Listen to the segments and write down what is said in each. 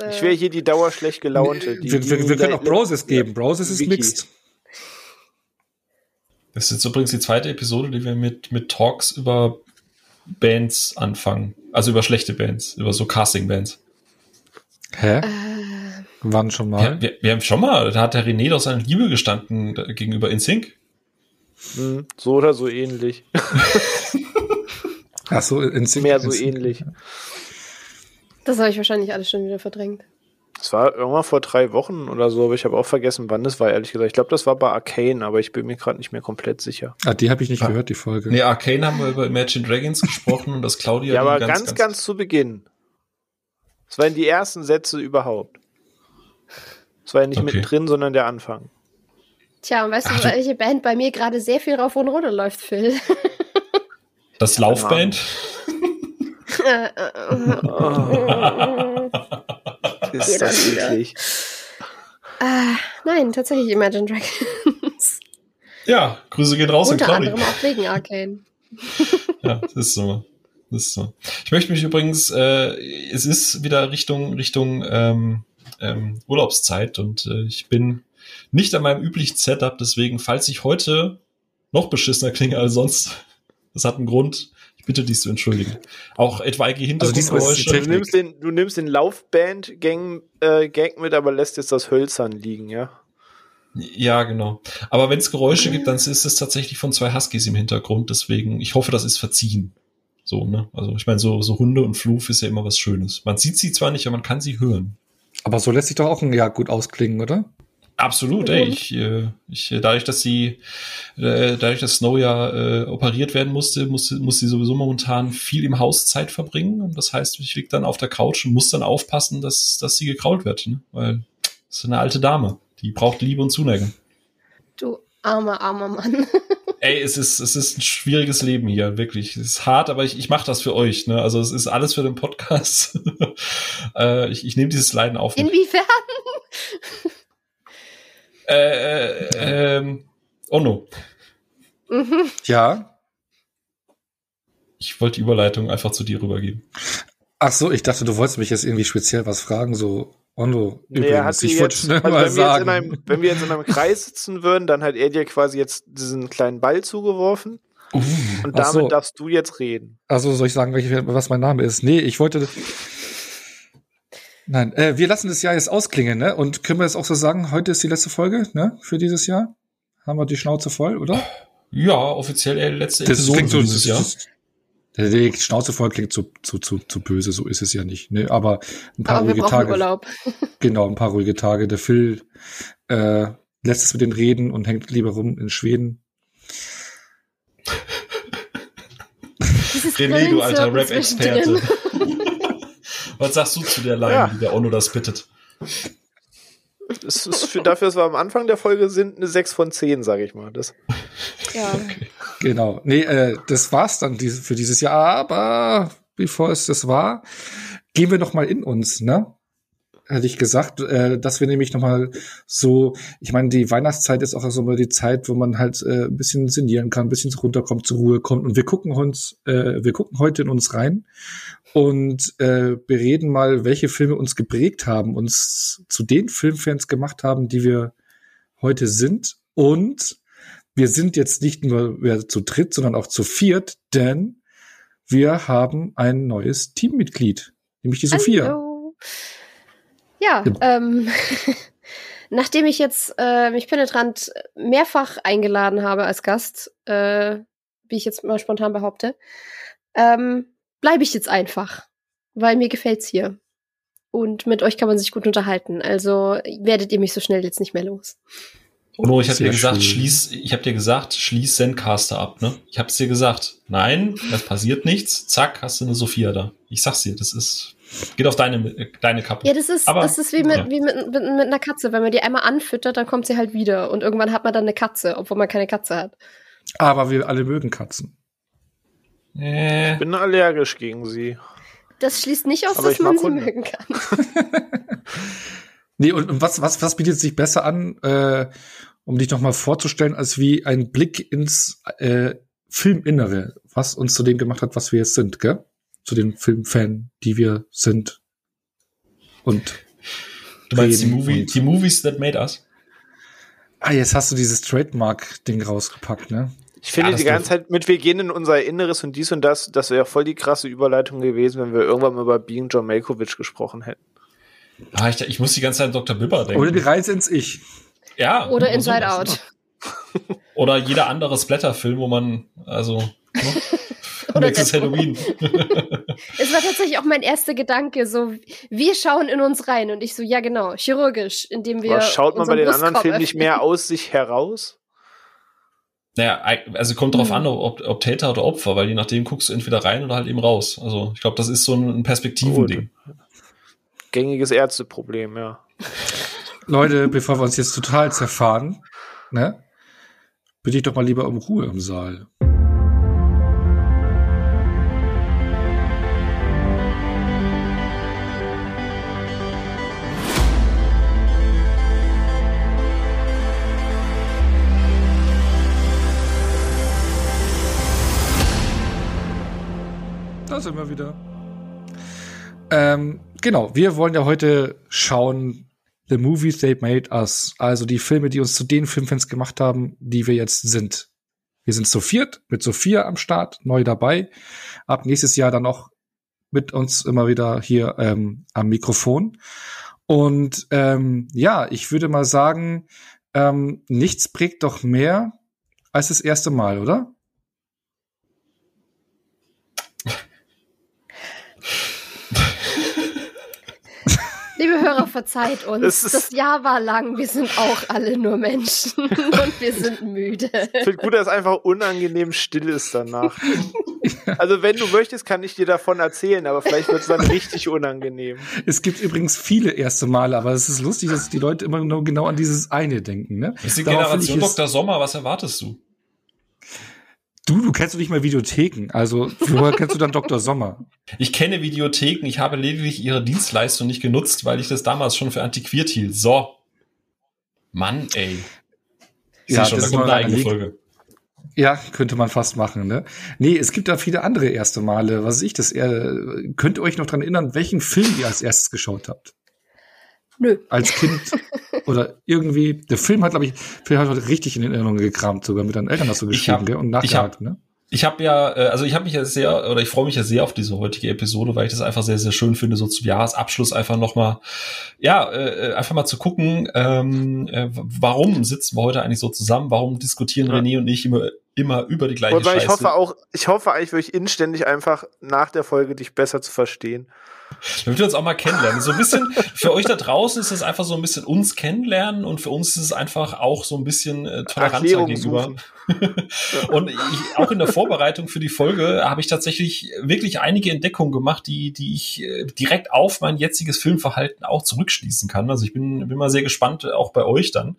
Äh, Ich wäre hier die Dauer schlecht gelaunte. Die, wir, wir, wir können auch Broses geben. Broses ist Wiki. mixed. Das ist jetzt übrigens die zweite Episode, die wir mit, mit Talks über Bands anfangen. Also über schlechte Bands, über so Casting-Bands. Hä? äh, Wann schon Ja, mal? wir, wir haben schon mal, da hat der René doch seine Liebe gestanden gegenüber InSync. Hm, so oder so ähnlich. Ach so, in Sync. Mehr so in ähnlich. Das habe ich wahrscheinlich alles schon wieder verdrängt. Das war irgendwann vor drei Wochen oder so, aber ich habe auch vergessen, wann das war, ehrlich gesagt. Ich glaube, das war bei Arcane, aber ich bin mir gerade nicht mehr komplett sicher. Ah, die habe ich nicht Ah. gehört, die Folge. Nee, Arcane haben wir über Imagine Dragons gesprochen und das Claudia. Ja, aber die ganz, ganz, zu Beginn. Das waren die ersten Sätze überhaupt. Das war ja nicht Okay. mittendrin, sondern der Anfang. Tja, und weißt Ach, du, du- welche Band bei mir gerade sehr viel rauf und runter läuft, Phil? Das Laufband. Äh, Ist das eklig. äh, nein, tatsächlich Imagine Dragons. Ja, Grüße gehen raus Unter an Claudia. anderem auch wegen Arcane. Ja, das ist so. Das ist so. Ich möchte mich übrigens, äh, es ist wieder Richtung, Richtung ähm, ähm, Urlaubszeit und äh, ich bin nicht an meinem üblichen Setup, deswegen, falls ich heute noch beschissener klinge als sonst, das hat einen Grund. Ich bitte dies zu entschuldigen. Auch etwaige Also es die Du Hintergrundgeräusche. Nimmst den, du nimmst den Laufband-Gang äh, mit, aber lässt jetzt das Hölzern liegen, ja? Ja, genau. Aber wenn es Geräusche gibt, dann ist es tatsächlich von zwei Huskies im Hintergrund. Deswegen, ich hoffe, das ist verziehen. So, ne? Also ich meine, so, so Hunde und Fluf ist ja immer was Schönes. Man sieht sie zwar nicht, aber man kann sie hören. Aber so lässt sich doch auch ein Jahr gut ausklingen, oder? Absolut, ey. Ich, äh, ich, äh, dadurch, dass sie, äh, dadurch, dass Snow ja äh, operiert werden musste, musste, muss sie sowieso momentan viel im Haus Zeit verbringen. Und das heißt, ich lieg dann auf der Couch und muss dann aufpassen, dass, dass sie gekrault wird. Ne? Weil das ist eine alte Dame. Die braucht Liebe und Zuneigung. Du armer, armer Mann. Ey, es ist, es ist ein schwieriges Leben hier, wirklich. Es ist hart, aber ich, ich mache das für euch. Ne? Also es ist alles für den Podcast. äh, ich ich nehme dieses Leiden auf. Inwiefern? Äh, äh, ähm, oh no. Mhm. Ja. Ich wollte die Überleitung einfach zu dir rübergeben. Ach so, ich dachte, du wolltest mich jetzt irgendwie speziell was fragen, so Ondo. Nee, er hat Übrigens, sie ich wollte jetzt, schnell also mal wenn, wir jetzt in sagen. einem, wenn wir jetzt in einem Kreis sitzen würden, dann hat er dir quasi jetzt diesen kleinen Ball zugeworfen Uh, und damit so. darfst du jetzt reden. Also soll ich sagen, welche, was mein Name ist? Nee, ich wollte. Nein, äh, wir lassen das Jahr jetzt ausklingen, ne? Und können wir jetzt auch so sagen, heute ist die letzte Folge, ne? Für dieses Jahr. Haben wir die Schnauze voll, oder? ja, offiziell äh, letzte Episode für dieses Jahr. das- Die Schnauze voll klingt zu, zu, zu, zu böse, so ist es ja nicht. Ne? Aber ein paar Aber ruhige Tage. Urlaub. Genau, ein paar ruhige Tage. Der Phil äh, lässt es mit den Reden und hängt lieber rum in Schweden. René, du alter Rap-Experte. Was sagst du zu der Line, Ja. die der Onno das bittet? Das ist für, dafür, dass wir am Anfang der Folge sind, eine 6 von 10, sage ich mal. Das, Ja. Genau. Nee, äh, das war's dann diese, für dieses Jahr. Aber bevor es das war, gehen wir noch mal in uns, ne? Hätte ich gesagt, äh, dass wir nämlich noch mal so, ich meine, die Weihnachtszeit ist auch so mal die Zeit, wo man halt äh, ein bisschen sinnieren kann, ein bisschen runterkommt, zur Ruhe kommt. Und wir gucken uns, äh, wir gucken heute in uns rein und äh, bereden mal, welche Filme uns geprägt haben, uns zu den Filmfans gemacht haben, die wir heute sind. Und wir sind jetzt nicht nur zu dritt, sondern auch zu viert, denn wir haben ein neues Teammitglied, nämlich die Sophia. Hallo. Ja, ähm, nachdem ich jetzt äh, mich penetrant mehrfach eingeladen habe als Gast, äh, wie ich jetzt mal spontan behaupte, ähm, bleibe ich jetzt einfach, weil mir gefällt's hier. Und mit euch kann man sich gut unterhalten. Also werdet ihr mich so schnell jetzt nicht mehr los. Onno, ich habe dir gesagt, schön. schließ, ich habe dir gesagt, schließ Zencaster ab, ne? Ich hab's dir gesagt. Nein, es passiert nichts. Zack, hast du eine Sophia da. Ich sag's dir, das ist, geht auf deine, deine Kappe. Ja, das ist, Aber- das ist wie, mit, ja. wie mit, mit, mit einer Katze. Wenn man die einmal anfüttert, dann kommt sie halt wieder. Und irgendwann hat man dann eine Katze, obwohl man keine Katze hat. Aber wir alle mögen Katzen. Äh, ich bin allergisch gegen sie. Das schließt nicht aus, Aber dass man sie Hunde. mögen kann. Nee, und, und was, was, was bietet sich besser an, äh, um dich noch mal vorzustellen, als wie ein Blick ins äh, Filminnere, was uns zu dem gemacht hat, was wir jetzt sind, gell? Zu den Filmfan, die wir sind. und Du meinst die, Movie, und- die Movies that made us? Ah, jetzt hast du dieses Trademark-Ding rausgepackt, ne? Ich finde Ja, die ganze Zeit mit, wir gehen in unser Inneres und dies und das, das wäre voll die krasse Überleitung gewesen, wenn wir irgendwann mal über Being John Malkovich gesprochen hätten. Ah, ich, ich muss die ganze Zeit an Dr. Bibber denken. Oder die Reise ins Ich. ja, Oder Inside? Out. Oder jeder andere Splatterfilm, wo man, also, ne? Oder nächstes. Halloween. Es war tatsächlich auch mein erster Gedanke, so, wir schauen in uns rein. Und ich so, ja genau, chirurgisch, indem wir Aber schaut man bei den anderen Brustkorb Filmen nicht mehr aus sich heraus? Naja, also kommt drauf Hm. an, ob, ob Täter oder Opfer, weil je nachdem guckst du entweder rein oder halt eben raus. Also ich glaube, das ist so ein Perspektivending. Gängiges Ärzteproblem, ja. Leute, bevor wir uns jetzt total zerfahren, ne? Bitte ich doch mal lieber um Ruhe im Saal. Da sind wir wieder. Ähm, genau, wir wollen ja heute schauen, The Movies They Made Us. Also die Filme, die uns zu den Filmfans gemacht haben, die wir jetzt sind. Wir sind zu viert, mit Sophia am Start, neu dabei. Ab nächstes Jahr dann auch mit uns immer wieder hier ähm, am Mikrofon. Und ähm, ja, ich würde mal sagen, ähm, nichts prägt doch mehr als das erste Mal, oder? Liebe Hörer, verzeiht uns. Das Das, Jahr war lang, wir sind auch alle nur Menschen und wir sind müde. Ich finde gut, dass es einfach unangenehm still ist danach. Also wenn du möchtest, kann ich dir davon erzählen, aber vielleicht wird es dann richtig unangenehm. Es gibt übrigens viele erste Male, aber es ist lustig, dass die Leute immer nur genau an dieses eine denken. Ne? Das ist die Darauf will ich Generation Dr. Sommer, was erwartest du? Du, du kennst doch nicht mal Videotheken. Also, woher kennst du dann Dr. Sommer? Ich kenne Videotheken, ich habe lediglich ihre Dienstleistung nicht genutzt, weil ich das damals schon für antiquiert hielt. So. Mann, ey. Ich Ja, schon, das da ist kommt eine eigene Folge. Ja, könnte man fast machen, ne? Nee, es gibt da viele andere erste Male. Was weiß ich das? Eher, könnt ihr euch noch dran erinnern, welchen Film ihr als erstes geschaut habt? Nö. Als Kind? Oder irgendwie, der Film hat, glaube ich, Film hat heute richtig in Erinnerung gekramt, sogar mit deinen Eltern hast du geschrieben, hab- gell? Und nachgehakt, ne? Ich habe ja, äh, also ich habe mich ja sehr, oder ich freue mich ja sehr auf diese heutige Episode, weil ich das einfach sehr, sehr schön finde, so zum Jahresabschluss einfach nochmal, ja, äh, einfach mal zu gucken, ähm, äh, warum sitzen wir heute eigentlich so zusammen, warum diskutieren Ja. René und ich immer, immer über die gleiche Und weil ich Scheiße. hoffe auch, ich hoffe eigentlich wirklich inständig einfach nach der Folge dich besser zu verstehen. Damit wir uns auch mal kennenlernen. So ein bisschen, für euch da draußen ist es einfach so ein bisschen uns kennenlernen und für uns ist es einfach auch so ein bisschen äh, toleranter gegenüber. und ich, auch in der Vorbereitung für die Folge habe ich tatsächlich wirklich einige Entdeckungen gemacht, die, die ich äh, direkt auf mein jetziges Filmverhalten auch zurückschließen kann. Also ich bin, bin mal sehr gespannt, äh, auch bei euch dann.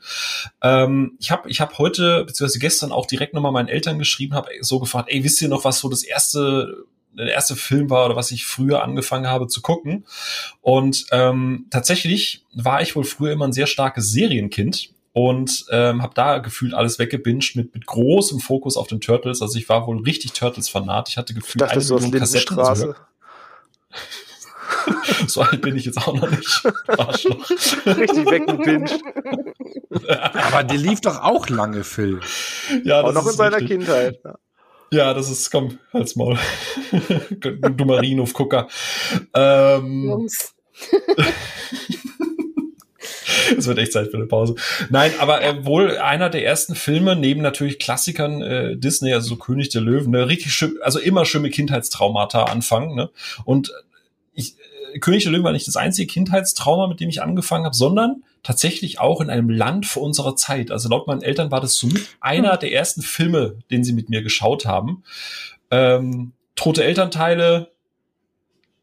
Ähm, ich habe ich hab heute, beziehungsweise gestern auch direkt nochmal meinen Eltern geschrieben, habe so gefragt, ey, wisst ihr noch, was so das erste der erste Film war oder was ich früher angefangen habe zu gucken. Und ähm, tatsächlich war ich wohl früher immer ein sehr starkes Serienkind und ähm, habe da gefühlt alles weggebinged mit, mit großem Fokus auf den Turtles. Also ich war wohl richtig Turtles-Fanat. Ich hatte Ich gefühlt dachte, so aus Lindenstraße. So alt bin ich jetzt auch noch nicht. Arschloch. Richtig weggebinged. Aber der lief doch auch lange, Phil. ja, Auch das noch in seiner richtig. Kindheit. Ja. Ja, das ist, komm, halt's Maul. du dummer Rhinhof-Gucker. Ähm, Jungs. Es wird echt Zeit für eine Pause. Nein, aber äh, wohl einer der ersten Filme, neben natürlich Klassikern äh, Disney, also so König der Löwen, ne, richtig schön, also immer schön mit Kindheitstraumata anfangen. Ne? Und ich, äh, König der Löwen war nicht das einzige Kindheitstrauma, mit dem ich angefangen habe, sondern tatsächlich auch in einem Land vor unserer Zeit. Also laut meinen Eltern war das somit einer der ersten Filme, den sie mit mir geschaut haben. Ähm, Tote Elternteile,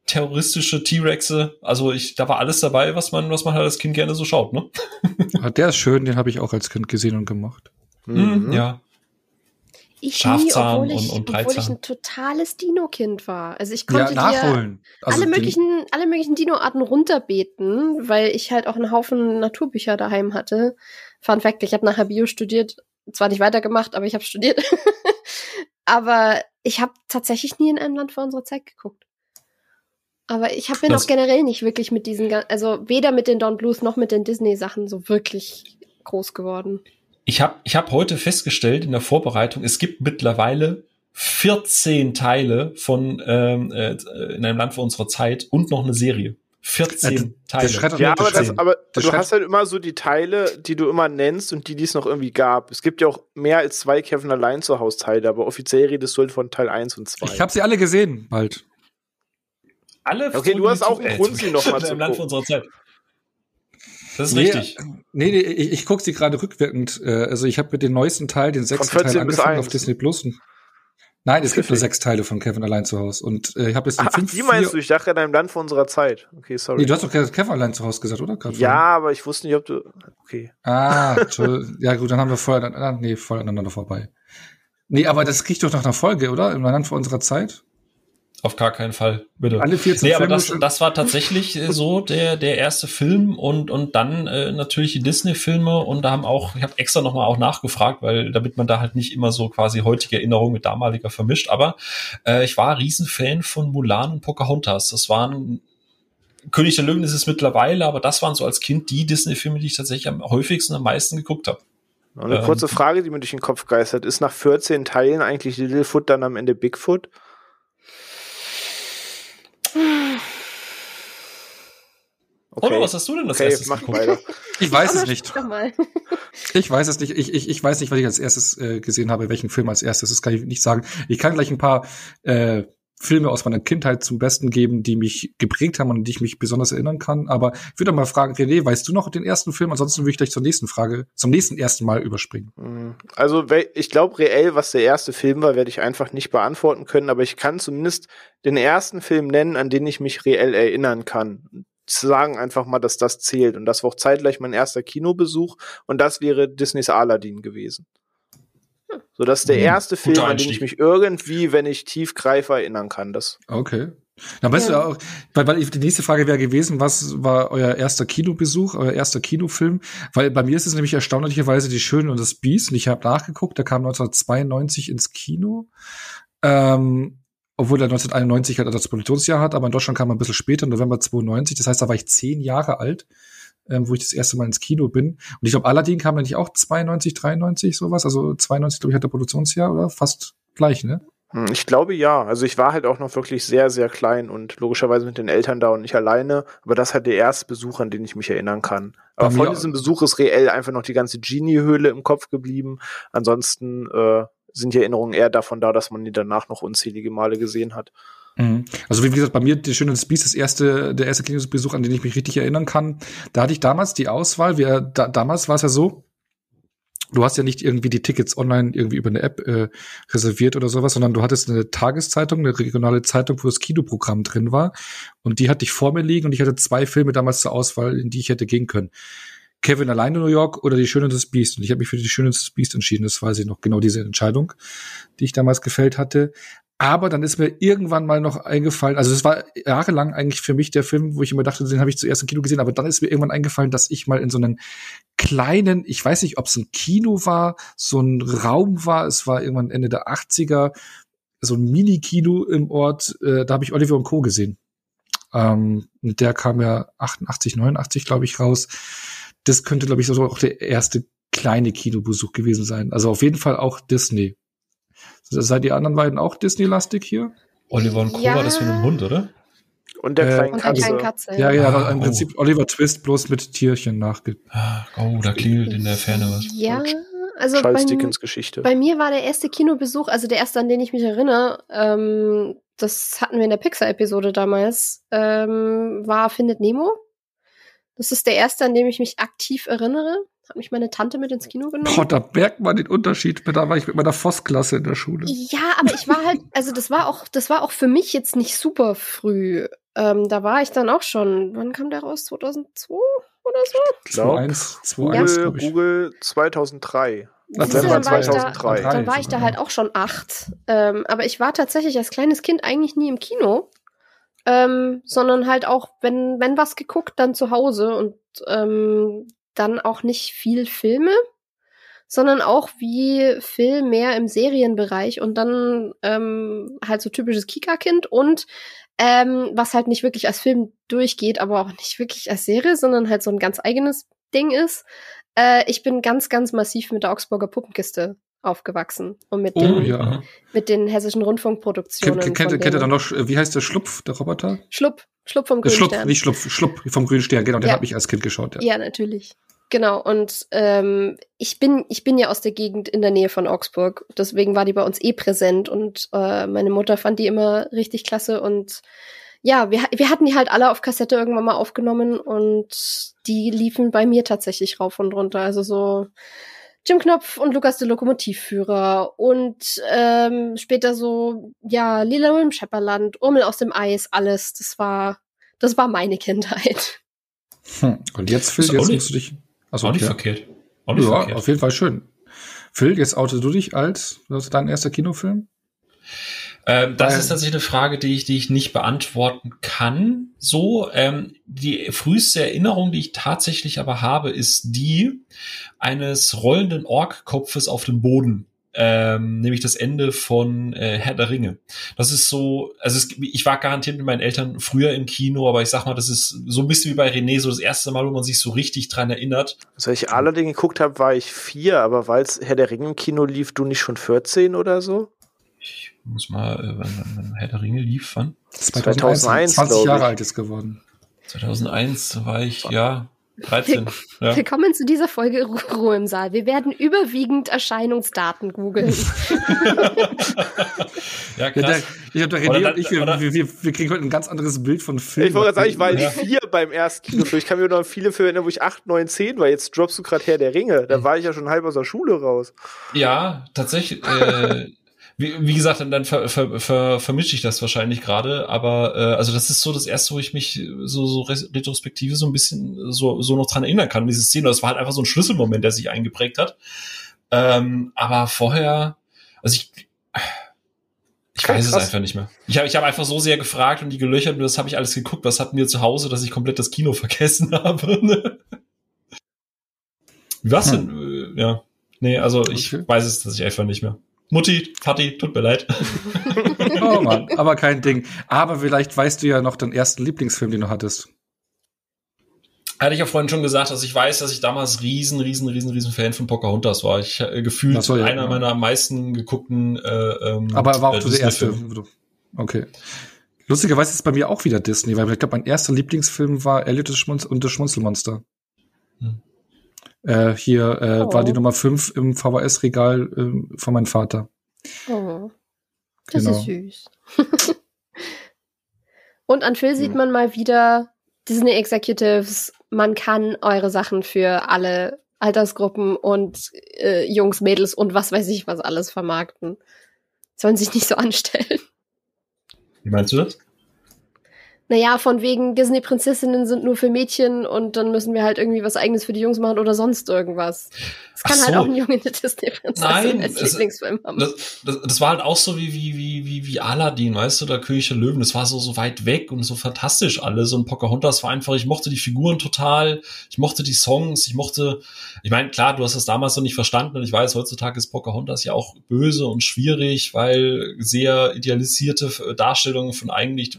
terroristische T-Rexe, also ich, da war alles dabei, was man, was man halt als Kind gerne so schaut, ne? Ah, Der ist schön, den habe ich auch als Kind gesehen und gemacht. Mhm. Ja. Ich Schafzahn nie, obwohl ich, und- und obwohl ich ein totales Dino-Kind war. Also ich konnte Ja, dir nachholen. Also alle möglichen, alle möglichen Dino-Arten runterbeten, weil ich halt auch einen Haufen Naturbücher daheim hatte. Fun Fact, ich habe nachher Bio studiert, zwar nicht weitergemacht, aber ich habe studiert. aber ich habe tatsächlich nie in einem Land vor unserer Zeit geguckt. Aber ich habe mir noch generell nicht wirklich mit diesen, also weder mit den Don't Blues noch mit den Disney-Sachen so wirklich groß geworden. Ich habe ich hab heute festgestellt in der Vorbereitung, es gibt mittlerweile 14 Teile von ähm, äh, in einem Land vor unserer Zeit und noch eine Serie. 14 ja, Teile. Ja, aber, das, aber du hast halt immer so die Teile, die du immer nennst und die, die es noch irgendwie gab. Es gibt ja auch mehr als zwei Kevin allein zu Haus Teile, aber offiziell redest du halt von Teil 1 und 2. Ich habe sie alle gesehen, bald. Alle? Okay, du hast auch einen Grund, sie noch mal zu Land von unserer Zeit. Das ist nee, richtig. Nee, nee, ich, ich gucke sie gerade rückwirkend. Äh, also ich habe mit dem neuesten Teil, den sechsten Teil angefangen auf Disney Plus. Nein, es gibt nur sechs Teile von Kevin allein zu Hause. Und äh, ich habe jetzt den Ach, fünf, die meinst du? Ich dachte in einem Land vor unserer Zeit. Okay, sorry. Nee, du hast doch Kevin allein zu Hause gesagt, oder? Grad ja, vorhin. aber ich wusste nicht, ob du. Okay. Ah, toll. ja, gut, dann haben wir voll, nee, voll aneinander vorbei. Nee, aber das kriegt doch nach einer Folge, oder? Im Land vor unserer Zeit? Auf gar keinen Fall, bitte. Alle 14 nee, aber das, das war tatsächlich äh, so der, der erste Film und, und dann äh, natürlich die Disney-Filme und da haben auch, ich habe extra nochmal auch nachgefragt, weil damit man da halt nicht immer so quasi heutige Erinnerungen mit damaliger vermischt, aber äh, ich war Riesenfan von Mulan und Pocahontas. Das waren König der Löwen ist es mittlerweile, aber das waren so als Kind die Disney-Filme, die ich tatsächlich am häufigsten, am meisten geguckt habe. Eine ähm, kurze Frage, die mir durch den Kopf geistert, ist nach 14 Teilen eigentlich Littlefoot dann am Ende Bigfoot? Okay. Oder was hast du denn das okay, erstes mach weiter. Ich weiß es nicht. Ich weiß es nicht. Ich, ich, ich weiß nicht, was ich als erstes äh, gesehen habe, welchen Film als erstes. Das kann ich nicht sagen. Ich kann gleich ein paar äh, Filme aus meiner Kindheit zum Besten geben, die mich geprägt haben und an die ich mich besonders erinnern kann. Aber ich würde mal fragen, René, weißt du noch den ersten Film? Ansonsten würde ich gleich zur nächsten Frage, zum nächsten ersten Mal überspringen. Mhm. Also ich glaube, reell, was der erste Film war, werde ich einfach nicht beantworten können. Aber ich kann zumindest den ersten Film nennen, an den ich mich reell erinnern kann sagen einfach mal, dass das zählt. Und das war auch zeitgleich mein erster Kinobesuch. Und das wäre Disneys Aladdin gewesen. So, das ist der hm, erste Film, an den ich mich irgendwie, wenn ich tief greife, erinnern kann. Das. Okay. Dann weißt ja. du auch, weil, weil die nächste Frage wäre gewesen, was war euer erster Kinobesuch, euer erster Kinofilm? Weil bei mir ist es nämlich erstaunlicherweise Die Schöne und das Biest. Und ich habe nachgeguckt, der kam 1992 ins Kino. Ähm, obwohl er 1991 halt das Produktionsjahr hat, aber in Deutschland kam er ein bisschen später, November 92. Das heißt, da war ich zehn Jahre alt ähm, wo ich das erste Mal ins Kino bin. Und ich glaube, Aladdin kam ja nicht auch 92, 93, sowas. Also 92, glaube ich, hat der Produktionsjahr, oder? Fast gleich, ne? Hm, ich glaube ja. Also ich war halt auch noch wirklich sehr, sehr klein und logischerweise mit den Eltern da und nicht alleine. Aber das hat der erste Besuch, an den ich mich erinnern kann. Aber von diesem Besuch ist reell einfach noch die ganze Genie-Höhle im Kopf geblieben. Ansonsten äh, sind die Erinnerungen eher davon da, dass man die danach noch unzählige Male gesehen hat. Mhm. Also wie gesagt, bei mir die Schöne das Biest, das erste, der erste Kinobesuch, an den ich mich richtig erinnern kann. Da hatte ich damals die Auswahl. Wir, da, damals war es ja so, du hast ja nicht irgendwie die Tickets online irgendwie über eine App äh, reserviert oder sowas, sondern du hattest eine Tageszeitung, eine regionale Zeitung, wo das Kinoprogramm drin war. Und die hatte ich vor mir liegen und ich hatte zwei Filme damals zur Auswahl, in die ich hätte gehen können. Kevin allein in New York oder Die Schöne des Biest. Und ich habe mich für Die Schöne des Biest entschieden. Das weiß ich noch, genau diese Entscheidung, die ich damals gefällt hatte. Aber dann ist mir irgendwann mal noch eingefallen, also es war jahrelang eigentlich für mich der Film, wo ich immer dachte, den habe ich zuerst im Kino gesehen, aber dann ist mir irgendwann eingefallen, dass ich mal in so einen kleinen, ich weiß nicht, ob es ein Kino war, so ein Raum war, es war irgendwann Ende der 80er, so ein Mini-Kino im Ort, äh, da habe ich Oliver und Co. gesehen. Ähm, der kam ja 88, 89, glaube ich, raus. Das könnte, glaube ich, so auch der erste kleine Kinobesuch gewesen sein. Also auf jeden Fall auch Disney. Seid ihr anderen beiden auch Disney-lastig hier? Oliver und Co. Ja. war das mit einem Hund, oder? Und der kleinen, und der kleinen Katze. Ja, ja, ah, im oh. Prinzip Oliver Twist bloß mit Tierchen nachge. Ah, oh, da klingelt in der Ferne was. Ja, also bei, Geschichte. bei mir war der erste Kinobesuch, also der erste, an den ich mich erinnere, ähm, das hatten wir in der Pixar-Episode damals, ähm, war Findet Nemo. Das ist der erste, an dem ich mich aktiv erinnere. Hat mich meine Tante mit ins Kino genommen. Boah, da merkt man den Unterschied. Da war ich mit meiner Voss-Klasse in der Schule. Ja, aber ich war halt, also das war auch, das war auch für mich jetzt nicht super früh. Ähm, da war ich dann auch schon, wann kam der raus? 2002 oder so? 2001, Google, Google 2003. November dann 2003. Da, dann war ich da halt auch schon acht. Ähm, aber ich war tatsächlich als kleines Kind eigentlich nie im Kino. Ähm, sondern halt auch, wenn, wenn was geguckt, dann zu Hause. Und ähm, dann auch nicht viel Filme, sondern auch wie Film mehr im Serienbereich und dann ähm, halt so typisches Kika-Kind und ähm, was halt nicht wirklich als Film durchgeht, aber auch nicht wirklich als Serie, sondern halt so ein ganz eigenes Ding ist. Äh, ich bin ganz, ganz massiv mit der Augsburger Puppenkiste aufgewachsen und mit, Oh, den, ja. mit den hessischen Rundfunkproduktionen. Kennt, kennt, kennt ihr dann noch, wie heißt der Schlupf, der Roboter? Schlupp, Schlupp vom Grünen Schlupf, nicht Schlupf, Schlupf vom grünen Stern, genau, den Ja. habe ich als Kind geschaut. Ja. Ja, natürlich. Genau, und ähm, ich bin ich bin ja aus der Gegend in der Nähe von Augsburg, deswegen war die bei uns eh präsent und äh, meine Mutter fand die immer richtig klasse und ja, wir, wir hatten die halt alle auf Kassette irgendwann mal aufgenommen und die liefen bei mir tatsächlich rauf und runter, also so Jim Knopf und Lukas der Lokomotivführer und ähm, später so ja Lila im Schepperland, Urmel aus dem Eis, alles, das war das war meine Kindheit. Hm. Und jetzt, Phil, jetzt musst du dich. Achso, Auch nicht ja. verkehrt. Auch nicht Ja, verkehrt. auf jeden Fall schön. Phil, jetzt outest du dich als was ist dein erster Kinofilm? Ähm, das ist tatsächlich eine Frage, die ich, die ich nicht beantworten kann. So, ähm, die früheste Erinnerung, die ich tatsächlich aber habe, ist die eines rollenden Ork-Kopfes auf dem Boden. Ähm, nämlich das Ende von äh, Herr der Ringe. Das ist so, also es, ich war garantiert mit meinen Eltern früher im Kino, aber ich sag mal, das ist so ein bisschen wie bei René, so das erste Mal, wo man sich so richtig dran erinnert. Als ich Aladdin geguckt habe, war ich vier, aber weil es Herr der Ringe im Kino lief, du nicht schon 14 oder so? Ich muss mal, äh, wann, wann, wann Herr der Ringe lief, wann? 2001, 20 glaub Jahre ich. alt ist geworden. 2001 war ich, ja, 13. Ja. Willkommen zu dieser Folge Ru Ruhe im Saal. Wir werden überwiegend Erscheinungsdaten googeln. ja, Ja, krass. ich habe Oder René dann- und ich, wir, wir, wir, wir kriegen heute ein ganz anderes Bild von Film. Ich wollte gerade sagen, ich war Ja. vier beim ersten Kinofilm. Ich kann mir noch viele Filme erinnern, wo ich 8, 9, 10 war. Jetzt droppst du gerade Herr der Ringe. Da war ich ja schon halb aus der Schule raus. Ja, tatsächlich. Äh, wie, wie gesagt, dann, dann ver, ver, ver, vermische ich das wahrscheinlich gerade, aber äh, also das ist so das erste, wo ich mich so, so res- retrospektive so ein bisschen so, so noch dran erinnern kann, diese Szene. Das war halt einfach so ein Schlüsselmoment, der sich eingeprägt hat. Ähm, aber vorher, also ich, ich weiß es Krass. einfach nicht mehr. Ich habe ich hab einfach so sehr gefragt und die gelöchert und das habe ich alles geguckt. Was hatten wir zu Hause, dass ich komplett das Kino vergessen habe? ne? Wie war's denn? Äh, Ja. Nee, also ich Okay. weiß es dass ich einfach nicht mehr. Mutti, Vati, tut mir leid. Oh Mann, aber kein Ding. Aber vielleicht weißt du ja noch den ersten Lieblingsfilm, den du hattest. Hatte ich ja vorhin schon gesagt, dass ich weiß, dass ich damals riesen, riesen, riesen, riesen Fan von Pocahontas war. Ich äh, gefühlt so, ja, einer ja. meiner am meisten geguckten äh, ähm, Aber er war auch äh, der erste. Okay. Lustigerweise ist es bei mir auch wieder Disney, weil ich glaube, mein erster Lieblingsfilm war Elliot und das Schmunzelmonster. Hm. Äh, hier äh, Oh. war die Nummer 5 im VHS-Regal ähm, von meinem Vater. Oh, das Genau. ist süß. Und an Phil sieht man mal wieder Disney Executives, man kann eure Sachen für alle Altersgruppen und äh, Jungs, Mädels und was weiß ich was alles vermarkten. Sollen sich nicht so anstellen. Wie meinst du das? Naja, von wegen Disney-Prinzessinnen sind nur für Mädchen und dann müssen wir halt irgendwie was eigenes für die Jungs machen oder sonst irgendwas. Es kann halt so. auch ein Junge eine Disney-Prinzessin Nein, als es- Lieblingsfilm haben. Das, das, das war halt auch so wie, wie, wie, wie, wie Aladdin, weißt du, der König der Löwen. Das war so, so weit weg und so fantastisch alles. Und Pocahontas war einfach, ich mochte die Figuren total, ich mochte die Songs, ich mochte, ich meine, klar, du hast das damals noch nicht verstanden und ich weiß, heutzutage ist Pocahontas ja auch böse und schwierig, weil sehr idealisierte Darstellungen von eigentlich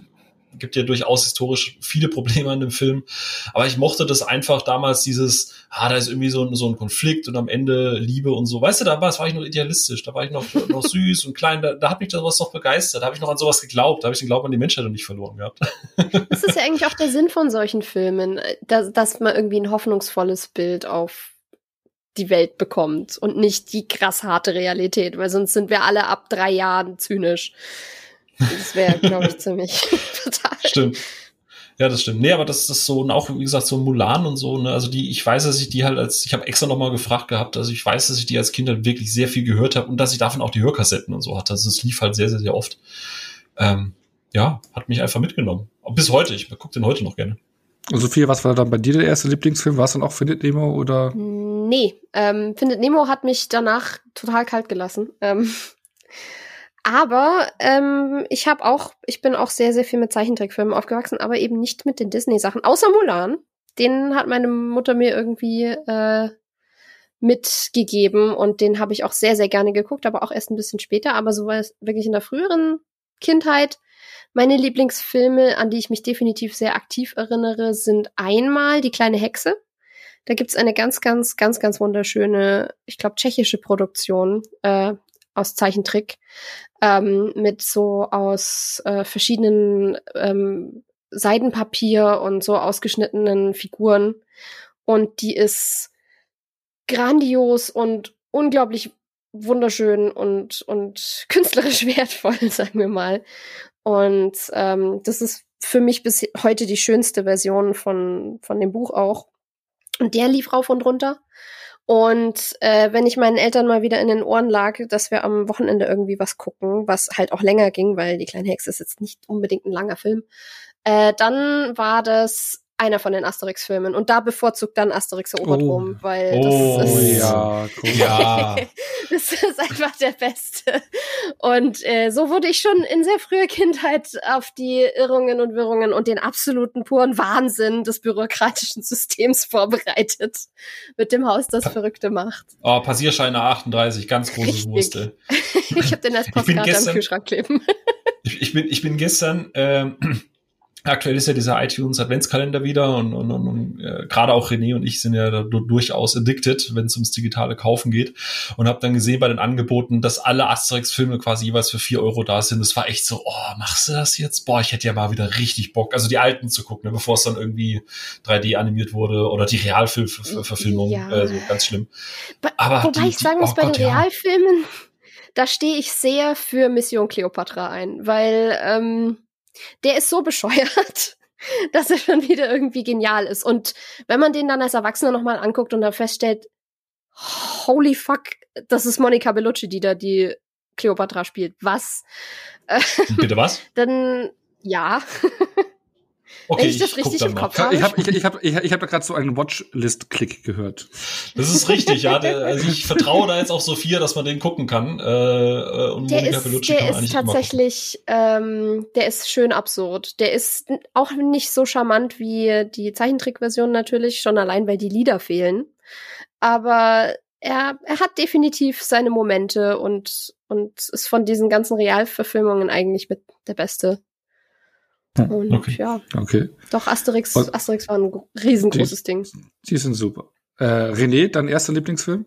gibt ja durchaus historisch viele Probleme an dem Film. Aber ich mochte das einfach damals, dieses, ah, da ist irgendwie so ein, so ein Konflikt und am Ende Liebe und so. Weißt du, da war, ich noch idealistisch, da war ich noch, noch süß und klein, da, da hat mich das was noch begeistert, da habe ich noch an sowas geglaubt, da habe ich den Glauben an die Menschheit noch nicht verloren gehabt. Das ist ja eigentlich auch der Sinn von solchen Filmen, dass, dass man irgendwie ein hoffnungsvolles Bild auf die Welt bekommt und nicht die krass harte Realität, weil sonst sind wir alle ab drei Jahren zynisch. Das wäre, glaube ich, ziemlich fatal. Stimmt. Ja, das stimmt. Nee, aber das ist so, und auch, wie gesagt, so Mulan und so, ne, also die, ich weiß, dass ich die halt als, ich habe extra nochmal gefragt gehabt, also ich weiß, dass ich die als Kind halt wirklich sehr viel gehört habe und dass ich davon auch die Hörkassetten und so hatte. Also es lief halt sehr, sehr, sehr oft. Ähm, ja, hat mich einfach mitgenommen. Bis heute, ich gucke den heute noch gerne. Und Sophia, was war dann bei dir der erste Lieblingsfilm? War es dann auch Findet Nemo oder? Nee, ähm, Findet Nemo hat mich danach total kalt gelassen. Ähm, aber ähm, ich habe auch, ich bin auch sehr, sehr viel mit Zeichentrickfilmen aufgewachsen, aber eben nicht mit den Disney-Sachen, außer Mulan. Den hat meine Mutter mir irgendwie äh, mitgegeben und den habe ich auch sehr, sehr gerne geguckt, aber auch erst ein bisschen später. Aber so war es wirklich in der früheren Kindheit. Meine Lieblingsfilme, an die ich mich definitiv sehr aktiv erinnere, sind einmal Die kleine Hexe. Da gibt's eine ganz, ganz, ganz, ganz wunderschöne, ich glaube, tschechische Produktion äh, aus Zeichentrick ähm, mit so aus äh, verschiedenen ähm, Seidenpapier und so ausgeschnittenen Figuren. Und die ist grandios und unglaublich wunderschön und, und künstlerisch wertvoll, sagen wir mal. Und ähm, das ist für mich bis heute die schönste Version von, von dem Buch auch. Und der lief rauf und runter. Und äh, wenn ich meinen Eltern mal wieder in den Ohren lag, dass wir am Wochenende irgendwie was gucken, was halt auch länger ging, weil die kleine Hexe ist jetzt nicht unbedingt ein langer Film, äh, dann war das einer von den Asterix-Filmen. Und da bevorzugt dann Asterix erobert oh. Rom, weil oh, das ist. Ja, cool. ja. das ist einfach der Beste. Und äh, so wurde ich schon in sehr früher Kindheit auf die Irrungen und Wirrungen und den absoluten puren Wahnsinn des bürokratischen Systems vorbereitet. Mit dem Haus, das Verrückte macht. Oh, Passierscheine 38, ganz großes Muster. ich habe den als Postkarte am Kühlschrank kleben. ich, ich, bin, ich bin gestern. Ähm, Aktuell ist ja dieser iTunes Adventskalender wieder und, und, und, und äh, gerade auch René und ich sind ja da durchaus addicted, wenn es ums digitale Kaufen geht und habe dann gesehen bei den Angeboten, dass alle Asterix-Filme quasi jeweils für vier Euro da sind. Das war echt so, oh, machst du das jetzt? Boah, ich hätte ja mal wieder richtig Bock, also die alten zu gucken, ne, bevor es dann irgendwie 3D animiert wurde oder die Realfilmverfilmung, ja. äh, so ganz schlimm. Aber Wobei die, ich sagen muss, oh bei den Realfilmen, ja. da stehe ich sehr für Mission Cleopatra ein, weil ähm, der ist so bescheuert, dass er schon wieder irgendwie genial ist. Und wenn man den dann als Erwachsener nochmal anguckt und dann feststellt, holy fuck, das ist Monica Bellucci, die da die Cleopatra spielt. Was? Bitte was? dann, ja. Okay, Wenn ich, ich das richtig im Kopf habe. Ich habe ich, ich hab, ich, ich hab da gerade so einen Watchlist-Klick gehört. Das ist richtig, ja. Der, also ich vertraue da jetzt auf Sophia, dass man den gucken kann. Äh, äh und der Monica ist, Bellucci der ist tatsächlich, ähm, der ist schön absurd. Der ist auch nicht so charmant wie die Zeichentrickversion natürlich, schon allein, weil die Lieder fehlen. Aber er, er hat definitiv seine Momente und, und ist von diesen ganzen Realverfilmungen eigentlich mit der beste. Hm, Und okay. ja, okay. doch Asterix, Und Asterix war ein riesengroßes die, Ding. Die sind super. Äh, René, dein erster Lieblingsfilm?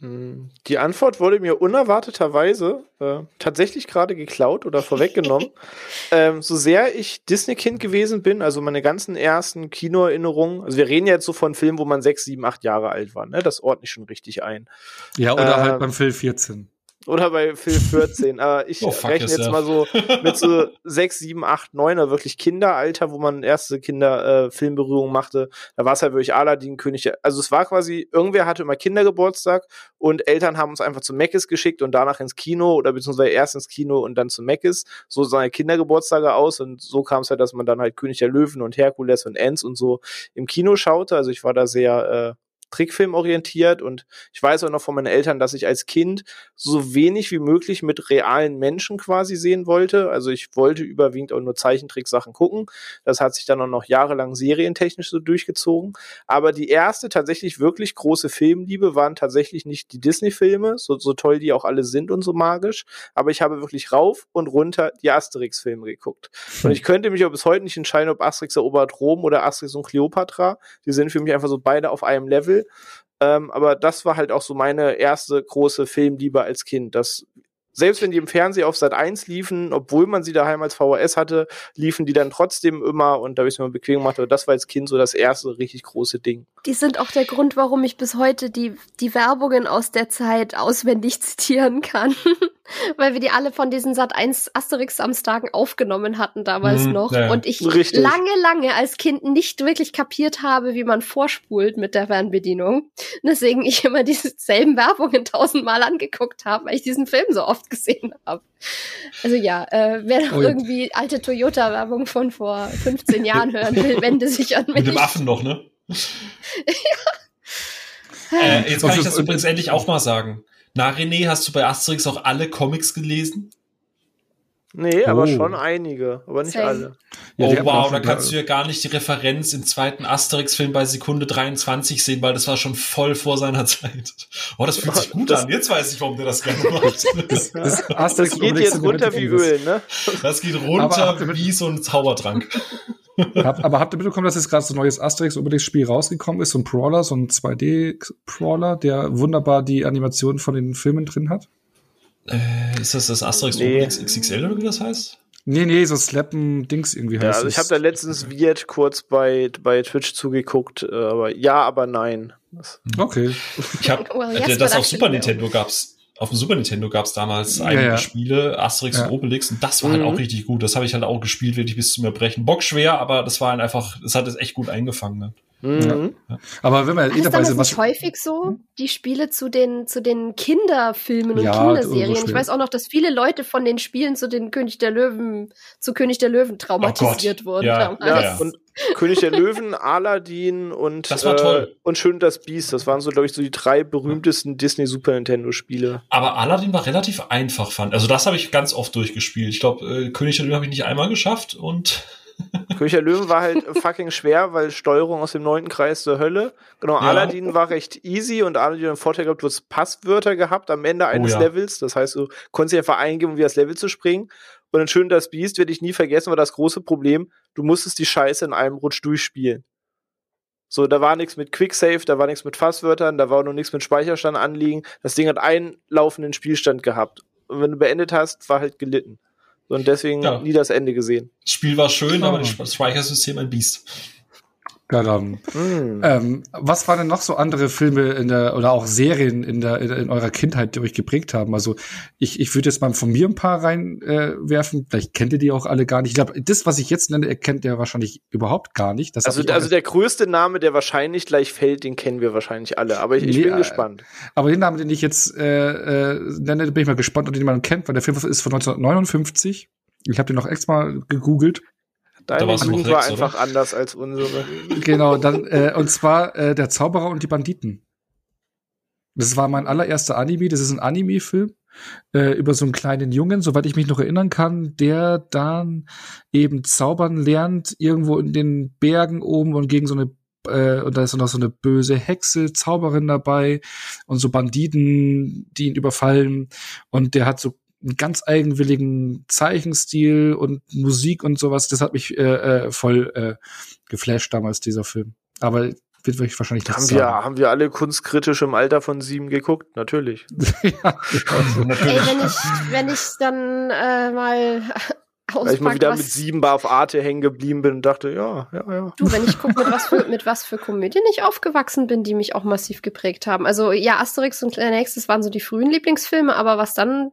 Hm, die Antwort wurde mir unerwarteterweise äh, tatsächlich gerade geklaut oder vorweggenommen. ähm, so sehr ich Disney-Kind gewesen bin, also meine ganzen ersten Kinoerinnerungen, also wir reden jetzt so von Filmen, wo man sechs, sieben, acht Jahre alt war, ne? Das ordne ich schon richtig ein. Ja, oder halt ähm, halt beim Film 14. Oder bei Phil 14. Aber ich oh, rechne jetzt mal so mit so 6, 7, 8, 9er wirklich Kinderalter, wo man erste Kinder äh, machte. Da war es halt wirklich Aladdin, König. Also es war quasi, irgendwer hatte immer Kindergeburtstag und Eltern haben uns einfach zu Meckes geschickt und danach ins Kino oder beziehungsweise erst ins Kino und dann zu Meckes. So sahen Kindergeburtstage aus und so kam es halt, dass man dann halt König der Löwen und Herkules und Enz und so im Kino schaute. Also ich war da sehr äh, Trickfilm orientiert und ich weiß auch noch von meinen Eltern, dass ich als Kind so wenig wie möglich mit realen Menschen quasi sehen wollte. Also ich wollte überwiegend auch nur Zeichentricksachen gucken. Das hat sich dann auch noch jahrelang serientechnisch so durchgezogen. Aber die erste tatsächlich wirklich große Filmliebe waren tatsächlich nicht die Disney-Filme, so, so toll die auch alle sind und so magisch. Aber ich habe wirklich rauf und runter die Asterix-Filme geguckt. Und ich könnte mich auch bis heute nicht entscheiden, ob Asterix erobert Rom oder Asterix und Cleopatra. Die sind für mich einfach so beide auf einem Level will. Ähm, aber das war halt auch so meine erste große Filmliebe als Kind. Das selbst wenn die im Fernsehen auf Sat 1 liefen, obwohl man sie daheim als VHS hatte, liefen die dann trotzdem immer und da habe ich es mir bequem gemacht, aber das war als Kind so das erste richtig große Ding. Die sind auch der Grund, warum ich bis heute die, die Werbungen aus der Zeit auswendig zitieren kann. Weil wir die alle von diesen Sat 1 Asterix-Samstagen aufgenommen hatten damals mhm, noch. Ja. Und ich Richtig. lange, lange als Kind nicht wirklich kapiert habe, wie man vorspult mit der Fernbedienung. Deswegen ich immer dieselben Werbungen tausendmal angeguckt habe, weil ich diesen Film so oft gesehen habe. Also ja, äh, wer noch oh, irgendwie alte Toyota-Werbung von vor 15 Jahren hören will, wende sich an mich. Mit dem Affen noch, ne? ja. Äh, jetzt kann ich das übrigens endlich auch mal sagen. Na, René, hast du bei Asterix auch alle Comics gelesen? Nee, aber oh. schon einige, aber nicht Same. alle. Ja, oh wow, da kannst du ja gar nicht die Referenz im zweiten Asterix-Film bei Sekunde 23 sehen, weil das war schon voll vor seiner Zeit. Oh, das fühlt sich gut das, an. Jetzt weiß ich, warum du das gerne machst. Das, das, Asterix das geht jetzt runter wie Öl, ne? Das geht runter wie so ein Zaubertrank. Hab, aber habt ihr mitbekommen, dass jetzt gerade so ein neues Asterix Obelix Spiel rausgekommen ist, so ein Brawler, so ein 2D-Brawler, der wunderbar die Animationen von den Filmen drin hat? Äh, ist das das Asterix nee. XXL oder wie das heißt? Nee, nee, so Slappen Dings irgendwie heißt Ja, also ich habe da letztens Viet kurz bei, bei Twitch zugeguckt, äh, aber ja, aber nein. Okay. Ich habe well, yes, das auf Super Nintendo gab's auf dem Super Nintendo gab es damals einige ja, ja. Spiele, Asterix ja. und Obelix, und das war halt mhm. auch richtig gut. Das habe ich halt auch gespielt, wirklich bis zum Erbrechen. Bock schwer, aber das war halt einfach, das hat es echt gut eingefangen. Ne? Mhm. Ja. Aber wenn wir eh dabei sind, was nicht häufig so die Spiele zu den zu den Kinderfilmen und ja, Kinderserien. Ich weiß auch noch, dass viele Leute von den Spielen zu den König der Löwen zu König der Löwen traumatisiert oh wurden. Ja. ja. Und König der Löwen, Aladdin und das war toll. Äh, und schön das Biest. Das waren so glaube ich so die drei berühmtesten Disney Super Nintendo Spiele. Aber Aladdin war relativ einfach fand. Also das habe ich ganz oft durchgespielt. Ich glaube äh, König der Löwen habe ich nicht einmal geschafft und König der Löwen war halt fucking schwer, weil Steuerung aus dem neunten Kreis der Hölle. Genau, ja. Aladdin war recht easy und Aladdin hat den Vorteil gehabt, du hast Passwörter gehabt am Ende eines oh, ja. Levels. Das heißt, du konntest dich einfach eingeben, um wie das Level zu springen. Und dann schön das Biest werde ich nie vergessen, war das große Problem, du musstest die Scheiße in einem Rutsch durchspielen. So, da war nichts mit Quicksave, da war nichts mit Passwörtern, da war noch nichts mit Speicherstand anliegen. Das Ding hat einen laufenden Spielstand gehabt. Und wenn du beendet hast, war halt gelitten. Und deswegen ja. nie das Ende gesehen. Das Spiel war schön, oh. aber das Speichersystem ein Biest. Dann. Mm. Ähm, was waren denn noch so andere Filme in der oder auch Serien in der in, in eurer Kindheit, die euch geprägt haben? Also ich, ich würde jetzt mal von mir ein paar reinwerfen. Äh, Vielleicht kennt ihr die auch alle gar nicht. Ich glaube, das, was ich jetzt nenne, erkennt ihr wahrscheinlich überhaupt gar nicht. Das also also der größte Name, der wahrscheinlich gleich fällt, den kennen wir wahrscheinlich alle. Aber ich, ich nee, bin äh, gespannt. Aber den Namen, den ich jetzt äh, äh, nenne, bin ich mal gespannt, ob den jemand kennt, weil der Film ist von 1959. Ich habe den noch extra gegoogelt. Deine Jugend war einfach oder? anders als unsere. Genau, dann, äh, und zwar äh, Der Zauberer und die Banditen. Das war mein allererster Anime. Das ist ein Anime-Film äh, über so einen kleinen Jungen, soweit ich mich noch erinnern kann, der dann eben zaubern lernt, irgendwo in den Bergen oben und gegen so eine äh, und da ist noch so eine böse Hexe, Zauberin dabei und so Banditen, die ihn überfallen und der hat so einen ganz eigenwilligen Zeichenstil und Musik und sowas. Das hat mich äh, äh, voll äh, geflasht damals, dieser Film. Aber wird euch wahrscheinlich haben wir, haben wir alle kunstkritisch im Alter von sieben geguckt? Natürlich. ja, also, natürlich. Ey, wenn ich, wenn ich dann äh, mal Weil ich mal wieder was, mit sieben Bar auf Arte hängen geblieben bin und dachte, ja, ja, ja. Du, wenn ich gucke, mit was für, mit was für Komödien ich aufgewachsen bin, die mich auch massiv geprägt haben. Also ja, Asterix und Kleiner das waren so die frühen Lieblingsfilme, aber was dann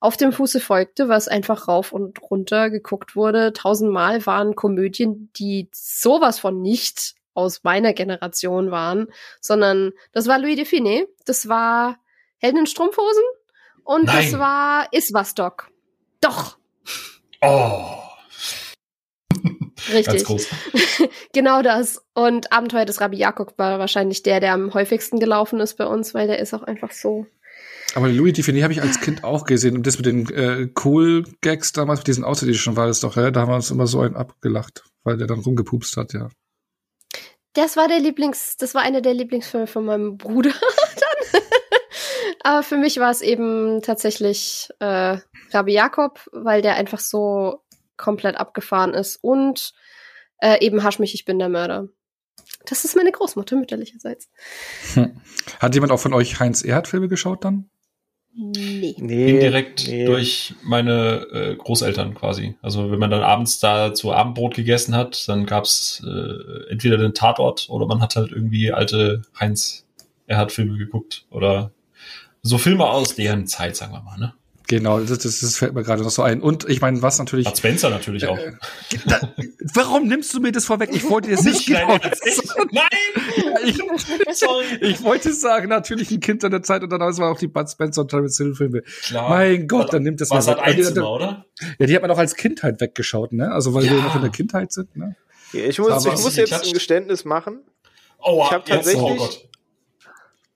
auf dem Fuße folgte, was einfach rauf und runter geguckt wurde. Tausendmal waren Komödien, die sowas von nicht aus meiner Generation waren, sondern das war Louis Define, das war Helden in Strumpfhosen und Nein. das war Iswas Doc. Doch. Oh. Richtig. genau das. Und Abenteuer des Rabbi Jakob war wahrscheinlich der, der am häufigsten gelaufen ist bei uns, weil der ist auch einfach so aber Louis Define habe ich als Kind auch gesehen. Und das mit den äh, Cool-Gags damals, mit diesen Außerirdischen war das doch, ja? da haben wir uns immer so einen abgelacht, weil der dann rumgepupst hat, ja. Das war der Lieblings, das war einer der Lieblingsfilme von meinem Bruder dann. Aber für mich war es eben tatsächlich äh, Rabbi Jakob, weil der einfach so komplett abgefahren ist. Und äh, eben Hasch mich, ich bin der Mörder. Das ist meine Großmutter mütterlicherseits. Hm. Hat jemand auch von euch Heinz Erhardt-Filme geschaut dann? Nee. nee Indirekt nee. durch meine äh, Großeltern quasi. Also wenn man dann abends da zu Abendbrot gegessen hat, dann gab's äh, entweder den Tatort oder man hat halt irgendwie alte Heinz Erhardt-Filme geguckt oder so Filme aus deren Zeit, sagen wir mal, ne? Genau, das, das, das fällt mir gerade noch so ein. Und ich meine, was natürlich. Bud Spencer natürlich auch. Äh, da, warum nimmst du mir das vorweg? Ich wollte jetzt nicht genau Nein! Ich, Sorry. Ich wollte sagen, natürlich ein Kind seiner Zeit und dann war auch die Bud Spencer und Terence Hill Filme. Klar. Mein Gott, dann nimmt das mal weg. Einzimmer, oder? Ja, die hat man auch als Kindheit weggeschaut, ne? Also weil ja. wir noch in der Kindheit sind, ne? Ich muss, ich muss jetzt ein Geständnis machen. Oh, ich habe tatsächlich,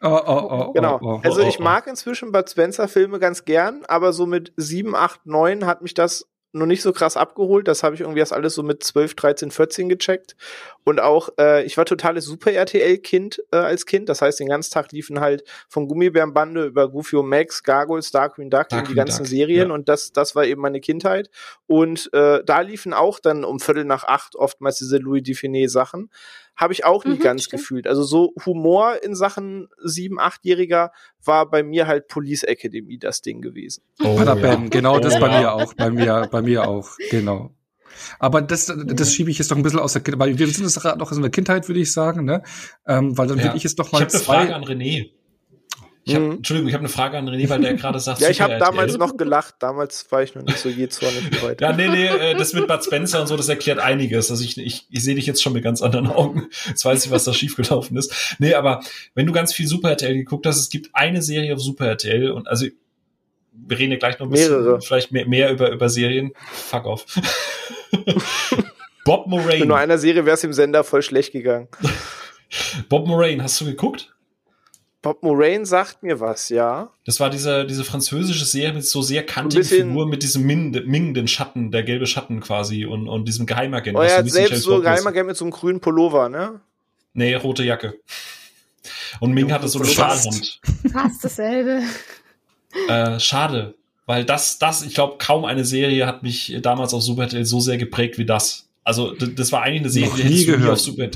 oh. Oh, oh, oh, genau. Oh, oh, also ich mag inzwischen Bud Spencer Filme ganz gern, aber so mit 7, 8, 9 hat mich das noch nicht so krass abgeholt. Das habe ich irgendwie erst alles so mit 12, 13, 14 gecheckt. Und auch, äh, ich war totales Super-RTL-Kind äh, als Kind. Das heißt, den ganzen Tag liefen halt von Gummibärenbande über Goofy und Max, Gargoyles, Darkwing Duck, Darkwing die ganzen Duck, Serien. Ja. Und das, das war eben meine Kindheit. Und äh, da liefen auch dann um Viertel nach acht oftmals diese Louis Dufiné-Sachen habe ich auch nie mhm, ganz stimmt. gefühlt. Also so Humor in Sachen sieben, achtjähriger war bei mir halt Police Academy das Ding gewesen. Oh, ja. genau das oh, bei mir auch, bei mir, bei mir auch, genau. Aber das, das schiebe ich jetzt doch ein bisschen aus der Kindheit, weil wir sind jetzt noch in der Kindheit, würde ich sagen, ne? Ähm, weil dann ja. würde ich jetzt doch mal. Ich habe eine Frage an René. Ich hab, mhm. Entschuldigung, ich habe eine Frage an René, weil der gerade sagt. ja, ich habe damals noch gelacht. Damals war ich noch nicht so je zornig weit. ja, nee, nee, äh, das mit Bud Spencer und so, das erklärt einiges. Also ich, ich, ich sehe dich jetzt schon mit ganz anderen Augen. Jetzt weiß ich, was da schiefgelaufen ist. Nee, aber wenn du ganz viel Super RTL geguckt hast, es gibt eine Serie auf Super RTL und also wir reden ja gleich noch ein bisschen, Mehrere. vielleicht mehr, mehr über, über Serien. Fuck off. Bob Moraine. Mit nur einer Serie wäre es im Sender voll schlecht gegangen. Bob Moraine, hast du geguckt? Bob Moraine sagt mir was, ja. Das war diese, diese französische Serie mit so sehr kantigen Figuren, mit diesem mingenden Schatten, der gelbe Schatten quasi und, und diesem Geheimagent. Oh, er hat selbst so Geheimagent mit so einem grünen Pullover, ne? Nee, rote Jacke. Und Ming hatte so einen Stahlhund. Fast dasselbe. Äh, schade, weil das, das, ich glaube, kaum eine Serie hat mich damals auf Super RTL so sehr geprägt wie das. Also das war eigentlich eine Serie, die hättest gehört. nie auf Super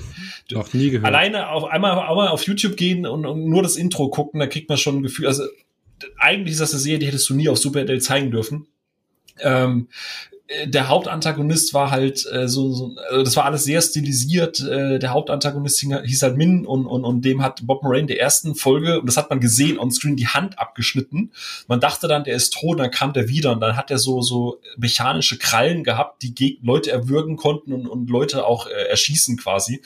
Noch nie gehört. Alleine auf einmal, einmal auf YouTube gehen und, und, nur das Intro gucken, da kriegt man schon ein Gefühl. Also eigentlich ist das eine Serie, die hättest du nie auf Super RTL zeigen dürfen. Ähm, der Hauptantagonist war halt äh, so, so also das war alles sehr stilisiert. Äh, der Hauptantagonist hieß halt Min und, und, und dem hat Bob Moraine der ersten Folge, und das hat man gesehen, on screen die Hand abgeschnitten. Man dachte dann, der ist tot, dann kam der wieder und dann hat er so, so mechanische Krallen gehabt, die Geg Leute erwürgen konnten und, und Leute auch äh, erschießen quasi.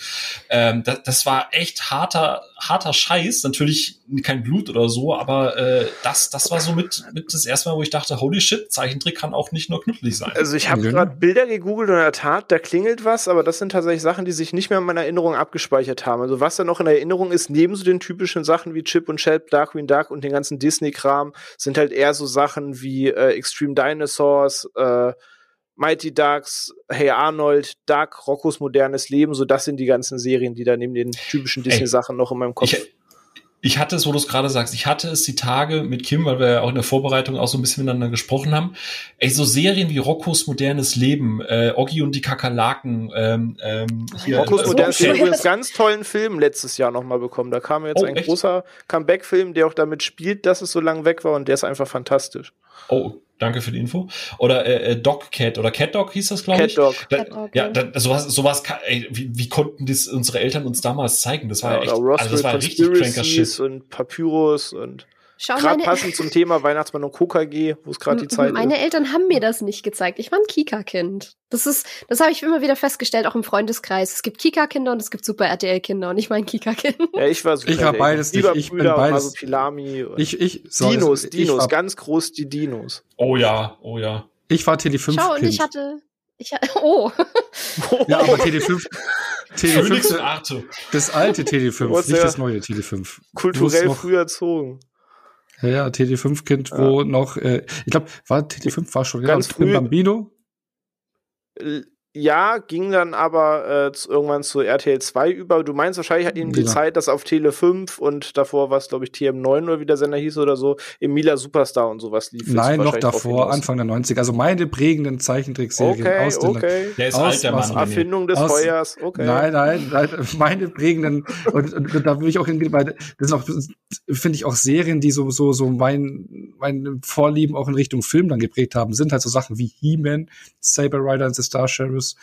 Ähm, das, das war echt harter, harter Scheiß. Natürlich kein Blut oder so, aber äh, das, das war so mit, mit das erste Mal, wo ich dachte, holy shit, Zeichentrick kann auch nicht nur knuddelig sein. Also ich habe gerade Bilder gegoogelt und in der Tat, da klingelt was, aber das sind tatsächlich Sachen, die sich nicht mehr in meiner Erinnerung abgespeichert haben. Also was da noch in der Erinnerung ist, neben so den typischen Sachen wie Chip und Chap, Darkwing Duck und den ganzen Disney-Kram, sind halt eher so Sachen wie äh, Extreme Dinosaurs, äh, Mighty Ducks, Hey Arnold, Duck, Roccos modernes Leben, so das sind die ganzen Serien, die da neben den typischen Disney-Sachen noch in meinem Kopf. Ich, ich hatte es, wo du es gerade sagst, ich hatte es die Tage mit Kim, weil wir ja auch in der Vorbereitung auch so ein bisschen miteinander gesprochen haben. Ey, so Serien wie Roccos modernes Leben, äh, Oggi und die Kakerlaken. Ähm, ähm, hier, Roccos also, modernes Leben übrigens ganz tollen Film letztes Jahr nochmal bekommen. Da kam jetzt oh, ein echt? großer Comeback-Film, der auch damit spielt, dass es so lange weg war und der ist einfach fantastisch. Oh, Danke für die Info. Oder äh, äh Dog Cat oder Cat Dog hieß das, glaube ich. Cat Dog. Da, Cat Dog ja, da, sowas, sowas ey, wie, wie konnten das unsere Eltern uns damals zeigen? Das war ja, echt, also das war richtig cranker Shit. Und Papyrus und Gerade passend zum Thema Weihnachtsmann und KKG, wo es gerade die Zeit meine ist. Meine Eltern haben mir das nicht gezeigt. Ich war ein Kika-Kind. Das ist, das habe ich immer wieder festgestellt, auch im Freundeskreis. Es gibt Kika-Kinder und es gibt Super RTL-Kinder und ich mein Kika-Kind. Ja, ich war Super Ich war beides nicht. Ich bin beides. Pilami ich, ich, so, Dinos, ich Dinos, war, ganz groß die Dinos. Oh ja, oh ja. Ich war Tele 5 Schau, und ich hatte, ich hatte, oh. Ja, aber Tele 5, Tele 5, das alte Tele 5, nicht das neue Tele 5. Kulturell früh erzogen. Ja, ja, TD5-Kind, ja. wo noch, äh, ich glaube, war TD5 war schon ganz früh. Bambino? Ja, ging dann aber äh, irgendwann zu RTL 2 über. Du meinst wahrscheinlich hat ihnen die ja. Zeit, dass auf Tele 5 und davor was, glaube ich, TM9 oder wie der Sender hieß oder so, Emilia Superstar und sowas lief. Nein, noch davor, Anfang der 90er. Also meine prägenden Zeichentrickserien okay, aus den okay. Der ist aus, alt, der Mann. Erfindung des aus, Feuers, okay. Nein, nein, nein meine prägenden, und, und, da will ich auch hingehen, weil das sind auch, finde ich auch Serien, die so, so, so mein, mein Vorlieben auch in Richtung Film dann geprägt haben, sind halt so Sachen wie He-Man, Saber Rider and the Star Sheriffs,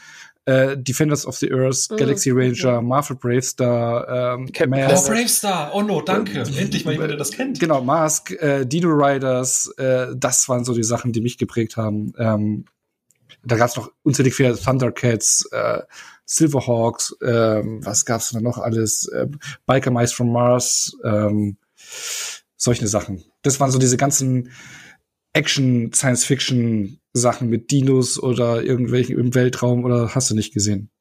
äh, Defenders of the Earth, mhm. Galaxy Ranger, mhm. Marvel Bravestar, ähm, Captain Mask. Oh, Bravestar! Oh no, danke. Äh, Endlich mal jemand, der das kennt. Genau, Mask, äh, Dino Riders, äh, das waren so die Sachen, die mich geprägt haben. Ähm, da gab's noch unzählig viele Thundercats, äh, Silverhawks, ähm, was gab's da noch alles? Äh, Biker Mice from Mars, ähm, solche Sachen. Das waren so diese ganzen Action, Science-Fiction Sachen mit Dinos oder irgendwelchen im Weltraum oder hast du nicht gesehen?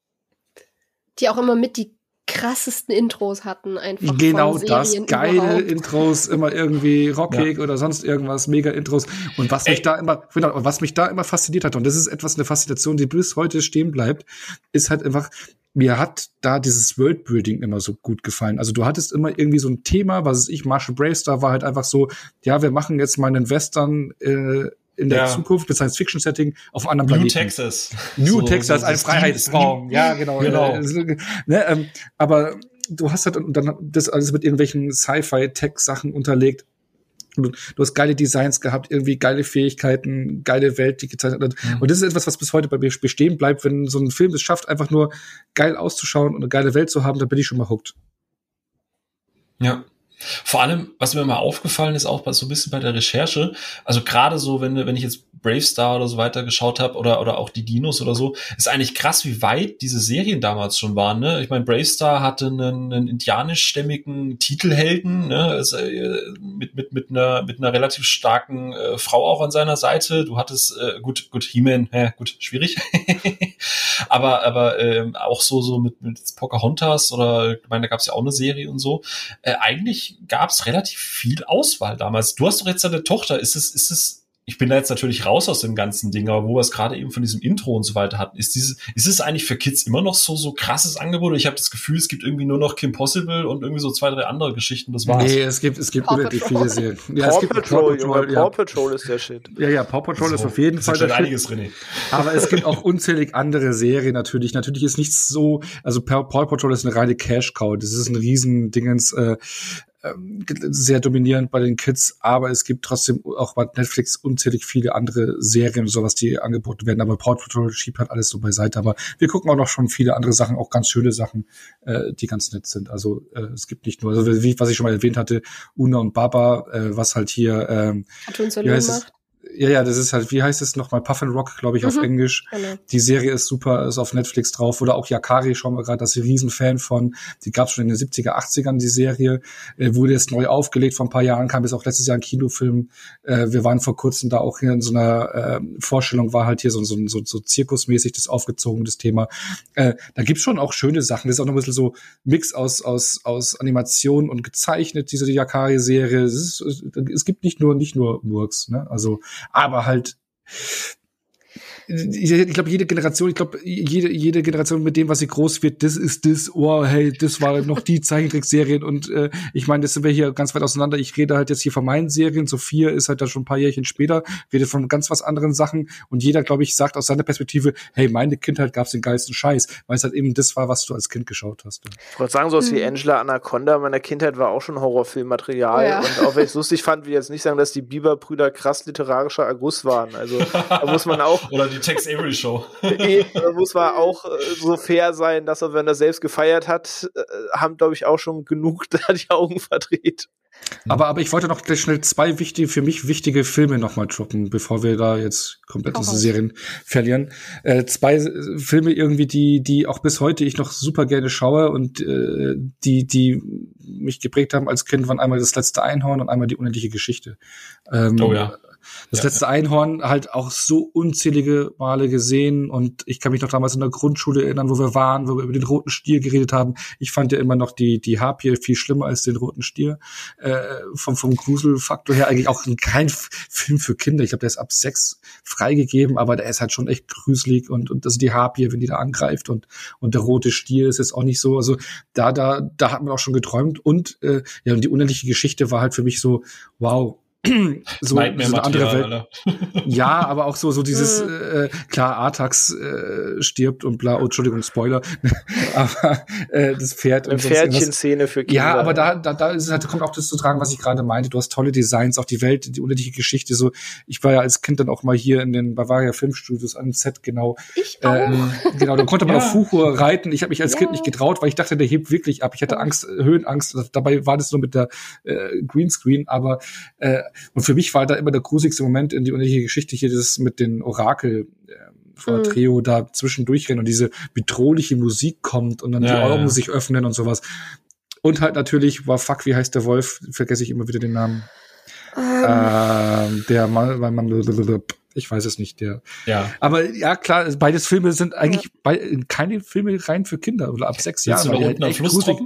Die auch immer mit die krassesten Intros hatten, einfach. Genau das, geile überhaupt. Intros, immer irgendwie rockig ja. oder sonst irgendwas, mega Intros. Und was Ey. mich da immer, genau, was mich da immer fasziniert hat, und das ist etwas eine Faszination, die bis heute stehen bleibt, ist halt einfach, mir hat da dieses Worldbuilding immer so gut gefallen. Also du hattest immer irgendwie so ein Thema, was ich, Marshall Bravestar war halt einfach so, ja, wir machen jetzt mal einen Western äh, in der ja. Zukunft mit Science-Fiction-Setting auf einem anderen New Planeten. Texas. New so, Texas, so, ein Freiheitsraum. Ja, genau. genau. Äh, ne, ähm, aber du hast halt dann das alles mit irgendwelchen Sci-Fi-Tech-Sachen unterlegt. Du, du hast geile Designs gehabt, irgendwie geile Fähigkeiten, geile Welt, die gezeichnet hat. Mhm. Und das ist etwas, was bis heute bei mir bestehen bleibt. Wenn so ein Film es schafft, einfach nur geil auszuschauen und eine geile Welt zu haben, dann bin ich schon mal hooked. Ja. Vor allem, was mir mal aufgefallen ist, auch so ein bisschen bei der Recherche, also gerade so, wenn, wenn ich jetzt Brave Star oder so weiter geschaut habe oder, oder auch die Dinos oder so, ist eigentlich krass, wie weit diese Serien damals schon waren. Ne? Ich meine, Brave Star hatte einen, einen indianischstämmigen Titelhelden, ne? Also, mit, mit, mit, einer, mit einer relativ starken äh, Frau auch an seiner Seite. Du hattest, äh, gut, gut, He-Man, äh, gut, schwierig. aber aber äh, auch so, so mit, mit Pocahontas oder, ich meine, da gab es ja auch eine Serie und so. Äh, eigentlich gab es relativ viel Auswahl damals. Du hast doch jetzt eine Tochter. Ist es, ist es, ich bin da jetzt natürlich raus aus dem ganzen Ding, aber wo wir es gerade eben von diesem Intro und so weiter hatten, ist dieses, ist es eigentlich für Kids immer noch so, so krasses Angebot? Ich habe das Gefühl, es gibt irgendwie nur noch Kim Possible und irgendwie so zwei, drei andere Geschichten, das war's. Nee, es gibt, es gibt unendlich viele Serien. Ja, Paw, es gibt Patrol, Paw Patrol, ja. Paw Patrol ist der Shit. Ja, ja, Paw Patrol so, ist auf jeden Fall der einiges, Shit. René. Aber es gibt auch unzählig andere Serien natürlich. Natürlich ist nichts so, also Paw Patrol ist eine reine Cash-Cow. Das ist ein riesen Dingens, äh, ähm, sehr dominierend bei den Kids, aber es gibt trotzdem auch bei Netflix unzählig viele andere Serien und sowas, die angeboten werden. Aber Port Patrol schiebt halt alles so beiseite. Aber wir gucken auch noch schon viele andere Sachen, auch ganz schöne Sachen, äh, die ganz nett sind. Also äh, es gibt nicht nur, also wie was ich schon mal erwähnt hatte, Una und Baba, äh, was halt hier ähm, wie heißt es? Ja, ja, das ist halt, wie heißt es nochmal? Puff and Rock, glaube ich, mhm. auf Englisch. Genau. Die Serie ist super, ist auf Netflix drauf. Oder auch Yakari, schauen wir gerade, das ist ein Riesenfan von. Die gab es schon in den 70er, 80ern, die Serie. Äh, wurde jetzt neu aufgelegt, vor ein paar Jahren kam jetzt auch letztes Jahr ein Kinofilm. Äh, wir waren vor kurzem da auch in so einer äh, Vorstellung, war halt hier so, so, so, so zirkusmäßig das aufgezogen, das Thema. Äh, da gibt's schon auch schöne Sachen. Das ist auch noch ein bisschen so Mix aus, aus, aus Animation und gezeichnet, diese Yakari-Serie. Es, es gibt nicht nur, nicht nur Murks, ne? Also, aber halt ich glaube, jede Generation, ich glaube, jede, jede Generation mit dem, was sie groß wird, das ist das, oh, hey, das war noch die Zeichentrickserien und äh, ich meine, das sind wir hier ganz weit auseinander. Ich rede halt jetzt hier von meinen Serien. Sophia ist halt da schon ein paar Jährchen später, redet von ganz was anderen Sachen und jeder, glaube ich, sagt aus seiner Perspektive, hey, meine Kindheit gab's den geilsten Scheiß, weil es halt eben das war, was du als Kind geschaut hast. Ich wollte sagen, so was mhm. wie Angela Anaconda meiner Kindheit war auch schon Horrorfilmmaterial ja. und auch wenn ich es lustig fand, wie jetzt nicht sagen, dass die Biberbrüder krass literarischer Erguss waren. Also da muss man auch Oder die Tex Avery Show. da muss man auch äh, so fair sein, dass er, wenn er selbst gefeiert hat, äh, haben, glaube ich, auch schon genug da die Augen verdreht. Aber, aber ich wollte noch schnell zwei wichtige, für mich wichtige Filme nochmal droppen, bevor wir da jetzt komplett diese Serien verlieren. Äh, zwei Filme irgendwie, die, die auch bis heute ich noch super gerne schaue und äh, die, die mich geprägt haben als Kind, waren einmal das letzte Einhorn und einmal die unendliche Geschichte. Ähm, oh ja. Das ja, letzte. Einhorn halt auch so unzählige Male gesehen und ich kann mich noch damals in der Grundschule erinnern, wo wir waren, wo wir über den roten Stier geredet haben. Ich fand ja immer noch die, die Harpie viel schlimmer als den roten Stier. Äh, vom, vom Gruselfaktor her eigentlich auch kein Film für Kinder. Ich glaube, der ist ab sechs freigegeben, aber der ist halt schon echt gruselig und, und das ist die Harpie, wenn die da angreift und, und der rote Stier ist jetzt auch nicht so. Also da, da, da hat man auch schon geträumt und äh, ja, und die unendliche Geschichte war halt für mich so, wow, so, so eine andere Welt. ja, aber auch so so dieses äh, klar Artax äh, stirbt und bla. Oh, Entschuldigung, Spoiler. aber äh, das Pferd eine Pferdchenszene für Kinder. Ja, aber da da da ist halt, kommt auch das zu tragen, was ich gerade meinte. Du hast tolle Designs, auch die Welt, die unendliche Geschichte. So, ich war ja als Kind dann auch mal hier in den Bavaria Filmstudios am Set genau. Ich auch. Ähm, genau, da konnte man ja. auf Fuchur reiten. Ich habe mich als ja. Kind nicht getraut, weil ich dachte, der hebt wirklich ab. Ich hatte Angst, Höhenangst. Dabei war das nur mit der äh, Greenscreen, aber äh, und für mich war da immer der gruseligste Moment in die unendliche Geschichte hier, das mit den Orakel äh, vor mhm. Trio da zwischendurch rennen und diese bedrohliche Musik kommt und dann ja, die Augen ja. sich öffnen und sowas. Und halt natürlich war Fuck, wie heißt der Wolf? Vergesse ich immer wieder den Namen. Ähm, ähm der Mann, mein Mann, ich weiß es nicht, der. Ja. Aber ja, klar, beides Filme sind eigentlich bei, keine Filme rein für Kinder oder ab sechs Jahren. weil die halt echt gruselig-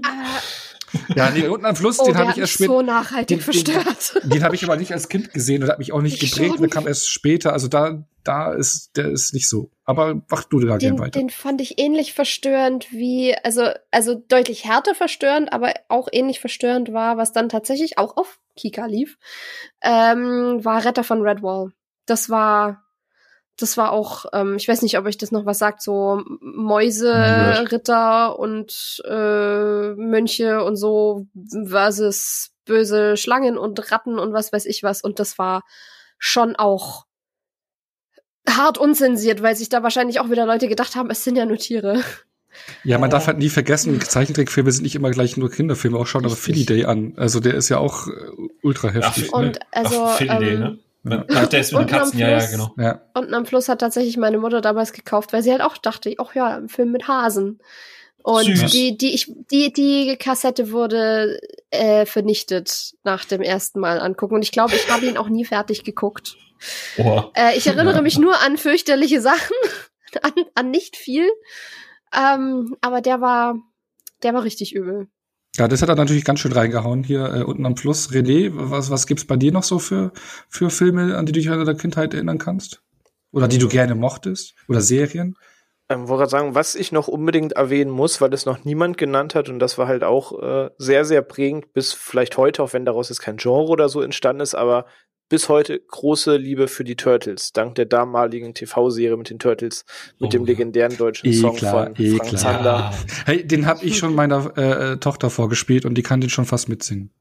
Ja, nee, unten am Fluss, oh, den habe ich erst später. so nachhaltig den- verstört. Den habe ich aber nicht als Kind gesehen und hat mich auch nicht Ich geprägt. Der kam erst später. Also da, da ist, der ist nicht so. Aber mach du da gerne Den, weiter. den fand ich ähnlich verstörend wie, also, also deutlich härter verstörend, aber auch ähnlich verstörend war, was dann tatsächlich auch auf Kika lief, ähm, war Retter von Redwall. Das war, das war auch, ähm, ich weiß nicht, ob euch das noch was sagt, so Mäuse. Ritter und äh, Mönche und so versus böse Schlangen und Ratten und was weiß ich was. Und das war schon auch hart unzensiert, weil sich da wahrscheinlich auch wieder Leute gedacht haben, es sind ja nur Tiere. Ja, man darf halt nie vergessen, Zeichentrickfilme sind nicht immer gleich nur Kinderfilme. Auch schaut aber Philly. Day an. Also der ist ja auch äh, ultra heftig. Ach, Und also, Ach, Philly, ähm, ne? Ach, der ist mit den unten am Katzen, ja, ja, Fluss. genau. ja. Unten am Fluss hat tatsächlich meine Mutter damals gekauft, weil sie halt auch dachte, ach ja, ein Film mit Hasen. Und Süß. die, die, ich, die, die Kassette wurde äh, vernichtet nach dem ersten Mal angucken. Und ich glaube, ich habe ihn auch nie fertig geguckt. Äh, ich erinnere Ja. mich nur an fürchterliche Sachen, an, an nicht viel. Ähm, aber der war, der war richtig übel. Ja, das hat er natürlich ganz schön reingehauen hier äh, unten am Fluss. René, was, was gibt's bei dir noch so für, für Filme, an die du dich an deiner Kindheit erinnern kannst? Oder die du gerne mochtest? Oder Serien? Ähm, wollte gerade sagen, was ich noch unbedingt erwähnen muss, weil das noch niemand genannt hat und das war halt auch äh, sehr, sehr prägend, bis vielleicht heute, auch wenn daraus jetzt kein Genre oder so entstanden ist, aber bis heute große Liebe für die Turtles, dank der damaligen TV-Serie mit den Turtles, mit Oh, dem legendären deutschen Eh Song klar, von eh Frank klar. Zander. Hey, den habe ich schon meiner äh, Tochter vorgespielt und die kann den schon fast mitsingen.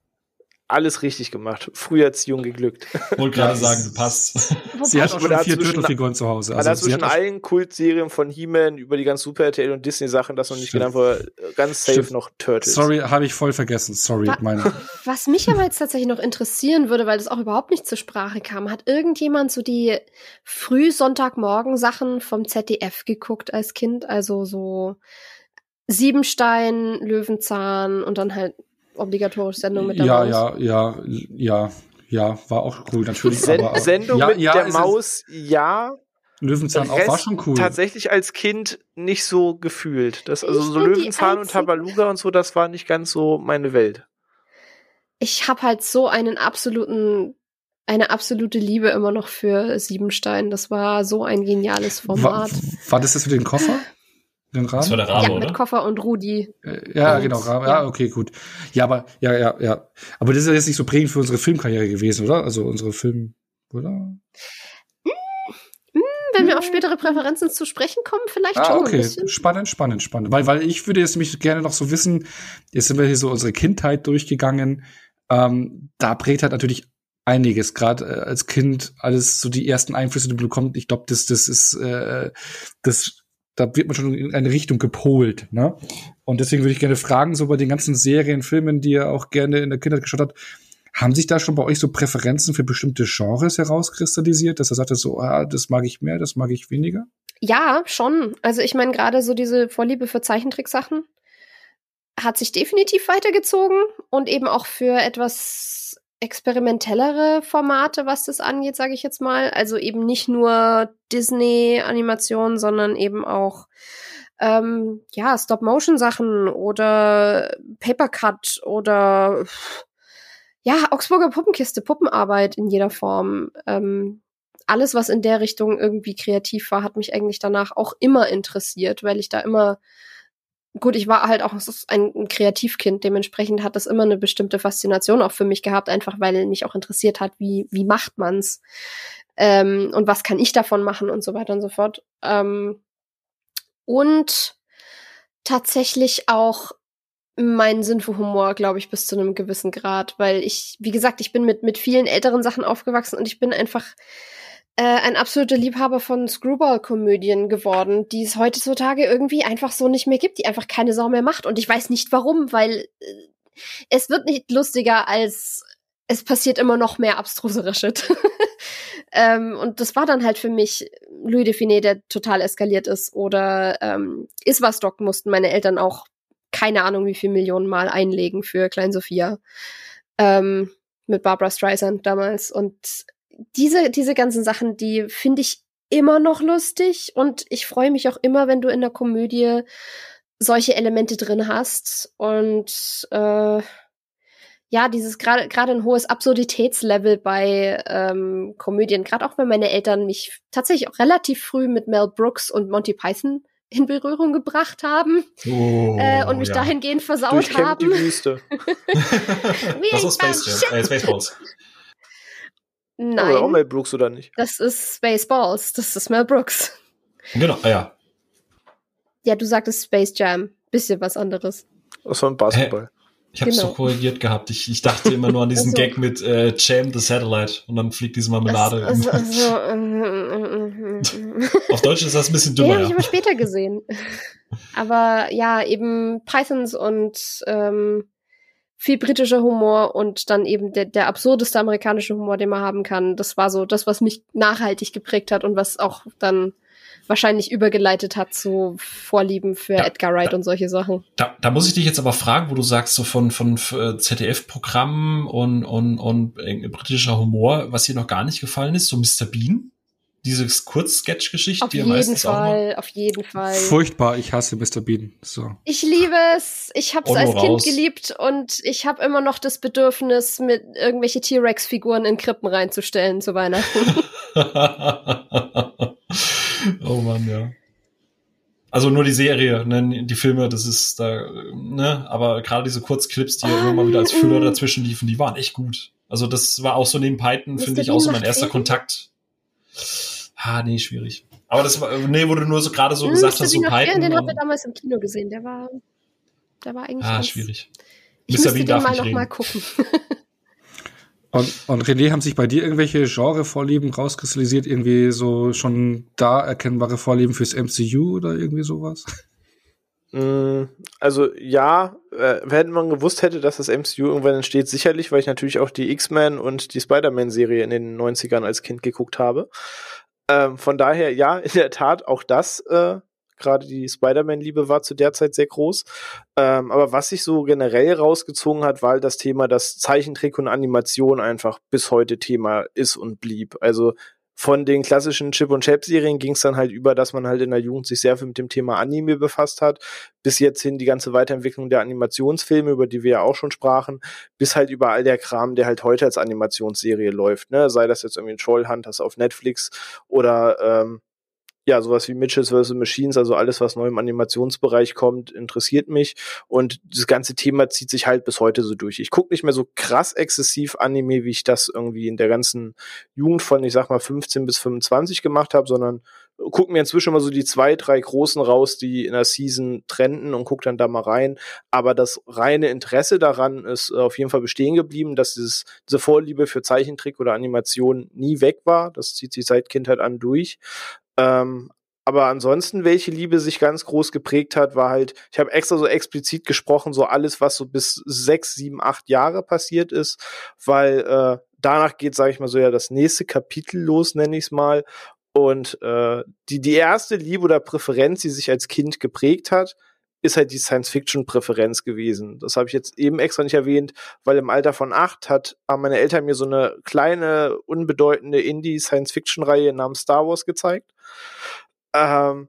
Alles richtig gemacht. Früherziehung geglückt. Wollte gerade sagen, passt. Sie hat auch schon vier Turtle-Figuren zu Hause. Also, Also sie zwischen allen Kultserien von He-Man über die ganzen Super RTL und Disney Sachen, das noch nicht Stimmt. genannt wurde, ganz safe Stimmt. noch Turtles. sorry, habe ich voll vergessen. Sorry, Wa- mein. Was mich aber jetzt tatsächlich noch interessieren würde, weil das auch überhaupt nicht zur Sprache kam, hat irgendjemand so die Früh-Sonntagmorgen-Sachen vom ZDF geguckt als Kind? Also so Siebenstein, Löwenzahn und dann halt obligatorisch Sendung mit der Ja, Maus. ja, ja, ja, ja, war auch cool, natürlich. Sen aber, Sendung ja, mit ja, der Maus, ja. Löwenzahn auch war schon cool. Tatsächlich als Kind nicht so gefühlt. Das, also Ich so Löwenzahn und Tabaluga und so, das war nicht ganz so meine Welt. Ich habe halt so einen absoluten, eine absolute Liebe immer noch für Siebenstein. Das war so ein geniales War, Format. war das das für den Koffer? Den Rahmen? Das war der Rabe, ja, mit oder? Koffer und Rudi. Äh, Ja, Und- genau. Rahmen. ja. Ja, okay, gut. Ja, aber, ja, ja, ja. Aber das ist ja jetzt nicht so prägend für unsere Filmkarriere gewesen, oder? Also unsere Film, oder? Wenn wir auf spätere Präferenzen zu sprechen kommen, vielleicht Ah, schon ein okay. bisschen. Spannend, spannend, spannend. Weil, weil ich würde jetzt mich gerne noch so wissen, jetzt sind wir hier so unsere Kindheit durchgegangen. Ähm, da prägt halt natürlich einiges, gerade äh, als Kind, alles so die ersten Einflüsse, die man bekommt. Ich glaube, das, das ist, äh, das, da wird man schon in eine Richtung gepolt, ne? Und deswegen würde ich gerne fragen, so bei den ganzen Serien, Filmen, die ihr auch gerne in der Kindheit geschaut habt, haben sich da schon bei euch so Präferenzen für bestimmte Genres herauskristallisiert, dass er sagte so, ah, das mag ich mehr, das mag ich weniger? Ja, schon. Also ich meine, gerade so diese Vorliebe für Zeichentricksachen hat sich definitiv weitergezogen und eben auch für etwas experimentellere Formate, was das angeht, sage ich jetzt mal. Also eben nicht nur Disney-Animationen, sondern eben auch ähm, ja Stop-Motion-Sachen oder Papercut oder ja Augsburger Puppenkiste, Puppenarbeit in jeder Form. Ähm, alles, was in der Richtung irgendwie kreativ war, hat mich eigentlich danach auch immer interessiert, weil ich da immer, gut, ich war halt auch ein, Kreativkind, dementsprechend hat das immer eine bestimmte Faszination auch für mich gehabt, einfach weil mich auch interessiert hat, wie, wie macht man's ähm, und was kann ich davon machen und so weiter und so fort. Ähm, und tatsächlich auch meinen Sinn für Humor, glaube ich, bis zu einem gewissen Grad, weil ich, wie gesagt, ich bin mit, mit vielen älteren Sachen aufgewachsen und ich bin einfach äh, ein absoluter Liebhaber von Screwball-Komödien geworden, die es heutzutage irgendwie einfach so nicht mehr gibt, die einfach keine Sau mehr macht. Und ich weiß nicht warum, weil äh, es wird nicht lustiger als es passiert immer noch mehr abstruserer Shit. ähm, und das war dann halt für mich Louis Define, der total eskaliert ist. Oder ähm, Iswastock mussten meine Eltern auch keine Ahnung wie viel Millionen Mal einlegen für Klein Sophia. Ähm, mit Barbara Streisand damals. Und diese, diese ganzen Sachen, die finde ich immer noch lustig und ich freue mich auch immer, wenn du in der Komödie solche Elemente drin hast und äh, ja, dieses gerade gerade ein hohes Absurditätslevel bei ähm, Komödien, gerade auch wenn meine Eltern mich tatsächlich auch relativ früh mit Mel Brooks und Monty Python in Berührung gebracht haben oh, äh, und mich ja. dahingehend versaut haben. Die Wüste. das ist Space, äh, Spaceballs. Nein. Oder auch Mel Brooks oder nicht? Das ist Spaceballs. Das ist Mel Brooks. Genau, ah, ja. Ja, du sagtest Space Jam. Bisschen was anderes. Das war ein Basketball. Hä? Ich habe genau. so korrigiert gehabt. Ich, ich dachte immer nur an diesen also, Gag mit äh, Jam the Satellite und dann fliegt diese Marmelade. Also, also, Auf Deutsch ist das ein bisschen dümmer. Ja, habe ich aber später gesehen. aber ja, eben Pythons und ähm, viel britischer Humor und dann eben der, der absurdeste amerikanische Humor, den man haben kann. Das war so das, was mich nachhaltig geprägt hat und was auch dann wahrscheinlich übergeleitet hat zu Vorlieben für ja, Edgar Wright da, und solche Sachen. Da, da muss ich dich jetzt aber fragen, wo du sagst, so von, von äh, ZDF-Programmen und, und, und äh, britischer Humor, was dir noch gar nicht gefallen ist, so Mr. Bean? Diese Kurzsketch-Geschichte, die ja meistens Fall, auch Fall, Auf jeden Fall, Furchtbar, ich hasse Mr. Bean. So. Ich liebe es. Ich habe es als Kind raus. geliebt und ich habe immer noch das Bedürfnis, mit irgendwelche T-Rex-Figuren in Krippen reinzustellen zu Weihnachten. oh Mann, ja. Also nur die Serie, ne, die Filme, das ist da, ne, aber gerade diese Kurzclips, die ja immer mal wieder als Füller dazwischen liefen, die waren echt gut. Also das war auch so neben Python, finde ich, auch so mein erster Film? Kontakt. Ah, nee, schwierig. Aber das war, nee, wurde nur so gerade so hm, gesagt hast, so Python. Den haben wir damals im Kino gesehen, der war, der war eigentlich. Ah, schwierig. Ich Mr. müsste den mal noch mal gucken. Und, und René, haben sich bei dir irgendwelche Genre-Vorlieben rauskristallisiert? Irgendwie so schon da erkennbare Vorlieben fürs MCU oder irgendwie sowas? Mm, also ja, äh, wenn man gewusst hätte, dass das MCU irgendwann entsteht, sicherlich, weil ich natürlich auch die X-Men und die Spider-Man-Serie in den 90ern als Kind geguckt habe. Ähm, von daher, ja, in der Tat, auch das äh, Gerade die Spider-Man-Liebe war zu der Zeit sehr groß. Ähm, aber was sich so generell rausgezogen hat, war halt das Thema, dass Zeichentrick und Animation einfach bis heute Thema ist und blieb. Also von den klassischen Chip und Chap Serien ging es dann halt über, dass man halt in der Jugend sich sehr viel mit dem Thema Anime befasst hat, bis jetzt hin die ganze Weiterentwicklung der Animationsfilme, über die wir ja auch schon sprachen, bis halt über all der Kram, der halt heute als Animationsserie läuft, ne, sei das jetzt irgendwie Trollhunters auf Netflix oder ähm, ja, sowas wie Mitchells vs. Machines, also alles, was neu im Animationsbereich kommt, interessiert mich. Und das ganze Thema zieht sich halt bis heute so durch. Ich gucke nicht mehr so krass exzessiv Anime, wie ich das irgendwie in der ganzen Jugend von, ich sag mal, 15 bis 25 gemacht habe, sondern guck mir inzwischen mal so die zwei, drei großen raus, die in der Season trenden und guck dann da mal rein. Aber das reine Interesse daran ist auf jeden Fall bestehen geblieben, dass dieses, diese Vorliebe für Zeichentrick oder Animation nie weg war. Das zieht sich seit Kindheit an durch. Ähm, aber ansonsten, welche Liebe sich ganz groß geprägt hat, war halt, ich habe extra so explizit gesprochen, so alles, was so bis sechs, sieben, acht Jahre passiert ist, weil äh, danach geht, sage ich mal so, ja das nächste Kapitel los, nenne ich es mal. Und äh, die, die erste Liebe oder Präferenz, die sich als Kind geprägt hat, ist halt die Science-Fiction-Präferenz gewesen. Das habe ich jetzt eben extra nicht erwähnt, weil im Alter von acht hat haben meine Eltern mir so eine kleine, unbedeutende Indie-Science-Fiction-Reihe namens Star Wars gezeigt. Ähm,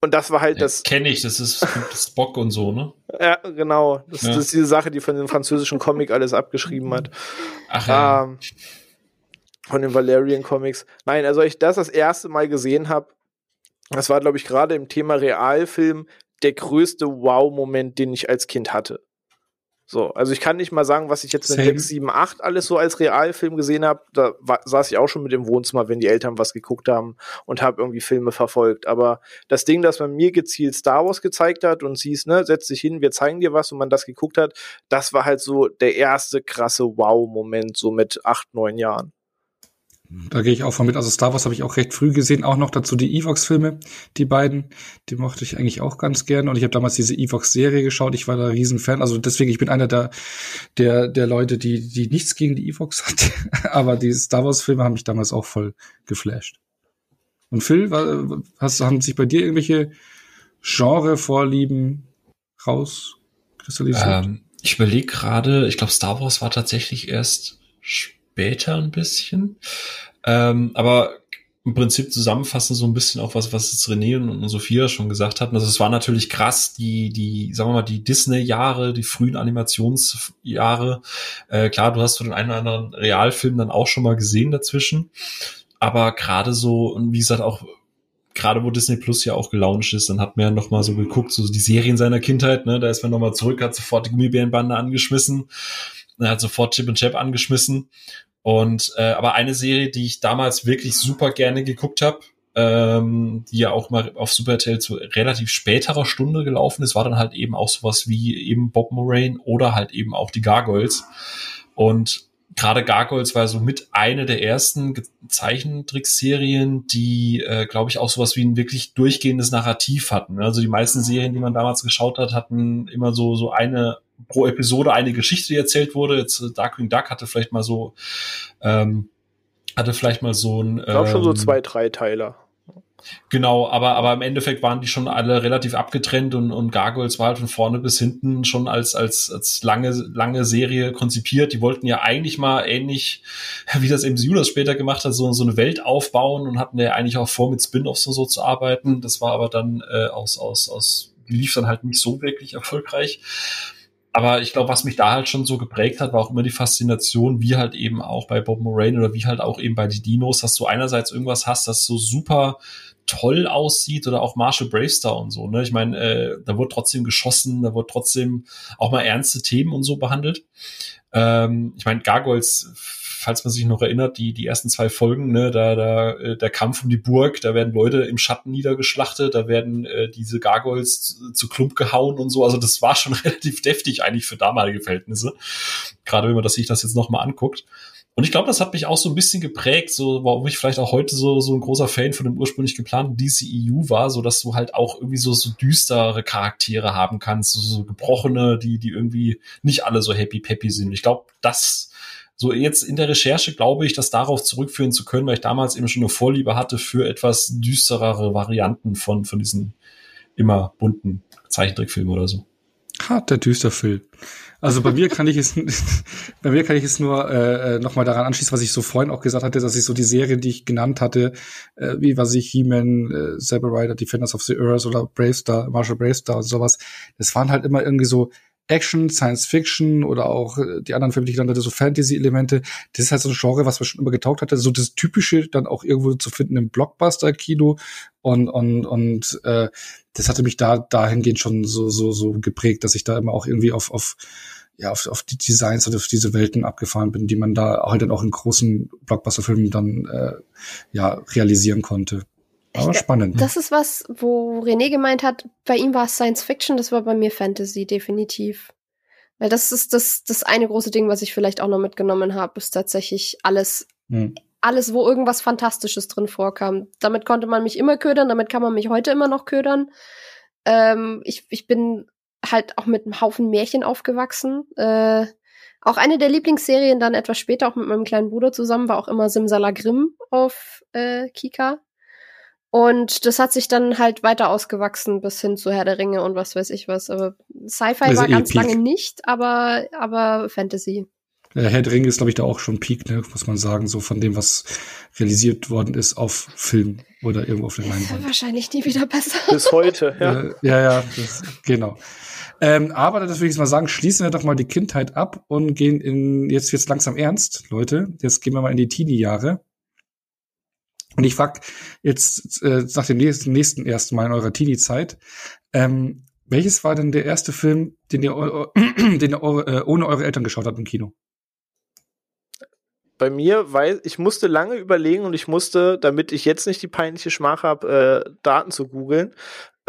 und das war halt ja, das. Kenne ich, das ist Spock und so, ne? Ja, genau. Das, ja. das, ist diese Sache, die von dem französischen Comic alles abgeschrieben hat. Ach ja. Ähm, von den Valerian Comics. Nein, also ich das das erste Mal gesehen habe, das war, glaube ich, gerade im Thema Realfilm der größte Wow-Moment, den ich als Kind hatte. So, also ich kann nicht mal sagen, was ich jetzt in 6, 7, 8 alles so als Realfilm gesehen habe. Da war, saß ich auch schon mit im Wohnzimmer, wenn die Eltern was geguckt haben und habe irgendwie Filme verfolgt. Aber das Ding, dass man mir gezielt Star Wars gezeigt hat und siehst, ne, setz dich hin, wir zeigen dir was und man das geguckt hat, das war halt so der erste krasse Wow-Moment, so mit 8, 9 Jahren. Da gehe ich auch von mit. Also Star Wars habe ich auch recht früh gesehen. Auch noch dazu die Evox-Filme, die beiden. Die mochte ich eigentlich auch ganz gern. Und ich habe damals diese Evox-Serie geschaut. Ich war da riesen Fan. Also deswegen, ich bin einer der, der, der Leute, die, die nichts gegen die Evox hat. Aber die Star Wars-Filme haben mich damals auch voll geflasht. Und Phil, was, haben sich bei dir irgendwelche Genre-Vorlieben rauskristallisiert? Ähm, ich überlege gerade, ich glaube, Star Wars war tatsächlich erst später ein bisschen. Ähm, aber im Prinzip zusammenfassen so ein bisschen auch was, was jetzt René und, Sophia schon gesagt hatten. Also es war natürlich krass, die, die, sagen wir mal, die Disney-Jahre, die frühen Animationsjahre. Äh, klar, du hast so den einen oder anderen Realfilm dann auch schon mal gesehen dazwischen. Aber gerade so, und wie gesagt, auch gerade wo Disney Plus ja auch gelauncht ist, dann hat man ja noch mal so geguckt, so die Serien seiner Kindheit, ne, da ist man noch mal zurück, hat sofort die Gummibärenbande angeschmissen, hat sofort Chip und Chap angeschmissen und äh, aber eine Serie, die ich damals wirklich super gerne geguckt habe, ähm, die ja auch mal auf Super RTL zu relativ späterer Stunde gelaufen ist, war dann halt eben auch sowas wie eben Bob Moraine oder halt eben auch die Gargoyles. Und gerade Gargoyles war so mit eine der ersten Zeichentrickserien, die, äh, glaube ich, auch sowas wie ein wirklich durchgehendes Narrativ hatten. Also die meisten Serien, die man damals geschaut hat, hatten immer so, so eine pro Episode eine Geschichte, die erzählt wurde. Jetzt äh, Darkwing Duck hatte vielleicht mal so, ähm, hatte vielleicht mal so ein. Ich glaube ähm, schon so zwei, drei Teiler. Genau, aber, aber im Endeffekt waren die schon alle relativ abgetrennt und, und Gargoyles war halt von vorne bis hinten schon als, als, als lange, lange Serie konzipiert. Die wollten ja eigentlich mal ähnlich, wie das MCU das später gemacht hat, so, so eine Welt aufbauen und hatten ja eigentlich auch vor, mit Spin-offs und so zu arbeiten. Das war aber dann äh, aus, aus, aus, lief dann halt nicht so wirklich erfolgreich. Aber ich glaube, was mich da halt schon so geprägt hat, war auch immer die Faszination, wie halt eben auch bei Bob Moraine oder wie halt auch eben bei die Dinos, dass du einerseits irgendwas hast, das so super toll aussieht oder auch Marshall Bravestar und so. Ne? Ich meine, äh, da wurde trotzdem geschossen, da wurde trotzdem auch mal ernste Themen und so behandelt. Ähm, ich meine, Gargoyles, falls man sich noch erinnert, die, die ersten zwei Folgen, ne, da, da, äh, der Kampf um die Burg, da werden Leute im Schatten niedergeschlachtet, da werden äh, diese Gargoyles zu, zu Klump gehauen und so. Also das war schon relativ deftig eigentlich für damalige Verhältnisse. Gerade wenn man das, sich das jetzt nochmal anguckt. Und ich glaube, das hat mich auch so ein bisschen geprägt, so warum ich vielleicht auch heute so so ein großer Fan von dem ursprünglich geplanten DCEU war, so dass du halt auch irgendwie so so düstere Charaktere haben kannst, so, so gebrochene, die die irgendwie nicht alle so happy peppy sind. Ich glaube, das so jetzt in der Recherche glaube ich, das darauf zurückführen zu können, weil ich damals eben schon eine Vorliebe hatte für etwas düsterere Varianten von von diesen immer bunten Zeichentrickfilmen oder so. Ha, der Düsterfilm. Also bei mir kann ich es, bei mir kann ich es nur äh, äh nochmal daran anschließen, was ich so vorhin auch gesagt hatte, dass ich so die Serie, die ich genannt hatte, äh, wie was ich He-Man, äh, Saber Rider, Defenders of the Earth oder Bravestar, Marshall Bravestar und sowas, das waren halt immer irgendwie so Action, Science Fiction oder auch äh, die anderen Filme, die ich genannt hatte, so Fantasy-Elemente. Das ist halt so ein Genre, was mir schon immer getaugt hatte. So das Typische dann auch irgendwo zu finden im Blockbuster-Kino. Und, und, und äh, das hatte mich da dahingehend schon so, so, so geprägt, dass ich da immer auch irgendwie auf, auf ja, auf, auf die Designs und auf diese Welten abgefahren bin, die man da halt dann auch in großen Blockbuster-Filmen dann äh, ja realisieren konnte. Aber spannend. Das ist was, wo René gemeint hat, bei ihm war es Science Fiction, das war bei mir Fantasy, definitiv. Weil das ist das, das eine große Ding, was ich vielleicht auch noch mitgenommen habe, ist tatsächlich alles, hm. alles, wo irgendwas Fantastisches drin vorkam. Damit konnte man mich immer ködern, damit kann man mich heute immer noch ködern. Ähm, ich, ich bin halt auch mit einem Haufen Märchen aufgewachsen. Äh, auch eine der Lieblingsserien dann etwas später, auch mit meinem kleinen Bruder zusammen, war auch immer Simsalagrim auf äh, Kika. Und das hat sich dann halt weiter ausgewachsen bis hin zu Herr der Ringe und was weiß ich was. Aber Sci-Fi war ganz lange nicht, aber, aber Fantasy. Ja, Herr der Ringe ist, glaube ich, da auch schon Peak, ne, muss man sagen, so von dem, was realisiert worden ist auf Film oder irgendwo auf der Leinwand. Wahrscheinlich nie wieder besser. Bis heute, ja. Äh, ja, ja, das, genau. Ähm, aber das will ich jetzt mal sagen, schließen wir doch mal die Kindheit ab und gehen in, jetzt wird's langsam ernst, Leute. Jetzt gehen wir mal in die Teenie-Jahre. Und ich frage jetzt äh, nach dem nächsten, nächsten ersten Mal in eurer Teenie-Zeit, ähm, welches war denn der erste Film, den ihr, den ihr äh, ohne eure Eltern geschaut habt im Kino? Bei mir, weil ich musste lange überlegen und ich musste, damit ich jetzt nicht die peinliche Schmach habe, äh, Daten zu googeln,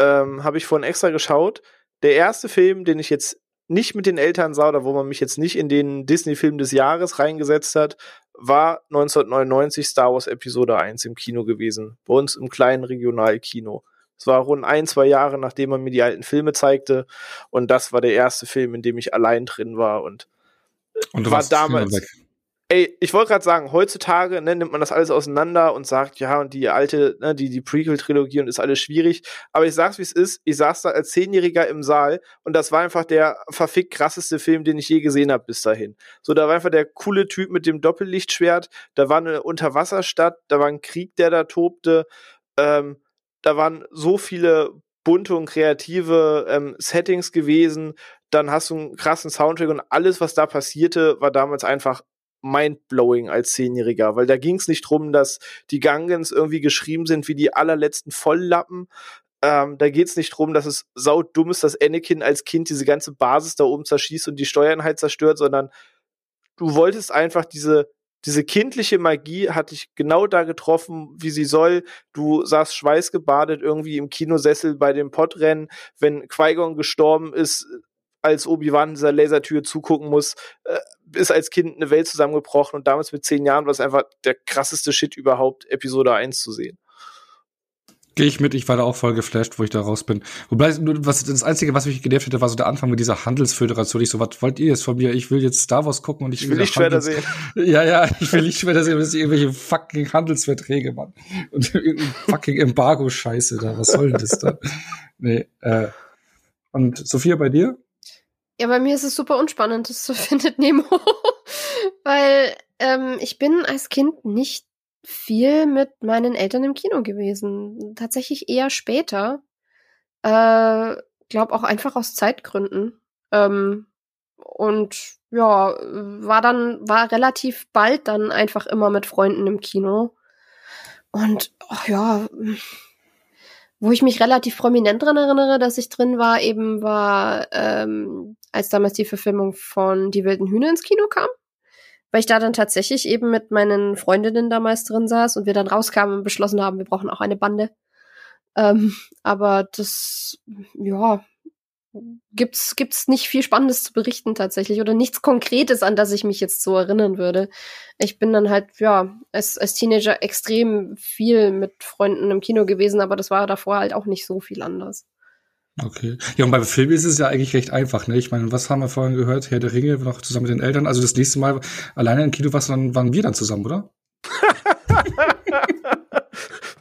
ähm, habe ich vorhin extra geschaut. Der erste Film, den ich jetzt nicht mit den Eltern sah oder wo man mich jetzt nicht in den Disney-Film des Jahres reingesetzt hat, war 1999 Star Wars Episode 1 im Kino gewesen. Bei uns im kleinen Regionalkino. Es war rund ein, zwei Jahre, nachdem man mir die alten Filme zeigte. Und das war der erste Film, in dem ich allein drin war. Und, und war damals. Ey, ich wollte gerade sagen, heutzutage ne, nimmt man das alles auseinander und sagt, ja, und die alte, ne, die, die Prequel-Trilogie und ist alles schwierig. Aber ich sag's, wie es ist. Ich saß da als Zehnjähriger im Saal und das war einfach der verfickt krasseste Film, den ich je gesehen habe bis dahin. So, da war einfach der coole Typ mit dem Doppellichtschwert, da war eine Unterwasserstadt, da war ein Krieg, der da tobte, ähm, da waren so viele bunte und kreative ähm, Settings gewesen. Dann hast du einen krassen Soundtrack und alles, was da passierte, war damals einfach mindblowing als Zehnjähriger, weil da ging es nicht drum, dass die Gangens irgendwie geschrieben sind wie die allerletzten Volllappen. Ähm, da geht es nicht drum, dass es saudumm ist, dass Anakin als Kind diese ganze Basis da oben zerschießt und die Steuereinheit zerstört, sondern du wolltest einfach diese diese kindliche Magie hat dich genau da getroffen, wie sie soll. Du saßt schweißgebadet irgendwie im Kinosessel bei dem Podrennen, wenn Qui-Gon gestorben ist, als Obi-Wan dieser Lasertür zugucken muss, äh, ist als Kind eine Welt zusammengebrochen und damals mit zehn Jahren war es einfach der krasseste Shit überhaupt, Episode 1 zu sehen. Gehe ich mit, ich war da auch voll geflasht, wo ich da raus bin. Wobei, was, das Einzige, was mich genervt hätte, war so der Anfang mit dieser Handelsföderation. Ich so, was wollt ihr jetzt von mir? Ich will jetzt Star Wars gucken und ich, ich will Lichtschwerter sehen. Ja, ja, ich will Lichtschwerter sehen, das ist irgendwelche fucking Handelsverträge, Mann. Und fucking Embargo-Scheiße da. Was soll denn das da? Nee, äh. Und Sophia, bei dir? Ja, bei mir ist es super unspannend, das findet Nemo. Weil ähm, ich bin als Kind nicht viel mit meinen Eltern im Kino gewesen. Tatsächlich eher später. Äh, glaub auch einfach aus Zeitgründen. Ähm, und ja, war dann, war relativ bald dann einfach immer mit Freunden im Kino. Und ach ja, wo ich mich relativ prominent dran erinnere, dass ich drin war, eben war, ähm, als damals die Verfilmung von Die wilden Hühner ins Kino kam. Weil ich da dann tatsächlich eben mit meinen Freundinnen damals drin saß und wir dann rauskamen und beschlossen haben, wir brauchen auch eine Bande. Ähm, aber das, ja, gibt's gibt's nicht viel Spannendes zu berichten tatsächlich oder nichts Konkretes, an das ich mich jetzt so erinnern würde. Ich bin dann halt ja als, als Teenager extrem viel mit Freunden im Kino gewesen, aber das war davor halt auch nicht so viel anders. Okay. Ja, und beim Film ist es ja eigentlich recht einfach, ne? Ich meine, was haben wir vorhin gehört? Herr der Ringe noch zusammen mit den Eltern. Also das nächste Mal alleine im Kino warst, dann waren wir dann zusammen, oder?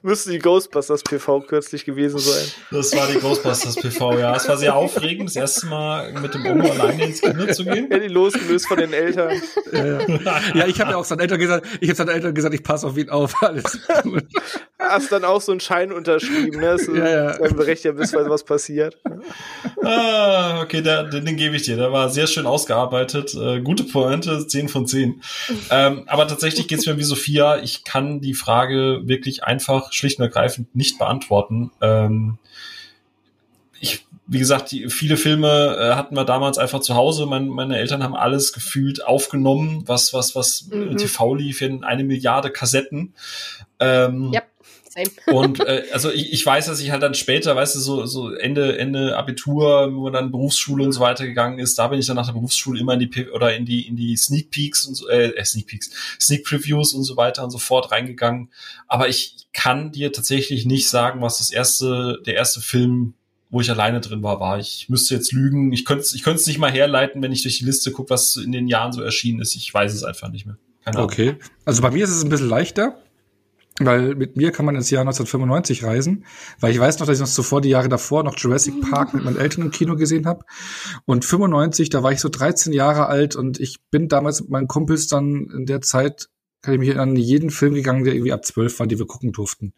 Müsste die Ghostbusters PV kürzlich gewesen sein. Das war die Ghostbusters PV, ja. Es war sehr aufregend, das erste Mal mit dem Omo alleine ins Kino zu gehen. Ja, die losgelöst von den Eltern. Ja, ja. ja ich habe ja auch seinen Eltern gesagt, ich habe seinen Eltern gesagt, ich passe auf ihn auf. Alles gut. Hast dann auch so einen Schein unterschrieben, ne? Das ist ja, ja. Wenn Recht ja wisst, was passiert. Ah, okay, der, den, den gebe ich dir. Der war sehr schön ausgearbeitet. Äh, gute Pointe, 10 von 10. Ähm, aber tatsächlich geht's mir wie Sophia. Ich kann die Frage wirklich einfach schlicht und ergreifend nicht beantworten. Ähm, ich, wie gesagt, die, viele Filme äh, hatten wir damals einfach zu Hause. Mein, meine Eltern haben alles gefühlt aufgenommen, was, was, was mhm. TV lief in eine Milliarde Kassetten. Ähm, yep. Und äh, also ich, ich weiß, dass ich halt dann später, weißt du, so, so Ende, Ende Abitur, wo man dann Berufsschule und so weiter gegangen ist, da bin ich dann nach der Berufsschule immer in die P oder in die in die Sneak Peeks und so, äh, äh Sneak Peeks, Sneak Previews und so weiter und so fort reingegangen. Aber ich kann dir tatsächlich nicht sagen, was das erste, der erste Film wo ich alleine drin war, war. Ich müsste jetzt lügen. Ich könnte ich könnte es nicht mal herleiten, wenn ich durch die Liste gucke, was in den Jahren so erschienen ist. Ich weiß es einfach nicht mehr. Keine okay. Also bei mir ist es ein bisschen leichter weil mit mir kann man ins Jahr 1995 reisen, weil ich weiß noch, dass ich noch zuvor die Jahre davor noch Jurassic Park mit meinen Eltern im Kino gesehen habe und 95, da war ich so 13 Jahre alt und ich bin damals mit meinen Kumpels dann in der Zeit, kann ich mich erinnern, jeden Film gegangen, der irgendwie ab 12 war, die wir gucken durften.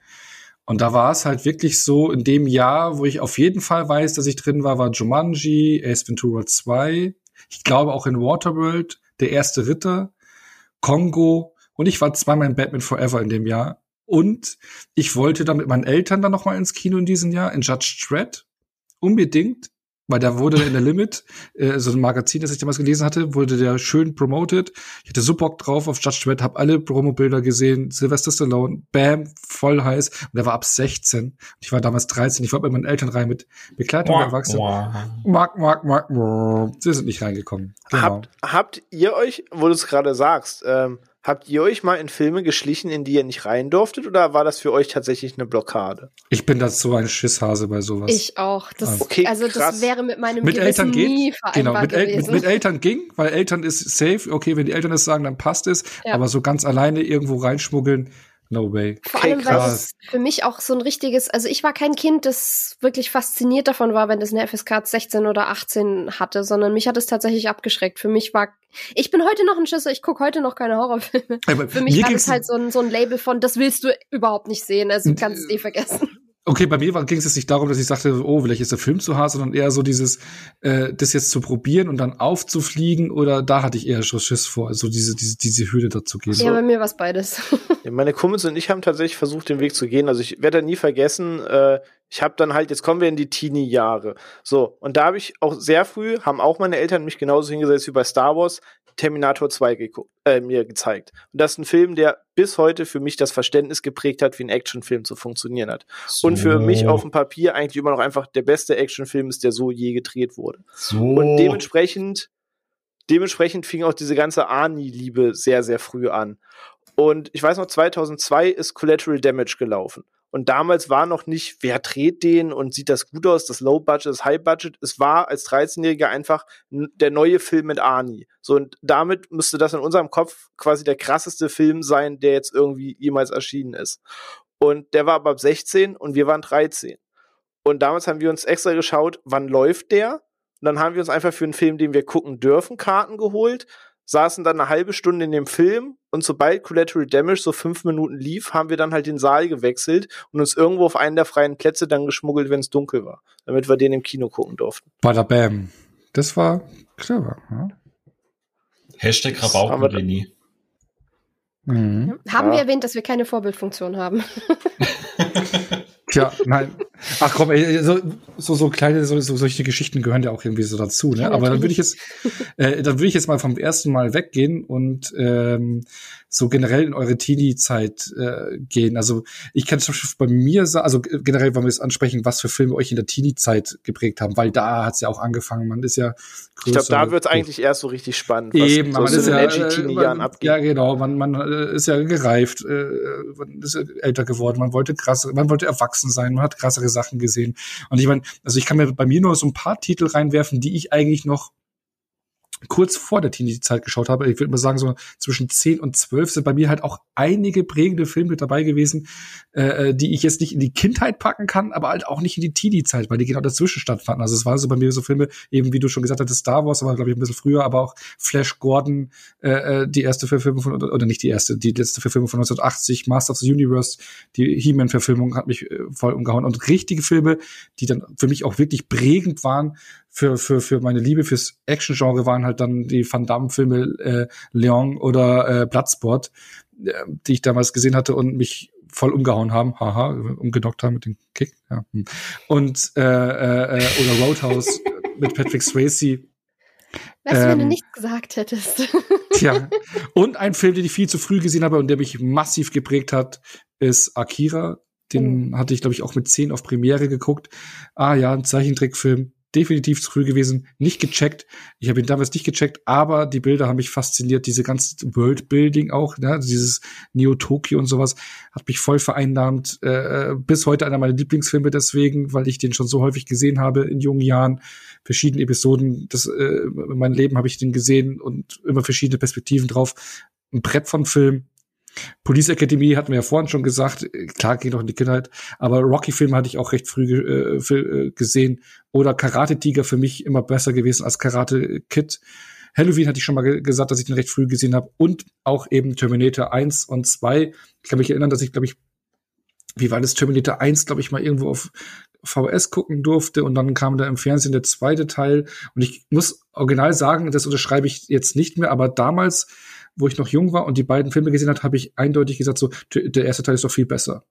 Und da war es halt wirklich so, in dem Jahr, wo ich auf jeden Fall weiß, dass ich drin war, war Jumanji, Ace Ventura 2, ich glaube auch in Waterworld, Der erste Ritter, Kongo und ich war zweimal in Batman Forever in dem Jahr. Und ich wollte dann mit meinen Eltern dann noch mal ins Kino in diesem Jahr, in Judge Dredd. Unbedingt. Weil da wurde in der Limit, äh, so ein Magazin, das ich damals gelesen hatte, wurde der schön promoted. Ich hatte so Bock drauf auf Judge Dredd, hab alle Promo-Bilder gesehen, Sylvester Stallone, bam, voll heiß. Und der war ab 16. Ich war damals 13. Ich war mit meinen Eltern rein mit Begleitung der Erwachsenen. Mark, Mark, Mark, Sie sind nicht reingekommen. Genau. Habt, habt ihr euch, wo du es gerade sagst, ähm, Habt ihr euch mal in Filme geschlichen, in die ihr nicht rein durftet, oder war das für euch tatsächlich eine Blockade? Ich bin da so ein Schisshase bei sowas. Ich auch. Das, okay, also krass. das wäre mit meinem mit Gewissen Eltern geht, nie genau, vereinbar mit, El gewesen. mit, mit, Eltern ging, weil Eltern ist safe. Okay, wenn die Eltern es sagen, dann passt es. Ja. Aber so ganz alleine irgendwo reinschmuggeln, No way. Vor allem, weil es für mich auch so ein richtiges, also ich war kein Kind, das wirklich fasziniert davon war, wenn das eine FSK 16 oder 18 hatte, sondern mich hat es tatsächlich abgeschreckt. Für mich war, ich bin heute noch ein Schisser, ich gucke heute noch keine Horrorfilme. Aber für mich war das halt so ein, so ein Label von, das willst du überhaupt nicht sehen, also du kannst es eh vergessen. Okay, bei mir ging es jetzt nicht darum, dass ich sagte, oh, vielleicht ist der Film zu hart, sondern eher so dieses, äh, das jetzt zu probieren und dann aufzufliegen oder da hatte ich eher schon Schiss vor, also diese, diese, diese Hürde dazu gehen. Ja, bei mir war es beides. Ja, meine Kumpels und ich haben tatsächlich versucht, den Weg zu gehen. Also ich werde da nie vergessen, äh, ich habe dann halt, jetzt kommen wir in die Teenie-Jahre. So, und da habe ich auch sehr früh, haben auch meine Eltern mich genauso hingesetzt wie bei Star Wars, Terminator 2 äh, mir gezeigt. Und das ist ein Film, der bis heute für mich das Verständnis geprägt hat, wie ein Actionfilm zu funktionieren hat. So. Und für mich auf dem Papier eigentlich immer noch einfach der beste Actionfilm ist, der so je gedreht wurde. So. Und dementsprechend, dementsprechend fing auch diese ganze Arnie-Liebe sehr, sehr früh an. Und ich weiß noch, 2002 ist Collateral Damage gelaufen. Und damals war noch nicht, wer dreht den und sieht das gut aus, das Low Budget, das High Budget. Es war als 13-Jähriger einfach der neue Film mit Arnie. So, und damit müsste das in unserem Kopf quasi der krasseste Film sein, der jetzt irgendwie jemals erschienen ist. Und der war aber ab 16 und wir waren 13. Und damals haben wir uns extra geschaut, wann läuft der? Und dann haben wir uns einfach für einen Film, den wir gucken dürfen, Karten geholt saßen dann eine halbe Stunde in dem Film und sobald Collateral Damage so fünf Minuten lief, haben wir dann halt den Saal gewechselt und uns irgendwo auf einen der freien Plätze dann geschmuggelt, wenn es dunkel war, damit wir den im Kino gucken durften. Bada bam. Das war clever. Ja? Hashtag Rabauken Mhm. Haben ja. wir erwähnt, dass wir keine Vorbildfunktion haben? Tja, nein. Ach komm, ey, so, so, so kleine, so, so, solche Geschichten gehören ja auch irgendwie so dazu, ne? Ja, Aber dann würde ich jetzt, äh, dann würde ich jetzt mal vom ersten Mal weggehen und ähm, so generell in eure Teenie-Zeit äh, gehen. Also ich kann zum Beispiel bei mir sagen, also generell wollen wir jetzt ansprechen, was für Filme euch in der Teenie-Zeit geprägt haben, weil da hat's ja auch angefangen. Man ist ja größer, Ich glaube, da wird's eigentlich erst so richtig spannend, was Eben, so man ist ja, äh, man, abgeht. Ja, genau, man, man äh, ist ja gereift, äh, man ist älter geworden, man wollte krass, man wollte erwachsen sein, man hat krassere Sachen gesehen. Und ich meine, also ich kann mir bei mir nur so ein paar Titel reinwerfen, die ich eigentlich noch kurz vor der Teenie-Zeit geschaut habe. Ich würde mal sagen, so zwischen 10 und 12 sind bei mir halt auch einige prägende Filme dabei gewesen, äh, äh, die ich jetzt nicht in die Kindheit packen kann, aber halt auch nicht in die Teenie-Zeit, weil die genau dazwischen stattfanden. Also es waren so bei mir so Filme, eben wie du schon gesagt hattest, Star Wars, aber glaube ich ein bisschen früher, aber auch Flash Gordon, äh, äh die erste Verfilmung von, oder nicht die erste, die letzte Verfilmung von 1980, Master of the Universe, die He-Man-Verfilmung hat mich äh, voll umgehauen. Und richtige Filme, die dann für mich auch wirklich prägend waren, für, für, für meine Liebe fürs Action-Genre waren halt dann die Van Damme-Filme äh, Leon oder äh, Bloodsport, äh, die ich damals gesehen hatte und mich voll umgehauen haben, haha, umgenockt haben mit dem Kick, ja. Hm. Und äh, äh, äh, oder Roadhouse mit Patrick Swayze. Weißt ähm, wenn du ähm, nichts gesagt hättest. Tja. Und ein Film, den ich viel zu früh gesehen habe und der mich massiv geprägt hat, ist Akira. Den oh. hatte ich, glaube ich, auch mit zehn auf Premiere geguckt. Ah ja, ein Zeichentrickfilm definitiv zu früh gewesen, nicht gecheckt. Ich habe ihn damals nicht gecheckt, aber die Bilder haben mich fasziniert, diese ganze Worldbuilding auch, ne? dieses Neo-Tokyo und sowas, hat mich voll vereinnahmt. Äh, bis heute einer meiner Lieblingsfilme deswegen, weil ich den schon so häufig gesehen habe in jungen Jahren. Verschiedene Episoden, das, äh, in meinem Leben habe ich den gesehen und immer verschiedene Perspektiven drauf. Ein Brett von Film, Police Academy hatten wir ja vorhin schon gesagt, klar ging doch in die Kindheit, aber Rocky-Filme hatte ich auch recht früh äh, äh, gesehen. Oder Karate Tiger für mich immer besser gewesen als Karate Kid. Halloween hatte ich schon mal gesagt, dass ich den recht früh gesehen habe. Und auch eben Terminator 1 und 2. Ich kann mich erinnern, dass ich, glaube ich, wie war das, Terminator 1, glaube ich, mal irgendwo auf VS gucken durfte und dann kam da im Fernsehen der zweite Teil. Und ich muss original sagen, das unterschreibe ich jetzt nicht mehr, aber damals wo ich noch jung war und die beiden Filme gesehen hat, habe ich eindeutig gesagt, so, der erste Teil ist doch viel besser.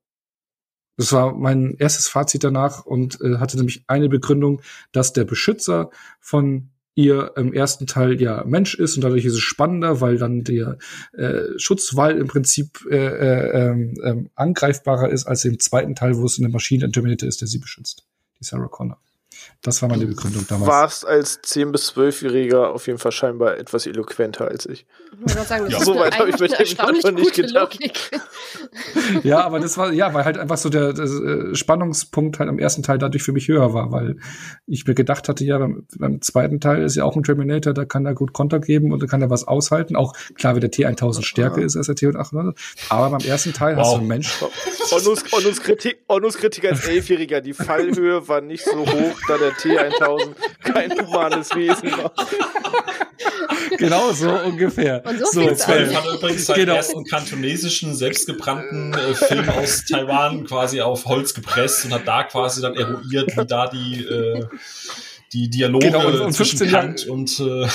Das war mein erstes Fazit danach und äh, hatte nämlich eine Begründung, dass der Beschützer von ihr im ersten Teil ja Mensch ist und dadurch ist es spannender, weil dann der äh, Schutzwall im Prinzip äh, äh, äh, angreifbarer ist als im zweiten Teil, wo es eine Maschine, ein Terminator ist, der sie beschützt, die Sarah Connor. Das war meine Begründung damals. Warst als 10- bis 12-Jähriger auf jeden Fall scheinbar etwas eloquenter als ich. Ich sagen, das Ja, so weit hab ich mit dem einfach nicht gedacht. Ja, aber das war, ja, weil halt einfach so der, der äh, Spannungspunkt halt am ersten Teil dadurch für mich höher war, weil ich mir gedacht hatte, ja, beim, beim zweiten Teil ist ja auch ein Terminator, da kann er gut Konter geben und da kann er was aushalten. Auch klar, wie der T1000 stärker ist als der T800. Aber beim ersten Teil hast Wow. du einen Mensch, Onus, Onus, Kritik, Onus Kritik als Elfjähriger. Die Fallhöhe war nicht so hoch, da der T1000 kein humanes Wesen war. genau so ungefähr. Und so fängt's zwei- an. Hat übrigens seinen Genau. ersten kantonesischen, selbstgebrannten äh, Film aus Taiwan quasi auf Holz gepresst und hat da quasi dann eruiert, wie da die, äh, die Dialoge Genau, und- und zwischen 15 Jahre- Kant und äh,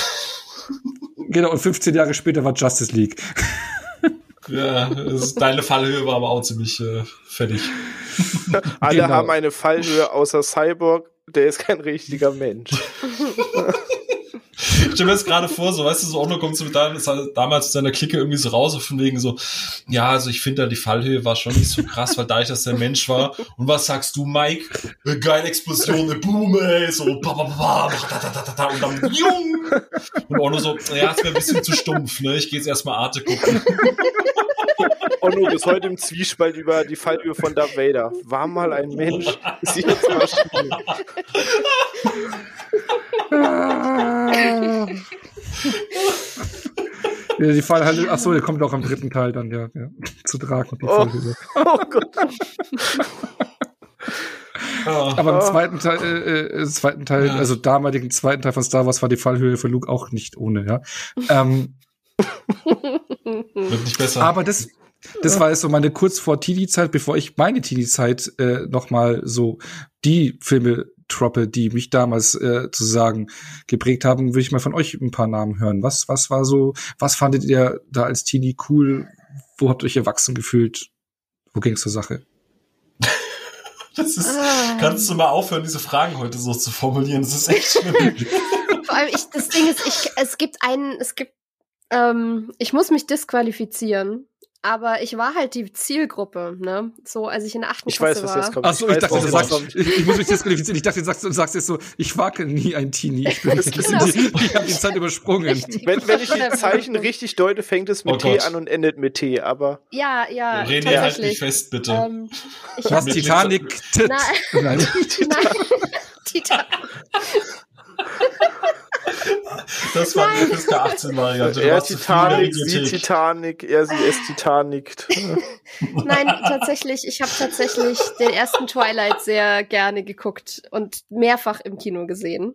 Genau, und 15 Jahre später war Justice League. ja, es- deine Fallhöhe war aber auch ziemlich äh, fertig. Alle Genau. haben eine Fallhöhe außer Cyborg. Der ist kein richtiger Mensch. Ich stell mir jetzt gerade vor, so weißt du, so Ono kommt so mit da, damals mit seiner Clique irgendwie so raus, von wegen so, ja, also ich finde da die Fallhöhe war schon nicht so krass, weil dadurch, dass der Mensch war. Und was sagst du, Mike? Äh, Geile Explosion, eine Boom, ey, so, ba, ba, ba, ba, da, da, da, da, da, und dann, jung! Und Ono so, ja, ist mir ein bisschen zu stumpf, ne, ich gehe jetzt erstmal Arte gucken. Onno ist heute im Zwiespalt über die Fallhöhe von Darth Vader. War mal ein Mensch, ist jetzt Maschine. Ja, die Fallhalle, ach so, der kommt auch am dritten Teil dann, ja, ja zu tragen. und Die Oh. Fallhöhe. Oh Gott. Aber im zweiten Teil, äh, äh, zweiten Teil, Ja. also damaligen zweiten Teil von Star Wars war die Fallhöhe für Luke auch nicht ohne, ja. ähm, Wird nicht besser. aber das, das war jetzt so meine kurz vor Teenie-Zeit, bevor ich meine Teenie-Zeit äh, noch mal so die Filme troppe, die mich damals äh, zu sagen geprägt haben, würde ich mal von euch ein paar Namen hören. Was, was war so, was fandet ihr da als Teenie cool? Wo habt ihr euch erwachsen gefühlt? Wo ging's zur Sache? das ist, Ah. kannst du mal aufhören, diese Fragen heute so zu formulieren? Das ist echt schlimm. Vor allem, ich, das Ding ist, ich, es gibt einen, es gibt, ähm, ich muss mich disqualifizieren, aber ich war halt die Zielgruppe, ne? So, als ich in der achten Ich Klasse weiß, was war. jetzt kommt. Ach so, ich weiß, dachte, was du jetzt sagst, ich, ich muss mich disqualifizieren. Ich dachte, du sagst, du sagst jetzt so, ich war nie ein Teenie. Ich bin ich, genau. ich habe die Zeit übersprungen. Richtig. Wenn, wenn ich die Zeichen richtig deute, fängt es mit Oh T Gott. an und endet mit T, aber Ja, ja, René, halt dich tatsächlich. fest, bitte. Ähm, ich Was Titanic Tit. Nein. Nein. nein, Tita Das war die FSK 18-Variante. er Titanic, sie Titanic, er sie es Titanic. Nein, tatsächlich, ich habe tatsächlich den ersten Twilight sehr gerne geguckt und mehrfach im Kino gesehen.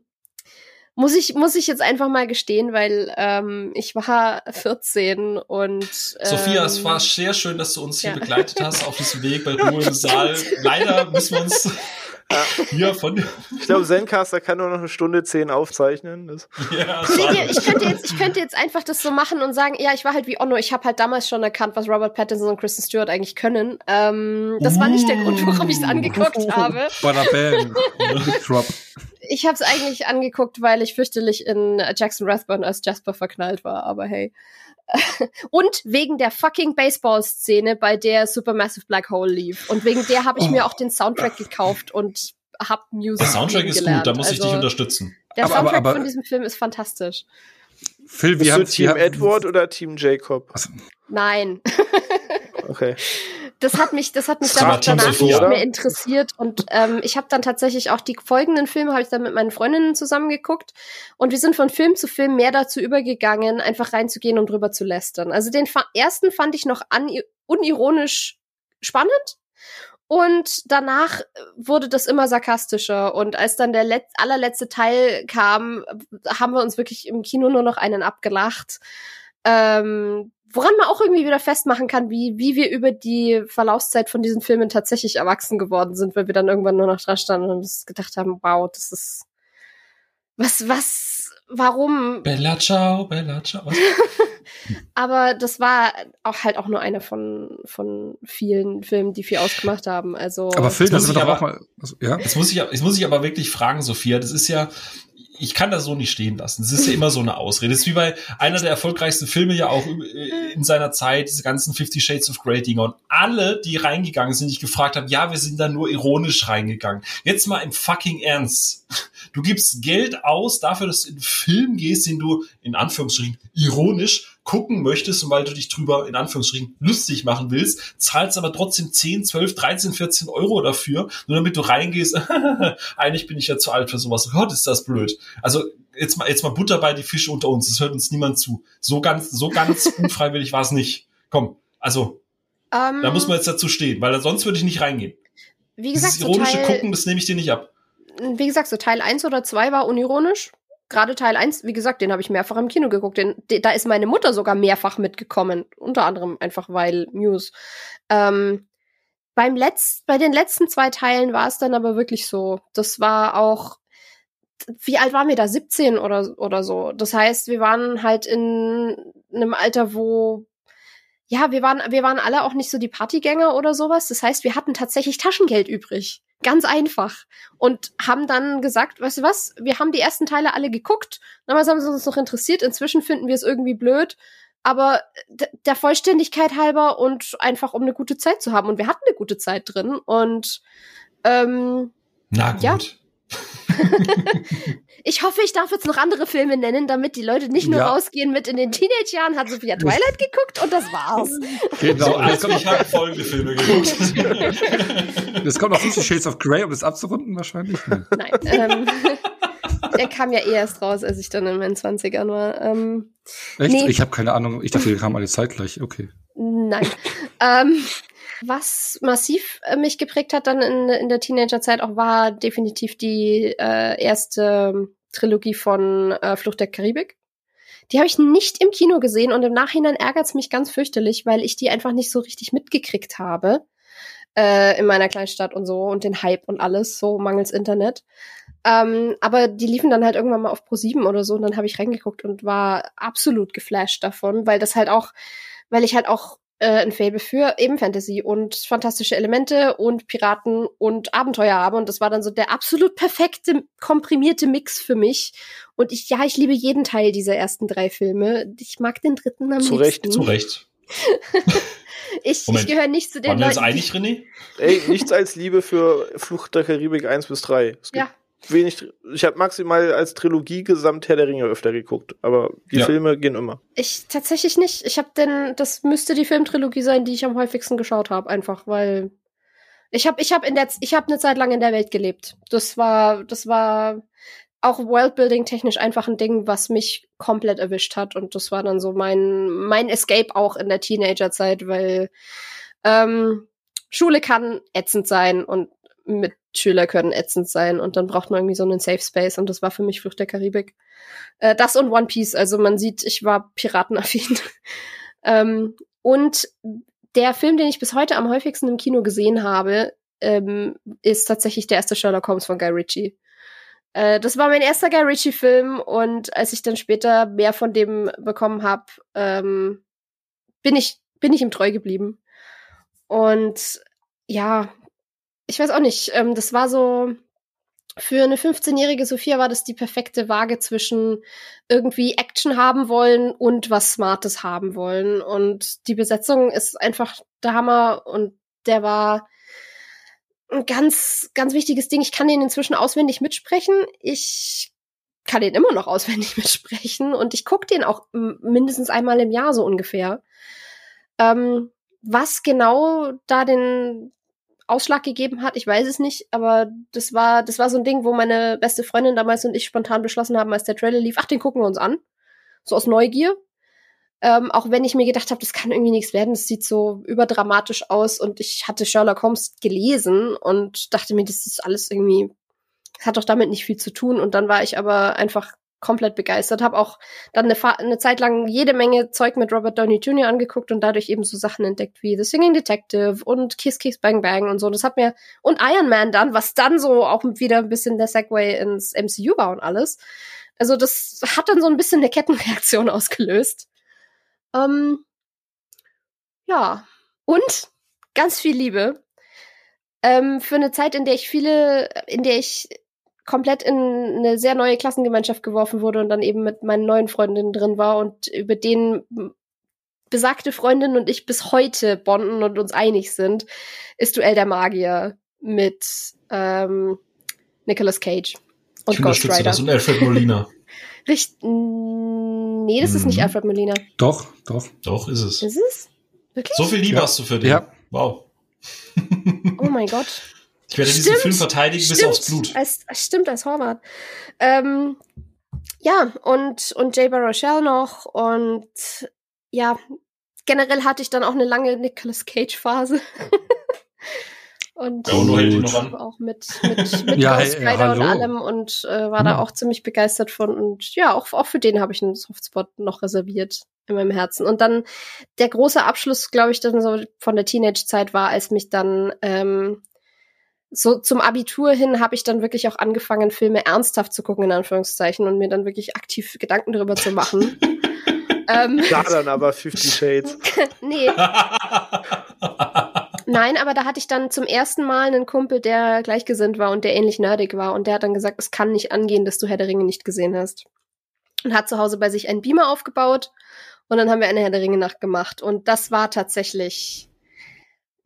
Muss ich, muss ich jetzt einfach mal gestehen, weil ähm, ich war 14 und ähm, Sophia, es war sehr schön, dass du uns hier ja. begleitet hast auf diesem Weg bei Ruhe im Saal. Leider müssen wir uns hier von Ich glaube, Zencaster kann nur noch eine Stunde zehn aufzeichnen. Das ja, ihr, ich könnte, jetzt, ich könnte jetzt einfach das so machen und sagen, ja, ich war halt wie Onno, ich habe halt damals schon erkannt, was Robert Pattinson und Kristen Stewart eigentlich können. Ähm, das war nicht der Grund, warum ich es angeguckt habe. Ich habe es eigentlich angeguckt, weil ich fürchterlich in Jackson Rathbone als Jasper verknallt war, aber hey. Und wegen der fucking Baseball-Szene, bei der Supermassive Black Hole lief. Und wegen der habe ich Oh. mir auch den Soundtrack gekauft und hab Music. Der Soundtrack ist gelernt. gut, da muss ich dich Also, unterstützen. Der Aber- aber- Soundtrack aber- von diesem Film ist fantastisch. Phil, Bist wir du haben Team Edward oder Team Jacob? Nein. Okay. Das hat mich, das hat mich dann danach Sophia. nicht mehr interessiert und ähm, ich habe dann tatsächlich auch die folgenden Filme habe ich dann mit meinen Freundinnen zusammengeguckt und wir sind von Film zu Film mehr dazu übergegangen, einfach reinzugehen und drüber zu lästern. Also den fa ersten fand ich noch an unironisch spannend und danach wurde das immer sarkastischer und als dann der let allerletzte Teil kam, haben wir uns wirklich im Kino nur noch einen abgelacht. Ähm, woran man auch irgendwie wieder festmachen kann, wie, wie wir über die Verlaufszeit von diesen Filmen tatsächlich erwachsen geworden sind, weil wir dann irgendwann nur noch dran standen und uns gedacht haben, wow, das ist was, was, warum? Bella ciao, Bella ciao. Was? Aber das war auch halt auch nur einer von, von vielen Filmen, die viel ausgemacht haben. Also Aber Phil, Jetzt das muss ich doch auch aber- mal. Also, ja? Jetzt muss ich, jetzt muss ich aber wirklich fragen, Sophia, das ist ja, ich kann das so nicht stehen lassen. Das ist ja immer so eine Ausrede. Das ist wie bei einer der erfolgreichsten Filme ja auch äh, in seiner Zeit, diese ganzen Fifty Shades of Grey Dinger und alle, die reingegangen sind, die ich gefragt habe, ja, wir sind da nur ironisch reingegangen. Jetzt mal im fucking Ernst. Du gibst Geld aus dafür, dass du in einen Film gehst, den du in Anführungsstrichen ironisch gucken möchtest und weil du dich drüber in Anführungsstrichen lustig machen willst, zahlst aber trotzdem 10, 12, 13, 14 Euro dafür, nur damit du reingehst, eigentlich bin ich ja zu alt für sowas. Gott, ist das blöd. Also jetzt mal, jetzt mal Butter bei die Fische unter uns, das hört uns niemand zu. So ganz, so ganz unfreiwillig war es nicht. Komm, also, um, da muss man jetzt dazu stehen, weil sonst würde ich nicht reingehen. Wie gesagt, Dieses ironische so Teil, Gucken, das nehme ich dir nicht ab. Wie gesagt, so Teil 1 oder 2 war unironisch gerade Teil 1, wie gesagt, den habe ich mehrfach im Kino geguckt. Den, den, da ist meine Mutter sogar mehrfach mitgekommen. Unter anderem einfach, weil News. Ähm, beim Letz-, bei den letzten zwei Teilen war es dann aber wirklich so. Das war auch, wie alt waren wir da? 17 oder, oder so. Das heißt, wir waren halt in einem Alter, wo ja, wir waren, wir waren alle auch nicht so die Partygänger oder sowas. Das heißt, wir hatten tatsächlich Taschengeld übrig. Ganz einfach. Und haben dann gesagt, weißt du was, wir haben die ersten Teile alle geguckt. Damals haben sie uns noch interessiert. Inzwischen finden wir es irgendwie blöd. Aber der Vollständigkeit halber und einfach um eine gute Zeit zu haben. Und wir hatten eine gute Zeit drin. Und ähm, Na gut. Ja. ich hoffe, ich darf jetzt noch andere Filme nennen, damit die Leute nicht nur ja. rausgehen mit in den Teenage-Jahren hat Sophia Twilight geguckt und das war's. Genau, so, also ich habe folgende Filme geguckt. Das kommt noch Fifty Shades of Grey, um das abzurunden wahrscheinlich. Nein. Ähm, der kam ja eh erst raus, als ich dann in meinen 20ern war. Ähm, Echt? Nee. Ich habe keine Ahnung. Ich dachte, die kamen alle zeitgleich. Okay. Nein. ähm, was massiv äh, mich geprägt hat dann in, in der Teenagerzeit auch war definitiv die äh, erste Trilogie von äh, Flucht der Karibik. Die habe ich nicht im Kino gesehen und im Nachhinein ärgert es mich ganz fürchterlich, weil ich die einfach nicht so richtig mitgekriegt habe äh, in meiner Kleinstadt und so und den Hype und alles, so mangels Internet. Ähm, aber die liefen dann halt irgendwann mal auf Pro 7 oder so und dann habe ich reingeguckt und war absolut geflasht davon, weil das halt auch, weil ich halt auch ein Fable für eben Fantasy und fantastische Elemente und Piraten und Abenteuer habe. Und das war dann so der absolut perfekte, komprimierte Mix für mich. Und ich, ja, ich liebe jeden Teil dieser ersten drei Filme. Ich mag den dritten am zu liebsten. Recht, zu Recht. ich, ich gehöre nicht zu den Waren wir uns einig, René? Ey, nichts als Liebe für Flucht der Karibik 1 bis 3. ja, wenig. Ich habe maximal als Trilogie gesamt Herr der Ringe öfter geguckt, aber die ja. Filme gehen immer. Ich tatsächlich nicht. Ich habe denn, das müsste die Filmtrilogie sein, die ich am häufigsten geschaut habe, einfach weil ich habe, ich habe in der, ich habe eine Zeit lang in der Welt gelebt. Das war, das war auch Worldbuilding technisch einfach ein Ding, was mich komplett erwischt hat und das war dann so mein mein Escape auch in der Teenagerzeit, weil ähm, Schule kann ätzend sein und mit Schüler können ätzend sein und dann braucht man irgendwie so einen Safe Space und das war für mich Flucht der Karibik. Äh, das und One Piece, also man sieht, ich war piratenaffin. ähm, und der Film, den ich bis heute am häufigsten im Kino gesehen habe, ähm, ist tatsächlich der erste Sherlock Holmes von Guy Ritchie. Äh, das war mein erster Guy Ritchie-Film und als ich dann später mehr von dem bekommen habe, ähm, bin ich bin ich ihm treu geblieben. Und ja, ich weiß auch nicht, ähm, das war so, für eine 15-jährige Sophia war das die perfekte Waage zwischen irgendwie Action haben wollen und was Smartes haben wollen. Und die Besetzung ist einfach der Hammer und der war ein ganz, ganz wichtiges Ding. Ich kann den inzwischen auswendig mitsprechen. Ich kann den immer noch auswendig mitsprechen und ich gucke den auch mindestens einmal im Jahr so ungefähr. Ähm, was genau da den Ausschlag gegeben hat, ich weiß es nicht, aber das war, das war so ein Ding, wo meine beste Freundin damals und ich spontan beschlossen haben, als der Trailer lief, ach, den gucken wir uns an. So aus Neugier. Ähm, auch wenn ich mir gedacht habe, das kann irgendwie nichts werden, das sieht so überdramatisch aus und ich hatte Sherlock Holmes gelesen und dachte mir, das ist alles irgendwie, hat doch damit nicht viel zu tun und dann war ich aber einfach komplett begeistert. Habe auch dann eine, eine, Zeit lang jede Menge Zeug mit Robert Downey Jr. angeguckt und dadurch eben so Sachen entdeckt wie The Singing Detective und Kiss Kiss Bang Bang und so. Das hat mir und Iron Man dann, was dann so auch wieder ein bisschen der Segway ins MCU war und alles. Also das hat dann so ein bisschen eine Kettenreaktion ausgelöst. Ähm, ja und ganz viel Liebe. Ähm, für eine Zeit, in der ich viele, in der ich komplett in eine sehr neue Klassengemeinschaft geworfen wurde und dann eben mit meinen neuen Freundinnen drin war und über denen besagte Freundin und ich bis heute bonden und uns einig sind, ist Duell der Magier mit ähm, Nicolas Cage und ich Ghost Rider. Das und Alfred Molina. Richt nee, das mhm. ist nicht mhm. Alfred Molina. Doch, doch. Doch, ist es. Ist es? Wirklich? So viel Liebe ja. hast du für den. Ja. Wow. oh mein Gott. Ich werde stimmt, diesen Film verteidigen stimmt, bis aufs Blut. Als, stimmt, als Horvath. Ähm, ja, und, und Jay Baruchel noch und ja, generell hatte ich dann auch eine lange Nicolas Cage-Phase. und ja, und auch mit, mit, mit ja, Ghost hey, und allem und äh, war hm. da auch ziemlich begeistert von. Und ja, auch, auch für den habe ich einen Softspot noch reserviert in meinem Herzen. Und dann der große Abschluss, glaube ich, dann so von der Teenage-Zeit war, als mich dann ähm, so zum Abitur hin habe ich dann wirklich auch angefangen, Filme ernsthaft zu gucken, in Anführungszeichen, und mir dann wirklich aktiv Gedanken darüber zu machen. ähm, da dann aber Fifty Shades. nee. Nein, aber da hatte ich dann zum ersten Mal einen Kumpel, der gleichgesinnt war und der ähnlich nerdig war. Und der hat dann gesagt, es kann nicht angehen, dass du Herr der Ringe nicht gesehen hast. Und hat zu Hause bei sich einen Beamer aufgebaut. Und dann haben wir eine Herr der Ringe Nacht gemacht. Und das war tatsächlich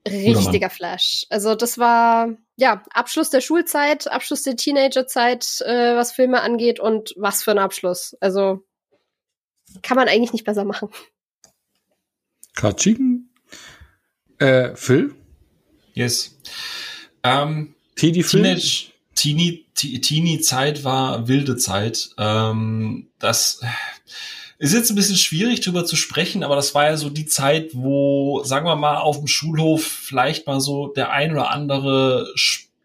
richtiger Flash. Also das war ja Abschluss der Schulzeit, Abschluss der Teenagerzeit, äh, was Filme angeht und was für ein Abschluss. Also kann man eigentlich nicht besser machen. Katsching. Äh, Phil? Yes. Ähm, Teenie Teenage, Teenie, Teenie-Zeit war wilde Zeit. Ähm, das ist jetzt ein bisschen schwierig drüber zu sprechen, aber das war ja so die Zeit, wo, sagen wir mal, auf dem Schulhof vielleicht mal so der ein oder andere,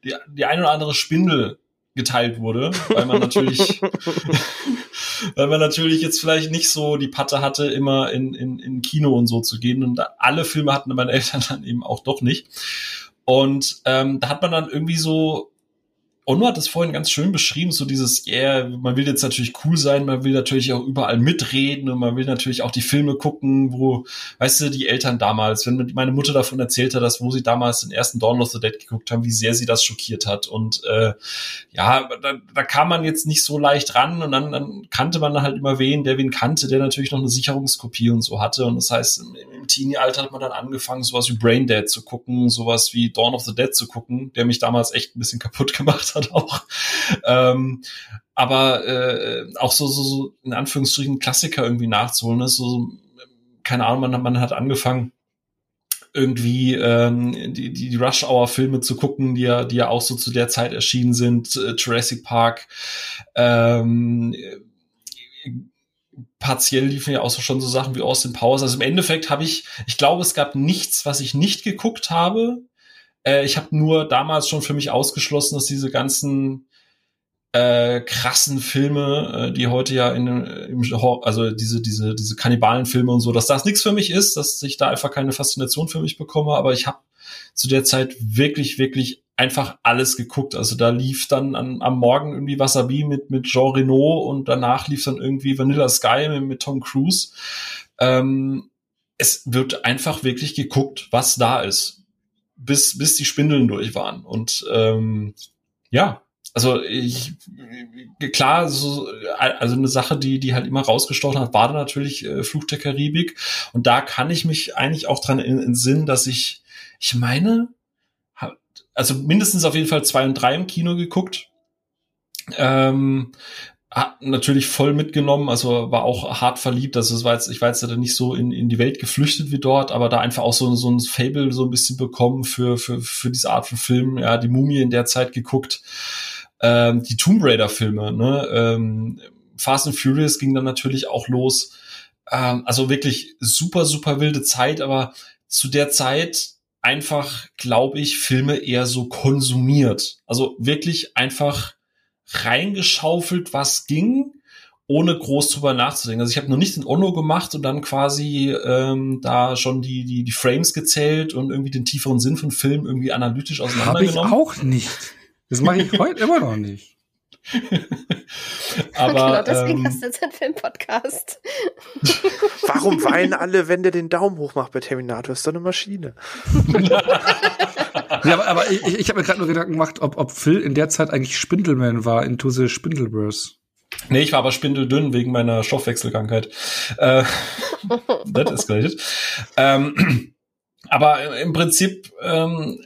die, die ein oder andere Spindel geteilt wurde, weil man natürlich, weil man natürlich jetzt vielleicht nicht so die Patte hatte, immer in, in, in Kino und so zu gehen. Und alle Filme hatten meine Eltern dann eben auch doch nicht. Und ähm, da hat man dann irgendwie so Onno hat es vorhin ganz schön beschrieben, so dieses, yeah, man will jetzt natürlich cool sein, man will natürlich auch überall mitreden und man will natürlich auch die Filme gucken, wo, weißt du, die Eltern damals, wenn meine Mutter davon erzählt hat, dass wo sie damals den ersten Dawn of the Dead geguckt haben, wie sehr sie das schockiert hat. Und äh, ja, da, da kam man jetzt nicht so leicht ran und dann, dann kannte man halt immer wen, der wen kannte, der natürlich noch eine Sicherungskopie und so hatte. Und das heißt, im, im Teenie-Alter hat man dann angefangen, sowas wie Brain Dead zu gucken, sowas wie Dawn of the Dead zu gucken, der mich damals echt ein bisschen kaputt gemacht hat hat auch. Ähm, aber äh, auch so, so, so in Anführungsstrichen Klassiker irgendwie nachzuholen ist. So, keine Ahnung, man, man hat angefangen, irgendwie ähm, die, die Rush Hour Filme zu gucken, die ja, die ja auch so zu der Zeit erschienen sind, äh, Jurassic Park, ähm, partiell liefen ja auch so schon so Sachen wie Austin Powers. Also im Endeffekt habe ich, ich glaube, es gab nichts, was ich nicht geguckt habe. Äh, ich habe nur damals schon für mich ausgeschlossen, dass diese ganzen äh, krassen Filme, äh, die heute ja in im also diese diese diese Kannibalenfilme und so, dass das nichts für mich ist, dass ich da einfach keine Faszination für mich bekomme, aber ich habe zu der Zeit wirklich wirklich einfach alles geguckt. Also da lief dann an, am Morgen irgendwie Wasabi mit mit Jean Reno und danach lief dann irgendwie Vanilla Sky mit, mit Tom Cruise. Ähm, es wird einfach wirklich geguckt, was da ist bis, bis die Spindeln durch waren. Und ähm, ja, also ich klar, so, also eine Sache, die die halt immer rausgestochen hat, war da natürlich äh, Fluch der Karibik. Und da kann ich mich eigentlich auch dran in, in Sinn, dass ich, ich meine, also mindestens auf jeden Fall zwei und drei im Kino geguckt. Ähm, natürlich voll mitgenommen, also war auch hart verliebt. Also es war jetzt, ich war jetzt nicht so in, in die Welt geflüchtet wie dort, aber da einfach auch so, so ein Fable so ein bisschen bekommen für, für, für diese Art von Film. Ja, die Mumie in der Zeit geguckt. Ähm, die Tomb Raider-Filme, ne? Ähm, Fast and Furious ging dann natürlich auch los. Ähm, also wirklich super, super wilde Zeit, aber zu der Zeit einfach, glaube ich, Filme eher so konsumiert. Also wirklich einfach reingeschaufelt, was ging, ohne groß drüber nachzudenken. Also ich habe noch nicht den Onno gemacht und dann quasi ähm, da schon die, die, die Frames gezählt und irgendwie den tieferen Sinn von Film irgendwie analytisch auseinandergenommen. Hab ich auch nicht. Das mache ich heute immer noch nicht. Aber genau, deswegen ähm, hast du jetzt einen Filmpodcast. Warum weinen alle, wenn der den Daumen hoch macht bei Terminator? Ist doch eine Maschine. ja, aber, aber ich, ich habe mir gerade nur Gedanken gemacht, ob, ob Phil in der Zeit eigentlich Spindelman war, Into the Spindelverse. Nee, ich war aber spindeldünn wegen meiner Stoffwechselkrankheit. Äh, that escalated. Ähm, aber im Prinzip ähm,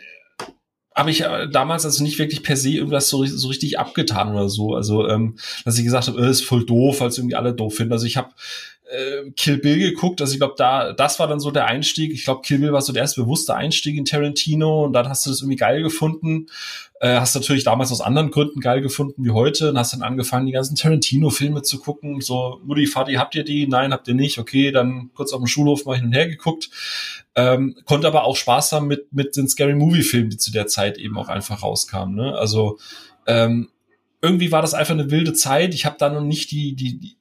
habe ich äh, damals also nicht wirklich per se irgendwas so, so richtig abgetan oder so. Also, ähm, dass ich gesagt habe, äh, ist voll doof, als irgendwie alle doof finden. Also ich habe äh, Kill Bill geguckt. Also ich glaube, da, das war dann so der Einstieg. Ich glaube, Kill Bill war so der erste bewusste Einstieg in Tarantino und dann hast du das irgendwie geil gefunden. Äh, hast natürlich damals aus anderen Gründen geil gefunden wie heute und hast dann angefangen, die ganzen Tarantino-Filme zu gucken. So, Mutti, Vati, habt ihr die? Nein, habt ihr nicht. Okay, dann kurz auf dem Schulhof mal hin und her geguckt. Ähm, konnte aber auch Spaß haben mit, mit den Scary Movie-Filmen, die zu der Zeit eben auch einfach rauskamen. Ne? Also ähm, irgendwie war das einfach eine wilde Zeit. Ich habe da noch nicht die, die, die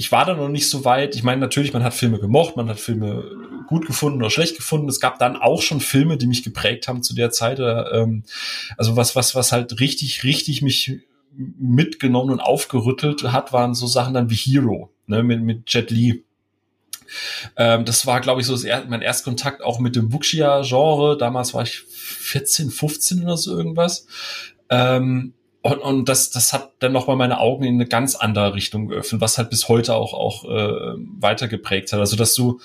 ich war da noch nicht so weit. Ich meine, natürlich, man hat Filme gemocht, man hat Filme gut gefunden oder schlecht gefunden. Es gab dann auch schon Filme, die mich geprägt haben zu der Zeit. Ähm, also was, was, was halt richtig, richtig mich mitgenommen und aufgerüttelt hat, waren so Sachen dann wie Hero, ne, mit, mit Jet Li. Ähm, das war, glaube ich, so das, mein Erstkontakt auch mit dem Wuxia-Genre. Damals war ich 14, 15 oder so irgendwas. Ähm, und, und das, das hat dann nochmal meine Augen in eine ganz andere Richtung geöffnet, was halt bis heute auch, auch äh, weiter geprägt hat. Also, dass du,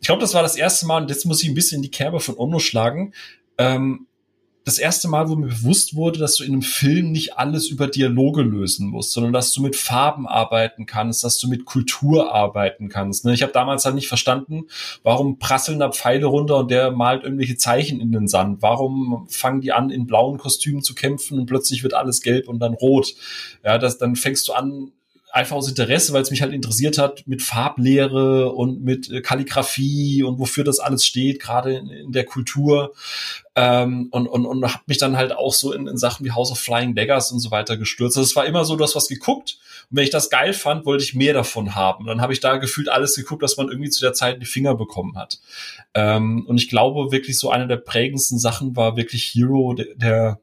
ich glaube, das war das erste Mal, und jetzt muss ich ein bisschen in die Kerbe von Ono schlagen, ähm, das erste Mal, wo mir bewusst wurde, dass du in einem Film nicht alles über Dialoge lösen musst, sondern dass du mit Farben arbeiten kannst, dass du mit Kultur arbeiten kannst. Ne? Ich habe damals halt nicht verstanden, warum prasseln da Pfeile runter und der malt irgendwelche Zeichen in den Sand. Warum fangen die an, in blauen Kostümen zu kämpfen und plötzlich wird alles gelb und dann rot. Ja, das, dann fängst du an, einfach aus Interesse, weil es mich halt interessiert hat mit Farblehre und mit äh, Kalligrafie und wofür das alles steht, gerade in, in der Kultur. Ähm, und und, und habe mich dann halt auch so in, in Sachen wie House of Flying Daggers und so weiter gestürzt. Also es war immer so, du hast was geguckt und wenn ich das geil fand, wollte ich mehr davon haben. Und dann habe ich da gefühlt alles geguckt, was man irgendwie zu der Zeit in die Finger bekommen hat. Ähm, und ich glaube wirklich so eine der prägendsten Sachen war wirklich Hero, der, der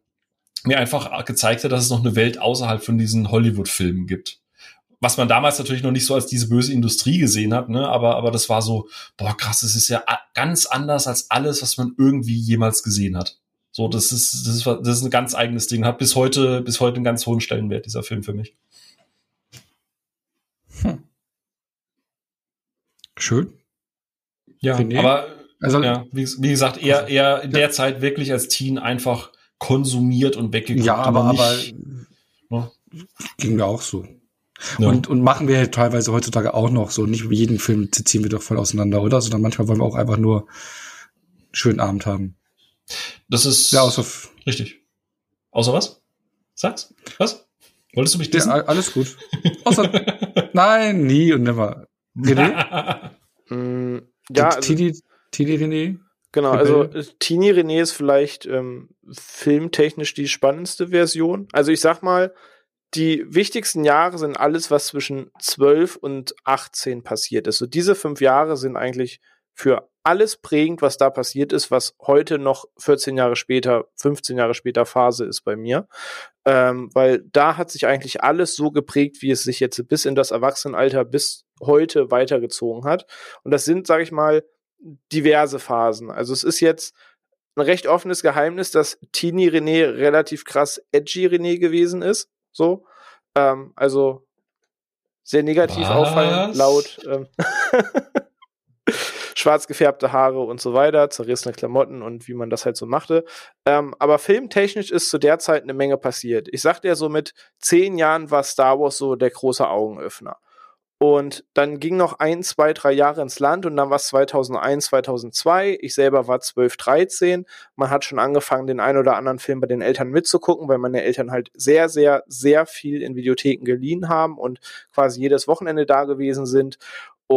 mir einfach gezeigt hat, dass es noch eine Welt außerhalb von diesen Hollywood-Filmen gibt was man damals natürlich noch nicht so als diese böse Industrie gesehen hat, ne? aber, aber das war so, boah, krass, es ist ja ganz anders als alles, was man irgendwie jemals gesehen hat. So, das ist, das ist, das ist ein ganz eigenes Ding. Hat bis heute, bis heute einen ganz hohen Stellenwert, dieser Film für mich. Hm. Schön. Ja, aber also, ja, wie, wie, gesagt, eher, eher in ja. der Zeit wirklich als Teen einfach konsumiert und weggeguckt. Ja, aber, nicht, aber ne? ging mir auch so. Ja. Und, und machen wir teilweise heutzutage auch noch so. Nicht jeden Film ziehen wir doch voll auseinander, oder? Sondern manchmal wollen wir auch einfach nur einen schönen Abend haben. Das ist ja, außer richtig. Außer was? Sag's. Was? Wolltest du mich dissen? Ja, alles gut. Außer nein, nie und nimmer. René? mm, ja, also, Tini, Tini René? Genau, also Tini René ist vielleicht ähm, filmtechnisch die spannendste Version. Also ich sag mal, die wichtigsten Jahre sind alles, was zwischen 12 und 18 passiert ist. So diese fünf Jahre sind eigentlich für alles prägend, was da passiert ist, was heute noch 14 Jahre später, 15 Jahre später Phase ist bei mir. Ähm, weil da hat sich eigentlich alles so geprägt, wie es sich jetzt bis in das Erwachsenenalter bis heute weitergezogen hat. Und das sind, sage ich mal, diverse Phasen. Also es ist jetzt ein recht offenes Geheimnis, dass Teenie René relativ krass edgy René gewesen ist. So. Ähm, also sehr negativ Was? auffallen, laut. Ähm, schwarz gefärbte Haare und so weiter, zerrissene Klamotten und wie man das halt so machte. Ähm, aber filmtechnisch ist zu der Zeit eine Menge passiert. Ich sagte ja so, mit zehn Jahren war Star Wars so der große Augenöffner. Und dann ging noch ein, zwei, drei Jahre ins Land und dann war es 2001, 2002. Ich selber war 12, 13. Man hat schon angefangen, den einen oder anderen Film bei den Eltern mitzugucken, weil meine Eltern halt sehr, sehr, sehr viel in Videotheken geliehen haben und quasi jedes Wochenende da gewesen sind.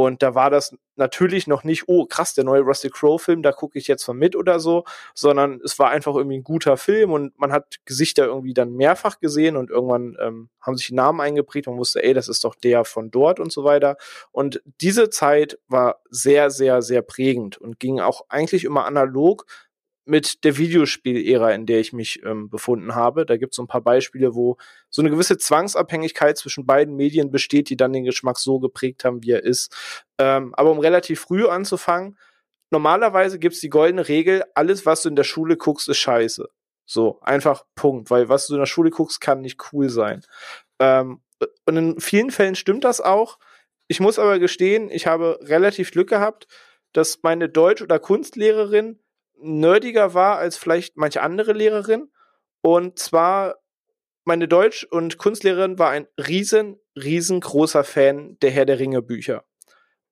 Und da war das natürlich noch nicht, oh krass, der neue Rusty Crow-Film, da gucke ich jetzt mal mit oder so, sondern es war einfach irgendwie ein guter Film und man hat Gesichter irgendwie dann mehrfach gesehen und irgendwann ähm, haben sich Namen eingeprägt und wusste, ey, das ist doch der von dort und so weiter. Und diese Zeit war sehr, sehr, sehr prägend und ging auch eigentlich immer analog mit der Videospiel-Ära, in der ich mich ähm, befunden habe. Da gibt es so ein paar Beispiele, wo so eine gewisse Zwangsabhängigkeit zwischen beiden Medien besteht, die dann den Geschmack so geprägt haben, wie er ist. Ähm, aber um relativ früh anzufangen, normalerweise gibt's die goldene Regel, alles, was du in der Schule guckst, ist scheiße. So, einfach Punkt. Weil was du in der Schule guckst, kann nicht cool sein. Ähm, und in vielen Fällen stimmt das auch. Ich muss aber gestehen, ich habe relativ Glück gehabt, dass meine Deutsch- oder Kunstlehrerin nerdiger war als vielleicht manche andere Lehrerin. Und zwar meine Deutsch- und Kunstlehrerin war ein riesen, riesengroßer Fan der Herr der Ringe Bücher.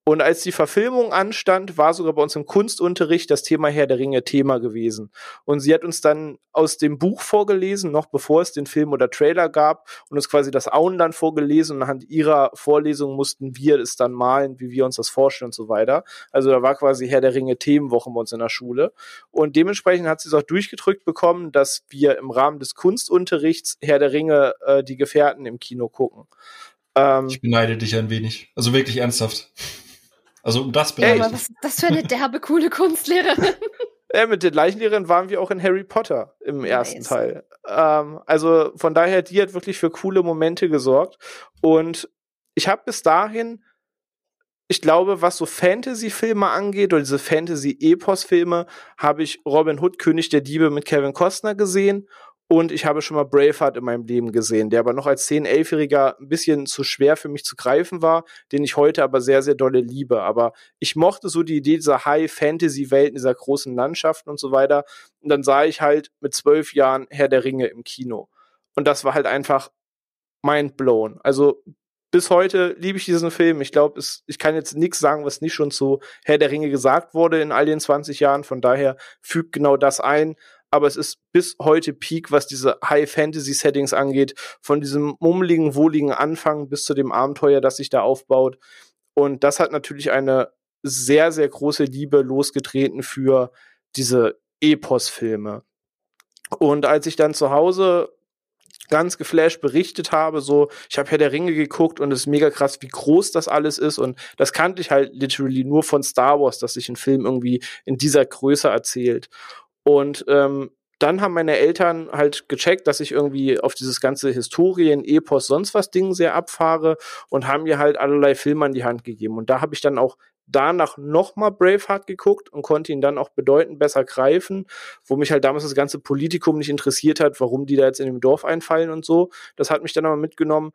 Und als die Verfilmung anstand, war sogar bei uns im Kunstunterricht das Thema Herr der Ringe Thema gewesen. Und sie hat uns dann aus dem Buch vorgelesen, noch bevor es den Film oder Trailer gab, und uns quasi das Auenland vorgelesen. Und anhand ihrer Vorlesung mussten wir es dann malen, wie wir uns das vorstellen und so weiter. Also da war quasi Herr der Ringe Themenwochen bei uns in der Schule. Und dementsprechend hat sie es auch durchgedrückt bekommen, dass wir im Rahmen des Kunstunterrichts Herr der Ringe äh, die Gefährten im Kino gucken. Ähm, ich beneide dich ein wenig. Also wirklich ernsthaft. Also um das bin Ey, aber was ist das für eine derbe, coole Kunstlehrerin? Ja, mit der gleichen Lehrerin waren wir auch in Harry Potter im nice. ersten Teil. Ähm, also von daher, die hat wirklich für coole Momente gesorgt. Und ich habe bis dahin, ich glaube, was so Fantasy-Filme angeht oder diese Fantasy-Epos-Filme, habe ich Robin Hood, König der Diebe mit Kevin Costner gesehen und ich habe schon mal Braveheart in meinem Leben gesehen, der aber noch als 10-, 11-Jähriger ein bisschen zu schwer für mich zu greifen war, den ich heute aber sehr, sehr dolle liebe. Aber ich mochte so die Idee dieser High-Fantasy-Welten, dieser großen Landschaften und so weiter. Und dann sah ich halt mit zwölf Jahren Herr der Ringe im Kino. Und das war halt einfach mind blown. Also bis heute liebe ich diesen Film. Ich glaube, ich kann jetzt nichts sagen, was nicht schon zu Herr der Ringe gesagt wurde in all den 20 Jahren. Von daher fügt genau das ein aber es ist bis heute Peak, was diese High-Fantasy-Settings angeht, von diesem mummeligen, wohligen Anfang bis zu dem Abenteuer, das sich da aufbaut. Und das hat natürlich eine sehr, sehr große Liebe losgetreten für diese Epos-Filme. Und als ich dann zu Hause ganz geflasht berichtet habe, so, ich habe Herr der Ringe geguckt und es ist mega krass, wie groß das alles ist und das kannte ich halt literally nur von Star Wars, dass sich ein Film irgendwie in dieser Größe erzählt. Und ähm, dann haben meine Eltern halt gecheckt, dass ich irgendwie auf dieses ganze Historien, Epos, sonst was Ding sehr abfahre und haben mir halt allerlei Filme an die Hand gegeben. Und da habe ich dann auch danach nochmal Braveheart geguckt und konnte ihn dann auch bedeutend besser greifen, wo mich halt damals das ganze Politikum nicht interessiert hat, warum die da jetzt in dem Dorf einfallen und so. Das hat mich dann aber mitgenommen.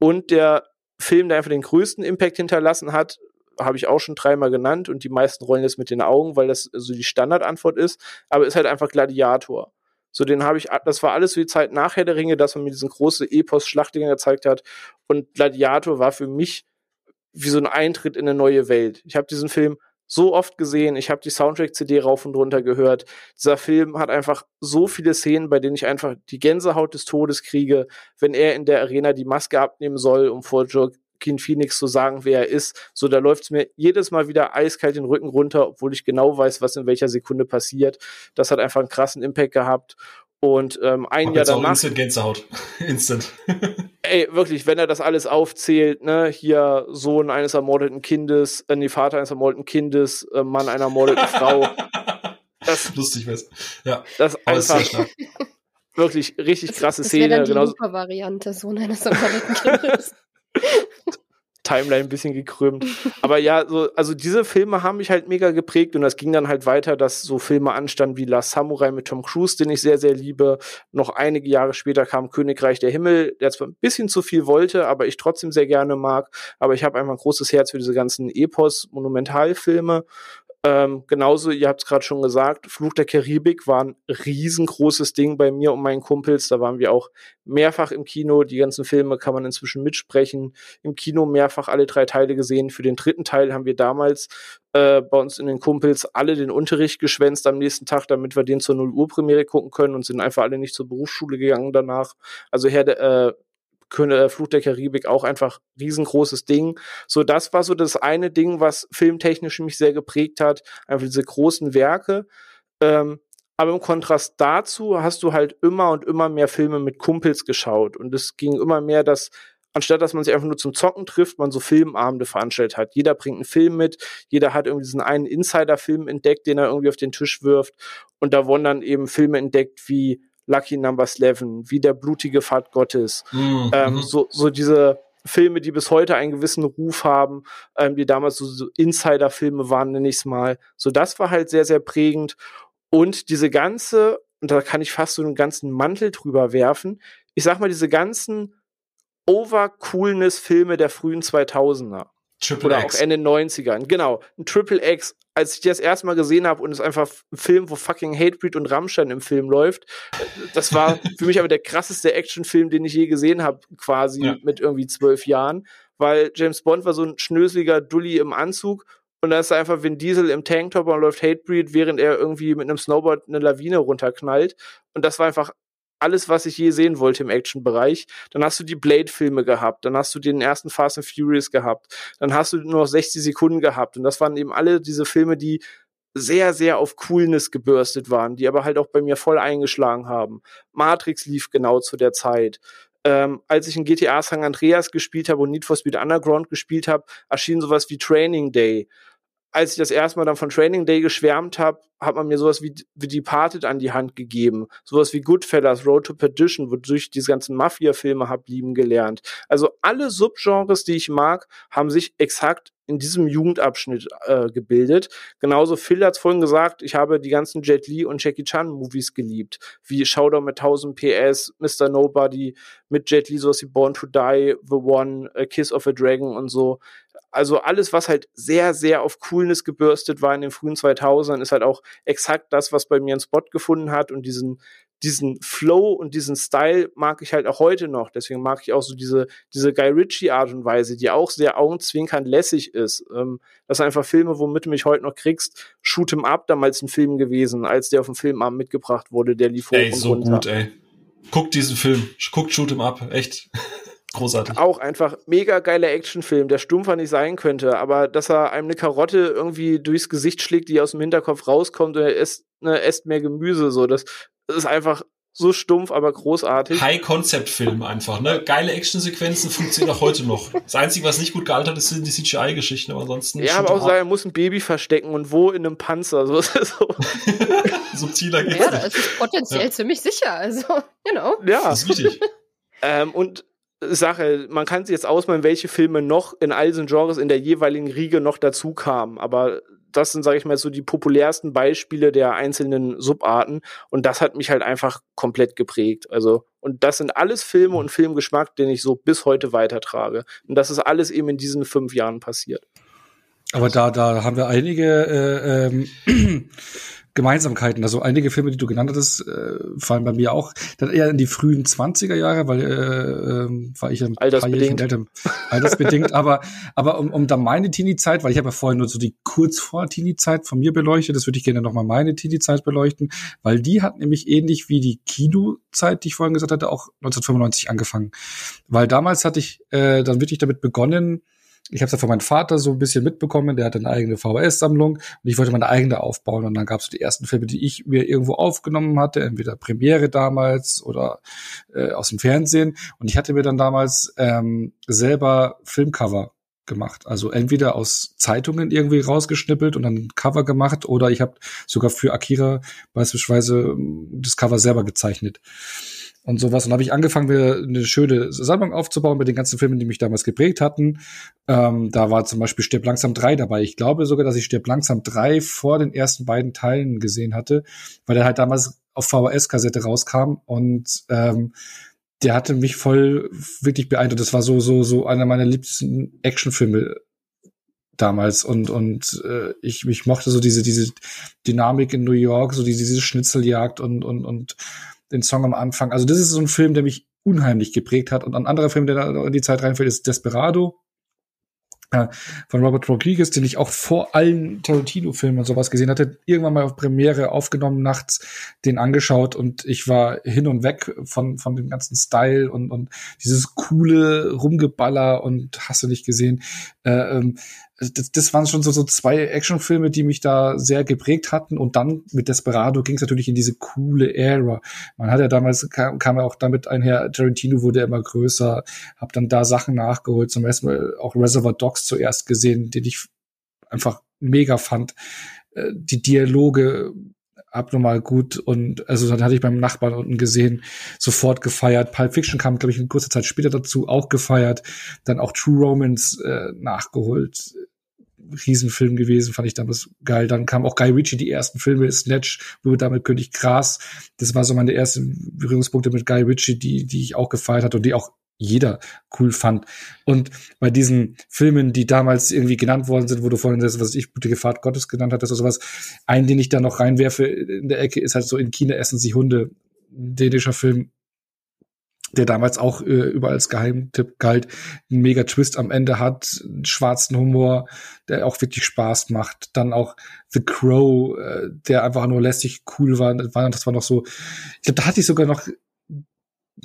Und der Film, der einfach den größten Impact hinterlassen hat, habe ich auch schon dreimal genannt und die meisten rollen jetzt mit den Augen, weil das so die Standardantwort ist, aber ist halt einfach Gladiator. So, den habe ich, das war alles für die Zeit nachher der Ringe, dass man mir diesen große Epos-Schlachtdinger gezeigt hat. Und Gladiator war für mich wie so ein Eintritt in eine neue Welt. Ich habe diesen Film so oft gesehen, ich habe die Soundtrack-CD rauf und runter gehört. Dieser Film hat einfach so viele Szenen, bei denen ich einfach die Gänsehaut des Todes kriege, wenn er in der Arena die Maske abnehmen soll, um vor jo Joaquin Phoenix zu sagen, wer er ist. So, da läuft es mir jedes Mal wieder eiskalt den Rücken runter, obwohl ich genau weiß, was in welcher Sekunde passiert. Das hat einfach einen krassen Impact gehabt. Und ähm, ein Jahr danach. Instant Gänsehaut. Instant. ey, wirklich, wenn er das alles aufzählt, ne, hier Sohn eines ermordeten Kindes, äh, nee, Vater eines ermordeten Kindes, äh, Mann einer ermordeten Frau. Das, Lustig wär's. Ja. Das ist einfach wirklich richtig krasse das, das Szene. Dann die genauso Variante, Sohn eines ermordeten Kindes. Timeline ein bisschen gekrümmt. Aber ja, so, also diese Filme haben mich halt mega geprägt und das ging dann halt weiter, dass so Filme anstanden wie La Samurai mit Tom Cruise, den ich sehr, sehr liebe. Noch einige Jahre später kam Königreich der Himmel, der zwar ein bisschen zu viel wollte, aber ich trotzdem sehr gerne mag. Aber ich habe einfach ein großes Herz für diese ganzen Epos-Monumentalfilme. Ähm, genauso, ihr habt es gerade schon gesagt, Fluch der Karibik war ein riesengroßes Ding bei mir und meinen Kumpels. Da waren wir auch mehrfach im Kino. Die ganzen Filme kann man inzwischen mitsprechen. Im Kino mehrfach alle drei Teile gesehen. Für den dritten Teil haben wir damals äh, bei uns in den Kumpels alle den Unterricht geschwänzt am nächsten Tag, damit wir den zur 0 Uhr Premiere gucken können und sind einfach alle nicht zur Berufsschule gegangen danach. Also Herr äh, Fluch der Karibik auch einfach riesengroßes Ding. So, das war so das eine Ding, was filmtechnisch mich sehr geprägt hat. Einfach diese großen Werke. Ähm, aber im Kontrast dazu hast du halt immer und immer mehr Filme mit Kumpels geschaut. Und es ging immer mehr, dass anstatt dass man sich einfach nur zum Zocken trifft, man so Filmabende veranstaltet hat. Jeder bringt einen Film mit, jeder hat irgendwie diesen einen Insider-Film entdeckt, den er irgendwie auf den Tisch wirft. Und da wurden dann eben Filme entdeckt wie Lucky Number 11, wie der blutige Pfad Gottes. Mhm. Ähm, so, so diese Filme, die bis heute einen gewissen Ruf haben, ähm, die damals so, so Insider-Filme waren, nenne ich es mal. So, das war halt sehr, sehr prägend. Und diese ganze, und da kann ich fast so einen ganzen Mantel drüber werfen, ich sag mal, diese ganzen Over-Coolness-Filme der frühen 2000er. Triple Oder X. auch Ende 90ern. Genau. Ein Triple X. Als ich das erstmal gesehen habe und es einfach ein Film, wo fucking Hatebreed und Rammstein im Film läuft, das war für mich aber der krasseste Actionfilm, den ich je gesehen habe, quasi ja. mit irgendwie zwölf Jahren. Weil James Bond war so ein schnöseliger Dulli im Anzug und da ist einfach Vin Diesel im Tanktop und läuft Hatebreed, während er irgendwie mit einem Snowboard eine Lawine runterknallt. Und das war einfach alles, was ich je sehen wollte im Action-Bereich. Dann hast du die Blade-Filme gehabt, dann hast du den ersten Fast and Furious gehabt, dann hast du nur noch 60 Sekunden gehabt. Und das waren eben alle diese Filme, die sehr, sehr auf Coolness gebürstet waren, die aber halt auch bei mir voll eingeschlagen haben. Matrix lief genau zu der Zeit. Ähm, als ich in GTA San Andreas gespielt habe und Need for Speed Underground gespielt habe, erschien sowas wie Training Day als ich das erste Mal dann von Training Day geschwärmt habe, hat man mir sowas wie, wie Departed an die Hand gegeben. Sowas wie Goodfellas, Road to Perdition, wodurch ich diese ganzen Mafia-Filme habe lieben gelernt. Also alle Subgenres, die ich mag, haben sich exakt in diesem Jugendabschnitt äh, gebildet. Genauso Phil hat vorhin gesagt, ich habe die ganzen Jet Li und Jackie Chan Movies geliebt, wie Showdown mit 1000 PS, Mr. Nobody mit Jet Li, sowas wie Born to Die, The One, A Kiss of a Dragon und so also alles, was halt sehr, sehr auf Coolness gebürstet war in den frühen 2000ern, ist halt auch exakt das, was bei mir einen Spot gefunden hat und diesen, diesen Flow und diesen Style mag ich halt auch heute noch. Deswegen mag ich auch so diese, diese Guy Ritchie Art und Weise, die auch sehr augenzwinkernd lässig ist. Ähm, das sind einfach Filme, womit du mich heute noch kriegst. Shoot 'em Up damals ein Film gewesen, als der auf dem Filmarm mitgebracht wurde, der lief Ey, so runter. gut, ey. Guckt diesen Film. Guckt Shoot 'em Up. Echt. Großartig. Auch einfach mega geiler Actionfilm, der stumpfer nicht sein könnte, aber dass er einem eine Karotte irgendwie durchs Gesicht schlägt, die aus dem Hinterkopf rauskommt und er isst, ne, esst mehr Gemüse, so, das, das ist einfach so stumpf, aber großartig. High-Concept-Film einfach, ne? Geile Actionsequenzen funktionieren auch heute noch. Das Einzige, was nicht gut gealtert ist, sind die CGI-Geschichten, aber ansonsten. Ja, aber auch sagen, er muss ein Baby verstecken und wo in einem Panzer. So, so. Subtiler geht's Ja, das ist potenziell ja. ziemlich sicher, also, you know. Ja. Das ist richtig. ähm, und Sache, man kann sich jetzt ausmalen, welche Filme noch in all diesen Genres in der jeweiligen Riege noch dazu kamen, aber das sind, sage ich mal, so die populärsten Beispiele der einzelnen Subarten und das hat mich halt einfach komplett geprägt. Also und das sind alles Filme und Filmgeschmack, den ich so bis heute weitertrage. Und das ist alles eben in diesen fünf Jahren passiert. Aber da, da haben wir einige äh, ähm, Gemeinsamkeiten. Also einige Filme, die du genannt hattest, äh, fallen bei mir auch dann eher in die frühen 20er Jahre, weil äh, äh, war ich ein altersbedingt. Älter, altersbedingt, aber aber um, um da meine Teenie-Zeit, weil ich habe ja vorhin nur so die kurz vor Teenie-Zeit von mir beleuchtet, das würde ich gerne nochmal meine Teenie-Zeit beleuchten, weil die hat nämlich ähnlich wie die Kino-Zeit, die ich vorhin gesagt hatte, auch 1995 angefangen. Weil damals hatte ich äh, dann wirklich damit begonnen, ich habe es ja von meinem Vater so ein bisschen mitbekommen, der hatte eine eigene VHS-Sammlung und ich wollte meine eigene aufbauen. Und dann gab es die ersten Filme, die ich mir irgendwo aufgenommen hatte, entweder Premiere damals oder äh, aus dem Fernsehen. Und ich hatte mir dann damals ähm, selber Filmcover gemacht. Also entweder aus Zeitungen irgendwie rausgeschnippelt und dann ein Cover gemacht oder ich habe sogar für Akira beispielsweise das Cover selber gezeichnet und sowas. Und habe ich angefangen, mir eine schöne Sammlung aufzubauen mit den ganzen Filmen, die mich damals geprägt hatten. Ähm, da war zum Beispiel Stirb langsam 3 dabei. Ich glaube sogar, dass ich Stirb langsam 3 vor den ersten beiden Teilen gesehen hatte, weil der halt damals auf VHS-Kassette rauskam und ähm, der hatte mich voll wirklich beeindruckt. Das war so, so, so einer meiner liebsten Actionfilme damals und und äh, ich ich mochte so diese diese Dynamik in New York so diese, diese Schnitzeljagd und und und den Song am Anfang. Also das ist so ein Film, der mich unheimlich geprägt hat. Und ein anderer Film, der da in die Zeit reinfällt, ist Desperado von Robert Rodriguez, den ich auch vor allen Tarantino-Filmen und sowas gesehen hatte, irgendwann mal auf Premiere aufgenommen, nachts den angeschaut und ich war hin und weg von, von dem ganzen Style und, und dieses coole Rumgeballer und hast du nicht gesehen. Äh, ähm, das, das waren schon so, so zwei Actionfilme, die mich da sehr geprägt hatten. Und dann mit Desperado ging es natürlich in diese coole Ära. Man hat ja damals, kam, kam ja auch damit einher, Tarantino wurde immer größer, hab dann da Sachen nachgeholt, zum ersten Mal auch Reservoir Dogs zuerst gesehen, den ich einfach mega fand. Äh, die Dialoge abnormal gut und also dann hatte ich beim Nachbarn unten gesehen, sofort gefeiert. Pulp Fiction kam, glaube ich, in kurzer Zeit später dazu, auch gefeiert. Dann auch True Romance äh, nachgeholt. Riesenfilm gewesen, fand ich damals geil. Dann kam auch Guy Ritchie, die ersten Filme, Snatch, nur damit König Gras. Das war so meine ersten Berührungspunkte mit Guy Ritchie, die, die ich auch gefeiert hatte und die auch jeder cool fand. Und bei diesen Filmen, die damals irgendwie genannt worden sind, wo du vorhin das, was ich, Blutige Fahrt Gottes genannt hattest oder sowas, einen, den ich da noch reinwerfe in der Ecke, ist halt so in China essen sie Hunde, dänischer Film, der damals auch äh, überall als Geheimtipp galt, ein mega Twist am Ende hat, einen schwarzen Humor, der auch wirklich Spaß macht. Dann auch The Crow, äh, der einfach nur lästig cool war. Das war, noch so, ich glaube, da hatte ich sogar noch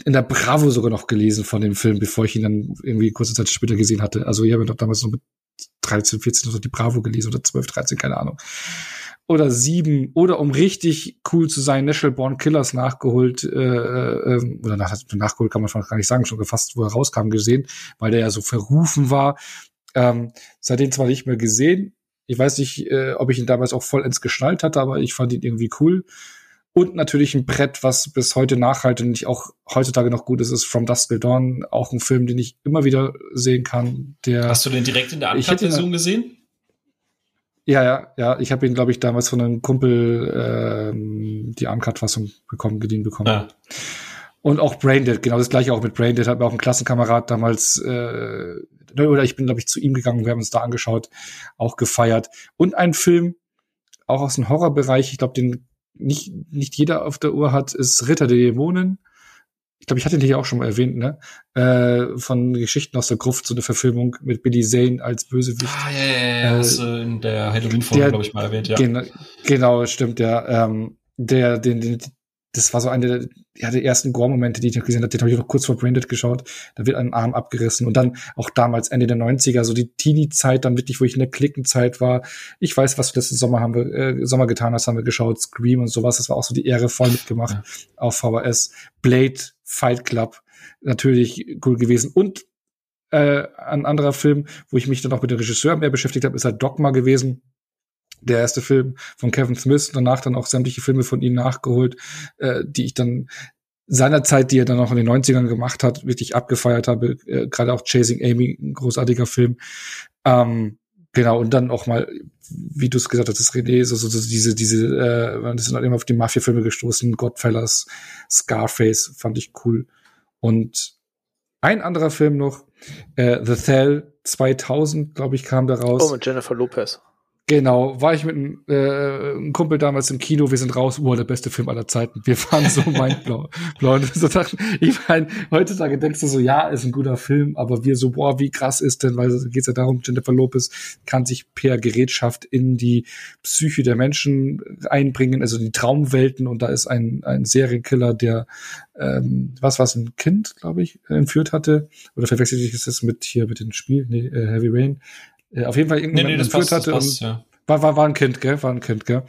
in der Bravo sogar noch gelesen von dem Film, bevor ich ihn dann irgendwie kurze Zeit später gesehen hatte. Also ich habe doch damals noch mit 13, 14 noch die Bravo gelesen oder 12, 13, keine Ahnung oder sieben oder um richtig cool zu sein, National Born Killers nachgeholt, äh, äh, oder nach, nachgeholt kann man schon gar nicht sagen, schon gefasst, wo er rauskam, gesehen, weil der ja so verrufen war. Ähm, seitdem zwar nicht mehr gesehen. Ich weiß nicht, äh, ob ich ihn damals auch vollends geschnallt hatte, aber ich fand ihn irgendwie cool. Und natürlich ein Brett, was bis heute nachhaltet und auch heutzutage noch gut ist, ist From Dusk Till Dawn. Auch ein Film, den ich immer wieder sehen kann. Der Hast du den direkt in der Uncut-Version gesehen? Ja, ja, ja. Ich habe ihn, glaube ich, damals von einem Kumpel ähm, die Uncut-Fassung bekommen, geliehen bekommen. Ja. Und auch Braindead, genau das gleiche auch mit Braindead, hat mir auch ein Klassenkamerad damals, äh, oder ich bin, glaube ich, zu ihm gegangen, wir haben uns da angeschaut, auch gefeiert. Und ein Film, auch aus dem Horrorbereich, ich glaube, den nicht, nicht jeder auf der Uhr hat, ist Ritter der Dämonen ich glaube, ich hatte den hier auch schon mal erwähnt, ne? Äh, von Geschichten aus der Gruft, so eine Verfilmung mit Billy Zane als Bösewicht. Ah, ja, ja, ja. Äh, du in der Halloween-Folge, glaube ich, mal erwähnt, ja. Gen genau, stimmt, ja. Ähm, der, den, den, das war so eine der, ja, der ersten Gore-Momente, die ich noch gesehen habe. Den habe ich noch kurz vor Branded geschaut. Da wird ein Arm abgerissen. Und dann auch damals, Ende der 90er, so die Teenie-Zeit, dann wirklich, wo ich in der Klickenzeit war. Ich weiß, was wir letzten Sommer haben wir, äh, Sommer getan hast, haben wir geschaut, Scream und sowas. Das war auch so die Ehre voll mitgemacht ja. auf VHS. Blade, Fight Club, natürlich cool gewesen. Und äh, ein anderer Film, wo ich mich dann auch mit dem Regisseur mehr beschäftigt habe, ist halt Dogma gewesen der erste Film von Kevin Smith danach dann auch sämtliche Filme von ihm nachgeholt, äh, die ich dann seinerzeit, die er dann auch in den 90ern gemacht hat, wirklich abgefeiert habe. Äh, Gerade auch Chasing Amy, ein großartiger Film. Ähm, genau, und dann auch mal, wie du es gesagt hast, René, so, so, so diese, diese, äh, man ist dann immer auf die Mafia-Filme gestoßen, Godfellas, Scarface, fand ich cool. Und ein anderer Film noch, äh, The Cell 2000, glaube ich, kam da raus. Oh, mit Jennifer Lopez. Genau, war ich mit einem, äh, einem Kumpel damals im Kino, wir sind raus, oh, der beste Film aller Zeiten. Wir waren so mindblown. so dachten, ich meine, heutzutage denkst du so, ja, ist ein guter Film, aber wir so, boah, wie krass ist denn, weil es geht ja darum, Jennifer Lopez kann sich per Gerätschaft in die Psyche der Menschen einbringen, also die Traumwelten und da ist ein, ein Serienkiller, der ähm, was war es, ein Kind, glaube ich, entführt hatte. Oder verwechselt ich das mit hier mit dem Spiel, nee, äh, Heavy Rain. Äh, auf jeden Fall irgendjemand nee, nee, entführt hatte. Passt, und ja. war, war, war ein Kind, gell? War ein Kind, gell?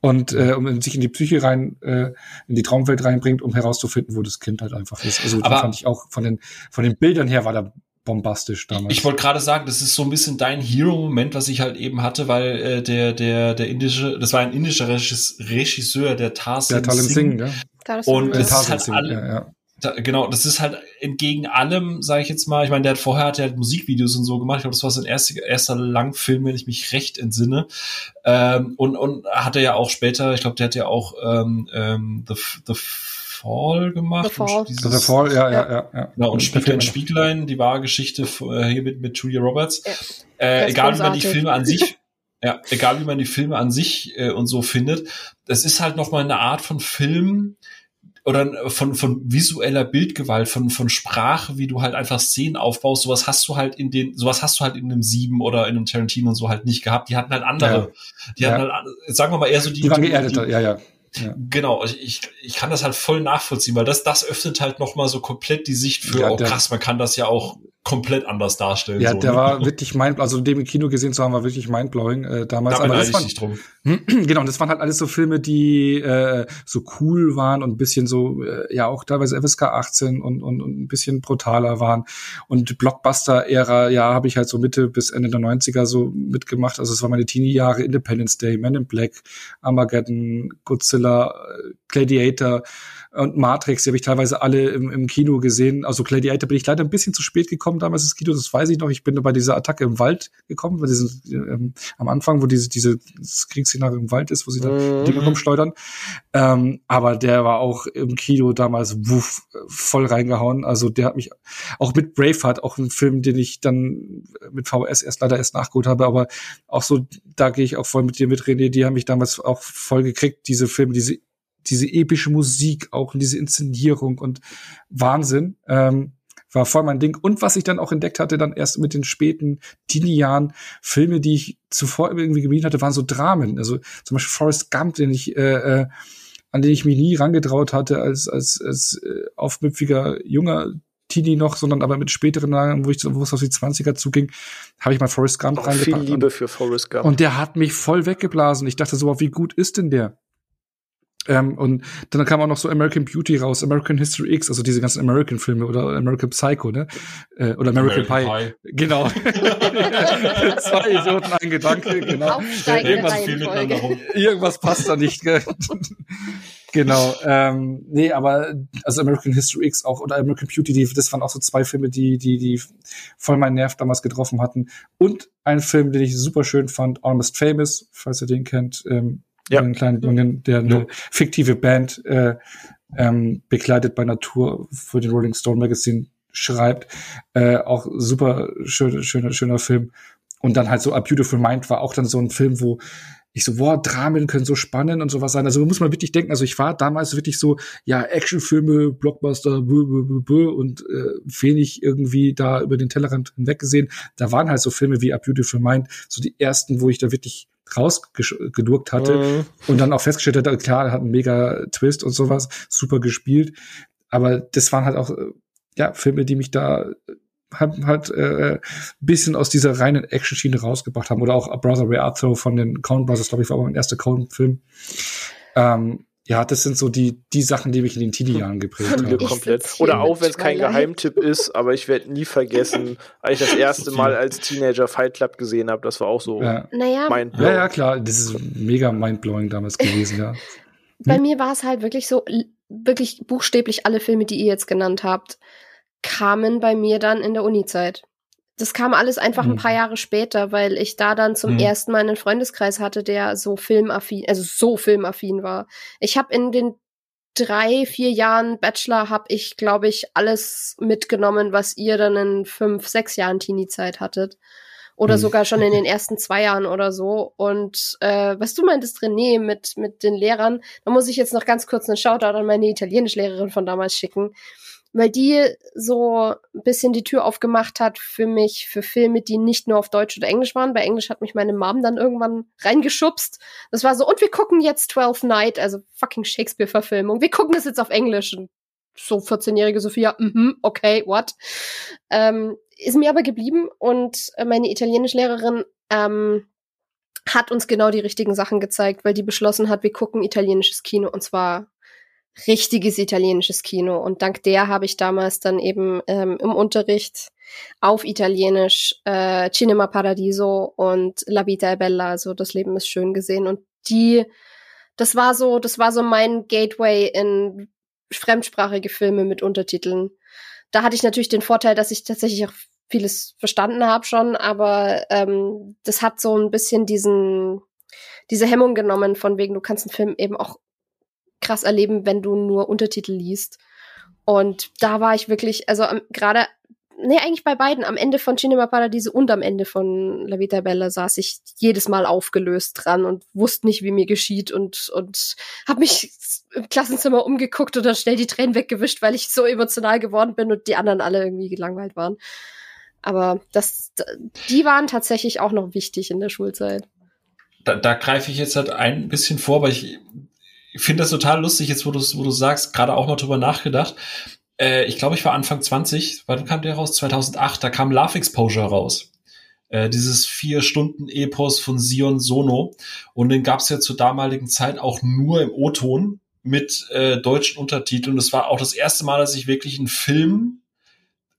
Und äh, um sich in die Psyche rein, äh, in die Traumwelt reinbringt, um herauszufinden, wo das Kind halt einfach ist. Also Aber fand ich auch von den, von den Bildern her war da bombastisch damals. Ich wollte gerade sagen, das ist so ein bisschen dein Hero-Moment, was ich halt eben hatte, weil äh, der der der indische, das war ein indischer Regisseur, der Tarzan der Singh, Singh ja. Und das ist halt alle, ja, ja da, genau, das ist halt entgegen allem, sage ich jetzt mal. Ich meine, der hat vorher hat er halt Musikvideos und so gemacht. Ich glaube, das war sein erster, erster Langfilm, wenn ich mich recht entsinne. Ähm, und und hat er ja auch später, ich glaube, der hat ja auch ähm, ähm, The, The Fall gemacht. The Fall. Dieses, The Fall, ja, ja, ja. ja. Genau, und Spieglein, Spieglein, die wahre Geschichte äh, hier mit, mit Julia Roberts. Ja. Äh, egal, wie man die Filme an sich ja, egal wie man die Filme an sich äh, und so findet, das ist halt noch mal eine Art von Film, oder von, von visueller Bildgewalt, von, von Sprache, wie du halt einfach Szenen aufbaust, sowas hast du halt in den, sowas hast du halt in einem Sieben oder in einem Tarantino und so halt nicht gehabt. Die hatten halt andere, ja. die hatten ja. halt, sagen wir mal eher so die. Die waren geerdeter, ja, ja. Ja. Genau, ich, ich kann das halt voll nachvollziehen, weil das, das öffnet halt noch mal so komplett die Sicht für, ja, oh krass, man kann das ja auch komplett anders darstellen. Ja, so, der ne? war wirklich mind, also dem im Kino gesehen zu haben, war wirklich mindblowing äh, damals. Da aber das waren, drum. genau, und das waren halt alles so Filme, die äh, so cool waren und ein bisschen so, äh, ja auch teilweise FSK 18 und, und, und ein bisschen brutaler waren. Und Blockbuster-Ära, ja, habe ich halt so Mitte bis Ende der 90er so mitgemacht. Also es war meine Teenie-Jahre, Independence Day, Men in Black, Armageddon, Godzilla Interstellar, äh, Gladiator, und Matrix, die habe ich teilweise alle im, im Kino gesehen. Also Gladiator bin ich leider ein bisschen zu spät gekommen damals ins Kino, das weiß ich noch. Ich bin bei dieser Attacke im Wald gekommen, bei diesem, ähm, am Anfang, wo diese, diese Kriegsszenario im Wald ist, wo sie da mhm. Dinge rumschleudern. Ähm, aber der war auch im Kino damals wuff, voll reingehauen. Also der hat mich auch mit Braveheart, auch ein Film, den ich dann mit VS erst leider erst nachgeholt habe, aber auch so, da gehe ich auch voll mit dir mit, René, die haben mich damals auch voll gekriegt, diese Filme, diese diese epische Musik auch und diese Inszenierung und Wahnsinn. Ähm, war voll mein Ding. Und was ich dann auch entdeckt hatte, dann erst mit den späten Teenie-Jahren, Filme, die ich zuvor irgendwie gemieden hatte, waren so Dramen. Also zum Beispiel Forrest Gump, den ich, äh, äh, an den ich mich nie rangetraut hatte als, als, als äh, aufmüpfiger junger Teenie noch, sondern aber mit späteren Jahren, wo ich wo es auf die 20er zuging, habe ich mal Forrest Gump auch reingepackt. Viel Liebe für Forrest Gump. Und der hat mich voll weggeblasen. Ich dachte so, wie gut ist denn der? Ähm, und dann kam auch noch so American Beauty raus, American History X, also diese ganzen American-Filme oder American Psycho, ne? Äh, oder American, American Pie. Pie. Genau. Zwei Idioten, ein Gedanke, genau. Irgendwas, irgendwas passt da nicht, gell? genau. Ähm, nee, aber also American History X auch oder American Beauty, die, das waren auch so zwei Filme, die, die, die voll meinen Nerv damals getroffen hatten. Und ein Film, den ich super schön fand, Almost Famous, falls ihr den kennt, ähm, ja. einen kleinen Jungen, der eine ja. fiktive Band äh, ähm, begleitet bei Natur für den Rolling Stone Magazine schreibt. Äh, auch super schön, schöner, schöner Film. Und dann halt so A Beautiful Mind war auch dann so ein Film, wo ich so, boah, Dramen können so spannend und sowas sein. Also muss man wirklich denken, also ich war damals wirklich so, ja, Actionfilme, Blockbuster, bö, bö, bö, und äh, wenig irgendwie da über den Tellerrand hinweg gesehen. Da waren halt so Filme wie A Beautiful Mind, so die ersten, wo ich da wirklich rausgedurkt hatte mhm. und dann auch festgestellt hatte, klar, hat einen mega Twist und sowas, super gespielt. Aber das waren halt auch, äh, ja, Filme, die mich da haben halt äh, bisschen aus dieser reinen Action-Schiene rausgebracht haben. Oder auch A Brother Ray Arthur von den Coen Brothers, glaube ich, war auch mein erster Coen-Film. Ähm, ja, das sind so die, die Sachen, die mich in den Teenie-Jahren geprägt haben. Komplett. Oder auch wenn es kein Geheimtipp ist, aber ich werde nie vergessen, als ich das erste Mal als Teenager Fight Club gesehen habe, das war auch so ja. naja. Ja, ja, klar, das ist mega mindblowing damals gewesen, ja. Bei hm? mir war es halt wirklich so, wirklich buchstäblich alle Filme, die ihr jetzt genannt habt, kamen bei mir dann in der Uni-Zeit. Das kam alles einfach ein paar mhm. Jahre später, weil ich da dann zum mhm. ersten Mal einen Freundeskreis hatte, der so filmaffin, also so filmaffin war. Ich habe in den drei, vier Jahren Bachelor habe ich, glaube ich, alles mitgenommen, was ihr dann in fünf, sechs Jahren Teenie-Zeit hattet. Oder mhm. sogar schon in den ersten zwei Jahren oder so. Und äh, was du meintest, René, mit, mit den Lehrern, da muss ich jetzt noch ganz kurz einen Shoutout an meine Italienischlehrerin von damals schicken weil die so ein bisschen die Tür aufgemacht hat für mich, für Filme, die nicht nur auf Deutsch oder Englisch waren. Bei Englisch hat mich meine Mom dann irgendwann reingeschubst. Das war so, und wir gucken jetzt Twelfth Night, also fucking Shakespeare-Verfilmung. Wir gucken das jetzt auf Englisch. Und so 14-jährige Sophia, mhm, okay, what? Ähm, ist mir aber geblieben und meine Italienischlehrerin ähm, hat uns genau die richtigen Sachen gezeigt, weil die beschlossen hat, wir gucken italienisches Kino und zwar richtiges italienisches Kino. Und dank der habe ich damals dann eben ähm, im Unterricht auf Italienisch äh, Cinema Paradiso und La Vita è Bella, also das Leben ist schön gesehen. Und die, das war so, das war so mein Gateway in fremdsprachige Filme mit Untertiteln. Da hatte ich natürlich den Vorteil, dass ich tatsächlich auch vieles verstanden habe schon, aber ähm, das hat so ein bisschen diesen diese Hemmung genommen, von wegen, du kannst einen Film eben auch krass erleben, wenn du nur Untertitel liest. Und da war ich wirklich, also gerade, nee, eigentlich bei beiden, am Ende von Cinema Paradiso und am Ende von La Vita Bella saß ich jedes Mal aufgelöst dran und wusste nicht, wie mir geschieht und, und habe mich im Klassenzimmer umgeguckt und dann schnell die Tränen weggewischt, weil ich so emotional geworden bin und die anderen alle irgendwie gelangweilt waren. Aber das, die waren tatsächlich auch noch wichtig in der Schulzeit. Da, da greife ich jetzt halt ein bisschen vor, weil ich ich finde das total lustig, jetzt wo du wo du sagst, gerade auch mal drüber nachgedacht. Äh, ich glaube, ich war Anfang 20, wann kam der raus? 2008, da kam Love Exposure raus. Äh, dieses vier Stunden Epos von Sion Sono. Und den gab es ja zur damaligen Zeit auch nur im O-Ton mit äh, deutschen Untertiteln. Das war auch das erste Mal, dass ich wirklich einen Film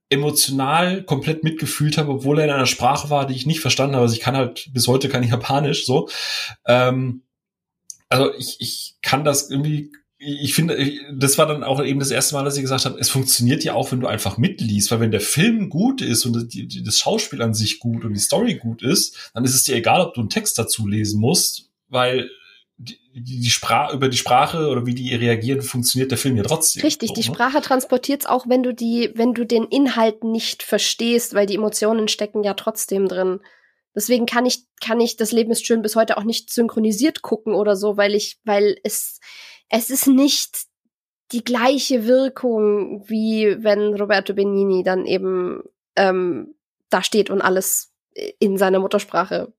emotional komplett mitgefühlt habe, obwohl er in einer Sprache war, die ich nicht verstanden habe. Also ich kann halt bis heute kein Japanisch so. Ähm, also ich, ich kann das irgendwie ich finde, das war dann auch eben das erste Mal, dass ich gesagt habe, es funktioniert ja auch, wenn du einfach mitliest, weil wenn der Film gut ist und das Schauspiel an sich gut und die Story gut ist, dann ist es dir egal, ob du einen Text dazu lesen musst, weil die, die Sprache über die Sprache oder wie die reagieren, funktioniert der Film ja trotzdem. Richtig, so, die ne? Sprache transportiert es auch, wenn du die, wenn du den Inhalt nicht verstehst, weil die Emotionen stecken ja trotzdem drin. Deswegen kann ich, kann ich das Leben ist schön bis heute auch nicht synchronisiert gucken oder so, weil ich, weil es, es ist nicht die gleiche Wirkung, wie wenn Roberto Benini dann eben ähm, da steht und alles in seiner Muttersprache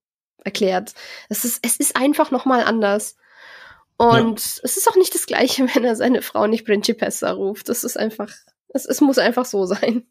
erklärt. Es ist, es ist einfach nochmal anders. Und ja. es ist auch nicht das Gleiche, wenn er seine Frau nicht Principessa ruft. Das ist einfach, es, es muss einfach so sein.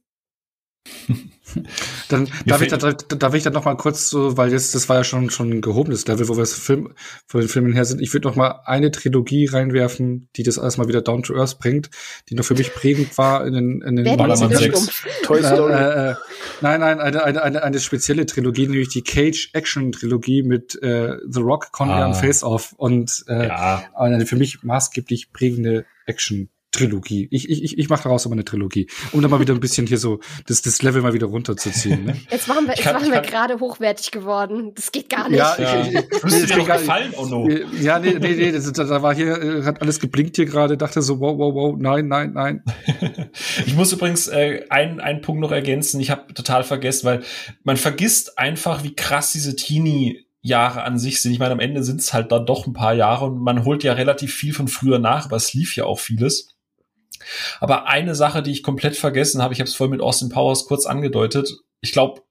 dann darf ich, da, darf ich dann noch mal kurz so, weil jetzt das war ja schon schon ein gehobenes Level, wo wir das Film von den Filmen her sind. Ich würde noch mal eine Trilogie reinwerfen, die das alles mal wieder down to earth bringt, die noch für mich prägend war in den in den Ballermann 6. Toy Story. Äh, äh, nein, nein, eine, eine eine eine spezielle Trilogie, nämlich die Cage Action Trilogie mit äh, The Rock, Conway ah. und Face Off und äh, ja. eine für mich maßgeblich prägende Action Trilogie. Ich, ich, ich mache daraus immer eine Trilogie, um dann mal wieder ein bisschen hier so das, das Level mal wieder runterzuziehen. Ne? Jetzt waren wir, jetzt kann, waren wir gerade hochwertig geworden. Das geht gar nicht. Ja, ja. ich, ich, ich, ich, gefallen, Ono. Ja, nee, nee, nee, das, da war hier, äh, hat alles geblinkt hier gerade, dachte so, wow, wow, wow, nein, nein, nein. ich muss übrigens äh, einen, einen Punkt noch ergänzen. Ich habe total vergessen, weil man vergisst einfach, wie krass diese Teenie Jahre an sich sind. Ich meine, am Ende sind es halt dann doch ein paar Jahre und man holt ja relativ viel von früher nach, aber es lief ja auch vieles. Aber eine Sache, die ich komplett vergessen habe, ich habe es vorhin mit Austin Powers kurz angedeutet. Ich glaube,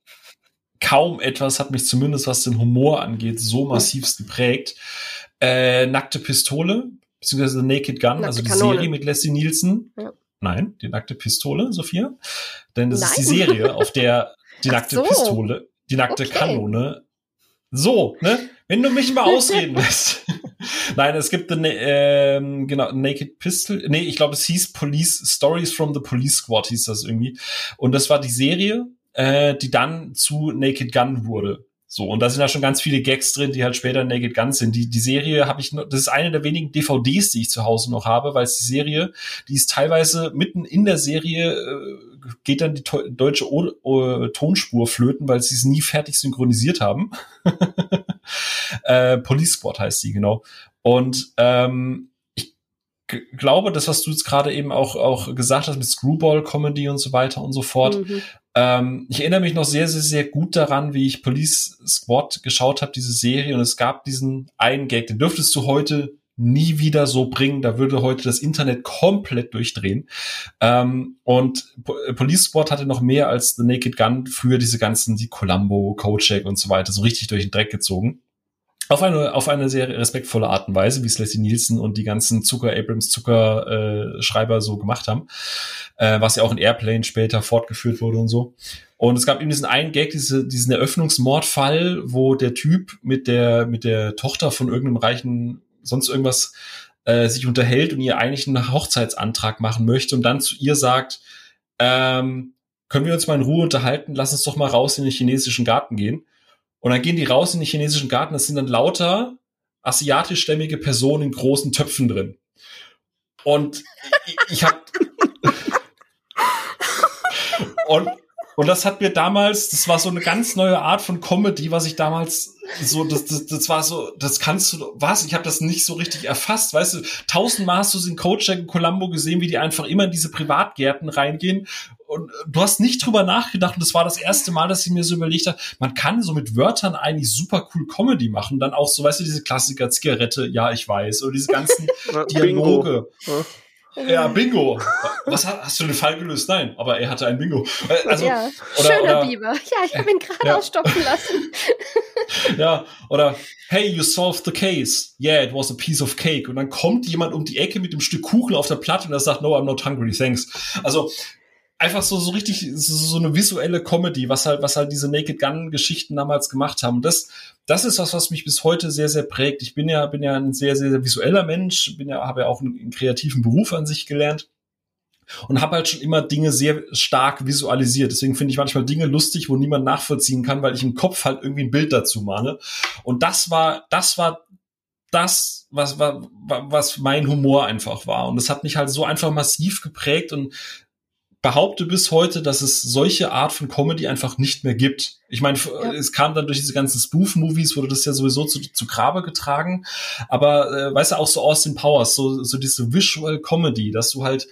kaum etwas hat mich zumindest, was den Humor angeht, so massivst geprägt. Äh, nackte Pistole, beziehungsweise The Naked Gun, nackte also die Kanone. Serie mit Leslie Nielsen. Ja. Nein, die nackte Pistole, Sophia. Denn das Nein. ist die Serie, auf der die nackte so. Pistole, die nackte okay. Kanone. So, ne? Wenn du mich mal ausreden lässt. Nein, es gibt eine, ähm, genau, Naked Pistol. Nee, ich glaube, es hieß Police Stories from the Police Squad, hieß das irgendwie. Und das war die Serie, äh, die dann zu Naked Gun wurde. So, und da sind da schon ganz viele Gags drin, die halt später Naked Gun sind. Die, die Serie habe ich, noch, das ist eine der wenigen DVDs, die ich zu Hause noch habe, weil es die Serie, die ist teilweise mitten in der Serie, äh, geht dann die deutsche o o Tonspur flöten, weil sie es nie fertig synchronisiert haben. äh, Police Squad heißt die, genau. Und ähm, ich glaube, das, was du jetzt gerade eben auch, auch gesagt hast mit Screwball-Comedy und so weiter und so fort, mhm. ähm, ich erinnere mich noch sehr, sehr, sehr gut daran, wie ich Police Squad geschaut habe, diese Serie, und es gab diesen einen Gag, den dürftest du heute nie wieder so bringen. Da würde heute das Internet komplett durchdrehen. Ähm, und Police Squad hatte noch mehr als The Naked Gun für diese ganzen, die Columbo, Kojak und so weiter, so richtig durch den Dreck gezogen. Auf eine, auf eine sehr respektvolle Art und Weise, wie es Leslie Nielsen und die ganzen Zucker, Abrams Zucker äh, Schreiber so gemacht haben, äh, was ja auch in Airplane später fortgeführt wurde und so. Und es gab eben diesen einen Gag, diese, diesen Eröffnungsmordfall, wo der Typ mit der, mit der Tochter von irgendeinem reichen, sonst irgendwas, äh, sich unterhält und ihr eigentlich einen Hochzeitsantrag machen möchte und dann zu ihr sagt, ähm, können wir uns mal in Ruhe unterhalten, lass uns doch mal raus in den chinesischen Garten gehen. Und dann gehen die raus in den chinesischen Garten, das sind dann lauter asiatischstämmige Personen in großen Töpfen drin. Und ich, ich habe und und das hat mir damals, das war so eine ganz neue Art von Comedy, was ich damals so, das, das, das war so, das kannst du, was? Ich habe das nicht so richtig erfasst, weißt du? Tausendmal hast du es in Coach in Columbo gesehen, wie die einfach immer in diese Privatgärten reingehen und du hast nicht drüber nachgedacht und das war das erste Mal, dass ich mir so überlegt habe, man kann so mit Wörtern eigentlich super cool Comedy machen, dann auch so, weißt du, diese Klassiker, Zigarette, ja, ich weiß, oder diese ganzen Dialoge. Ja, Bingo. Was hast, hast du den Fall gelöst? Nein, aber er hatte ein Bingo. Äh, also, ja, oder, schöner oder, Biber. Ja, ich habe ihn gerade ja. ausstopfen lassen. ja, oder hey, you solved the case. Yeah, it was a piece of cake. Und dann kommt jemand um die Ecke mit dem Stück Kuchen auf der Platte und er sagt, no, I'm not hungry, thanks. Also einfach so, so richtig, so, so eine visuelle Comedy, was halt, was halt diese Naked Gun Geschichten damals gemacht haben. das, das ist was, was mich bis heute sehr, sehr prägt. Ich bin ja, bin ja ein sehr, sehr, sehr visueller Mensch, bin ja, habe ja auch einen, einen kreativen Beruf an sich gelernt und habe halt schon immer Dinge sehr stark visualisiert. Deswegen finde ich manchmal Dinge lustig, wo niemand nachvollziehen kann, weil ich im Kopf halt irgendwie ein Bild dazu male. Und das war, das war das, was, was, was mein Humor einfach war. Und das hat mich halt so einfach massiv geprägt und behaupte bis heute, dass es solche Art von Comedy einfach nicht mehr gibt. Ich meine, ja. es kam dann durch diese ganzen Spoof-Movies, wurde das ja sowieso zu, zu Grabe getragen. Aber äh, weißt du, auch so Austin Powers, so, so diese Visual Comedy, dass du halt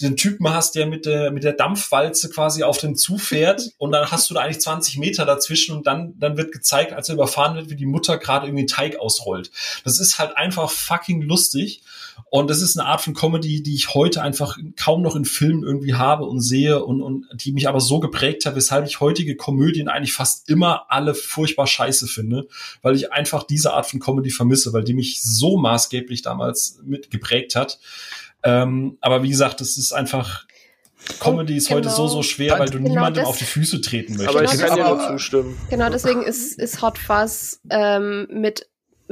den Typen hast, der mit der, mit der Dampfwalze quasi auf dem zufährt und dann hast du da eigentlich 20 Meter dazwischen und dann, dann wird gezeigt, als er überfahren wird, wie die Mutter gerade irgendwie Teig ausrollt. Das ist halt einfach fucking lustig. Und das ist eine Art von Comedy, die ich heute einfach kaum noch in Filmen irgendwie habe und sehe und, und die mich aber so geprägt hat, weshalb ich heutige Komödien eigentlich fast immer alle furchtbar scheiße finde, weil ich einfach diese Art von Comedy vermisse, weil die mich so maßgeblich damals mit geprägt hat. Ähm, aber wie gesagt, das ist einfach Comedy ist genau. heute so, so schwer, weil du genau niemandem auf die Füße treten möchtest. Aber ich kann dir nur zustimmen. Genau, deswegen ist, ist Hot Fuzz ähm, mit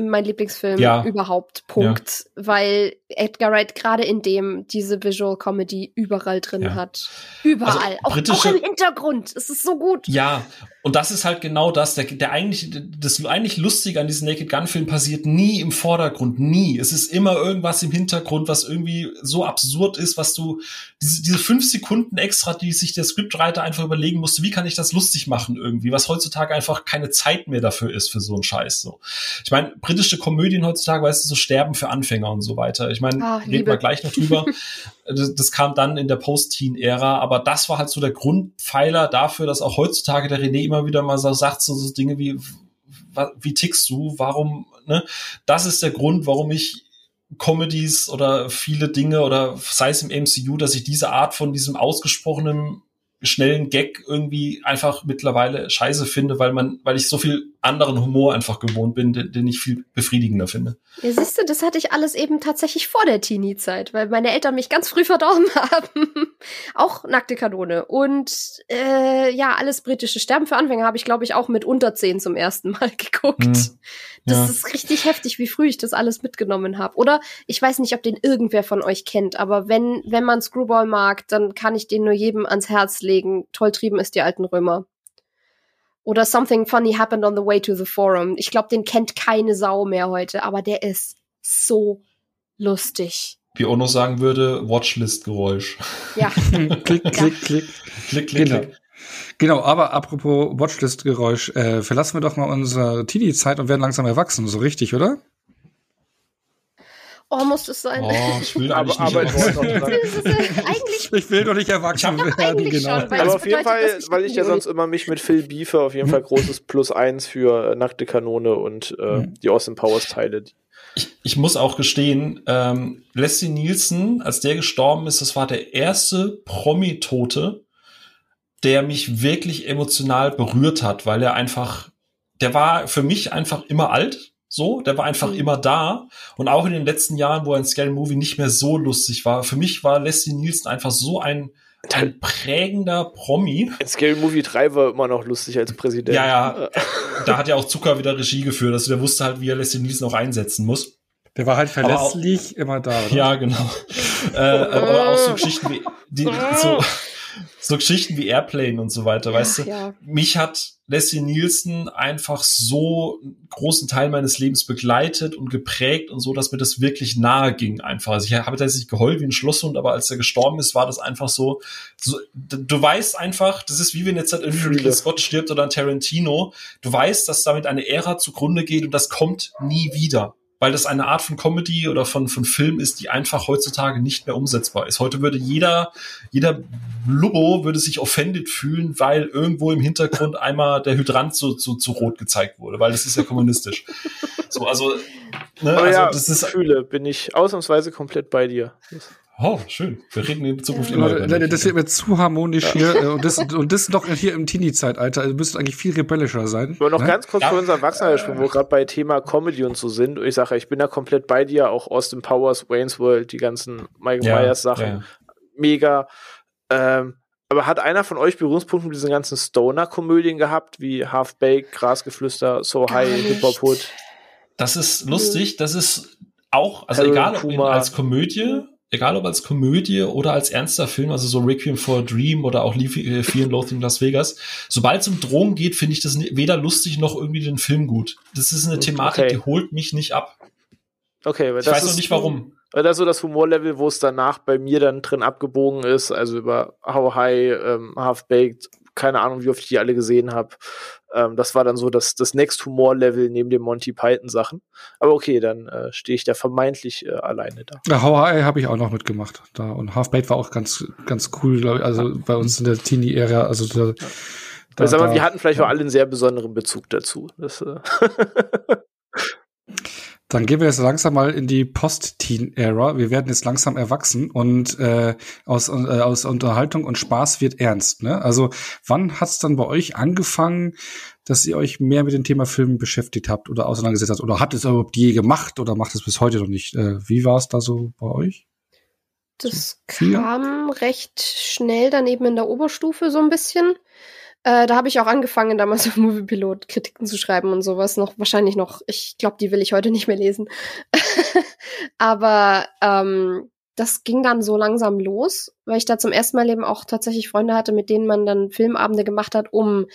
mein Lieblingsfilm ja. überhaupt. Punkt. Ja. Weil Edgar Wright gerade in dem diese Visual Comedy überall drin ja. hat. Überall. Also, auch, auch, im Hintergrund. Es ist so gut. Ja, und das ist halt genau das, der, der eigentlich, das eigentlich Lustige an diesem Naked Gun Film passiert nie im Vordergrund, nie. Es ist immer irgendwas im Hintergrund, was irgendwie so absurd ist, was du, diese, diese fünf Sekunden extra, die sich der Scriptwriter einfach überlegen musste, wie kann ich das lustig machen irgendwie, was heutzutage einfach keine Zeit mehr dafür ist für so einen Scheiß, so. Ich meine, britische Komödien heutzutage, weißt du, so Sterben für Anfänger und so weiter. Ich meine, reden wir gleich noch drüber. das, das kam dann in der Post-Teen-Ära, aber das war halt so der Grundpfeiler dafür, dass auch heutzutage der René immer wieder mal so sagt, so, so Dinge wie, wie tickst du, warum, ne? Das ist der Grund, warum ich Comedies oder viele Dinge oder sei es im MCU, dass ich diese Art von diesem ausgesprochenen schnellen Gag irgendwie einfach mittlerweile scheiße finde, weil man, weil ich so viel anderen Humor einfach gewohnt bin, den, den ich viel befriedigender finde. Ja, siehst du, das hatte ich alles eben tatsächlich vor der Teenie-Zeit, weil meine Eltern mich ganz früh verdorben haben. auch nackte Kanone. Und äh, ja, alles britische Sterben für Anfänger habe ich, glaube ich, auch mit unter zehn zum ersten Mal geguckt. Hm. Das ja. ist richtig heftig, wie früh ich das alles mitgenommen habe. Oder ich weiß nicht, ob den irgendwer von euch kennt, aber wenn, wenn man Screwball mag, dann kann ich den nur jedem ans Herz legen. Toll trieben ist die alten Römer. Oder Something Funny Happened on the Way to the Forum. Ich glaube, den kennt keine Sau mehr heute, aber der ist so lustig. Wie Ono sagen würde, Watchlist-Geräusch. Ja. klick, klick, klick. Klick, klick, genau. klick. Genau, aber apropos Watchlist-Geräusch, äh, verlassen wir doch mal unsere Teenie-Zeit und werden langsam erwachsen, so richtig, oder? Oh, muss das sein? Oh, ich will aber, aber eigentlich ich will doch nicht erwachsen werden, genau. Schon, aber auf jeden Fall, weil ich ja sonst immer mich mit Phil Beefer auf jeden Fall großes Plus eins für äh, Nackte Kanone und äh, mhm. die Austin Powers Teile. Ich, ich muss auch gestehen, ähm, Leslie Nielsen, als der gestorben ist, das war der erste Promi-Tote, der mich wirklich emotional berührt hat, weil er einfach, der war für mich einfach immer alt. So, der war einfach mhm. immer da. Und auch in den letzten Jahren, wo ein Scary Movie nicht mehr so lustig war, für mich war Leslie Nielsen einfach so ein, ein prägender Promi. In Scary Movie 3 war immer noch lustig als Präsident. Ja, ja. da hat ja auch Zucker wieder Regie geführt. Also der wusste halt, wie er Leslie Nielsen auch einsetzen muss. Der war halt verlässlich auch, immer da. Oder? Ja, genau. äh, aber auch so Geschichten wie die, so, so Geschichten wie Airplane und so weiter, weißt du? Ja. Mich hat Leslie Nielsen einfach so einen großen Teil meines Lebens begleitet und geprägt und so, dass mir das wirklich nahe ging einfach. Also ich habe tatsächlich geheult wie ein Schlosshund, aber als er gestorben ist, war das einfach so, so du weißt einfach, das ist wie wenn jetzt halt irgendwie Ridley Scott stirbt oder ein Tarantino, du weißt, dass damit eine Ära zugrunde geht und das kommt nie wieder weil das eine Art von Comedy oder von, von Film ist, die einfach heutzutage nicht mehr umsetzbar ist. Heute würde jeder, jeder Lubbo würde sich offended fühlen, weil irgendwo im Hintergrund einmal der Hydrant zu, zu, zu rot gezeigt wurde, weil das ist ja kommunistisch. so, also, ne, also ja, das ist. Fühle, bin ich ausnahmsweise komplett bei dir. Oh, schön. Wir reden in Zukunft ja. immer über Das wird mir zu harmonisch ja. hier. Äh, und das, und das noch hier im Teenie-Zeitalter. Also müsste eigentlich viel rebellischer sein. Aber noch ne? ganz kurz ja. für unser Erwachsener, wo wir gerade bei Thema Comedy und so sind. Ich sage, ich bin da komplett bei dir. Auch Austin Powers, Wayne's World, die ganzen Michael ja. Myers Sachen. Mega. Ähm, aber hat einer von euch Berührungspunkte mit diesen ganzen Stoner-Komödien gehabt, wie Half-Baked, Grasgeflüster, So Gar High, Hip-Hop-Hood? Das ist lustig. Das ist auch, also Harold egal ob als Komödie egal ob als Komödie oder als ernster Film, also so Requiem for a Dream oder auch äh, Fear and Loathing Las Vegas, sobald es um Drogen geht, finde ich das weder lustig noch irgendwie den Film gut. Das ist eine Thematik, okay. die holt mich nicht ab. Okay, weil Ich das weiß ist noch nicht warum. Weil das so das Humorlevel, wo es danach bei mir dann drin abgebogen ist, also über How High, ähm, Half Baked, keine Ahnung, wie oft ich die alle gesehen habe. Ähm, das war dann so das, das Next Humor-Level neben den Monty Python-Sachen. Aber okay, dann äh, stehe ich da vermeintlich äh, alleine da. Ja, Hawaii habe ich auch noch mitgemacht. Da. Und Half-Baked war auch ganz, ganz cool, glaub ich. Also bei uns in der Teenie-Ära. Also da, da, also, aber wir hatten vielleicht ja. auch alle einen sehr besonderen Bezug dazu. Das, äh Dann gehen wir jetzt langsam mal in die Post-Teen-Ära. Wir werden jetzt langsam erwachsen und äh, aus, äh, aus Unterhaltung und Spaß wird ernst. Ne? Also wann hat's dann bei euch angefangen, dass ihr euch mehr mit dem Thema Film beschäftigt habt oder auseinandergesetzt habt? Oder habt es überhaupt je gemacht oder macht es bis heute noch nicht? Äh, wie war es da so bei euch? Das kam recht schnell dann eben in der Oberstufe so ein bisschen. Äh, da habe ich auch angefangen, damals auf Moviepilot Kritiken zu schreiben und sowas. Noch wahrscheinlich noch, ich glaube, die will ich heute nicht mehr lesen. Aber ähm, das ging dann so langsam los, weil ich da zum ersten Mal eben auch tatsächlich Freunde hatte, mit denen man dann Filmabende gemacht hat, um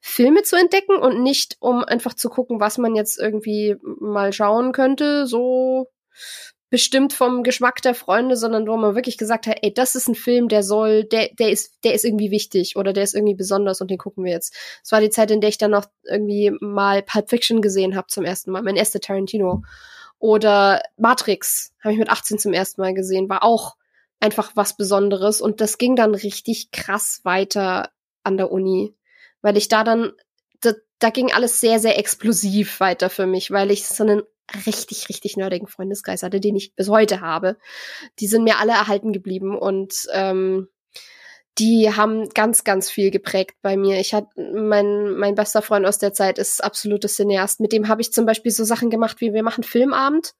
Filme zu entdecken und nicht um einfach zu gucken, was man jetzt irgendwie mal schauen könnte, so bestimmt vom Geschmack der Freunde, sondern wo man wirklich gesagt hat, ey, das ist ein Film, der soll, der, der ist, der ist irgendwie wichtig oder der ist irgendwie besonders und den gucken wir jetzt. Es war die Zeit, in der ich dann noch irgendwie mal Pulp Fiction gesehen habe zum ersten Mal, mein erster Tarantino. Oder Matrix habe ich mit 18 zum ersten Mal gesehen, war auch einfach was Besonderes und das ging dann richtig krass weiter an der Uni, weil ich da dann da, da ging alles sehr, sehr explosiv weiter für mich, weil ich so einen richtig, richtig nerdigen Freundeskreis hatte, den ich bis heute habe. Die sind mir alle erhalten geblieben und ähm, die haben ganz, ganz viel geprägt bei mir. Ich hatte mein, mein bester Freund aus der Zeit ist absolutes Cineast. Mit dem habe ich zum Beispiel so Sachen gemacht, wie wir machen Filmabend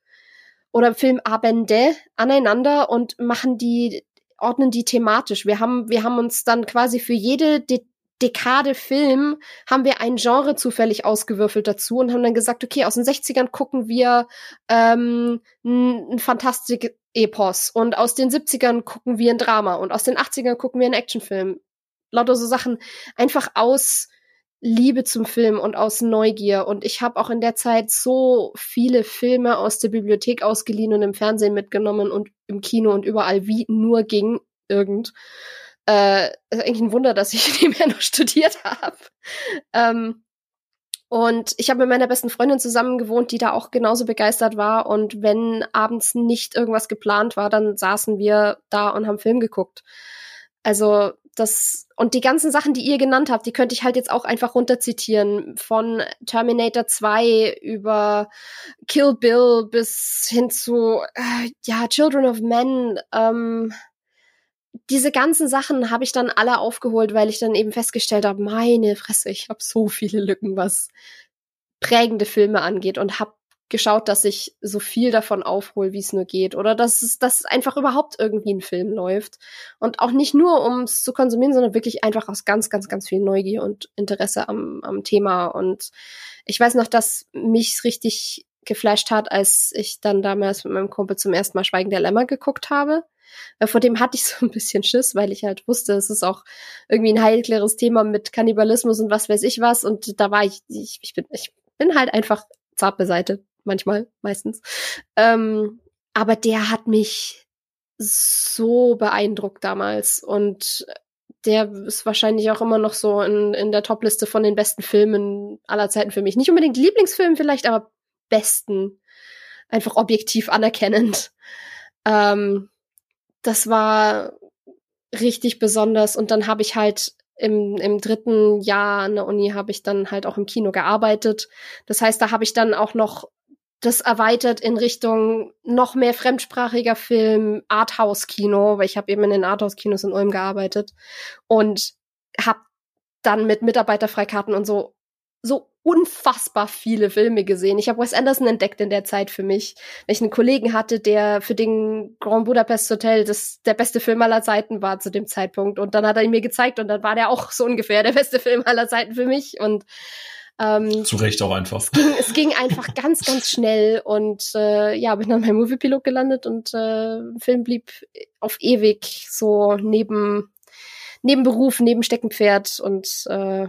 oder Filmabende aneinander und machen die ordnen die thematisch. Wir haben, wir haben uns dann quasi für jede De Dekade Film haben wir ein Genre zufällig ausgewürfelt dazu und haben dann gesagt, okay, aus den 60ern gucken wir ähm, ein Fantastik-Epos und aus den 70ern gucken wir ein Drama und aus den 80ern gucken wir einen Actionfilm. Lauter so Sachen einfach aus Liebe zum Film und aus Neugier. Und ich habe auch in der Zeit so viele Filme aus der Bibliothek ausgeliehen und im Fernsehen mitgenommen und im Kino und überall, wie nur ging irgend. Äh, ist eigentlich ein Wunder, dass ich nebenher noch studiert habe. Ähm, und ich habe mit meiner besten Freundin zusammen gewohnt, die da auch genauso begeistert war. Und wenn abends nicht irgendwas geplant war, dann saßen wir da und haben Film geguckt. Also das und die ganzen Sachen, die ihr genannt habt, die könnte ich halt jetzt auch einfach runterzitieren. Von Terminator 2 über Kill Bill bis hin zu äh, ja Children of Men. Ähm, diese ganzen Sachen habe ich dann alle aufgeholt, weil ich dann eben festgestellt habe, meine Fresse, ich habe so viele Lücken, was prägende Filme angeht und habe geschaut, dass ich so viel davon aufhole, wie es nur geht. Oder dass es dass einfach überhaupt irgendwie ein Film läuft. Und auch nicht nur, um es zu konsumieren, sondern wirklich einfach aus ganz, ganz, ganz viel Neugier und Interesse am, am Thema. Und ich weiß noch, dass mich richtig geflasht hat, als ich dann damals mit meinem Kumpel zum ersten Mal Schweigen der Lämmer geguckt habe. Äh, vor dem hatte ich so ein bisschen Schiss, weil ich halt wusste, es ist auch irgendwie ein heikleres Thema mit Kannibalismus und was weiß ich was. Und da war ich, ich, ich bin, ich bin halt einfach zart beseitet, manchmal, meistens. Ähm, aber der hat mich so beeindruckt damals und der ist wahrscheinlich auch immer noch so in, in der Topliste von den besten Filmen aller Zeiten für mich. Nicht unbedingt Lieblingsfilm vielleicht, aber besten. Einfach objektiv anerkennend. Ähm, das war richtig besonders. Und dann habe ich halt im, im dritten Jahr an der Uni habe ich dann halt auch im Kino gearbeitet. Das heißt, da habe ich dann auch noch das erweitert in Richtung noch mehr fremdsprachiger Film, Arthouse-Kino, weil ich habe eben in den Arthouse-Kinos in Ulm gearbeitet und habe dann mit Mitarbeiterfreikarten und so so unfassbar viele Filme gesehen. Ich habe Wes Anderson entdeckt in der Zeit für mich, weil ich einen Kollegen hatte, der für den Grand Budapest Hotel das der beste Film aller Zeiten war zu dem Zeitpunkt. Und dann hat er ihn mir gezeigt und dann war der auch so ungefähr der beste Film aller Zeiten für mich. Und ähm, Zu Recht auch einfach. Es ging, es ging einfach ganz, ganz schnell und äh, ja, bin dann beim Moviepilot gelandet und äh, Film blieb auf ewig so neben neben Beruf, neben Steckenpferd und äh,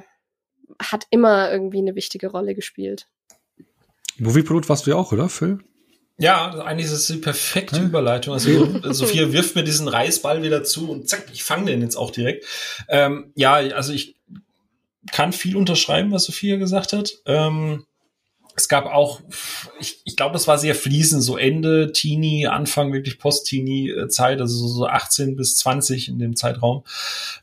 hat immer irgendwie eine wichtige Rolle gespielt. Moviepilot warst du ja auch, oder, Phil? Ja, eigentlich ist es die perfekte hm? Überleitung. Also Sophia wirft mir diesen Reisball wieder zu und zack, ich fange den jetzt auch direkt. Ähm, ja, also ich kann viel unterschreiben, was Sophia gesagt hat. Ähm, es gab auch, ich, ich glaube, das war sehr fließend, so Ende Teenie, Anfang wirklich Post-Teenie-Zeit, also so 18 bis 20 in dem Zeitraum,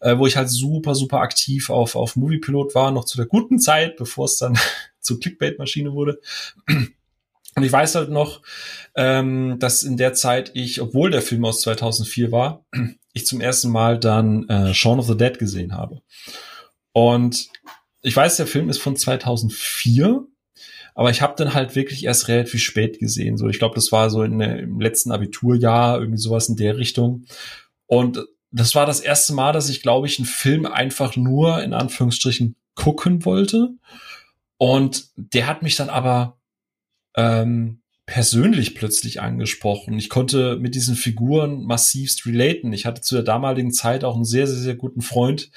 äh, wo ich halt super, super aktiv auf, auf Moviepilot war, noch zu der guten Zeit, bevor es dann zur Clickbait-Maschine wurde. Und ich weiß halt noch, ähm, dass in der Zeit ich, obwohl der Film aus 2004 war, ich zum ersten Mal dann äh, Shaun of the Dead gesehen habe. Und ich weiß, der Film ist von 2004 aber ich habe dann halt wirklich erst relativ spät gesehen. So, ich glaube, das war so in, im letzten Abiturjahr, irgendwie sowas in der Richtung. Und das war das erste Mal, dass ich, glaube ich, einen Film einfach nur in Anführungsstrichen gucken wollte. Und der hat mich dann aber ähm, persönlich plötzlich angesprochen. Ich konnte mit diesen Figuren massivst relaten. Ich hatte zu der damaligen Zeit auch einen sehr, sehr, sehr guten Freund,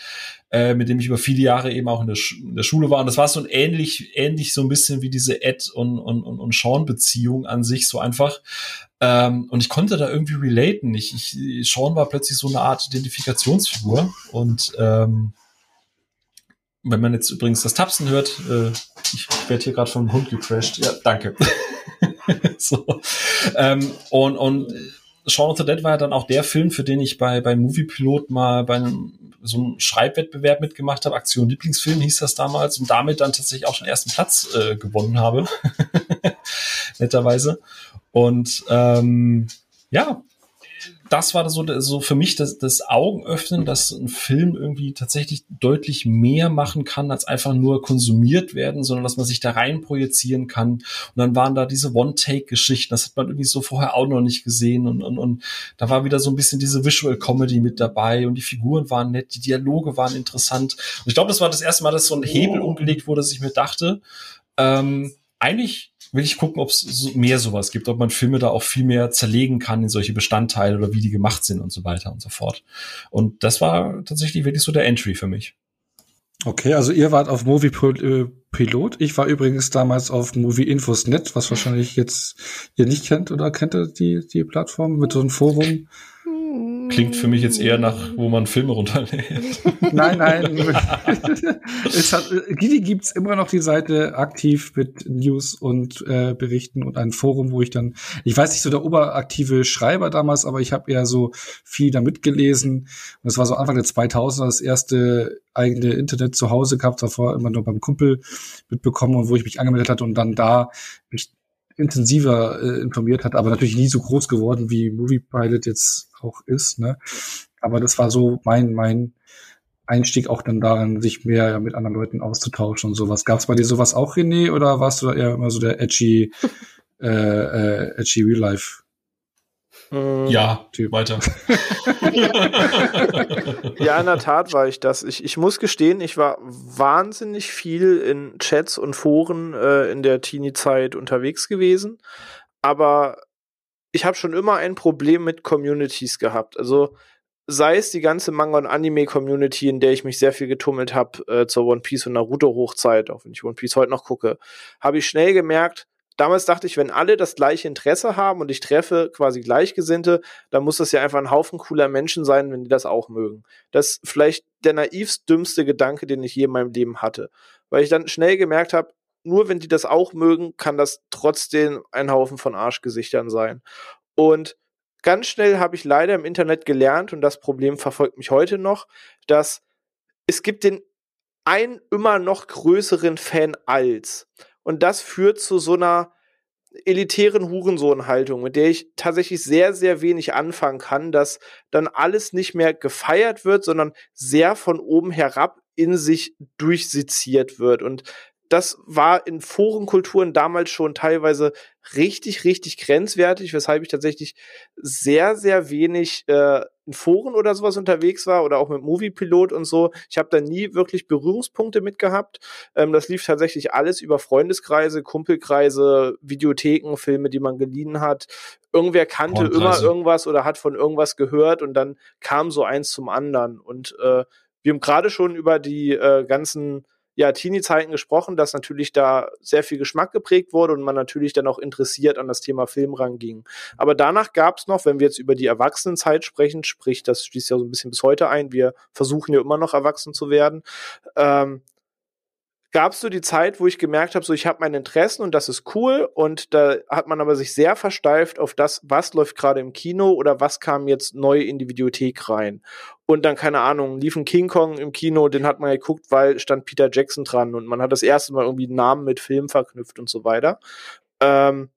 äh, mit dem ich über viele Jahre eben auch in der, Sch in der Schule war. Und das war so ein ähnlich, ähnlich so ein bisschen wie diese Ed und, und, und, und Sean-Beziehung an sich, so einfach. Ähm, und ich konnte da irgendwie relaten. Ich, ich, Sean war plötzlich so eine Art Identifikationsfigur. Und ähm, wenn man jetzt übrigens das Tapsen hört, äh, ich werde hier gerade vom Hund gecrashed. Ja, danke. so. ähm, und, und Shaun of the Dead war ja dann auch der Film, für den ich bei, bei Moviepilot mal bei einem, so einem Schreibwettbewerb mitgemacht habe. Aktion Lieblingsfilm hieß das damals und damit dann tatsächlich auch schon ersten Platz äh, gewonnen habe. Netterweise. Und ähm, ja, das war so, so für mich das, das Augenöffnen, dass ein Film irgendwie tatsächlich deutlich mehr machen kann, als einfach nur konsumiert werden, sondern dass man sich da rein projizieren kann. Und dann waren da diese One-Take-Geschichten, das hat man irgendwie so vorher auch noch nicht gesehen. Und, und, und da war wieder so ein bisschen diese Visual Comedy mit dabei und die Figuren waren nett, die Dialoge waren interessant. Und ich glaube, das war das erste Mal, dass so ein Hebel umgelegt wurde, dass ich mir dachte, ähm, eigentlich will ich gucken, ob es so mehr sowas gibt, ob man Filme da auch viel mehr zerlegen kann in solche Bestandteile oder wie die gemacht sind und so weiter und so fort. Und das war tatsächlich wirklich so der Entry für mich. Okay, also ihr wart auf Movie äh, Pilot. Ich war übrigens damals auf Movie Infos.net, was wahrscheinlich jetzt ihr nicht kennt oder kennt ihr die, die Plattform mit so einem Forum? Klingt für mich jetzt eher nach, wo man Filme runterlädt. Nein, nein. es hat, gibt's immer noch die Seite aktiv mit News und äh, Berichten und ein Forum, wo ich dann, ich weiß nicht so der oberaktive Schreiber damals, aber ich habe eher so viel da mitgelesen. Und es war so Anfang der 2000er das erste eigene Internet zu Hause gehabt, davor immer nur beim Kumpel mitbekommen und wo ich mich angemeldet hatte und dann da mich intensiver äh, informiert hat, aber natürlich nie so groß geworden, wie Movie Pilot jetzt auch ist. Ne? Aber das war so mein, mein Einstieg auch dann daran, sich mehr mit anderen Leuten auszutauschen und sowas. Gab es bei dir sowas auch, René, oder warst du da eher immer so der edgy, äh, äh, edgy Real Life äh, ja, typ. weiter. ja, in der Tat war ich das. Ich, ich muss gestehen, ich war wahnsinnig viel in Chats und Foren äh, in der Teenie-Zeit unterwegs gewesen. Aber ich habe schon immer ein Problem mit Communities gehabt. Also sei es die ganze Manga- und Anime-Community, in der ich mich sehr viel getummelt habe äh, zur One Piece und Naruto-Hochzeit, auch wenn ich One Piece heute noch gucke, habe ich schnell gemerkt, damals dachte ich, wenn alle das gleiche Interesse haben und ich treffe quasi Gleichgesinnte, dann muss das ja einfach ein Haufen cooler Menschen sein, wenn die das auch mögen. Das ist vielleicht der naivst dümmste Gedanke, den ich je in meinem Leben hatte. Weil ich dann schnell gemerkt habe, nur wenn die das auch mögen, kann das trotzdem ein Haufen von Arschgesichtern sein. Und ganz schnell habe ich leider im Internet gelernt, und das Problem verfolgt mich heute noch, dass es gibt den einen immer noch größeren Fan als. Und das führt zu so einer elitären Hurensohnhaltung, mit der ich tatsächlich sehr, sehr wenig anfangen kann, dass dann alles nicht mehr gefeiert wird, sondern sehr von oben herab in sich durchseziert wird. Und das war in Forenkulturen damals schon teilweise richtig, richtig grenzwertig, weshalb ich tatsächlich sehr, sehr wenig äh, in Foren oder sowas unterwegs war oder auch mit Moviepilot und so. Ich habe da nie wirklich Berührungspunkte mit gehabt. Ähm, das lief tatsächlich alles über Freundeskreise, Kumpelkreise, Videotheken, Filme, die man geliehen hat. Irgendwer kannte immer irgendwas oder hat von irgendwas gehört und dann kam so eins zum anderen. Und äh, wir haben gerade schon über die äh, ganzen ja, Teenie-Zeiten gesprochen, dass natürlich da sehr viel Geschmack geprägt wurde und man natürlich dann auch interessiert an das Thema Film ranging. Aber danach gab es noch, wenn wir jetzt über die Erwachsenenzeit sprechen, sprich, das schließt ja so ein bisschen bis heute ein, wir versuchen ja immer noch erwachsen zu werden, ähm, gab es so die Zeit, wo ich gemerkt habe, so ich habe meine Interessen und das ist cool und da hat man aber sich sehr versteift auf das, was läuft gerade im Kino oder was kam jetzt neu in die Videothek rein. Und dann, keine Ahnung, lief ein King Kong im Kino, den hat man geguckt, weil stand Peter Jackson dran und man hat das erste Mal irgendwie Namen mit Film verknüpft und so weiter. Ähm,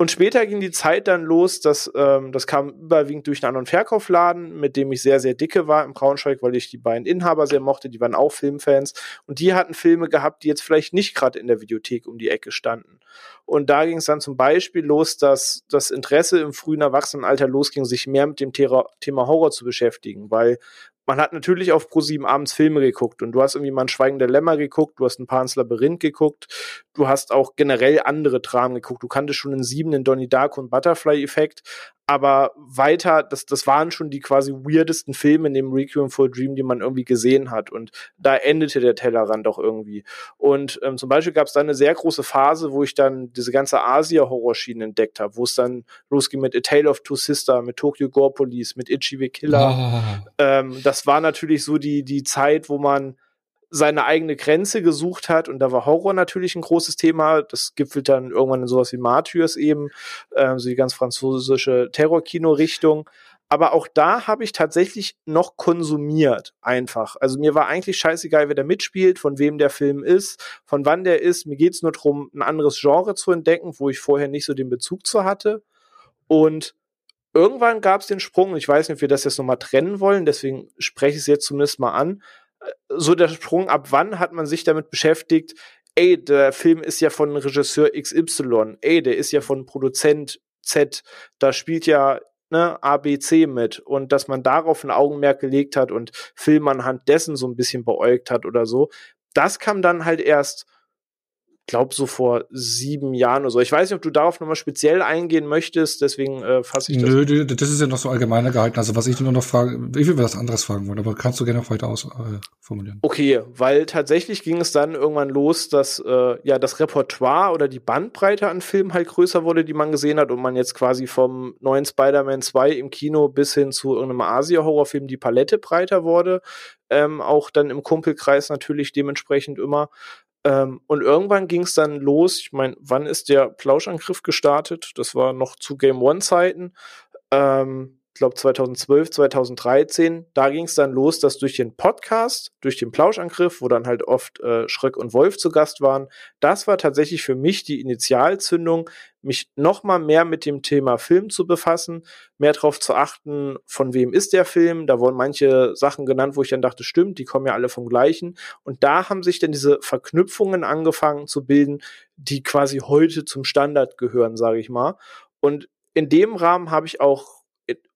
und später ging die Zeit dann los, dass ähm, das kam überwiegend durch einen An- und Verkaufladen, mit dem ich sehr, sehr dicke war im Braunschweig, weil ich die beiden Inhaber sehr mochte, die waren auch Filmfans. Und die hatten Filme gehabt, die jetzt vielleicht nicht gerade in der Videothek um die Ecke standen. Und da ging es dann zum Beispiel los, dass das Interesse im frühen Erwachsenenalter losging, sich mehr mit dem Thema Horror zu beschäftigen, weil man hat natürlich auf Pro7 abends Filme geguckt und du hast irgendwie mal ein Schweigender Lämmer geguckt, du hast ein paar ins Labyrinth geguckt, du hast auch generell andere Dramen geguckt. Du kanntest schon den sieben, den Donnie Dark und Butterfly-Effekt, aber weiter, das, das waren schon die quasi weirdesten Filme in dem Requiem for Dream, die man irgendwie gesehen hat. Und da endete der Tellerrand auch irgendwie. Und ähm, zum Beispiel gab es da eine sehr große Phase, wo ich dann diese ganze Asia-Horrorschiene entdeckt habe, wo es dann losging mit A Tale of Two Sister, mit Tokyo Gore Police, mit Itchy the Killer. Oh. Ähm, das war natürlich so die, die Zeit, wo man seine eigene Grenze gesucht hat und da war Horror natürlich ein großes Thema. Das gipfelt dann irgendwann in sowas wie Martyrs eben, äh, so die ganz französische Terrorkino-Richtung. Aber auch da habe ich tatsächlich noch konsumiert, einfach. Also mir war eigentlich scheißegal, wer da mitspielt, von wem der Film ist, von wann der ist. Mir geht's nur darum, ein anderes Genre zu entdecken, wo ich vorher nicht so den Bezug zu hatte. Und irgendwann gab es den Sprung, ich weiß nicht, ob wir das jetzt nochmal trennen wollen, deswegen spreche ich es jetzt zumindest mal an so der Sprung, ab wann hat man sich damit beschäftigt, ey, der Film ist ja von Regisseur XY, ey, der ist ja von Produzent Z, da spielt ja ne, ABC mit. Und dass man darauf ein Augenmerk gelegt hat und Film anhand dessen so ein bisschen beäugt hat oder so, das kam dann halt erst glaube so vor sieben Jahren oder so. Ich weiß nicht, ob du darauf nochmal speziell eingehen möchtest, deswegen äh, fasse ich das. Nö, das ist ja noch so allgemeiner gehalten. Also was ich nur noch frage, ich will was anderes fragen wollen, aber kannst du gerne noch weiter ausformulieren. Äh, okay, weil tatsächlich ging es dann irgendwann los, dass äh, ja das Repertoire oder die Bandbreite an Filmen halt größer wurde, die man gesehen hat und man jetzt quasi vom neuen Spider-Man 2 im Kino bis hin zu irgendeinem Asia-Horrorfilm die Palette breiter wurde. Ähm, auch dann im Kumpelkreis natürlich dementsprechend immer. Ähm, und irgendwann ging es dann los. Ich meine, wann ist der Plauschangriff gestartet? Das war noch zu Game One-Zeiten. Ähm, glaube 2012, 2013, da ging es dann los, dass durch den Podcast, durch den Plauschangriff, wo dann halt oft äh, Schröck und Wolf zu Gast waren, das war tatsächlich für mich die Initialzündung, mich noch mal mehr mit dem Thema Film zu befassen, mehr darauf zu achten, von wem ist der Film. Da wurden manche Sachen genannt, wo ich dann dachte, stimmt, die kommen ja alle vom gleichen. Und da haben sich dann diese Verknüpfungen angefangen zu bilden, die quasi heute zum Standard gehören, sage ich mal. Und in dem Rahmen habe ich auch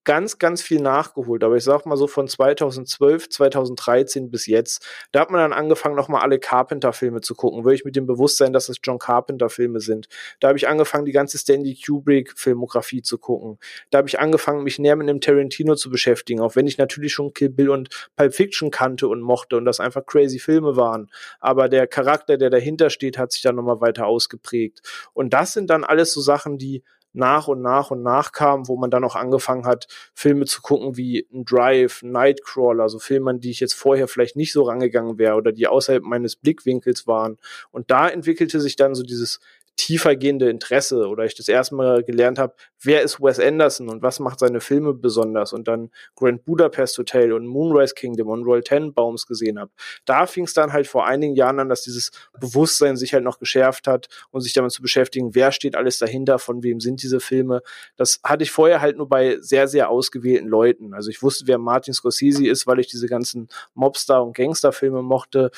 ganz, ganz viel nachgeholt. Aber ich sag mal so von 2012, 2013 bis jetzt. Da hat man dann angefangen, nochmal alle Carpenter-Filme zu gucken. Wirklich mit dem Bewusstsein, dass es John Carpenter-Filme sind. Da habe ich angefangen, die ganze Stanley Kubrick-Filmografie zu gucken. Da habe ich angefangen, mich näher mit dem Tarantino zu beschäftigen. Auch wenn ich natürlich schon Kill Bill und Pulp Fiction kannte und mochte und das einfach crazy Filme waren. Aber der Charakter, der dahinter steht, hat sich dann nochmal weiter ausgeprägt. Und das sind dann alles so Sachen, die nach und nach und nach kam, wo man dann auch angefangen hat, Filme zu gucken wie ein Drive, Nightcrawler, also Filme, an die ich jetzt vorher vielleicht nicht so rangegangen wäre oder die außerhalb meines Blickwinkels waren. Und da entwickelte sich dann so dieses tiefergehende Interesse oder ich das erste Mal gelernt habe, wer ist Wes Anderson und was macht seine Filme besonders und dann Grand Budapest Hotel und Moonrise Kingdom und Royal Tenenbaums gesehen habe. Da fing es dann halt vor einigen Jahren an, dass dieses Bewusstsein sich halt noch geschärft hat und sich damit zu beschäftigen, wer steht alles dahinter, von wem sind diese Filme. Das hatte ich vorher halt nur bei sehr, sehr ausgewählten Leuten. Also ich wusste, wer Martin Scorsese ist, weil ich diese ganzen Mobster- und Gangsterfilme mochte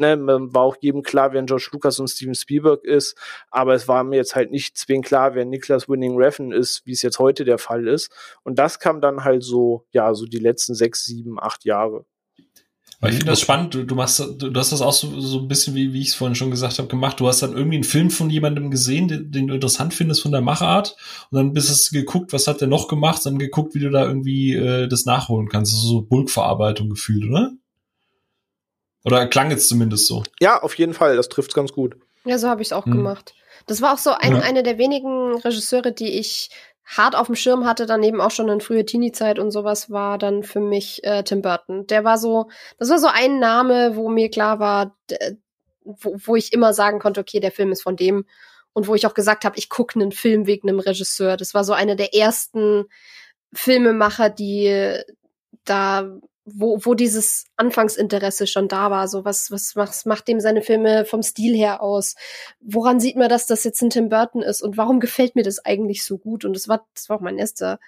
ne, war auch jedem klar, wer George Lucas und Steven Spielberg ist, aber es war mir jetzt halt nicht zwingend klar, wer Niklas Winning Refn ist, wie es jetzt heute der Fall ist. Und das kam dann halt so, ja, so die letzten sechs, sieben, acht Jahre. Ich finde das spannend. Du, machst, du, hast das auch so, so ein bisschen, wie, wie ich es vorhin schon gesagt habe, gemacht. Du hast dann irgendwie einen Film von jemandem gesehen, den, den du interessant findest von der Machart. Und dann bist du geguckt, was hat der noch gemacht, dann geguckt, wie du da irgendwie äh, das nachholen kannst. So Bulkverarbeitung gefühlt, oder? Oder klang jetzt zumindest so. Ja, auf jeden Fall. Das trifft ganz gut. Ja, so habe ich es auch hm. gemacht. Das war auch so ein, ja. eine der wenigen Regisseure, die ich hart auf dem Schirm hatte, dann eben auch schon in frühe Teenie-Zeit und sowas, war dann für mich äh, Tim Burton. Der war so, das war so ein Name, wo mir klar war, wo, wo ich immer sagen konnte, okay, der Film ist von dem. Und wo ich auch gesagt habe, ich gucke einen Film wegen einem Regisseur. Das war so einer der ersten Filmemacher, die da wo, wo dieses Anfangsinteresse schon da war. So, was, was, was macht dem seine Filme vom Stil her aus? Woran sieht man, dass das jetzt ein Tim Burton ist? Und warum gefällt mir das eigentlich so gut? Und das war, das war auch mein erster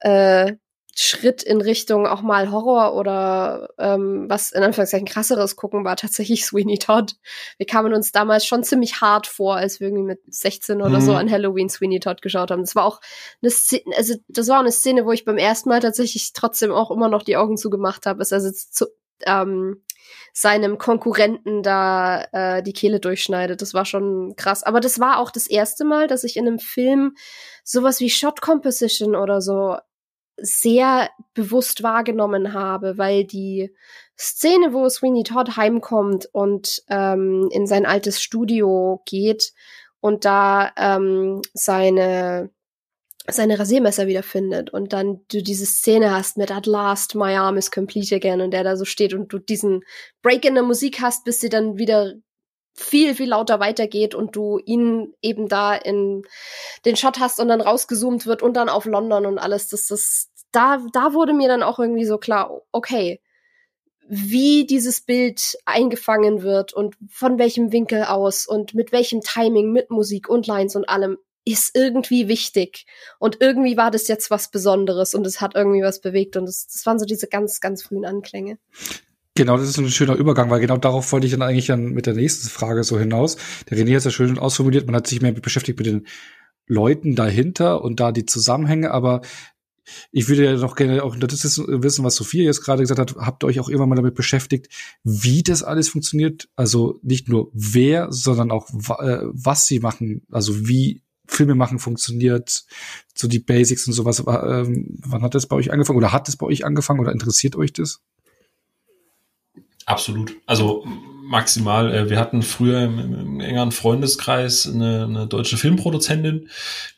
äh, Schritt in Richtung auch mal Horror oder ähm, was in Anführungszeichen krasseres gucken war tatsächlich Sweeney Todd. Wir kamen uns damals schon ziemlich hart vor, als wir irgendwie mit 16 oder mhm. so an Halloween Sweeney Todd geschaut haben. Das war auch eine Szene, also das war eine Szene, wo ich beim ersten Mal tatsächlich trotzdem auch immer noch die Augen zugemacht habe, als er sitzt zu, ähm, seinem Konkurrenten da äh, die Kehle durchschneidet. Das war schon krass. Aber das war auch das erste Mal, dass ich in einem Film sowas wie Shot Composition oder so sehr bewusst wahrgenommen habe, weil die Szene, wo Sweeney Todd heimkommt und ähm, in sein altes Studio geht und da ähm, seine seine Rasiermesser wiederfindet und dann du diese Szene hast mit At last my arm is complete again und der da so steht und du diesen Break in der Musik hast, bis sie dann wieder viel, viel lauter weitergeht und du ihn eben da in den Shot hast und dann rausgezoomt wird und dann auf London und alles. Das ist, da, da wurde mir dann auch irgendwie so klar, okay, wie dieses Bild eingefangen wird und von welchem Winkel aus und mit welchem Timing, mit Musik und Lines und allem, ist irgendwie wichtig. Und irgendwie war das jetzt was Besonderes und es hat irgendwie was bewegt und das, das waren so diese ganz, ganz frühen Anklänge. Genau, das ist ein schöner Übergang, weil genau darauf wollte ich dann eigentlich dann mit der nächsten Frage so hinaus. Der René hat es ja schön ausformuliert, man hat sich mehr beschäftigt mit den Leuten dahinter und da die Zusammenhänge, aber ich würde ja noch gerne auch das ist wissen, was Sophia jetzt gerade gesagt hat. Habt ihr euch auch irgendwann mal damit beschäftigt, wie das alles funktioniert? Also nicht nur wer, sondern auch äh, was sie machen, also wie Filme machen funktioniert, so die Basics und sowas. Ähm, wann hat das bei euch angefangen oder hat das bei euch angefangen oder interessiert euch das? Absolut. Also maximal. Äh, wir hatten früher im, im engeren Freundeskreis eine, eine, deutsche Filmproduzentin,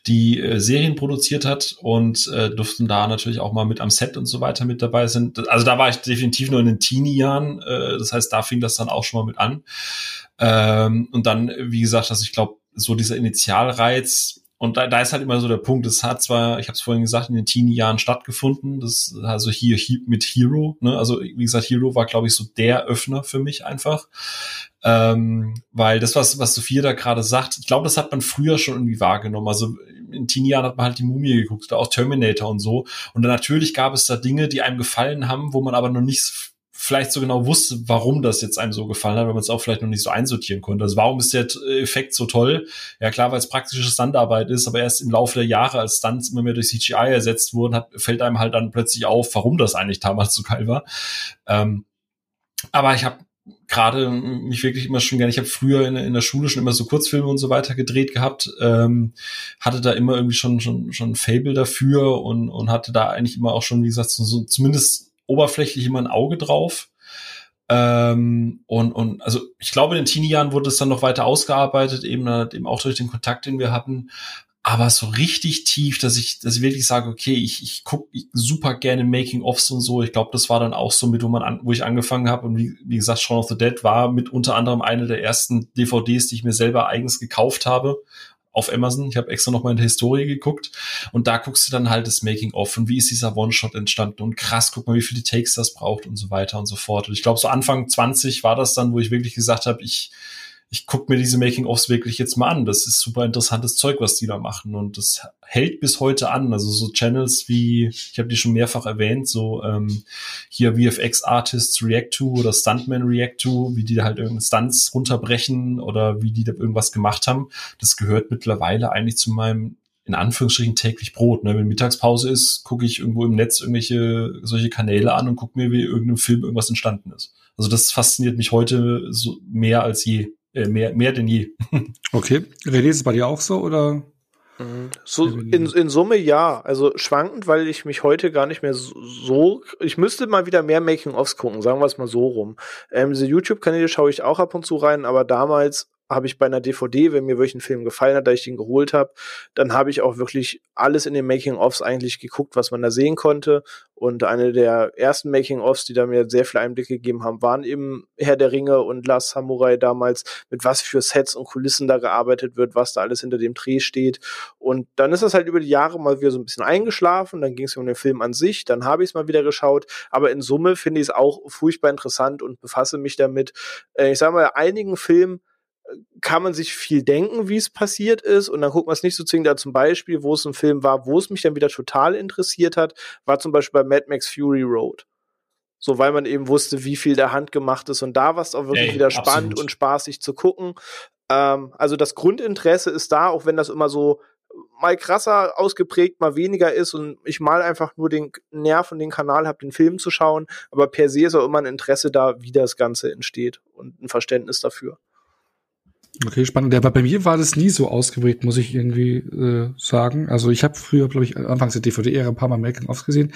die äh, Serien produziert hat und äh, durften da natürlich auch mal mit am Set und so weiter mit dabei sind. Also da war ich definitiv nur in den Teenie-Jahren. Äh, das heißt, da fing das dann auch schon mal mit an. Ähm, und dann, wie gesagt, also ich glaube, so dieser Initialreiz und da, da ist halt immer so der Punkt, es hat zwar, ich habe es vorhin gesagt, in den Teenie-Jahren stattgefunden, das also hier, hier mit Hero, ne? Also wie gesagt, Hero war, glaube ich, so der Öffner für mich einfach. Ähm, weil das, was, was Sophia da gerade sagt, ich glaube, das hat man früher schon irgendwie wahrgenommen. Also in Teenie-Jahren hat man halt die Mumie geguckt oder auch Terminator und so. Und dann natürlich gab es da Dinge, die einem gefallen haben, wo man aber noch nicht vielleicht so genau wusste, warum das jetzt einem so gefallen hat, weil man es auch vielleicht noch nicht so einsortieren konnte. Also warum ist der Effekt so toll? Ja klar, weil es praktische Standarbeit ist, aber erst im Laufe der Jahre, als Stunts immer mehr durch CGI ersetzt wurden, hat, fällt einem halt dann plötzlich auf, warum das eigentlich damals so geil war. Ähm, aber ich habe gerade mich wirklich immer schon gerne, ich habe früher in, in, der Schule schon immer so Kurzfilme und so weiter gedreht gehabt, ähm, hatte da immer irgendwie schon schon schon ein Fable dafür und und hatte da eigentlich immer auch schon, wie gesagt, so, so zumindest oberflächlich immer ein Auge drauf. Ähm, und, und also ich glaube, in den Teenie-Jahren wurde es dann noch weiter ausgearbeitet, eben, eben auch durch den Kontakt, den wir hatten. Aber so richtig tief, dass ich, dass ich wirklich sage, okay, ich, ich gucke super gerne Making-ofs und so. Ich glaube, das war dann auch so mit, wo man an, wo ich angefangen habe. Und wie, wie gesagt, Shaun of the Dead war mit unter anderem eine der ersten DVDs, die ich mir selber eigens gekauft habe auf Amazon. Ich habe extra noch mal in der Historie geguckt und da guckst du dann halt das Making of und wie ist dieser One-Shot entstanden und krass, guck mal, wie viele Takes das braucht und so weiter und so fort. Und ich glaube, so Anfang 20 war das dann, wo ich wirklich gesagt habe, ich ich gucke mir diese Making-ofs wirklich jetzt mal an. Das ist super interessantes Zeug, was die da machen. Und das hält bis heute an. Also so Channels wie, ich habe die schon mehrfach erwähnt, so ähm, hier VFX Artists React to oder Stuntman React to, wie die da halt irgendeine Stunts runterbrechen oder wie die da irgendwas gemacht haben. Das gehört mittlerweile eigentlich zu meinem in Anführungsstrichen täglich Brot. Ne? Wenn Mittagspause ist, gucke ich irgendwo im Netz irgendwelche solche Kanäle an und gucke mir, wie irgendeinem Film irgendwas entstanden ist. Also das fasziniert mich heute so mehr als je. Äh, mehr, mehr denn je. okay. René, ist es bei dir auch so oder? Mhm. So in, in Summe ja. Also schwankend, weil ich mich heute gar nicht mehr so. Ich müsste mal wieder mehr Making-ofs gucken, sagen wir es mal so rum. Ähm, diese YouTube-Kanäle schaue ich auch ab und zu rein, aber damals habe ich bei einer DVD, wenn mir wirklich ein Film gefallen hat, da ich den geholt habe, dann habe ich auch wirklich alles in den Making-ofs eigentlich geguckt, was man da sehen konnte. Und eine der ersten Making-ofs, die da mir sehr viel Einblick gegeben haben, waren eben Herr der Ringe und Last Samurai damals, mit was für Sets und Kulissen da gearbeitet wird, was da alles hinter dem Dreh steht. Und dann ist das halt über die Jahre mal wieder so ein bisschen eingeschlafen, dann ging es um den Film an sich, dann habe ich es mal wieder geschaut, aber in Summe finde ich es auch furchtbar interessant und befasse mich damit. Äh, ich sage mal, einigen Filmen kann man sich viel denken, wie es passiert ist. Und dann guckt man es nicht so zwingend da zum Beispiel, wo es ein Film war, wo es mich dann wieder total interessiert hat, war zum Beispiel bei Mad Max Fury Road. So, weil man eben wusste, wie viel der Hand gemacht ist. Und da war es auch wirklich Ey, wieder absolut. spannend und spaßig zu gucken. Ähm, also das Grundinteresse ist da, auch wenn das immer so mal krasser ausgeprägt, mal weniger ist und ich mal einfach nur den Nerv und den Kanal habe, den Film zu schauen. Aber per se ist auch immer ein Interesse da, wie das Ganze entsteht und ein Verständnis dafür. Okay, spannend. Aber bei mir war das nie so ausgeprägt, muss ich irgendwie äh, sagen. Also ich habe früher, glaube ich, anfangs der DVD-Ära ein paar Mal Making-ofs gesehen,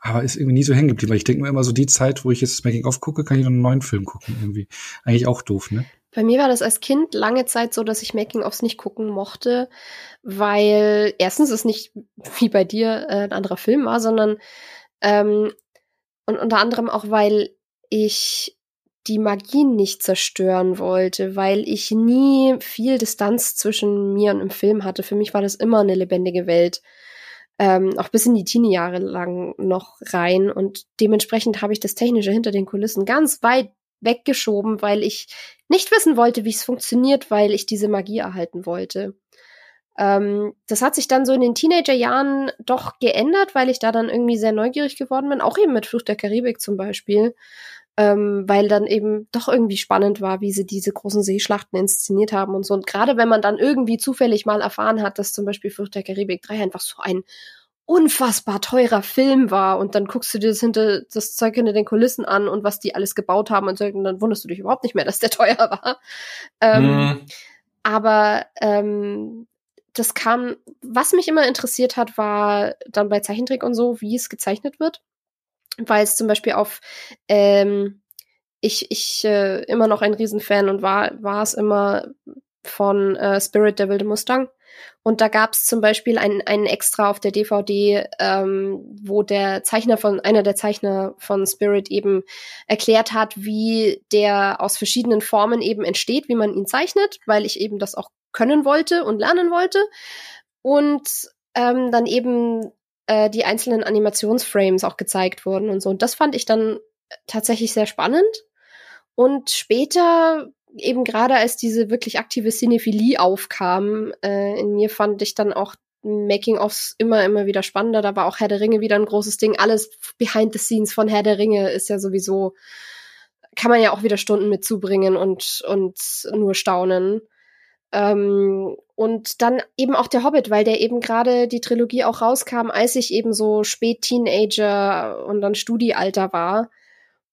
aber ist irgendwie nie so hängen geblieben. Ich denke mir immer so, die Zeit, wo ich jetzt das Making-of gucke, kann ich noch einen neuen Film gucken irgendwie. Eigentlich auch doof, ne? Bei mir war das als Kind lange Zeit so, dass ich Making-ofs nicht gucken mochte, weil erstens es nicht wie bei dir äh, ein anderer Film war, sondern ähm, und unter anderem auch, weil ich die Magie nicht zerstören wollte, weil ich nie viel Distanz zwischen mir und dem Film hatte. Für mich war das immer eine lebendige Welt. Ähm, auch bis in die Teenie-Jahre lang noch rein. Und dementsprechend habe ich das Technische hinter den Kulissen ganz weit weggeschoben, weil ich nicht wissen wollte, wie es funktioniert, weil ich diese Magie erhalten wollte. Ähm, das hat sich dann so in den Teenagerjahren doch geändert, weil ich da dann irgendwie sehr neugierig geworden bin, auch eben mit Flucht der Karibik zum Beispiel ähm, weil dann eben doch irgendwie spannend war, wie sie diese großen Seeschlachten inszeniert haben und so. Und gerade wenn man dann irgendwie zufällig mal erfahren hat, dass zum Beispiel Flucht der Karibik 3 einfach so ein unfassbar teurer Film war und dann guckst du dir das hinter das Zeug hinter den Kulissen an und was die alles gebaut haben und so, und dann wunderst du dich überhaupt nicht mehr, dass der teuer war. Ähm, mhm. Aber ähm, das kam, was mich immer interessiert hat, war dann bei Zeichentrick und so, wie es gezeichnet wird weil es zum Beispiel auf ähm, ich, ich äh, immer noch ein Riesenfan und war, war es immer von äh, Spirit Devil the Mustang. Und da gab es zum Beispiel einen, einen Extra auf der DVD, ähm, wo der Zeichner von, einer der Zeichner von Spirit eben erklärt hat, wie der aus verschiedenen Formen eben entsteht, wie man ihn zeichnet, weil ich eben das auch können wollte und lernen wollte. Und ähm, dann eben äh, die einzelnen Animationsframes auch gezeigt wurden und so. Und das fand ich dann tatsächlich sehr spannend. Und später, eben gerade als diese wirklich aktive Cinephilie aufkam, äh, in mir fand ich dann auch Making-ofs immer, immer wieder spannender. Da war auch Herr der Ringe wieder ein großes Ding. Alles behind the scenes von Herr der Ringe ist ja sowieso, kann man ja auch wieder Stunden mit zubringen und, und nur staunen. Ähm, und dann eben auch der Hobbit, weil der eben gerade die Trilogie auch rauskam, als ich eben so spät Teenager und dann Studiealter war.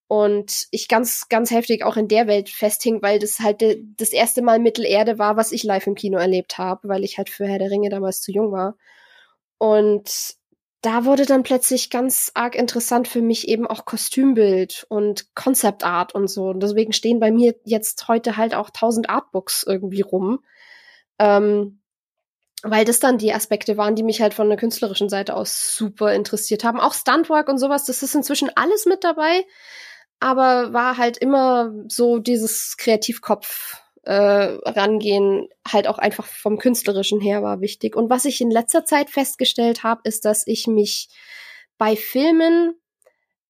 Und ich ganz, ganz heftig auch in der Welt festhing, weil das halt das erste Mal Mittelerde war, was ich live im Kino erlebt habe, weil ich halt für Herr der Ringe damals zu jung war. Und da wurde dann plötzlich ganz arg interessant für mich eben auch Kostümbild und Concept Art und so. Und deswegen stehen bei mir jetzt heute halt auch tausend Artbooks irgendwie rum. Ähm, weil das dann die Aspekte waren, die mich halt von der künstlerischen Seite aus super interessiert haben. Auch Stuntwork und sowas, das ist inzwischen alles mit dabei, aber war halt immer so dieses Kreativkopf äh, rangehen, halt auch einfach vom künstlerischen her war wichtig. Und was ich in letzter Zeit festgestellt habe, ist, dass ich mich bei Filmen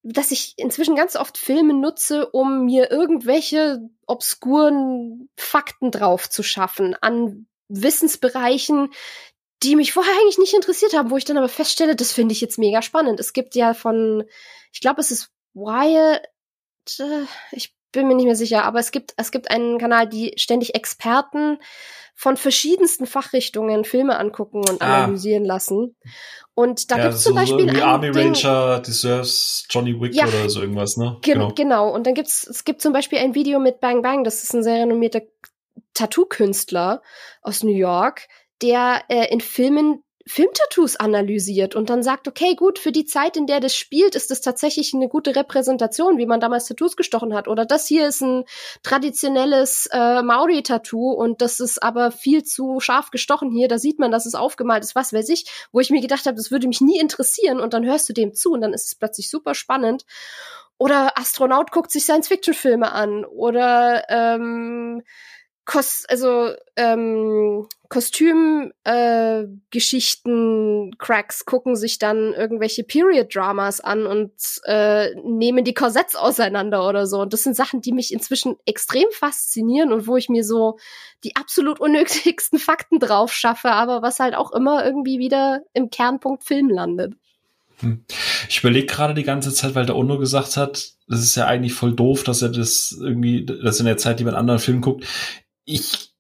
dass ich inzwischen ganz oft Filme nutze, um mir irgendwelche obskuren Fakten drauf zu schaffen an Wissensbereichen, die mich vorher eigentlich nicht interessiert haben, wo ich dann aber feststelle, das finde ich jetzt mega spannend. Es gibt ja von, ich glaube, es ist Wyatt, äh, ich bin mir nicht mehr sicher, aber es gibt, es gibt einen Kanal, die ständig Experten von verschiedensten Fachrichtungen Filme angucken und ah. analysieren lassen. Und da ja, gibt es zum Beispiel so Army Ranger Deserves Johnny Wick ja, oder so irgendwas, ne? Ge genau. genau. Und dann gibt's es gibt zum Beispiel ein Video mit Bang Bang. Das ist ein sehr renommierter Tattoo-Künstler aus New York, der äh, in Filmen Filmtattoos analysiert und dann sagt, okay, gut, für die Zeit, in der das spielt, ist das tatsächlich eine gute Repräsentation, wie man damals Tattoos gestochen hat. Oder das hier ist ein traditionelles äh, Maori-Tattoo und das ist aber viel zu scharf gestochen hier. Da sieht man, dass es aufgemalt ist, was weiß ich, wo ich mir gedacht habe, das würde mich nie interessieren und dann hörst du dem zu und dann ist es plötzlich super spannend. Oder Astronaut guckt sich Science-Fiction-Filme an oder ähm, Kos also ähm, Kostümgeschichten, äh, Cracks gucken sich dann irgendwelche Period-Dramas an und äh, nehmen die Korsetts auseinander oder so. Und das sind Sachen, die mich inzwischen extrem faszinieren und wo ich mir so die absolut unnötigsten Fakten drauf schaffe, aber was halt auch immer irgendwie wieder im Kernpunkt Film landet. Hm. Ich überlege gerade die ganze Zeit, weil der Ono gesagt hat, das ist ja eigentlich voll doof, dass er das irgendwie, dass in der Zeit jemand anderen Film guckt ich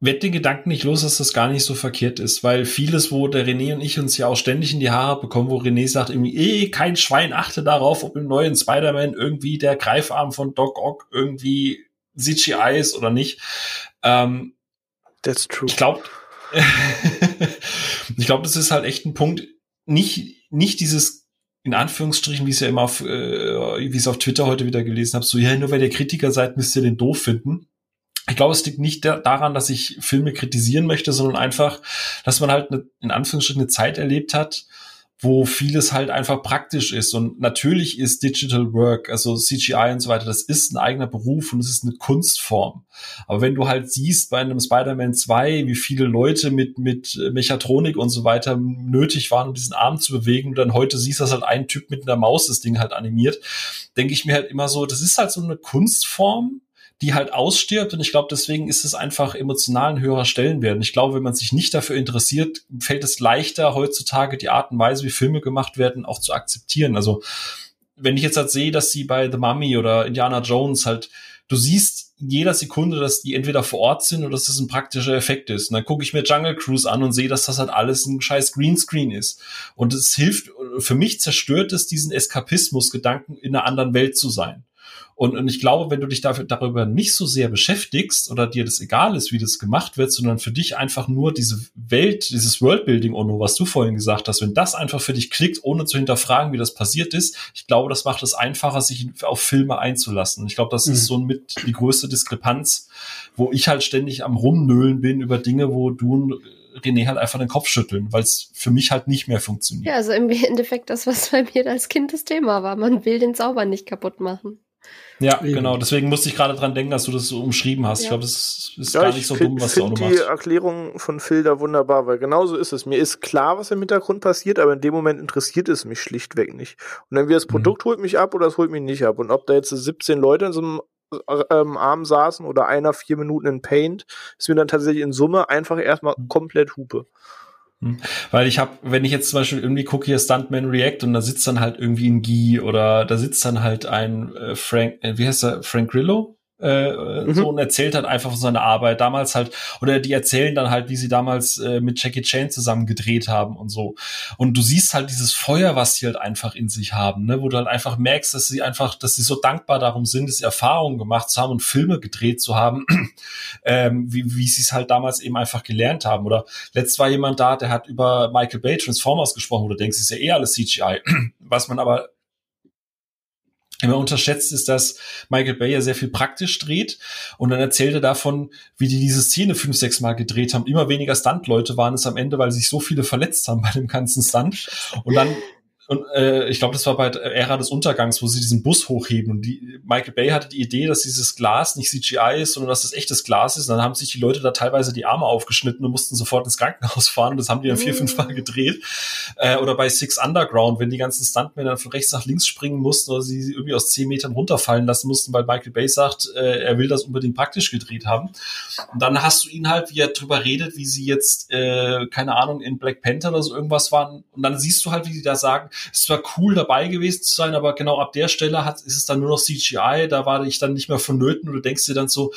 werde den Gedanken nicht los, dass das gar nicht so verkehrt ist, weil vieles, wo der René und ich uns ja auch ständig in die Haare bekommen, wo René sagt irgendwie, eh, kein Schwein achte darauf, ob im neuen Spider-Man irgendwie der Greifarm von Doc Ock irgendwie CGI ist oder nicht. Ähm, That's true. Ich glaube, ich glaube, das ist halt echt ein Punkt, nicht, nicht dieses in Anführungsstrichen, wie es ja immer auf, äh, wie es auf Twitter heute wieder gelesen habe, so, ja, nur weil ihr Kritiker seid, müsst ihr den doof finden ich glaube, es liegt nicht daran, dass ich Filme kritisieren möchte, sondern einfach, dass man halt eine, in Anführungsstrichen eine Zeit erlebt hat, wo vieles halt einfach praktisch ist. Und natürlich ist Digital Work, also CGI und so weiter, das ist ein eigener Beruf und es ist eine Kunstform. Aber wenn du halt siehst bei einem Spider-Man 2, wie viele Leute mit, mit Mechatronik und so weiter nötig waren, um diesen Arm zu bewegen, und dann heute siehst, dass halt ein Typ mit einer Maus das Ding halt animiert, denke ich mir halt immer so, das ist halt so eine Kunstform, die halt ausstirbt. Und ich glaube, deswegen ist es einfach emotional ein höherer Stellenwert. Ich glaube, wenn man sich nicht dafür interessiert, fällt es leichter, heutzutage die Art und Weise, wie Filme gemacht werden, auch zu akzeptieren. Also, wenn ich jetzt halt sehe, dass sie bei The Mummy oder Indiana Jones halt, du siehst jeder Sekunde, dass die entweder vor Ort sind oder dass das ein praktischer Effekt ist. Und dann gucke ich mir Jungle Cruise an und sehe, dass das halt alles ein scheiß Greenscreen ist. Und es hilft, für mich zerstört es diesen Eskapismus-Gedanken, in einer anderen Welt zu sein. Und, und ich glaube, wenn du dich dafür, darüber nicht so sehr beschäftigst oder dir das egal ist, wie das gemacht wird, sondern für dich einfach nur diese Welt, dieses Worldbuilding, Ono, was du vorhin gesagt hast, wenn das einfach für dich klickt, ohne zu hinterfragen, wie das passiert ist, ich glaube, das macht es einfacher, sich auf Filme einzulassen. Ich glaube, das mhm. ist so mit die größte Diskrepanz, wo ich halt ständig am Rumnöhlen bin über Dinge, wo du René halt einfach den Kopf schütteln, weil es für mich halt nicht mehr funktioniert. Ja, also im Endeffekt das, was bei mir als Kind das Thema war. Man will den Zauber nicht kaputt machen. Ja, Eben. genau. Deswegen musste ich gerade dran denken, dass du das so umschrieben hast. Ja. Ich glaube, das ist ja, gar nicht so find, dumm, was du auch noch machst. Ich finde die Erklärung von Phil da wunderbar, weil genauso ist es. Mir ist klar, was im Hintergrund passiert, aber in dem Moment interessiert es mich schlichtweg nicht. Und dann wie das mhm. Produkt mhm. holt mich ab oder es holt mich nicht ab. Und ob da jetzt 17 Leute in so einem ähm, Arm saßen oder einer vier Minuten in Paint, ist mir dann tatsächlich in Summe einfach erstmal mhm. komplett Hupe. Hm. Weil ich habe, wenn ich jetzt zum Beispiel irgendwie gucke hier Stuntman React und da sitzt dann halt irgendwie ein Guy oder da sitzt dann halt ein äh, Frank, äh, wie heißt er, Frank Grillo? Äh, mhm. so und erzählt halt einfach von seiner Arbeit damals halt oder die erzählen dann halt, wie sie damals äh, mit Jackie Chan zusammen gedreht haben und so. Und du siehst halt dieses Feuer, was sie halt einfach in sich haben, ne, wo du halt einfach merkst, dass sie einfach, dass sie so dankbar darum sind, dass sie Erfahrungen gemacht zu haben und Filme gedreht zu haben, ähm, wie, wie sie es halt damals eben einfach gelernt haben. Oder letzt war jemand da, der hat über Michael Bay Transformers gesprochen, wo du denkst, ist ja eh alles CGI. was man aber immer unterschätzt ist, dass Michael Bay ja sehr viel praktisch dreht und dann erzählt er davon, wie die diese Szene fünf, sechs Mal gedreht haben. Immer weniger Stunt-Leute waren es am Ende, weil sich so viele verletzt haben bei dem ganzen Stunt. Und dann und äh, ich glaube, das war bei Ära des Untergangs, wo sie diesen Bus hochheben. Und die, Michael Bay hatte die Idee, dass dieses Glas nicht CGI ist, sondern dass es echtes Glas ist. Und dann haben sich die Leute da teilweise die Arme aufgeschnitten und mussten sofort ins Krankenhaus fahren. Das haben die dann vier, fünf Mal gedreht. Äh, oder bei Six Underground, wenn die ganzen Stuntmen dann von rechts nach links springen mussten oder sie irgendwie aus zehn Metern runterfallen lassen mussten, weil Michael Bay sagt, äh, er will das unbedingt praktisch gedreht haben. Und dann hast du ihn halt, wie er drüber redet, wie sie jetzt, äh, keine Ahnung, in Black Panther oder so irgendwas waren. Und dann siehst du halt, wie die da sagen, es war cool dabei gewesen zu sein, aber genau ab der Stelle hat, ist es dann nur noch CGI, da war ich dann nicht mehr vonnöten und du denkst dir dann so,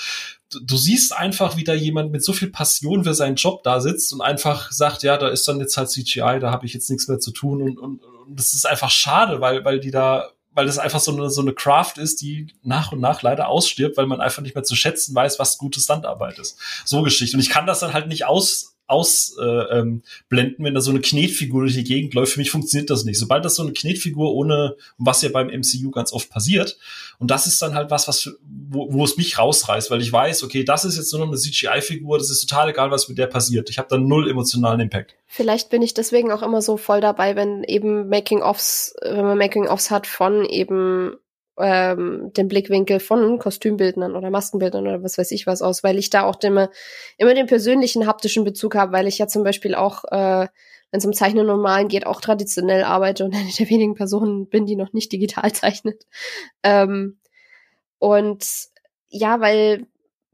du, du siehst einfach, wie da jemand mit so viel Passion für seinen Job da sitzt und einfach sagt, ja, da ist dann jetzt halt CGI, da habe ich jetzt nichts mehr zu tun und, und, und das ist einfach schade, weil, weil die da weil das einfach so eine, so eine Craft ist, die nach und nach leider ausstirbt, weil man einfach nicht mehr zu schätzen weiß, was gute Standarbeit ist. So Geschichte. Und ich kann das dann halt nicht aus, ausblenden, äh, ähm, wenn da so eine Knetfigur durch die Gegend läuft. Für mich funktioniert das nicht. Sobald das so eine Knetfigur ohne, was ja beim MCU ganz oft passiert, und das ist dann halt was, was wo, wo es mich rausreißt, weil ich weiß, okay, das ist jetzt nur noch eine CGI-Figur, das ist total egal, was mit der passiert. Ich habe dann null emotionalen Impact. Vielleicht bin ich deswegen auch immer so voll dabei, wenn eben Making-ofs, wenn man Making-ofs hat von eben ähm, den Blickwinkel von Kostümbildnern oder Maskenbildnern oder was weiß ich was aus, weil ich da auch immer, immer den persönlichen haptischen Bezug habe, weil ich ja zum Beispiel auch, äh, wenn es um Zeichnen und geht, auch traditionell arbeite und eine der wenigen Personen bin, die noch nicht digital zeichnet. Ähm, und ja, weil,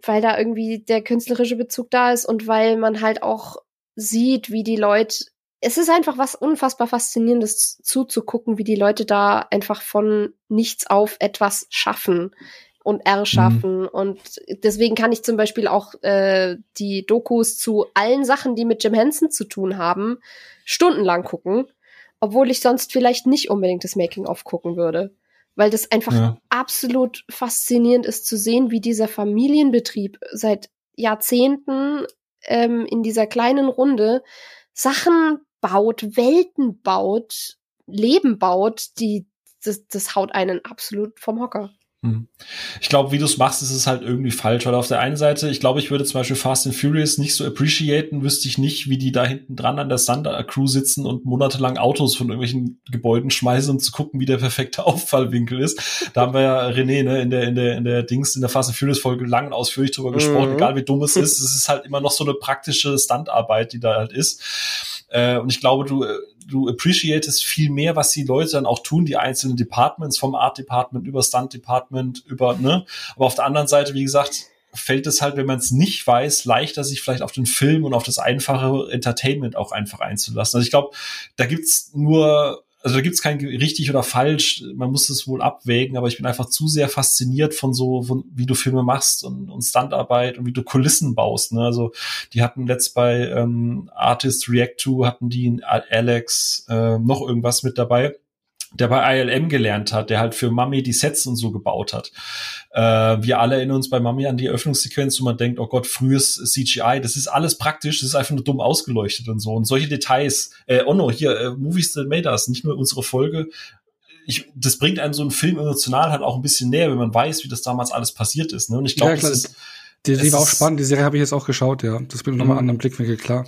weil da irgendwie der künstlerische Bezug da ist und weil man halt auch sieht, wie die Leute es ist einfach was unfassbar faszinierendes zuzugucken, wie die Leute da einfach von nichts auf etwas schaffen und erschaffen. Mhm. Und deswegen kann ich zum Beispiel auch äh, die Dokus zu allen Sachen, die mit Jim Henson zu tun haben, stundenlang gucken, obwohl ich sonst vielleicht nicht unbedingt das Making-of gucken würde. Weil das einfach ja. absolut faszinierend ist zu sehen, wie dieser Familienbetrieb seit Jahrzehnten ähm, in dieser kleinen Runde Sachen baut, Welten baut, Leben baut, die, das, das haut einen absolut vom Hocker. Hm. Ich glaube, wie du es machst, ist es halt irgendwie falsch, weil auf der einen Seite, ich glaube, ich würde zum Beispiel Fast and Furious nicht so appreciaten, wüsste ich nicht, wie die da hinten dran an der Thunder Crew sitzen und monatelang Autos von irgendwelchen Gebäuden schmeißen, um zu gucken, wie der perfekte Auffallwinkel ist. Da haben wir ja René, ne, in der, in der, in der Dings, in der Fast and Furious Folge lang und ausführlich drüber mhm. gesprochen, egal wie dumm es ist. Es ist halt immer noch so eine praktische Standarbeit, die da halt ist. Äh, und ich glaube, du, du appreciatest viel mehr, was die Leute dann auch tun, die einzelnen Departments, vom Art Department über Stunt Department, über, ne? Aber auf der anderen Seite, wie gesagt, fällt es halt, wenn man es nicht weiß, leichter, sich vielleicht auf den Film und auf das einfache Entertainment auch einfach einzulassen. Also ich glaube, da gibt's nur also da gibt's kein richtig oder falsch, man muss es wohl abwägen, aber ich bin einfach zu sehr fasziniert von so, von, wie du Filme machst und, und Standarbeit und wie du Kulissen baust. Ne? Also die hatten letzt bei ähm, Artist React to, hatten die Alex äh, noch irgendwas mit dabei der bei ILM gelernt hat, der halt für Mami die Sets und so gebaut hat. Äh, wir alle erinnern uns bei Mami an die Eröffnungssequenz, wo man denkt, oh Gott, frühes CGI, das ist alles praktisch, das ist einfach nur dumm ausgeleuchtet und so. Und solche Details, äh, oh no, hier, äh, Movies That Made Us, nicht nur unsere Folge, ich, das bringt einem so einen Film emotional halt auch ein bisschen näher, wenn man weiß, wie das damals alles passiert ist. Ne? Und ich glaube, ja, das ist, die, die war auch spannend, die Serie habe ich jetzt auch geschaut, ja. Das bin nochmal mhm. an einem Blickwinkel klar.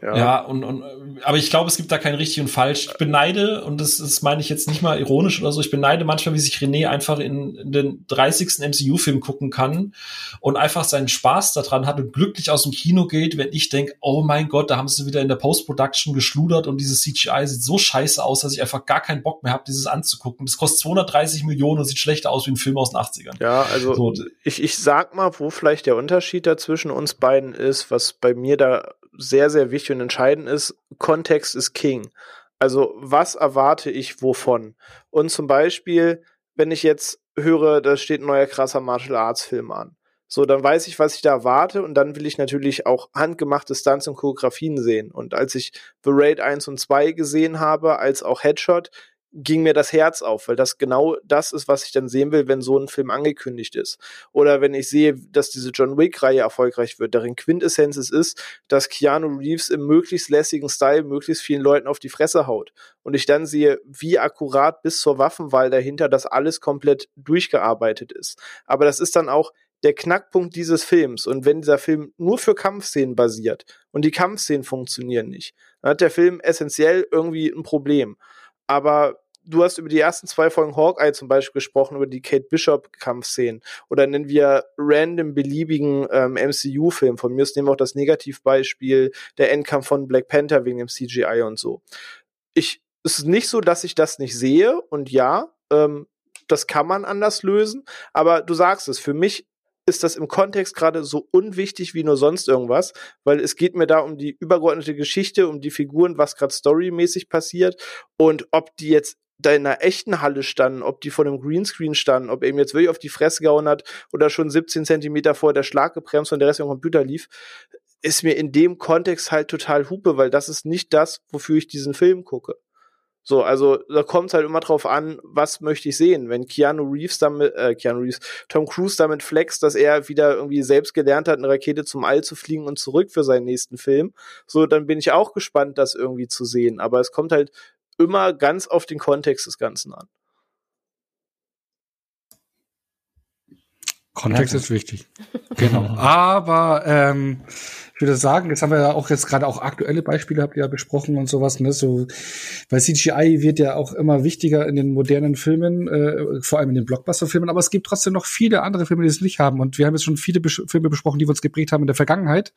Ja, ja und, und aber ich glaube, es gibt da kein richtig und falsch. Ich beneide, und das, das meine ich jetzt nicht mal ironisch oder so, ich beneide manchmal, wie sich René einfach in, in den 30. MCU-Film gucken kann und einfach seinen Spaß daran hat und glücklich aus dem Kino geht, wenn ich denke, oh mein Gott, da haben sie wieder in der Post-Production geschludert und dieses CGI sieht so scheiße aus, dass ich einfach gar keinen Bock mehr habe, dieses anzugucken. Das kostet 230 Millionen und sieht schlechter aus wie ein Film aus den 80ern. Ja, also so. ich, ich sag mal, wo vielleicht der Unterschied da zwischen uns beiden ist, was bei mir da sehr, sehr wichtig und entscheidend ist, Kontext ist King. Also was erwarte ich wovon? Und zum Beispiel, wenn ich jetzt höre, da steht ein neuer krasser Martial Arts Film an. So, dann weiß ich, was ich da erwarte und dann will ich natürlich auch handgemachte Stunts und Choreografien sehen. Und als ich The Raid 1 und 2 gesehen habe, als auch Headshot, ging mir das Herz auf, weil das genau das ist, was ich dann sehen will, wenn so ein Film angekündigt ist. Oder wenn ich sehe, dass diese John Wick-Reihe erfolgreich wird, darin Quintessenz es ist, dass Keanu Reeves im möglichst lässigen Style möglichst vielen Leuten auf die Fresse haut. Und ich dann sehe, wie akkurat bis zur Waffenwahl dahinter das alles komplett durchgearbeitet ist. Aber das ist dann auch der Knackpunkt dieses Films. Und wenn dieser Film nur für Kampfszenen basiert und die Kampfszenen funktionieren nicht, dann hat der Film essentiell irgendwie ein Problem aber du hast über die ersten zwei Folgen Hawkeye zum Beispiel gesprochen, über die Kate Bishop-Kampfszenen. Oder nennen wir random beliebigen ähm, MCU-Film. Von mir ist nehmen wir auch das Negativbeispiel der Endkampf von Black Panther wegen dem CGI und so. Ich, es ist nicht so, dass ich das nicht sehe und ja, ähm, das kann man anders lösen, aber du sagst es, für mich ist das im Kontext gerade so unwichtig wie nur sonst irgendwas, weil es geht mir da um die übergeordnete Geschichte, um die Figuren, was gerade storymäßig passiert und ob die jetzt da in einer echten Halle standen, ob die vor einem Greenscreen standen, ob er ihm jetzt wirklich auf die Fresse gehauen hat oder schon 17 Zentimeter vor der Schlag gebremst und der Rest am Computer lief, ist mir in dem Kontext halt total hupe, weil das ist nicht das, wofür ich diesen Film gucke. So, also da kommt es halt immer drauf an, was möchte ich sehen. Wenn Keanu Reeves damit, äh, Keanu Reeves, Tom Cruise damit flext, dass er wieder irgendwie selbst gelernt hat, eine Rakete zum All zu fliegen und zurück für seinen nächsten Film, so, dann bin ich auch gespannt, das irgendwie zu sehen. Aber es kommt halt immer ganz auf den Kontext des Ganzen an. Kontext ist wichtig. Genau. Aber ähm, ich würde sagen, jetzt haben wir ja auch jetzt gerade auch aktuelle Beispiele habt ihr ja besprochen und sowas, ne? So, weil CGI wird ja auch immer wichtiger in den modernen Filmen, äh, vor allem in den Blockbuster-Filmen, aber es gibt trotzdem noch viele andere Filme, die es nicht haben. Und wir haben jetzt schon viele Bes Filme besprochen, die wir uns geprägt haben in der Vergangenheit.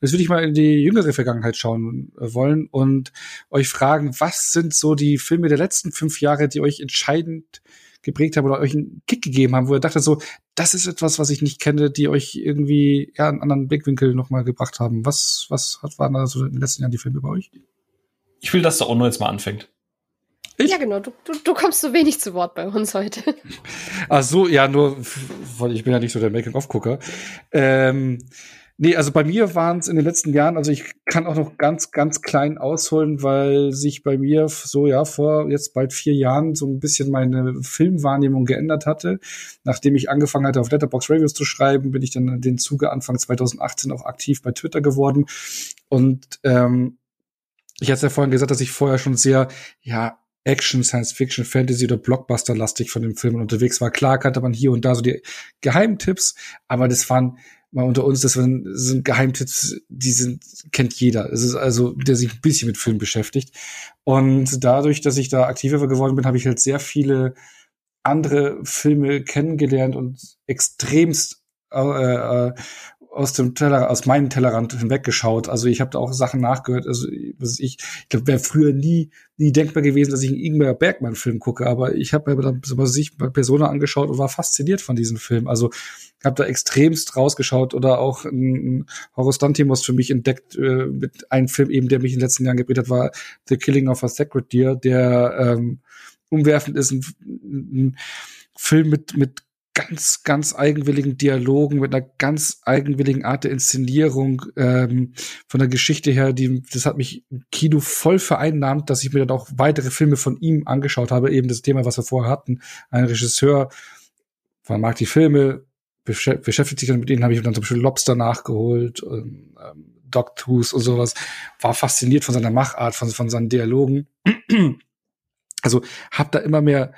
Jetzt würde ich mal in die jüngere Vergangenheit schauen äh, wollen und euch fragen, was sind so die Filme der letzten fünf Jahre, die euch entscheidend geprägt haben oder euch einen Kick gegeben haben, wo ihr dachtet so, das ist etwas, was ich nicht kenne, die euch irgendwie ja einen anderen Blickwinkel nochmal gebracht haben. Was, was hat, waren da so in den letzten Jahren die Filme bei euch? Ich will, dass der Onno jetzt mal anfängt. Ich? Ja, genau. Du, du, du kommst so wenig zu Wort bei uns heute. Ach so, ja, nur, weil ich bin ja nicht so der Making-of-Gucker. Ähm, Nee, also bei mir waren es in den letzten Jahren, also ich kann auch noch ganz, ganz klein ausholen, weil sich bei mir so ja vor jetzt bald vier Jahren so ein bisschen meine Filmwahrnehmung geändert hatte. Nachdem ich angefangen hatte, auf Letterbox Reviews zu schreiben, bin ich dann in den Zuge Anfang 2018 auch aktiv bei Twitter geworden. Und ähm, ich hatte ja vorhin gesagt, dass ich vorher schon sehr, ja, Action, Science Fiction, Fantasy oder Blockbuster-lastig von den Filmen unterwegs war. Klar kannte man hier und da so die Geheimtipps, aber das waren mal unter uns, das sind Geheimtipps, die sind, kennt jeder. Es ist also, der sich ein bisschen mit Film beschäftigt. Und dadurch, dass ich da aktiver geworden bin, habe ich halt sehr viele andere Filme kennengelernt und extremst äh, äh, aus dem Teller, aus meinem Tellerrand hinweggeschaut. Also ich habe da auch Sachen nachgehört. Also was ich, ich glaube, wäre früher nie, nie denkbar gewesen, dass ich einen Ingmar Bergmann-Film gucke. Aber ich habe mir dann was ich bei Persona angeschaut und war fasziniert von diesem Film. Also habe da extremst rausgeschaut oder auch ein Horus Dantimos für mich entdeckt äh, mit einem Film eben, der mich in den letzten Jahren geprägt hat, war The Killing of a Sacred Deer, der ähm, umwerfend ist, ein, ein Film mit mit ganz, ganz eigenwilligen Dialogen, mit einer ganz eigenwilligen Art der Inszenierung, ähm, von der Geschichte her, die, das hat mich im Kino voll vereinnahmt, dass ich mir dann auch weitere Filme von ihm angeschaut habe, eben das Thema, was wir vorher hatten. Ein Regisseur, man mag die Filme, beschäftigt sich dann mit denen, habe ich dann zum Beispiel Lobster nachgeholt, und, ähm, Dogtooth und sowas, war fasziniert von seiner Machart, von, von seinen Dialogen. Also hab da immer mehr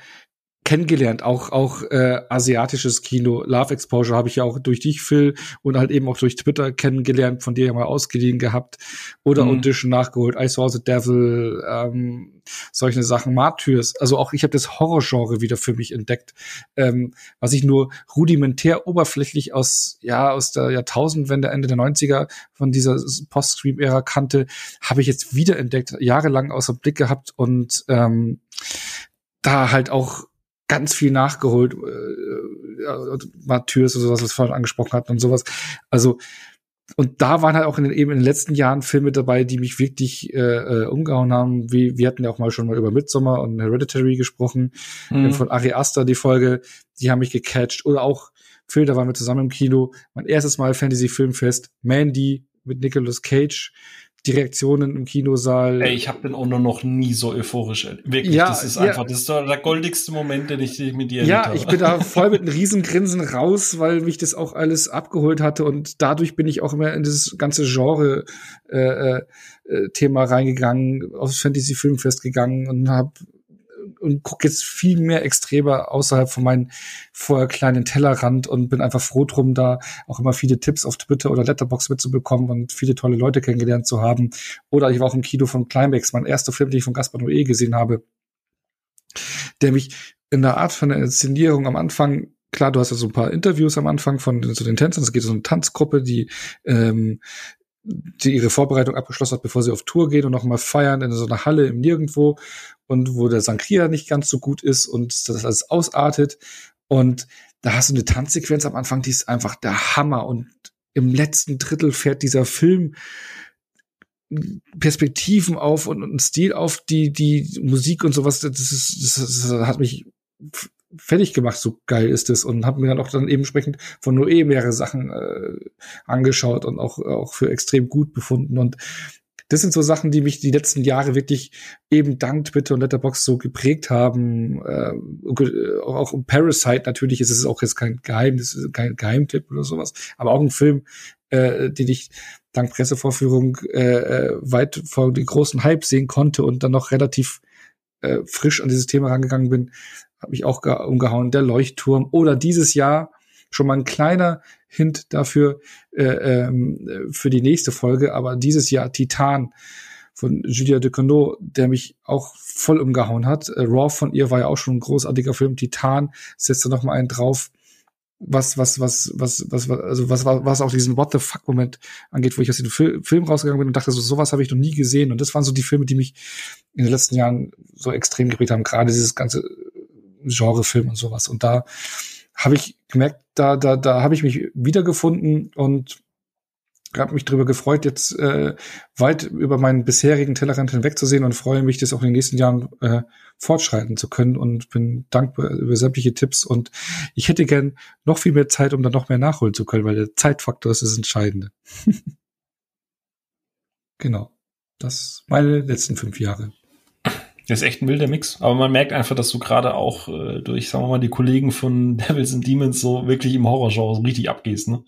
kennengelernt, auch auch äh, asiatisches Kino, Love Exposure habe ich ja auch durch dich Phil und halt eben auch durch Twitter kennengelernt, von dir ja mal ausgeliehen gehabt. Oder mhm. Audition nachgeholt, I Saw the Devil, ähm, solche Sachen, Martyrs, also auch ich habe das Horrorgenre wieder für mich entdeckt, ähm, was ich nur rudimentär oberflächlich aus ja aus der Jahrtausendwende Ende der 90er von dieser Post-Scream-Ära kannte, habe ich jetzt wieder entdeckt, jahrelang außer Blick gehabt. Und ähm, da halt auch ganz viel nachgeholt, äh, Matthäus oder sowas, was wir vorhin angesprochen hatten und sowas. Also und da waren halt auch in den, eben in den letzten Jahren Filme dabei, die mich wirklich äh, äh, umgehauen haben. Wie wir hatten ja auch mal schon mal über Midsommar und Hereditary gesprochen, mhm. von Ari Aster die Folge, die haben mich gecatcht. Oder auch Phil, da waren wir zusammen im Kino. Mein erstes Mal Fantasy Filmfest, Mandy mit Nicolas Cage die Reaktionen im Kinosaal. Ey, ich habe den Ono noch nie so euphorisch. Wirklich, ja, das ist ja, einfach, das ist der goldigste Moment, den ich mit dir Ja, habe. ich bin da voll mit einem riesen Grinsen raus, weil mich das auch alles abgeholt hatte und dadurch bin ich auch immer in dieses ganze Genre äh, äh, Thema reingegangen, aufs Fantasy Filmfest gegangen und habe und gucke jetzt viel mehr extremer außerhalb von meinem vorher kleinen Tellerrand und bin einfach froh drum, da auch immer viele Tipps auf Twitter oder Letterbox mitzubekommen und viele tolle Leute kennengelernt zu haben. Oder ich war auch im Kino von Climax, mein erster Film, den ich von Gaspar Noé gesehen habe, der mich in der Art von der Inszenierung am Anfang klar, du hast ja so ein paar Interviews am Anfang von so den Tänzern. Es geht so eine Tanzgruppe, die ähm, die ihre Vorbereitung abgeschlossen hat, bevor sie auf Tour gehen und noch mal feiern in so einer Halle im Nirgendwo und wo der Sangria nicht ganz so gut ist und das alles ausartet. Und da hast du eine Tanzsequenz am Anfang, die ist einfach der Hammer. Und im letzten Drittel fährt dieser Film Perspektiven auf und, und Stil auf, die, die Musik und sowas, das, ist, das, das hat mich fertig gemacht, so geil ist es und habe mir dann auch dann eben entsprechend von Noé mehrere Sachen äh, angeschaut und auch auch für extrem gut befunden und das sind so Sachen, die mich die letzten Jahre wirklich eben dank Twitter und Letterbox so geprägt haben. Äh, auch Parasite natürlich ist es auch jetzt kein Geheimnis, kein Geheimtipp oder sowas, aber auch ein Film, äh, den ich dank Pressevorführung äh, äh, weit vor den großen Hype sehen konnte und dann noch relativ äh, frisch an dieses Thema rangegangen bin, habe mich auch umgehauen. Der Leuchtturm oder dieses Jahr schon mal ein kleiner Hint dafür äh, ähm, für die nächste Folge, aber dieses Jahr Titan von Julia Ducournau, der mich auch voll umgehauen hat. Äh, Raw von ihr war ja auch schon ein großartiger Film. Titan setzt da noch mal einen drauf was, was, was, was, was, also was, was auch diesen What the fuck Moment angeht, wo ich aus dem Film rausgegangen bin und dachte, so sowas habe ich noch nie gesehen. Und das waren so die Filme, die mich in den letzten Jahren so extrem geprägt haben. Gerade dieses ganze Genrefilm und sowas. Und da habe ich gemerkt, da, da, da habe ich mich wiedergefunden und habe mich darüber gefreut, jetzt äh, weit über meinen bisherigen Tellerrand hinwegzusehen und freue mich, das auch in den nächsten Jahren äh, fortschreiten zu können und bin dankbar über sämtliche Tipps und ich hätte gern noch viel mehr Zeit, um dann noch mehr nachholen zu können, weil der Zeitfaktor ist das Entscheidende. genau. Das meine letzten fünf Jahre. Das ist echt ein wilder Mix. Aber man merkt einfach, dass du gerade auch äh, durch, sagen wir mal, die Kollegen von Devils and Demons so wirklich im Horrorgenre so richtig abgehst, ne?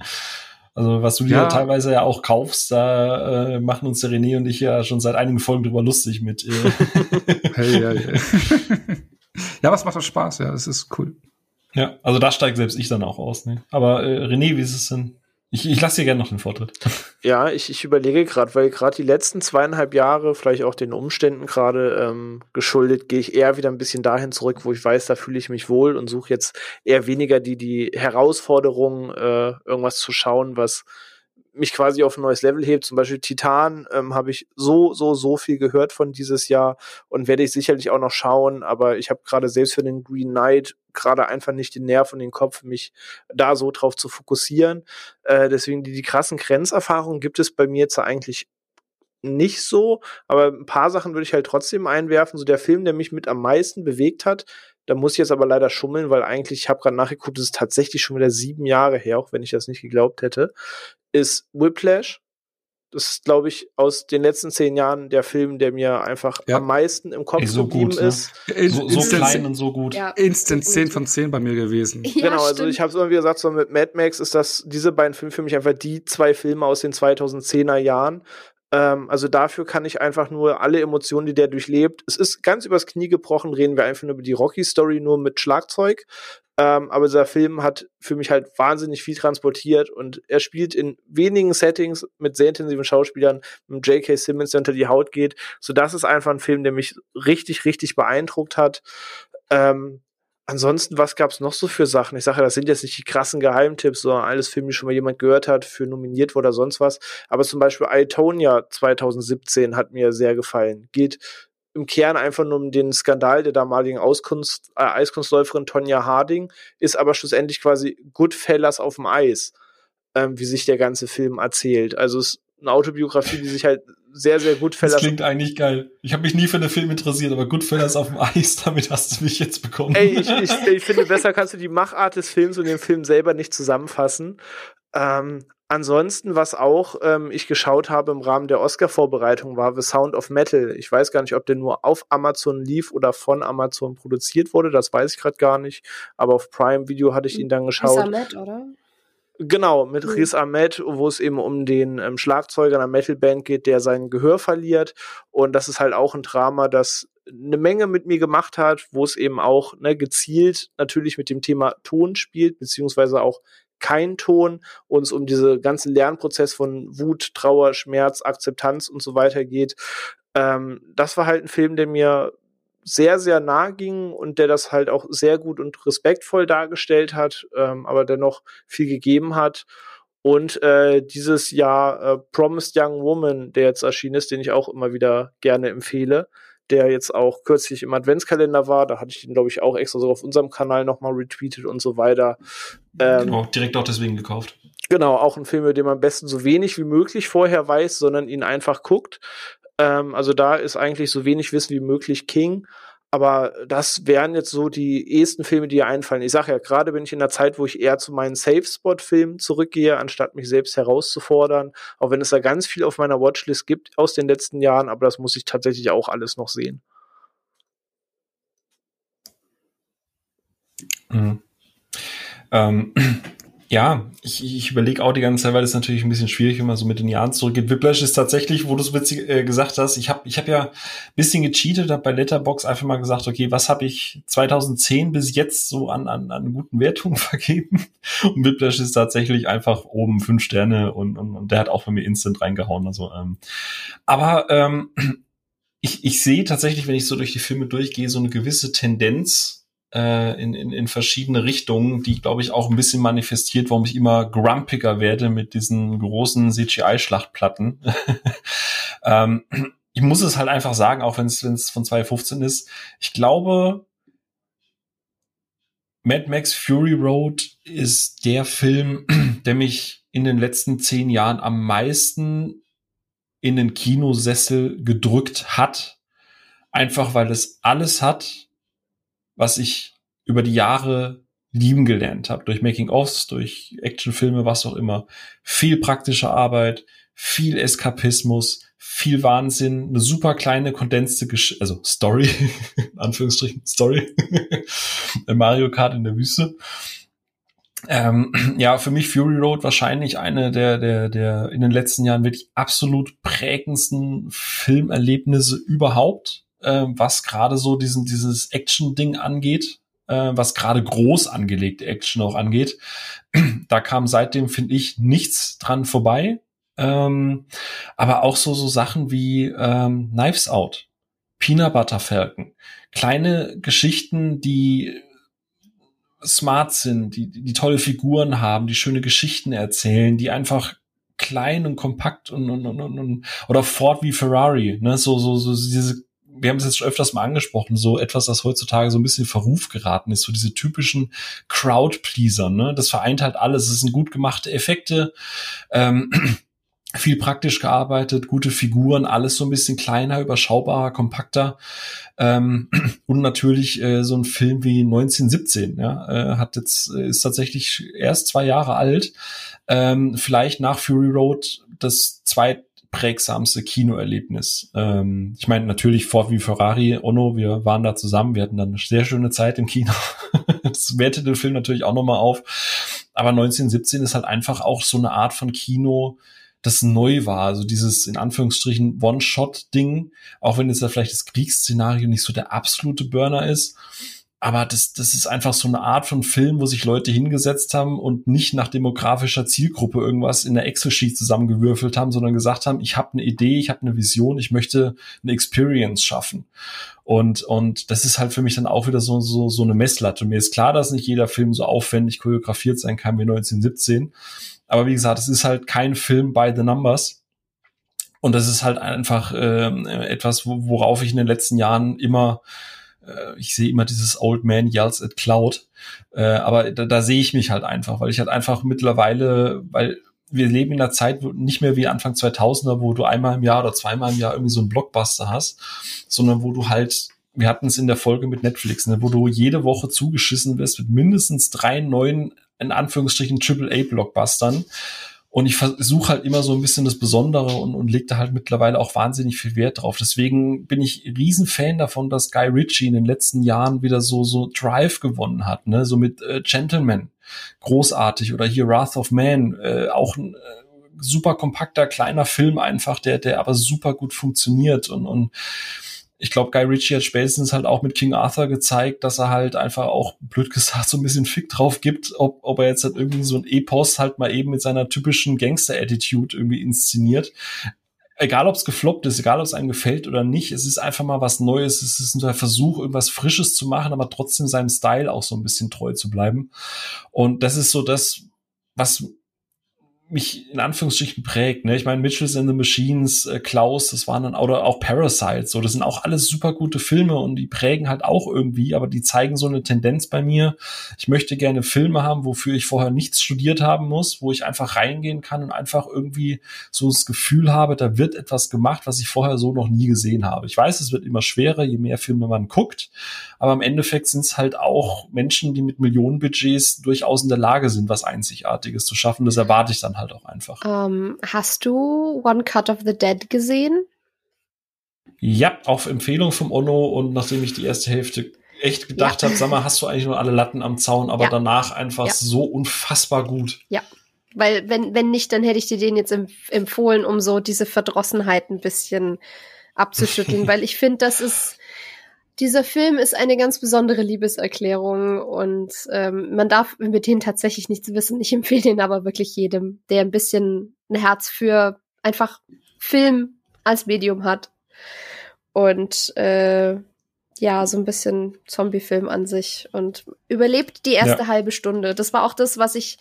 Also was du dir ja. teilweise ja auch kaufst, da äh, machen uns der René und ich ja schon seit einigen Folgen drüber lustig mit. Äh. hey, ja, ja. ja, was macht doch Spaß, ja, es ist cool. Ja, also da steigt selbst ich dann auch aus. Ne? Aber äh, René, wie ist es denn? Ich, ich lasse dir gerne noch den Vortritt. Ja, ich, ich überlege gerade, weil gerade die letzten zweieinhalb Jahre, vielleicht auch den Umständen gerade ähm, geschuldet, gehe ich eher wieder ein bisschen dahin zurück, wo ich weiß, da fühle ich mich wohl und suche jetzt eher weniger die, die Herausforderung, äh, irgendwas zu schauen, was mich quasi auf ein neues Level hebt. Zum Beispiel Titan ähm, habe ich so, so, so viel gehört von dieses Jahr und werde ich sicherlich auch noch schauen. Aber ich habe gerade selbst für den Green Knight gerade einfach nicht den Nerv und den Kopf, mich da so drauf zu fokussieren. Äh, deswegen die, die krassen Grenzerfahrungen gibt es bei mir jetzt eigentlich nicht so, aber ein paar Sachen würde ich halt trotzdem einwerfen. So der Film, der mich mit am meisten bewegt hat, da muss ich jetzt aber leider schummeln, weil eigentlich, ich habe gerade nachgeguckt, es ist tatsächlich schon wieder sieben Jahre her, auch wenn ich das nicht geglaubt hätte, ist Whiplash. Das ist, glaube ich, aus den letzten zehn Jahren der Film, der mir einfach ja. am meisten im Kopf Ey, so geblieben gut, ne? ist. Ne? So, so klein und so gut. Ja. Instant 10 von 10 bei mir gewesen. Ja, genau, also ich habe es immer wieder gesagt, so mit Mad Max ist das, diese beiden Filme für mich einfach die zwei Filme aus den 2010er Jahren, ähm, also dafür kann ich einfach nur alle Emotionen, die der durchlebt. Es ist ganz übers Knie gebrochen, reden wir einfach nur über die Rocky-Story nur mit Schlagzeug. Ähm, aber dieser Film hat für mich halt wahnsinnig viel transportiert und er spielt in wenigen Settings mit sehr intensiven Schauspielern, mit J.K. Simmons, der unter die Haut geht. So, das ist einfach ein Film, der mich richtig, richtig beeindruckt hat. Ähm, Ansonsten, was gab's noch so für Sachen? Ich sage, das sind jetzt nicht die krassen Geheimtipps, sondern alles Filme, die schon mal jemand gehört hat, für nominiert wurde oder sonst was. Aber zum Beispiel Itonia 2017 hat mir sehr gefallen. Geht im Kern einfach nur um den Skandal der damaligen Auskunst, äh, Eiskunstläuferin Tonja Harding, ist aber schlussendlich quasi Goodfellas auf dem Eis, ähm, wie sich der ganze Film erzählt. Also es ist eine Autobiografie, die sich halt sehr, sehr gut Das klingt eigentlich geil. Ich habe mich nie für den Film interessiert, aber Goodfellas auf dem Eis, damit hast du mich jetzt bekommen. Ey, ich, ich, ich finde, besser kannst du die Machart des Films und den Film selber nicht zusammenfassen. Ähm, ansonsten, was auch ähm, ich geschaut habe im Rahmen der Oscar-Vorbereitung, war The Sound of Metal. Ich weiß gar nicht, ob der nur auf Amazon lief oder von Amazon produziert wurde. Das weiß ich gerade gar nicht. Aber auf Prime Video hatte ich ihn dann geschaut. Met, oder? Genau, mit mhm. Riz Ahmed, wo es eben um den ähm, Schlagzeuger einer Metalband geht, der sein Gehör verliert. Und das ist halt auch ein Drama, das eine Menge mit mir gemacht hat, wo es eben auch ne, gezielt natürlich mit dem Thema Ton spielt, beziehungsweise auch kein Ton, uns um diese ganzen Lernprozess von Wut, Trauer, Schmerz, Akzeptanz und so weiter geht. Ähm, das war halt ein Film, der mir sehr, sehr nah ging und der das halt auch sehr gut und respektvoll dargestellt hat, ähm, aber dennoch viel gegeben hat. Und äh, dieses Jahr äh, Promised Young Woman, der jetzt erschienen ist, den ich auch immer wieder gerne empfehle, der jetzt auch kürzlich im Adventskalender war. Da hatte ich den, glaube ich, auch extra so auf unserem Kanal nochmal retweetet und so weiter. Ähm, genau, direkt auch deswegen gekauft. Genau, auch ein Film, über den man am besten so wenig wie möglich vorher weiß, sondern ihn einfach guckt. Ähm, also da ist eigentlich so wenig Wissen wie möglich King. Aber das wären jetzt so die ehesten Filme, die dir einfallen. Ich sage ja, gerade bin ich in der Zeit, wo ich eher zu meinen Safe-Spot-Filmen zurückgehe, anstatt mich selbst herauszufordern. Auch wenn es da ganz viel auf meiner Watchlist gibt aus den letzten Jahren, aber das muss ich tatsächlich auch alles noch sehen. Mhm. Ähm, ja, ich, ich überlege auch die ganze Zeit, weil das natürlich ein bisschen schwierig, wenn man so mit den Jahren zurückgeht. Whiplash ist tatsächlich, wo du es witzig äh, gesagt hast, ich habe ich hab ja ein bisschen gecheatet, habe bei Letterbox einfach mal gesagt, okay, was habe ich 2010 bis jetzt so an, an, an guten Wertungen vergeben? Und Whiplash ist tatsächlich einfach oben fünf Sterne und, und, und der hat auch bei mir instant reingehauen. Also, ähm, aber ähm, ich, ich sehe tatsächlich, wenn ich so durch die Filme durchgehe, so eine gewisse Tendenz äh, in, in, in verschiedene Richtungen, die, glaube ich, auch ein bisschen manifestiert, warum ich immer grumpiger werde mit diesen großen CGI-Schlachtplatten. ähm, ich muss es halt einfach sagen, auch wenn es von 2015 ist. Ich glaube, Mad Max Fury Road ist der Film, der mich in den letzten zehn Jahren am meisten in den Kinosessel gedrückt hat. Einfach weil es alles hat, was ich über die Jahre lieben gelernt habe, durch Making-ofs, durch Actionfilme, was auch immer. Viel praktische Arbeit, viel Eskapismus, viel Wahnsinn, eine super kleine kondensierte Gesch also Story, in Anführungsstrichen Story, Mario Kart in der Wüste. Ähm, ja, für mich Fury Road wahrscheinlich eine der, der, der in den letzten Jahren wirklich absolut prägendsten Filmerlebnisse überhaupt äh, was gerade so diesen, dieses Action-Ding angeht, äh, was gerade groß angelegte Action auch angeht. da kam seitdem, finde ich, nichts dran vorbei. Ähm, aber auch so, so Sachen wie ähm, Knives Out, Peanut Butter Falcon, kleine Geschichten, die smart sind, die, die tolle Figuren haben, die schöne Geschichten erzählen, die einfach klein und kompakt und, und, und, und oder Ford wie Ferrari, ne, so, so, so diese wir haben es jetzt schon öfters mal angesprochen, so etwas, das heutzutage so ein bisschen Verruf geraten ist, so diese typischen Crowd-Pleaser, ne? Das vereint halt alles. Es sind gut gemachte Effekte, ähm, viel praktisch gearbeitet, gute Figuren, alles so ein bisschen kleiner, überschaubarer, kompakter. Ähm, und natürlich äh, so ein Film wie 1917, ja, äh, hat jetzt, äh, ist tatsächlich erst zwei Jahre alt. Ähm, vielleicht nach Fury Road das zweit prägsamste Kinoerlebnis. Ähm, ich meine, natürlich Ford wie Ferrari, Ono, wir waren da zusammen, wir hatten dann eine sehr schöne Zeit im Kino. das wertet den Film natürlich auch nochmal auf. Aber 1917 ist halt einfach auch so eine Art von Kino, das neu war. Also dieses in Anführungsstrichen One-Shot-Ding, auch wenn jetzt da vielleicht das Kriegsszenario nicht so der absolute Burner ist aber das, das ist einfach so eine Art von Film, wo sich Leute hingesetzt haben und nicht nach demografischer Zielgruppe irgendwas in der Excel-Sheet zusammengewürfelt haben, sondern gesagt haben, ich habe eine Idee, ich habe eine Vision, ich möchte eine Experience schaffen. Und, und das ist halt für mich dann auch wieder so, so, so eine Messlatte. Mir ist klar, dass nicht jeder Film so aufwendig choreografiert sein kann wie 1917. Aber wie gesagt, es ist halt kein Film by the numbers. Und das ist halt einfach äh, etwas, worauf ich in den letzten Jahren immer ich sehe immer dieses Old Man Yells at Cloud, äh, aber da, da sehe ich mich halt einfach, weil ich halt einfach mittlerweile, weil wir leben in einer Zeit, nicht mehr wie Anfang 2000er, wo du einmal im Jahr oder zweimal im Jahr irgendwie so einen Blockbuster hast, sondern wo du halt wir hatten es in der Folge mit Netflix, ne, wo du jede Woche zugeschissen wirst mit mindestens drei neuen, in Anführungsstrichen, AAA-Blockbustern. Und ich versuche halt immer so ein bisschen das Besondere und, und leg da halt mittlerweile auch wahnsinnig viel Wert drauf. Deswegen bin ich Riesenfan davon, dass Guy Ritchie in den letzten Jahren wieder so, so Drive gewonnen hat, ne? So mit äh, Gentleman. Großartig. Oder hier Wrath of Man, äh, auch ein äh, super kompakter, kleiner Film einfach, der, der aber super gut funktioniert und, und ich glaube, Guy Ritchie hat spätestens halt auch mit King Arthur gezeigt, dass er halt einfach auch, blöd gesagt, so ein bisschen Fick drauf gibt, ob, ob er jetzt halt irgendwie so ein Epos halt mal eben mit seiner typischen Gangster-Attitude irgendwie inszeniert. Egal, ob es gefloppt ist, egal, ob es einem gefällt oder nicht, es ist einfach mal was Neues, es ist ein Versuch, irgendwas Frisches zu machen, aber trotzdem seinem Style auch so ein bisschen treu zu bleiben. Und das ist so das, was mich in Anführungsstrichen prägt. Ne? Ich meine, Mitchells in the Machines, äh, Klaus, das waren dann oder auch Parasites. So, das sind auch alles super gute Filme und die prägen halt auch irgendwie, aber die zeigen so eine Tendenz bei mir. Ich möchte gerne Filme haben, wofür ich vorher nichts studiert haben muss, wo ich einfach reingehen kann und einfach irgendwie so das Gefühl habe, da wird etwas gemacht, was ich vorher so noch nie gesehen habe. Ich weiß, es wird immer schwerer, je mehr Filme man guckt, aber im Endeffekt sind es halt auch Menschen, die mit Millionenbudgets durchaus in der Lage sind, was Einzigartiges zu schaffen. Das erwarte ich dann halt auch einfach. Ähm, hast du One Cut of the Dead gesehen? Ja, auf Empfehlung vom Onno und nachdem ich die erste Hälfte echt gedacht ja. habe, sag mal, hast du eigentlich nur alle Latten am Zaun, aber ja. danach einfach ja. so unfassbar gut. Ja. Weil, wenn, wenn nicht, dann hätte ich dir den jetzt empfohlen, um so diese Verdrossenheit ein bisschen abzuschütteln, weil ich finde, das ist, dieser Film ist eine ganz besondere Liebeserklärung und ähm, man darf mit denen tatsächlich nichts wissen. Ich empfehle den aber wirklich jedem, der ein bisschen ein Herz für einfach Film als Medium hat und äh, ja, so ein bisschen Zombie-Film an sich und überlebt die erste ja. halbe Stunde. Das war auch das, was ich,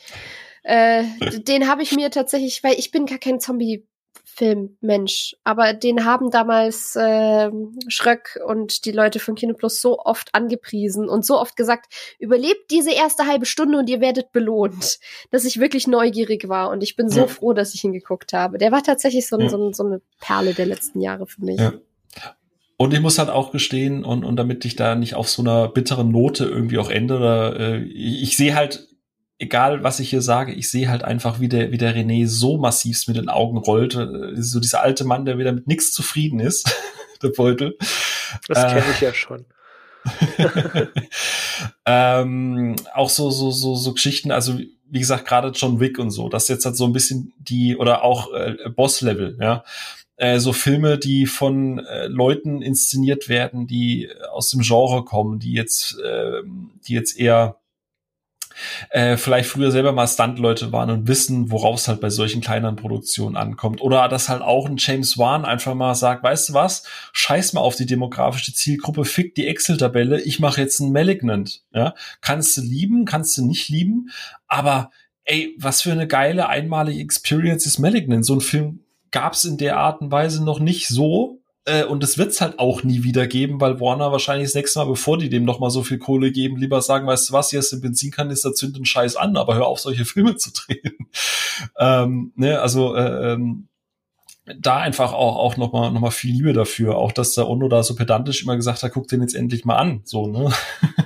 äh, den habe ich mir tatsächlich, weil ich bin gar kein Zombie Filmmensch. Aber den haben damals äh, Schröck und die Leute von Kino Plus so oft angepriesen und so oft gesagt, überlebt diese erste halbe Stunde und ihr werdet belohnt, dass ich wirklich neugierig war. Und ich bin so ja. froh, dass ich ihn geguckt habe. Der war tatsächlich so, ja. so, so eine Perle der letzten Jahre für mich. Ja. Und ich muss halt auch gestehen, und, und damit ich da nicht auf so einer bitteren Note irgendwie auch ändere, äh, ich, ich sehe halt egal was ich hier sage, ich sehe halt einfach, wie der, wie der René so massivst mit den Augen rollt. Äh, so dieser alte Mann, der wieder mit nichts zufrieden ist, der Beutel. Das kenne ich ja schon. ähm, auch so, so, so, so Geschichten, also wie gesagt, gerade John Wick und so, das jetzt halt so ein bisschen die, oder auch äh, Boss-Level, ja. Äh, so Filme, die von äh, Leuten inszeniert werden, die aus dem Genre kommen, die jetzt, äh, die jetzt eher äh, vielleicht früher selber mal Stuntleute waren und wissen, worauf es halt bei solchen kleineren Produktionen ankommt. Oder dass halt auch ein James Wan einfach mal sagt, weißt du was, scheiß mal auf die demografische Zielgruppe, fick die Excel-Tabelle, ich mache jetzt ein Malignant. Ja? Kannst du lieben, kannst du nicht lieben, aber ey, was für eine geile einmalige Experience ist Malignant. So ein Film gab's in der Art und Weise noch nicht so äh, und es wird's halt auch nie wieder geben, weil Warner wahrscheinlich das nächste Mal, bevor die dem noch mal so viel Kohle geben, lieber sagen, weißt du was, hier ist ein Benzinkanister, zünd den Scheiß an, aber hör auf, solche Filme zu drehen. ähm, ne, also äh, ähm, da einfach auch, auch noch mal, noch mal viel Liebe dafür. Auch, dass der Ono da so pedantisch immer gesagt hat, guck den jetzt endlich mal an. So, ne?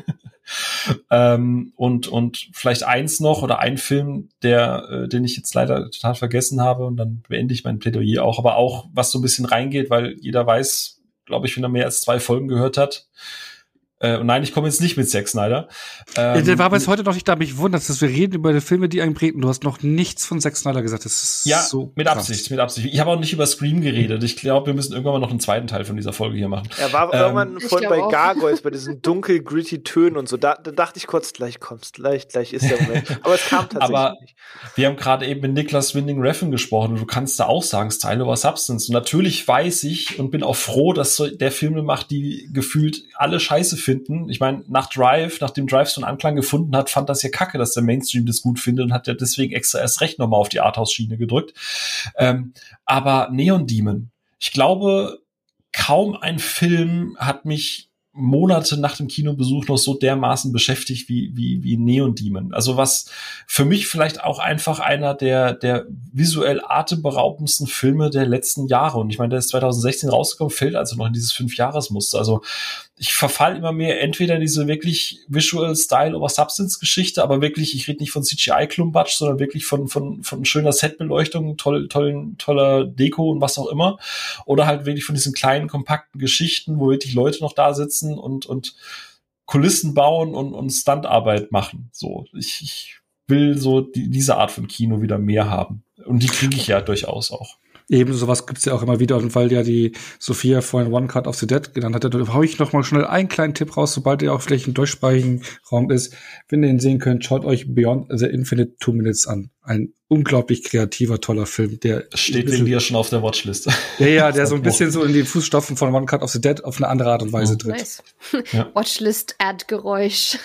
ähm, und, und vielleicht eins noch oder ein Film, der, äh, den ich jetzt leider total vergessen habe und dann beende ich mein Plädoyer auch, aber auch was so ein bisschen reingeht, weil jeder weiß, glaube ich, wenn er mehr als zwei Folgen gehört hat, äh, und nein, ich komme jetzt nicht mit Zack Snyder. Ähm, ja, der war bis heute noch nicht da. Mich wundert, dass wir reden über die Filme, die einen prägen. Du hast noch nichts von Zack Snyder gesagt. Das ist ja, so mit krass. Absicht, mit Absicht. Ich habe auch nicht über Scream geredet. Ich glaube, wir müssen irgendwann mal noch einen zweiten Teil von dieser Folge hier machen. Er war ähm, irgendwann vorhin bei auch. Gargoyles, bei diesen dunkel, gritty Tönen und so. Da, da, dachte ich kurz, gleich kommst, gleich, gleich ist der Moment. Aber es kam tatsächlich Aber nicht. Wir haben gerade eben mit Niklas Winding Refn gesprochen und du kannst da auch sagen, Style over Substance. Und natürlich weiß ich und bin auch froh, dass der Filme macht, die gefühlt alle Scheiße finden. Ich meine, nach Drive, nachdem Drive so einen Anklang gefunden hat, fand das ja kacke, dass der Mainstream das gut findet und hat ja deswegen extra erst recht nochmal auf die Arthouse-Schiene gedrückt. Ähm, aber Neon Demon, ich glaube, kaum ein Film hat mich Monate nach dem Kinobesuch noch so dermaßen beschäftigt wie, wie, wie Neon Demon. Also was für mich vielleicht auch einfach einer der, der visuell atemberaubendsten Filme der letzten Jahre. Und ich meine, der ist 2016 rausgekommen, fällt also noch in dieses Fünfjahresmuster. Also ich verfall immer mehr entweder in diese wirklich Visual Style over Substance Geschichte, aber wirklich, ich rede nicht von CGI-Klumbatsch, sondern wirklich von, von, von schöner Setbeleuchtung, toll, tollen, toller Deko und was auch immer. Oder halt wirklich von diesen kleinen, kompakten Geschichten, wo wirklich Leute noch da sitzen und, und Kulissen bauen und, und Stuntarbeit machen. So, ich, ich will so die, diese Art von Kino wieder mehr haben. Und die kriege ich ja durchaus auch. Eben sowas gibt's ja auch immer wieder. Und weil ja die Sophia vorhin One Cut of the Dead genannt hatte, da hau ich noch mal schnell einen kleinen Tipp raus, sobald ihr auch vielleicht im deutschsprachigen Raum ist. Wenn ihr ihn sehen könnt, schaut euch Beyond the Infinite Two Minutes an. Ein unglaublich kreativer, toller Film, der steht wegen dir schon auf der Watchlist. Ja, ja, der so ein bisschen so in die Fußstapfen von One Cut of the Dead auf eine andere Art und Weise oh. tritt. Nice. Ja. Watchlist Ad Geräusch.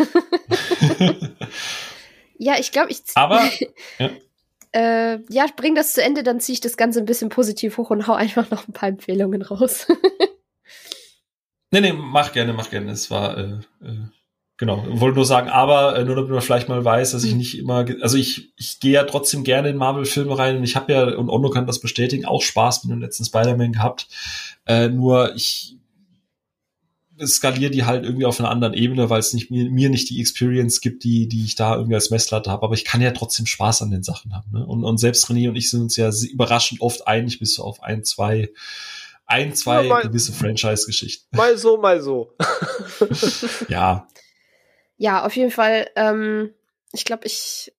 ja, ich glaube, ich Aber ja. Äh, ja, bring das zu Ende, dann ziehe ich das Ganze ein bisschen positiv hoch und hau einfach noch ein paar Empfehlungen raus. nee, nee, mach gerne, mach gerne. Es war, äh, äh, genau, wollte nur sagen, aber äh, nur damit man vielleicht mal weiß, dass ich mhm. nicht immer, also ich, ich gehe ja trotzdem gerne in Marvel-Filme rein und ich habe ja, und Ono kann das bestätigen, auch Spaß mit dem letzten Spider-Man gehabt. Äh, nur ich skaliere die halt irgendwie auf einer anderen Ebene, weil es nicht mir, mir nicht die Experience gibt, die, die ich da irgendwie als Messlatte habe. Aber ich kann ja trotzdem Spaß an den Sachen haben. Ne? Und, und selbst René und ich sind uns ja überraschend oft einig, bis auf ein, zwei, ein, zwei ja, mal, gewisse Franchise-Geschichten. Mal so, mal so. ja. Ja, auf jeden Fall. Ähm, ich glaube, ich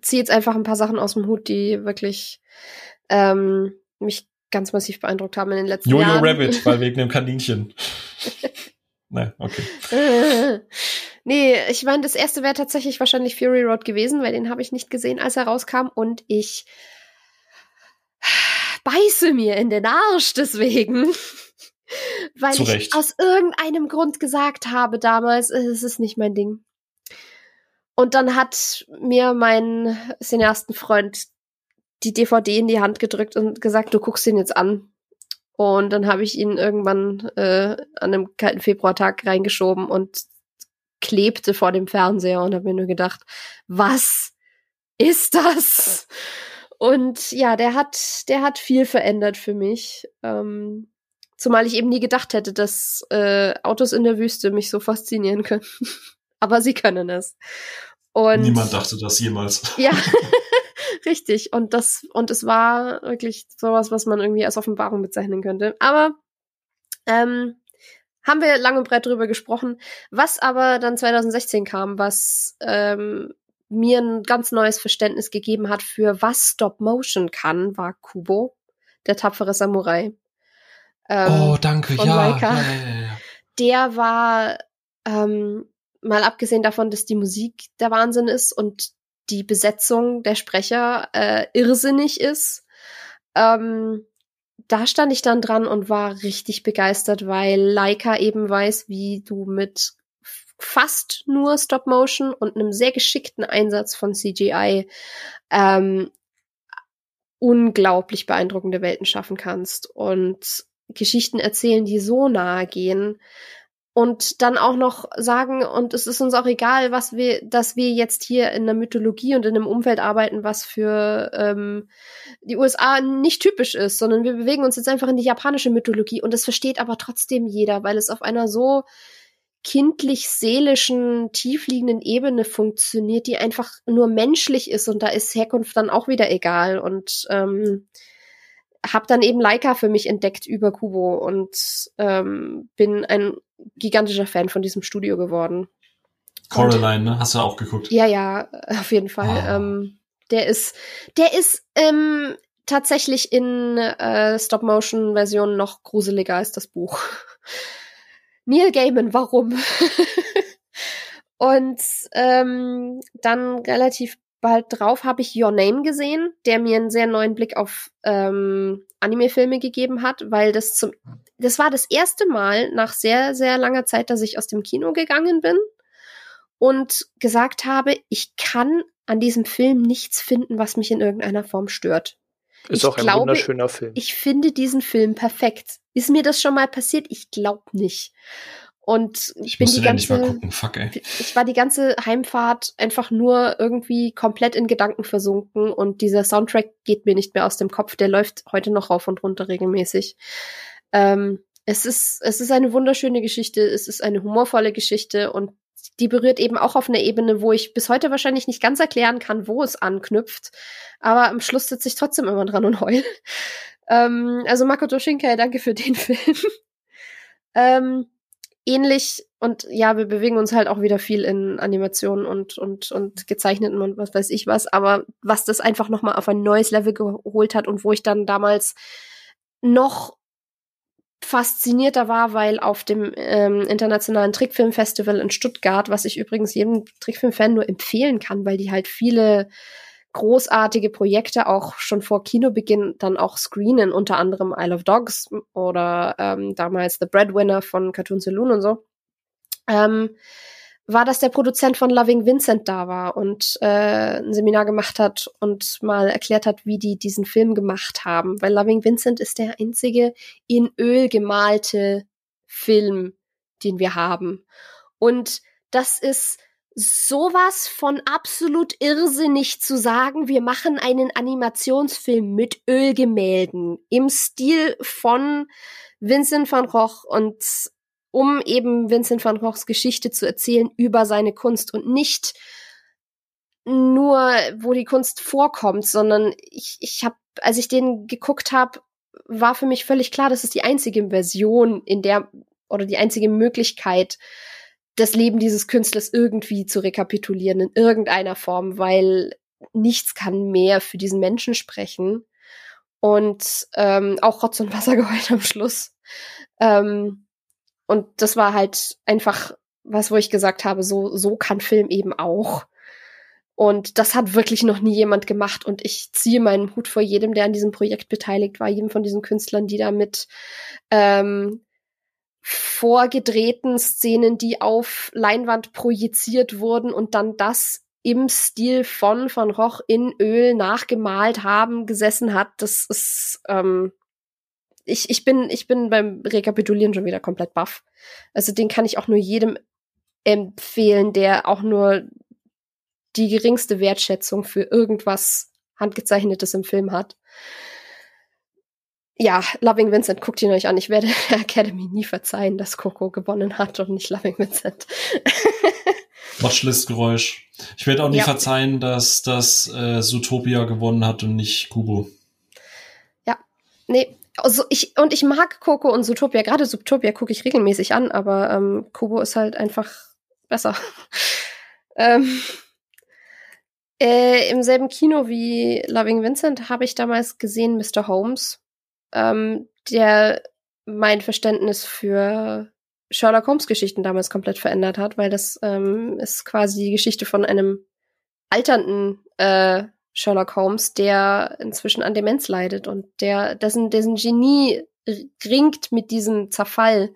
ziehe jetzt einfach ein paar Sachen aus dem Hut, die wirklich ähm, mich ganz massiv beeindruckt haben in den letzten Jojo Jahren. Jojo Rabbit, weil wegen dem Kaninchen. Nein, okay. nee, ich meine, das erste wäre tatsächlich wahrscheinlich Fury Road gewesen, weil den habe ich nicht gesehen, als er rauskam und ich beiße mir in den Arsch deswegen. weil Zu ich aus irgendeinem Grund gesagt habe damals, es ist nicht mein Ding. Und dann hat mir mein Cineastenfreund die DVD in die Hand gedrückt und gesagt, du guckst ihn jetzt an. Und dann habe ich ihn irgendwann äh, an einem kalten Februartag reingeschoben und klebte vor dem Fernseher und habe mir nur gedacht, was ist das? Und ja, der hat, der hat viel verändert für mich. Ähm, zumal ich eben nie gedacht hätte, dass äh, Autos in der Wüste mich so faszinieren können. Aber sie können es. Und Niemand dachte das jemals. Ja, richtig. Und das, und es war wirklich sowas, was man irgendwie als Offenbarung bezeichnen könnte. Aber ähm, haben wir lang und breit drüber gesprochen. Was aber dann 2016 kam, was ähm, mir ein ganz neues Verständnis gegeben hat für was Stop Motion kann, war Kubo, der tapfere Samurai. Ähm, oh, danke, ja, ja, ja, ja, Der war ähm, mal abgesehen davon, dass die Musik der Wahnsinn ist und die Besetzung der Sprecher äh, irrsinnig ist. Ähm, da stand ich dann dran und war richtig begeistert, weil Leica eben weiß, wie du mit fast nur Stop Motion und einem sehr geschickten Einsatz von CGI ähm, unglaublich beeindruckende Welten schaffen kannst und Geschichten erzählen, die so nahe gehen, und dann auch noch sagen, und es ist uns auch egal, was wir, dass wir jetzt hier in der Mythologie und in einem Umfeld arbeiten, was für ähm, die USA nicht typisch ist, sondern wir bewegen uns jetzt einfach in die japanische Mythologie und das versteht aber trotzdem jeder, weil es auf einer so kindlich seelischen, tiefliegenden Ebene funktioniert, die einfach nur menschlich ist und da ist Herkunft dann auch wieder egal und ähm, habe dann eben Leica für mich entdeckt über Kubo und ähm, bin ein gigantischer Fan von diesem Studio geworden. Coraline, ne? Hast du auch geguckt? Ja, ja, auf jeden Fall. Oh. Ähm, der ist, der ist ähm, tatsächlich in äh, Stop-Motion-Version noch gruseliger als das Buch. Neil Gaiman, warum? Und ähm, dann relativ bald drauf habe ich Your Name gesehen, der mir einen sehr neuen Blick auf ähm, Anime-Filme gegeben hat, weil das zum, das war das erste Mal nach sehr, sehr langer Zeit, dass ich aus dem Kino gegangen bin und gesagt habe, ich kann an diesem Film nichts finden, was mich in irgendeiner Form stört. Ist ich auch ein glaube, wunderschöner Film. Ich finde diesen Film perfekt. Ist mir das schon mal passiert? Ich glaube nicht. Und ich bin die ganze, Fuck, ey. ich war die ganze Heimfahrt einfach nur irgendwie komplett in Gedanken versunken und dieser Soundtrack geht mir nicht mehr aus dem Kopf. Der läuft heute noch rauf und runter regelmäßig. Ähm, es ist, es ist eine wunderschöne Geschichte. Es ist eine humorvolle Geschichte und die berührt eben auch auf einer Ebene, wo ich bis heute wahrscheinlich nicht ganz erklären kann, wo es anknüpft. Aber am Schluss sitze ich trotzdem immer dran und heul. Ähm, also Makoto Shinkai, danke für den Film. ähm, ähnlich und ja, wir bewegen uns halt auch wieder viel in Animationen und und und gezeichneten und was weiß ich was, aber was das einfach noch mal auf ein neues Level geholt hat und wo ich dann damals noch faszinierter war, weil auf dem ähm, internationalen Trickfilmfestival in Stuttgart, was ich übrigens jedem Trickfilmfan nur empfehlen kann, weil die halt viele großartige Projekte auch schon vor Kinobeginn dann auch screenen, unter anderem Isle of Dogs oder ähm, damals The Breadwinner von Cartoon Saloon und so. Ähm, war, dass der Produzent von Loving Vincent da war und äh, ein Seminar gemacht hat und mal erklärt hat, wie die diesen Film gemacht haben. Weil Loving Vincent ist der einzige in Öl gemalte Film, den wir haben. Und das ist sowas von absolut irrsinnig zu sagen, wir machen einen Animationsfilm mit Ölgemälden im Stil von Vincent van Gogh und um eben Vincent van Goghs Geschichte zu erzählen über seine Kunst und nicht nur, wo die Kunst vorkommt, sondern ich, ich habe, als ich den geguckt habe, war für mich völlig klar, dass es die einzige Version in der oder die einzige Möglichkeit, das Leben dieses Künstlers irgendwie zu rekapitulieren in irgendeiner Form, weil nichts kann mehr für diesen Menschen sprechen. Und ähm, auch Rotz und Wasser geheult am Schluss. Ähm, und das war halt einfach was, wo ich gesagt habe, so, so kann Film eben auch. Und das hat wirklich noch nie jemand gemacht. Und ich ziehe meinen Hut vor jedem, der an diesem Projekt beteiligt war, jedem von diesen Künstlern, die da mit ähm, vorgedrehten Szenen, die auf Leinwand projiziert wurden und dann das im Stil von von Roch in Öl nachgemalt haben, gesessen hat. Das ist ähm, ich, ich bin, ich bin beim Rekapitulieren schon wieder komplett baff. Also den kann ich auch nur jedem empfehlen, der auch nur die geringste Wertschätzung für irgendwas handgezeichnetes im Film hat. Ja, Loving Vincent, guckt ihn euch an. Ich werde der Academy nie verzeihen, dass Coco gewonnen hat und nicht Loving Vincent. Watchlist-Geräusch. Ich werde auch nie ja. verzeihen, dass das äh, Zootopia gewonnen hat und nicht Kubo. Ja, nee, also ich, und ich mag Coco und Zootopia. Gerade Zootopia gucke ich regelmäßig an, aber ähm, Kubo ist halt einfach besser. ähm, äh, Im selben Kino wie Loving Vincent habe ich damals gesehen Mr. Holmes, ähm, der mein Verständnis für Sherlock Holmes Geschichten damals komplett verändert hat, weil das ähm, ist quasi die Geschichte von einem alternden äh, Sherlock Holmes, der inzwischen an Demenz leidet und der dessen, dessen Genie ringt mit diesem Zerfall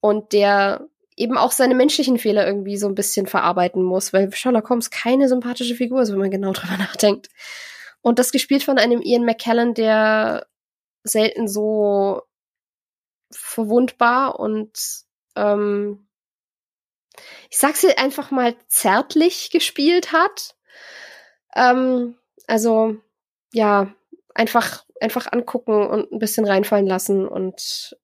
und der eben auch seine menschlichen Fehler irgendwie so ein bisschen verarbeiten muss, weil Sherlock Holmes keine sympathische Figur ist, wenn man genau drüber nachdenkt. Und das gespielt von einem Ian McKellen, der selten so verwundbar und ähm, ich sag's hier einfach mal zärtlich gespielt hat. Ähm, also ja, einfach einfach angucken und ein bisschen reinfallen lassen und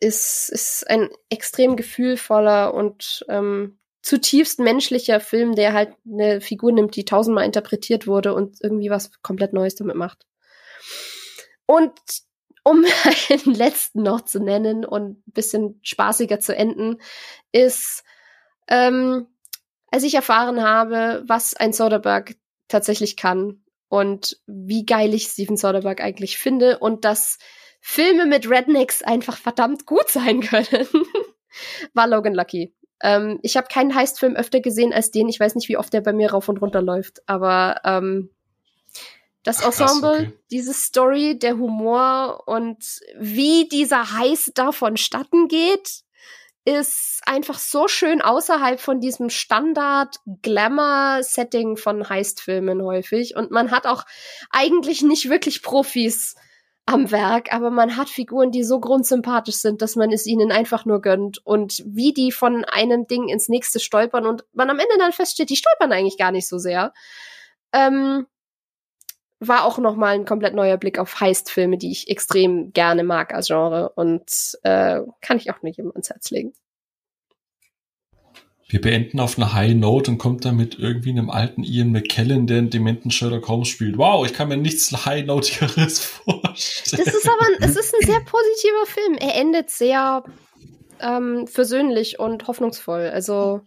ist ist ein extrem gefühlvoller und ähm, zutiefst menschlicher Film, der halt eine Figur nimmt, die tausendmal interpretiert wurde und irgendwie was komplett Neues damit macht. Und um einen letzten noch zu nennen und ein bisschen spaßiger zu enden, ist ähm, als ich erfahren habe, was ein Soderbergh tatsächlich kann und wie geil ich Steven Soderbergh eigentlich finde und dass Filme mit Rednecks einfach verdammt gut sein können, war Logan Lucky. Ähm, ich habe keinen Heistfilm öfter gesehen als den. Ich weiß nicht, wie oft der bei mir rauf und runter läuft, aber ähm, das Ensemble, Ach, okay. diese Story, der Humor und wie dieser Heist da vonstatten geht, ist einfach so schön außerhalb von diesem Standard-Glamour-Setting von Heist-Filmen häufig. Und man hat auch eigentlich nicht wirklich Profis am Werk, aber man hat Figuren, die so grundsympathisch sind, dass man es ihnen einfach nur gönnt. Und wie die von einem Ding ins nächste stolpern und man am Ende dann feststellt, die stolpern eigentlich gar nicht so sehr. Ähm, war auch noch mal ein komplett neuer Blick auf Heist-Filme, die ich extrem gerne mag als Genre und äh, kann ich auch nicht jemand ans Herz legen. Wir beenden auf einer High Note und kommt dann mit irgendwie einem alten Ian McKellen, der einen dementen Sherlock Holmes spielt. Wow, ich kann mir nichts High Notigeres vorstellen. Das ist aber, ein, es ist ein sehr positiver Film. Er endet sehr ähm, versöhnlich und hoffnungsvoll. Also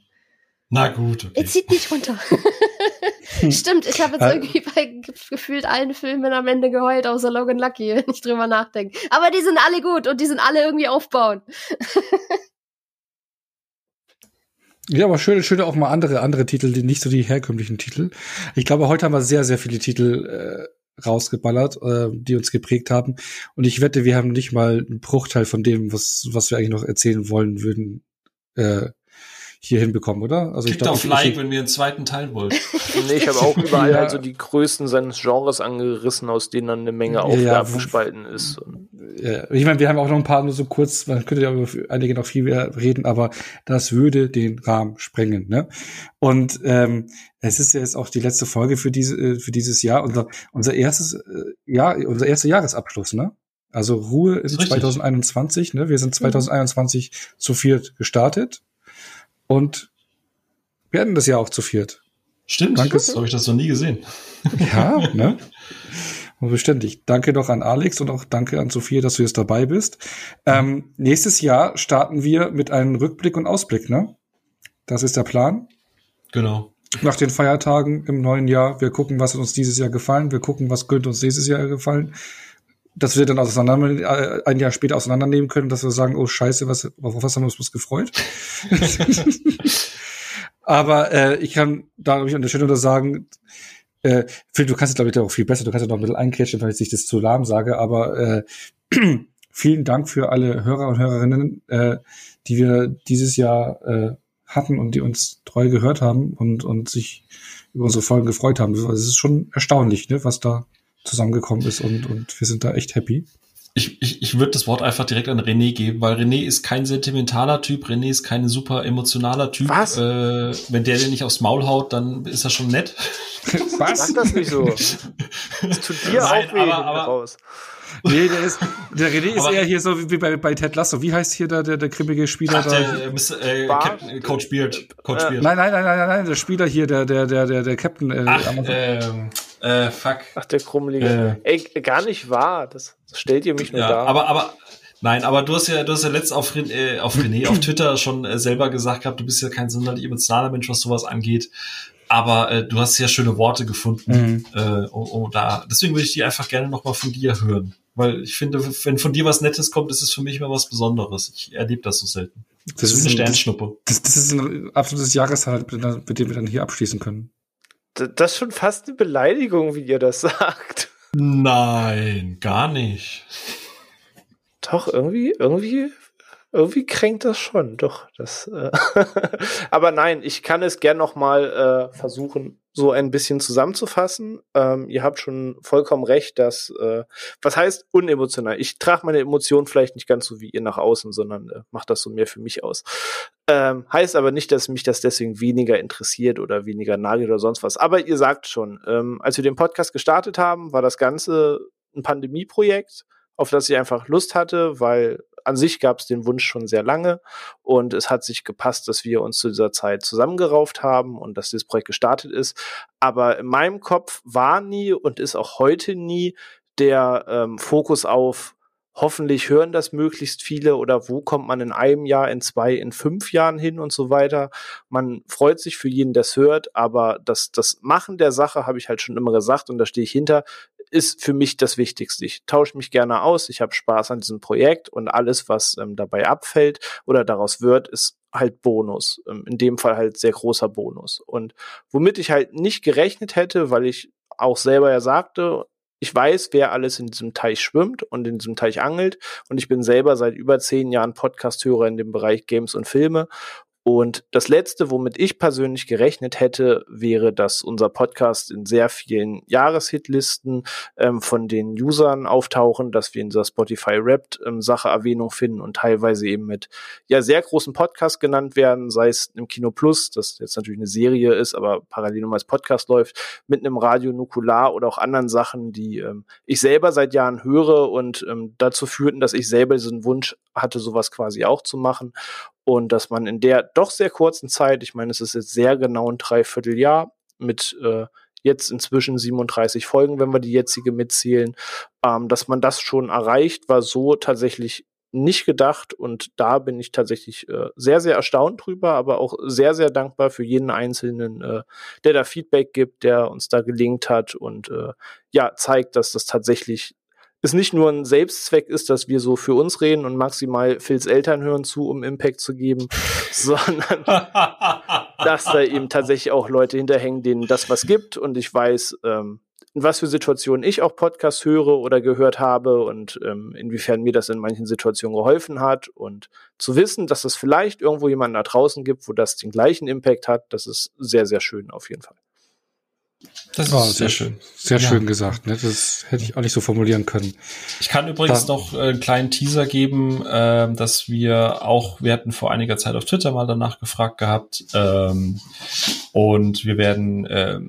na gut. Okay. Er zieht nicht runter. Stimmt, ich habe jetzt irgendwie bei gefühlt allen Filmen am Ende geheult, außer Logan Lucky, wenn ich drüber nachdenke. Aber die sind alle gut und die sind alle irgendwie aufbauend. ja, aber schöne, schöne auch mal andere, andere Titel, die nicht so die herkömmlichen Titel. Ich glaube, heute haben wir sehr, sehr viele Titel äh, rausgeballert, äh, die uns geprägt haben. Und ich wette, wir haben nicht mal einen Bruchteil von dem, was, was wir eigentlich noch erzählen wollen würden, äh, hier hinbekommen, oder? Also Klickt ich glaube, auf Like, wenn wir einen zweiten Teil wollen. nee, ich habe auch überall ja. also die Größen seines Genres angerissen, aus denen dann eine Menge Aufgaben ja, abgespalten ist. Ja, ich meine, wir haben auch noch ein paar nur so kurz, man könnte ja über einige noch viel mehr reden, aber das würde den Rahmen sprengen, ne? Und ähm, es ist ja jetzt auch die letzte Folge für diese äh, für dieses Jahr, unser unser erstes äh, Jahr, unser erster Jahresabschluss, ne? Also Ruhe in 2021, ne? Wir sind 2021 mhm. zu viert gestartet und werden das ja auch zu viert. Stimmt, Danke. habe ich das noch nie gesehen. Ja, ne? Und beständig. Danke doch an Alex und auch danke an Sophia, dass du jetzt dabei bist. Ähm, nächstes Jahr starten wir mit einem Rückblick und Ausblick, ne? Das ist der Plan. Genau. Nach den Feiertagen im neuen Jahr. Wir gucken, was hat uns dieses Jahr gefallen. Wir gucken, was könnte uns nächstes Jahr gefallen. Dass wir dann auseinander, äh, ein Jahr später auseinandernehmen können, dass wir sagen, oh Scheiße, was, auf was haben wir uns gefreut? Aber äh, ich kann da ich an der Stelle nur sagen, äh, Phil, du kannst es, glaube ich, auch viel besser, du kannst ja noch ein bisschen eincatchen, weil ich das zu lahm sage, aber äh, vielen Dank für alle Hörer und Hörerinnen, äh, die wir dieses Jahr äh, hatten und die uns treu gehört haben und, und sich über unsere Folgen gefreut haben. Es ist schon erstaunlich, ne, was da zusammengekommen ist und, und wir sind da echt happy. Ich, ich, ich würde das Wort einfach direkt an René geben, weil René ist kein sentimentaler Typ, René ist kein super emotionaler Typ. Was? Äh, wenn der dir nicht aufs Maul haut, dann ist er schon nett. Was? Sag das nicht so. Das tut dir Nein, auch weh aber, aber, raus. Nee, der ist, der René ist aber, eher hier so wie bei, bei Ted Lasso. Wie heißt hier der, der, der grimmige Spieler ach, da? Der, äh, äh, Captain, Coach Beard. Coach äh, Beard. Nein, nein, nein, nein, nein, der Spieler hier, der, der, der, der, der Captain. Äh, ach, ähm, äh, fuck. Ach, der krummelige. Äh. Ey, gar nicht wahr. Das, das stellt ihr mich nur ja, da. Aber, aber, Nein, aber du hast ja, du hast ja letzt auf, äh, auf René auf Twitter schon äh, selber gesagt gehabt, du bist ja kein sonderlich emotionaler Mensch, was sowas angeht. Aber äh, du hast ja schöne Worte gefunden. Mhm. Äh, oh, oh, da. Deswegen würde ich die einfach gerne nochmal von dir hören. Weil ich finde, wenn von dir was Nettes kommt, ist es für mich immer was Besonderes. Ich erlebe das so selten. Das, das ist eine Sternschnuppe. Das, das ist ein absolutes Jahreshalt, mit dem wir dann hier abschließen können. Das ist schon fast eine Beleidigung, wie ihr das sagt. Nein, gar nicht. Doch, irgendwie, irgendwie, irgendwie kränkt das schon. Doch, das. Äh Aber nein, ich kann es gern noch mal äh, versuchen, so ein bisschen zusammenzufassen. Ähm, ihr habt schon vollkommen recht, dass äh, was heißt unemotional? Ich trage meine Emotionen vielleicht nicht ganz so wie ihr nach außen, sondern äh, mache das so mehr für mich aus. Ähm, heißt aber nicht, dass mich das deswegen weniger interessiert oder weniger nagelt oder sonst was. Aber ihr sagt schon, ähm, als wir den Podcast gestartet haben, war das Ganze ein Pandemieprojekt, auf das ich einfach Lust hatte, weil an sich gab es den Wunsch schon sehr lange und es hat sich gepasst, dass wir uns zu dieser Zeit zusammengerauft haben und dass dieses Projekt gestartet ist. Aber in meinem Kopf war nie und ist auch heute nie der ähm, Fokus auf hoffentlich hören das möglichst viele oder wo kommt man in einem Jahr, in zwei, in fünf Jahren hin und so weiter. Man freut sich für jeden, der es hört, aber das, das Machen der Sache habe ich halt schon immer gesagt und da stehe ich hinter, ist für mich das Wichtigste. Ich tausche mich gerne aus, ich habe Spaß an diesem Projekt und alles, was ähm, dabei abfällt oder daraus wird, ist halt Bonus. Ähm, in dem Fall halt sehr großer Bonus. Und womit ich halt nicht gerechnet hätte, weil ich auch selber ja sagte, ich weiß, wer alles in diesem Teich schwimmt und in diesem Teich angelt. Und ich bin selber seit über zehn Jahren Podcast-Hörer in dem Bereich Games und Filme und das Letzte, womit ich persönlich gerechnet hätte, wäre, dass unser Podcast in sehr vielen Jahreshitlisten ähm, von den Usern auftauchen, dass wir in dieser Spotify Wrapped ähm, Sache Erwähnung finden und teilweise eben mit ja sehr großen Podcasts genannt werden, sei es im Kino Plus, das jetzt natürlich eine Serie ist, aber parallel nur als Podcast läuft, mit einem Radio Nukular oder auch anderen Sachen, die ähm, ich selber seit Jahren höre und ähm, dazu führten, dass ich selber diesen Wunsch hatte, sowas quasi auch zu machen und dass man in der doch sehr kurzen Zeit, ich meine, es ist jetzt sehr genau ein Dreivierteljahr mit äh, jetzt inzwischen 37 Folgen, wenn wir die jetzige mitzählen, ähm, dass man das schon erreicht, war so tatsächlich nicht gedacht. Und da bin ich tatsächlich äh, sehr, sehr erstaunt drüber, aber auch sehr, sehr dankbar für jeden Einzelnen, äh, der da Feedback gibt, der uns da gelingt hat und äh, ja, zeigt, dass das tatsächlich es nicht nur ein Selbstzweck ist, dass wir so für uns reden und maximal Phils Eltern hören zu, um Impact zu geben, sondern dass da eben tatsächlich auch Leute hinterhängen, denen das was gibt. Und ich weiß, ähm, in was für Situationen ich auch Podcasts höre oder gehört habe und ähm, inwiefern mir das in manchen Situationen geholfen hat. Und zu wissen, dass es vielleicht irgendwo jemanden da draußen gibt, wo das den gleichen Impact hat, das ist sehr, sehr schön auf jeden Fall. Das oh, ist sehr, schön. Sehr ja. schön gesagt. Ne? Das hätte ich auch nicht so formulieren können. Ich kann übrigens da, noch einen kleinen Teaser geben, äh, dass wir auch, wir hatten vor einiger Zeit auf Twitter mal danach gefragt gehabt ähm, und wir werden äh,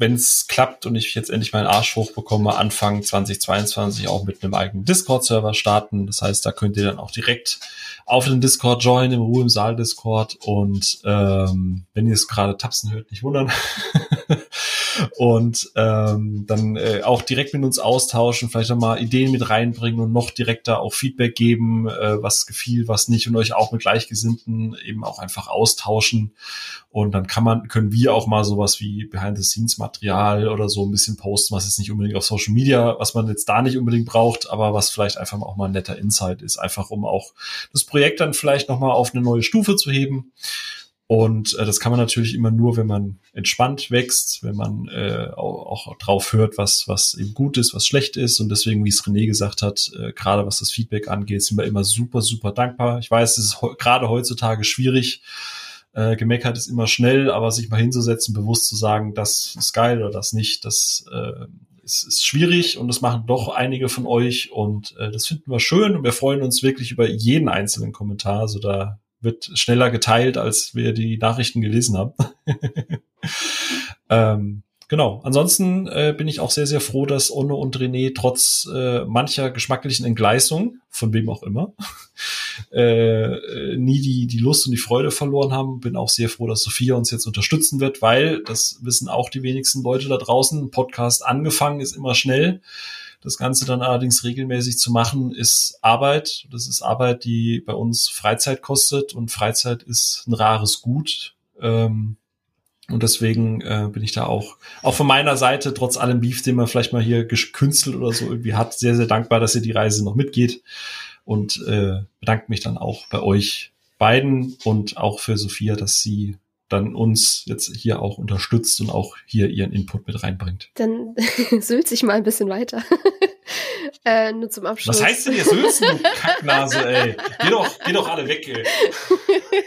wenn es klappt und ich jetzt endlich meinen Arsch hochbekomme, Anfang 2022 auch mit einem eigenen Discord-Server starten. Das heißt, da könnt ihr dann auch direkt auf den Discord joinen, im Ruhe im Saal Discord. Und ähm, wenn ihr es gerade tapsen hört, nicht wundern. und ähm, dann äh, auch direkt mit uns austauschen, vielleicht nochmal Ideen mit reinbringen und noch direkter auch Feedback geben, äh, was gefiel, was nicht und euch auch mit Gleichgesinnten eben auch einfach austauschen. Und dann kann man, können wir auch mal sowas wie Behind-the-Scenes-Material oder so ein bisschen posten, was jetzt nicht unbedingt auf Social Media, was man jetzt da nicht unbedingt braucht, aber was vielleicht einfach auch mal ein netter Insight ist, einfach um auch das Projekt dann vielleicht nochmal auf eine neue Stufe zu heben. Und äh, das kann man natürlich immer nur, wenn man entspannt wächst, wenn man äh, auch, auch drauf hört, was, was eben gut ist, was schlecht ist. Und deswegen, wie es René gesagt hat, äh, gerade was das Feedback angeht, sind wir immer super, super dankbar. Ich weiß, es ist gerade heutzutage schwierig. Äh, gemeckert ist immer schnell, aber sich mal hinzusetzen, bewusst zu sagen, das ist geil oder das nicht, das äh, ist, ist schwierig und das machen doch einige von euch und äh, das finden wir schön und wir freuen uns wirklich über jeden einzelnen Kommentar. Also da wird schneller geteilt, als wir die Nachrichten gelesen haben. ähm, genau. Ansonsten äh, bin ich auch sehr, sehr froh, dass Onno und René trotz äh, mancher geschmacklichen Entgleisung, von wem auch immer, äh, nie die, die Lust und die Freude verloren haben. Bin auch sehr froh, dass Sophia uns jetzt unterstützen wird, weil, das wissen auch die wenigsten Leute da draußen, Podcast angefangen ist immer schnell. Das Ganze dann allerdings regelmäßig zu machen, ist Arbeit. Das ist Arbeit, die bei uns Freizeit kostet und Freizeit ist ein rares Gut. Ähm, und deswegen äh, bin ich da auch, auch von meiner Seite, trotz allem Beef, den man vielleicht mal hier gekünstelt oder so irgendwie hat, sehr, sehr dankbar, dass ihr die Reise noch mitgeht. Und äh, bedanke mich dann auch bei euch beiden und auch für Sophia, dass sie dann uns jetzt hier auch unterstützt und auch hier ihren Input mit reinbringt. Dann sülz sich mal ein bisschen weiter. äh, nur zum Abschluss. Was heißt denn hier sülzen, du Kacknase, ey? Geh doch, geh doch alle weg, ey.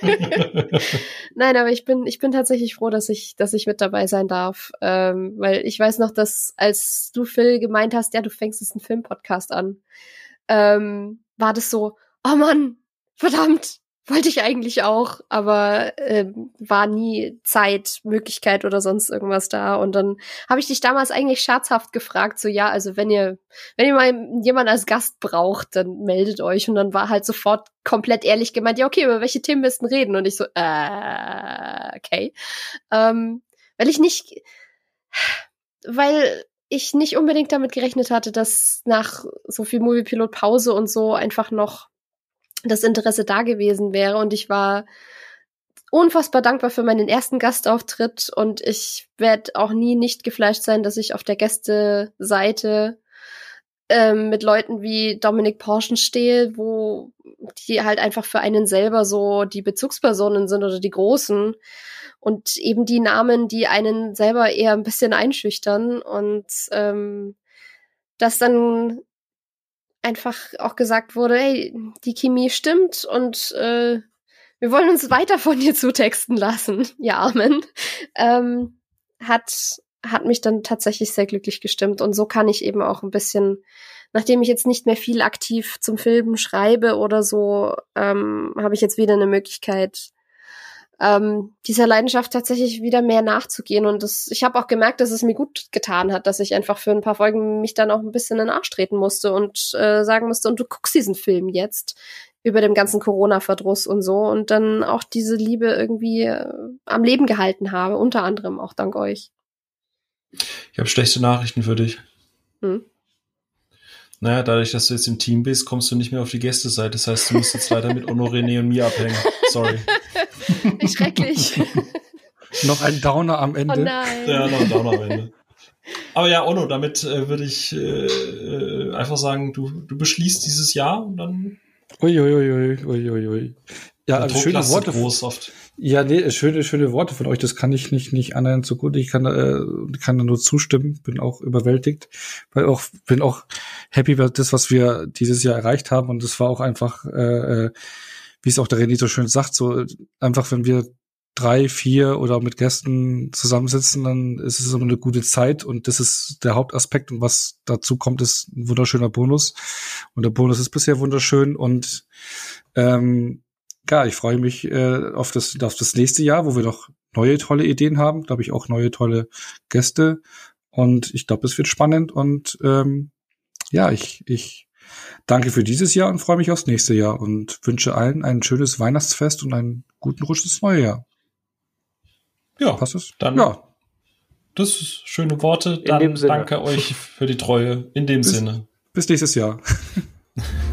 Nein, aber ich bin, ich bin tatsächlich froh, dass ich, dass ich mit dabei sein darf. Ähm, weil ich weiß noch, dass als du, Phil, gemeint hast, ja, du fängst jetzt einen Filmpodcast an, ähm, war das so, oh Mann, verdammt, wollte ich eigentlich auch, aber äh, war nie Zeit, Möglichkeit oder sonst irgendwas da. Und dann habe ich dich damals eigentlich scherzhaft gefragt, so ja, also wenn ihr, wenn ihr mal jemanden als Gast braucht, dann meldet euch. Und dann war halt sofort komplett ehrlich gemeint, ja, okay, über welche Themen müssten reden? Und ich so, äh, okay. Ähm, weil ich nicht, weil ich nicht unbedingt damit gerechnet hatte, dass nach so viel Moviepilot Pause und so einfach noch das Interesse da gewesen wäre. Und ich war unfassbar dankbar für meinen ersten Gastauftritt. Und ich werde auch nie nicht gefleischt sein, dass ich auf der Gästeseite ähm, mit Leuten wie Dominik Porschen stehe, wo die halt einfach für einen selber so die Bezugspersonen sind oder die Großen. Und eben die Namen, die einen selber eher ein bisschen einschüchtern. Und ähm, das dann einfach auch gesagt wurde, hey, die Chemie stimmt und äh, wir wollen uns weiter von dir zutexten lassen, ja, Amen, ähm, hat, hat mich dann tatsächlich sehr glücklich gestimmt. Und so kann ich eben auch ein bisschen, nachdem ich jetzt nicht mehr viel aktiv zum Filmen schreibe oder so, ähm, habe ich jetzt wieder eine Möglichkeit, ähm, dieser Leidenschaft tatsächlich wieder mehr nachzugehen. Und das, ich habe auch gemerkt, dass es mir gut getan hat, dass ich einfach für ein paar Folgen mich dann auch ein bisschen in den Arsch treten musste und äh, sagen musste, und du guckst diesen Film jetzt über dem ganzen Corona-Verdruss und so und dann auch diese Liebe irgendwie äh, am Leben gehalten habe, unter anderem auch dank euch. Ich habe schlechte Nachrichten für dich. Hm? Naja, dadurch, dass du jetzt im Team bist, kommst du nicht mehr auf die Gästeseite. Das heißt, du musst jetzt leider mit Ono, René und mir abhängen. Sorry. Wie schrecklich. noch ein Downer am Ende. Oh nein. Ja, noch ein Downer am Ende. Aber ja, Ono, damit äh, würde ich äh, äh, einfach sagen, du, du beschließt dieses Jahr und dann. Uiuiui. Ui, ui, ui. Ja, also schöne Worte. Groß oft. Ja, nee, schöne, schöne Worte von euch. Das kann ich nicht, nicht anderen so gut. Ich kann, äh, kann da nur zustimmen. Bin auch überwältigt, weil auch, bin auch happy über das, was wir dieses Jahr erreicht haben. Und das war auch einfach, äh, äh wie es auch der René so schön sagt, so einfach, wenn wir drei, vier oder mit Gästen zusammensitzen, dann ist es immer eine gute Zeit und das ist der Hauptaspekt und was dazu kommt, ist ein wunderschöner Bonus. Und der Bonus ist bisher wunderschön und ähm, ja, ich freue mich äh, auf, das, auf das nächste Jahr, wo wir noch neue tolle Ideen haben, glaube ich auch neue tolle Gäste. Und ich glaube, es wird spannend und ähm, ja, ich, ich danke für dieses Jahr und freue mich aufs nächste Jahr und wünsche allen ein schönes Weihnachtsfest und einen guten Rutsch ins neue Jahr. Ja, passt es? Dann, ja. Das ist schöne Worte. Dann danke euch für die Treue. In dem bis, Sinne. Bis nächstes Jahr.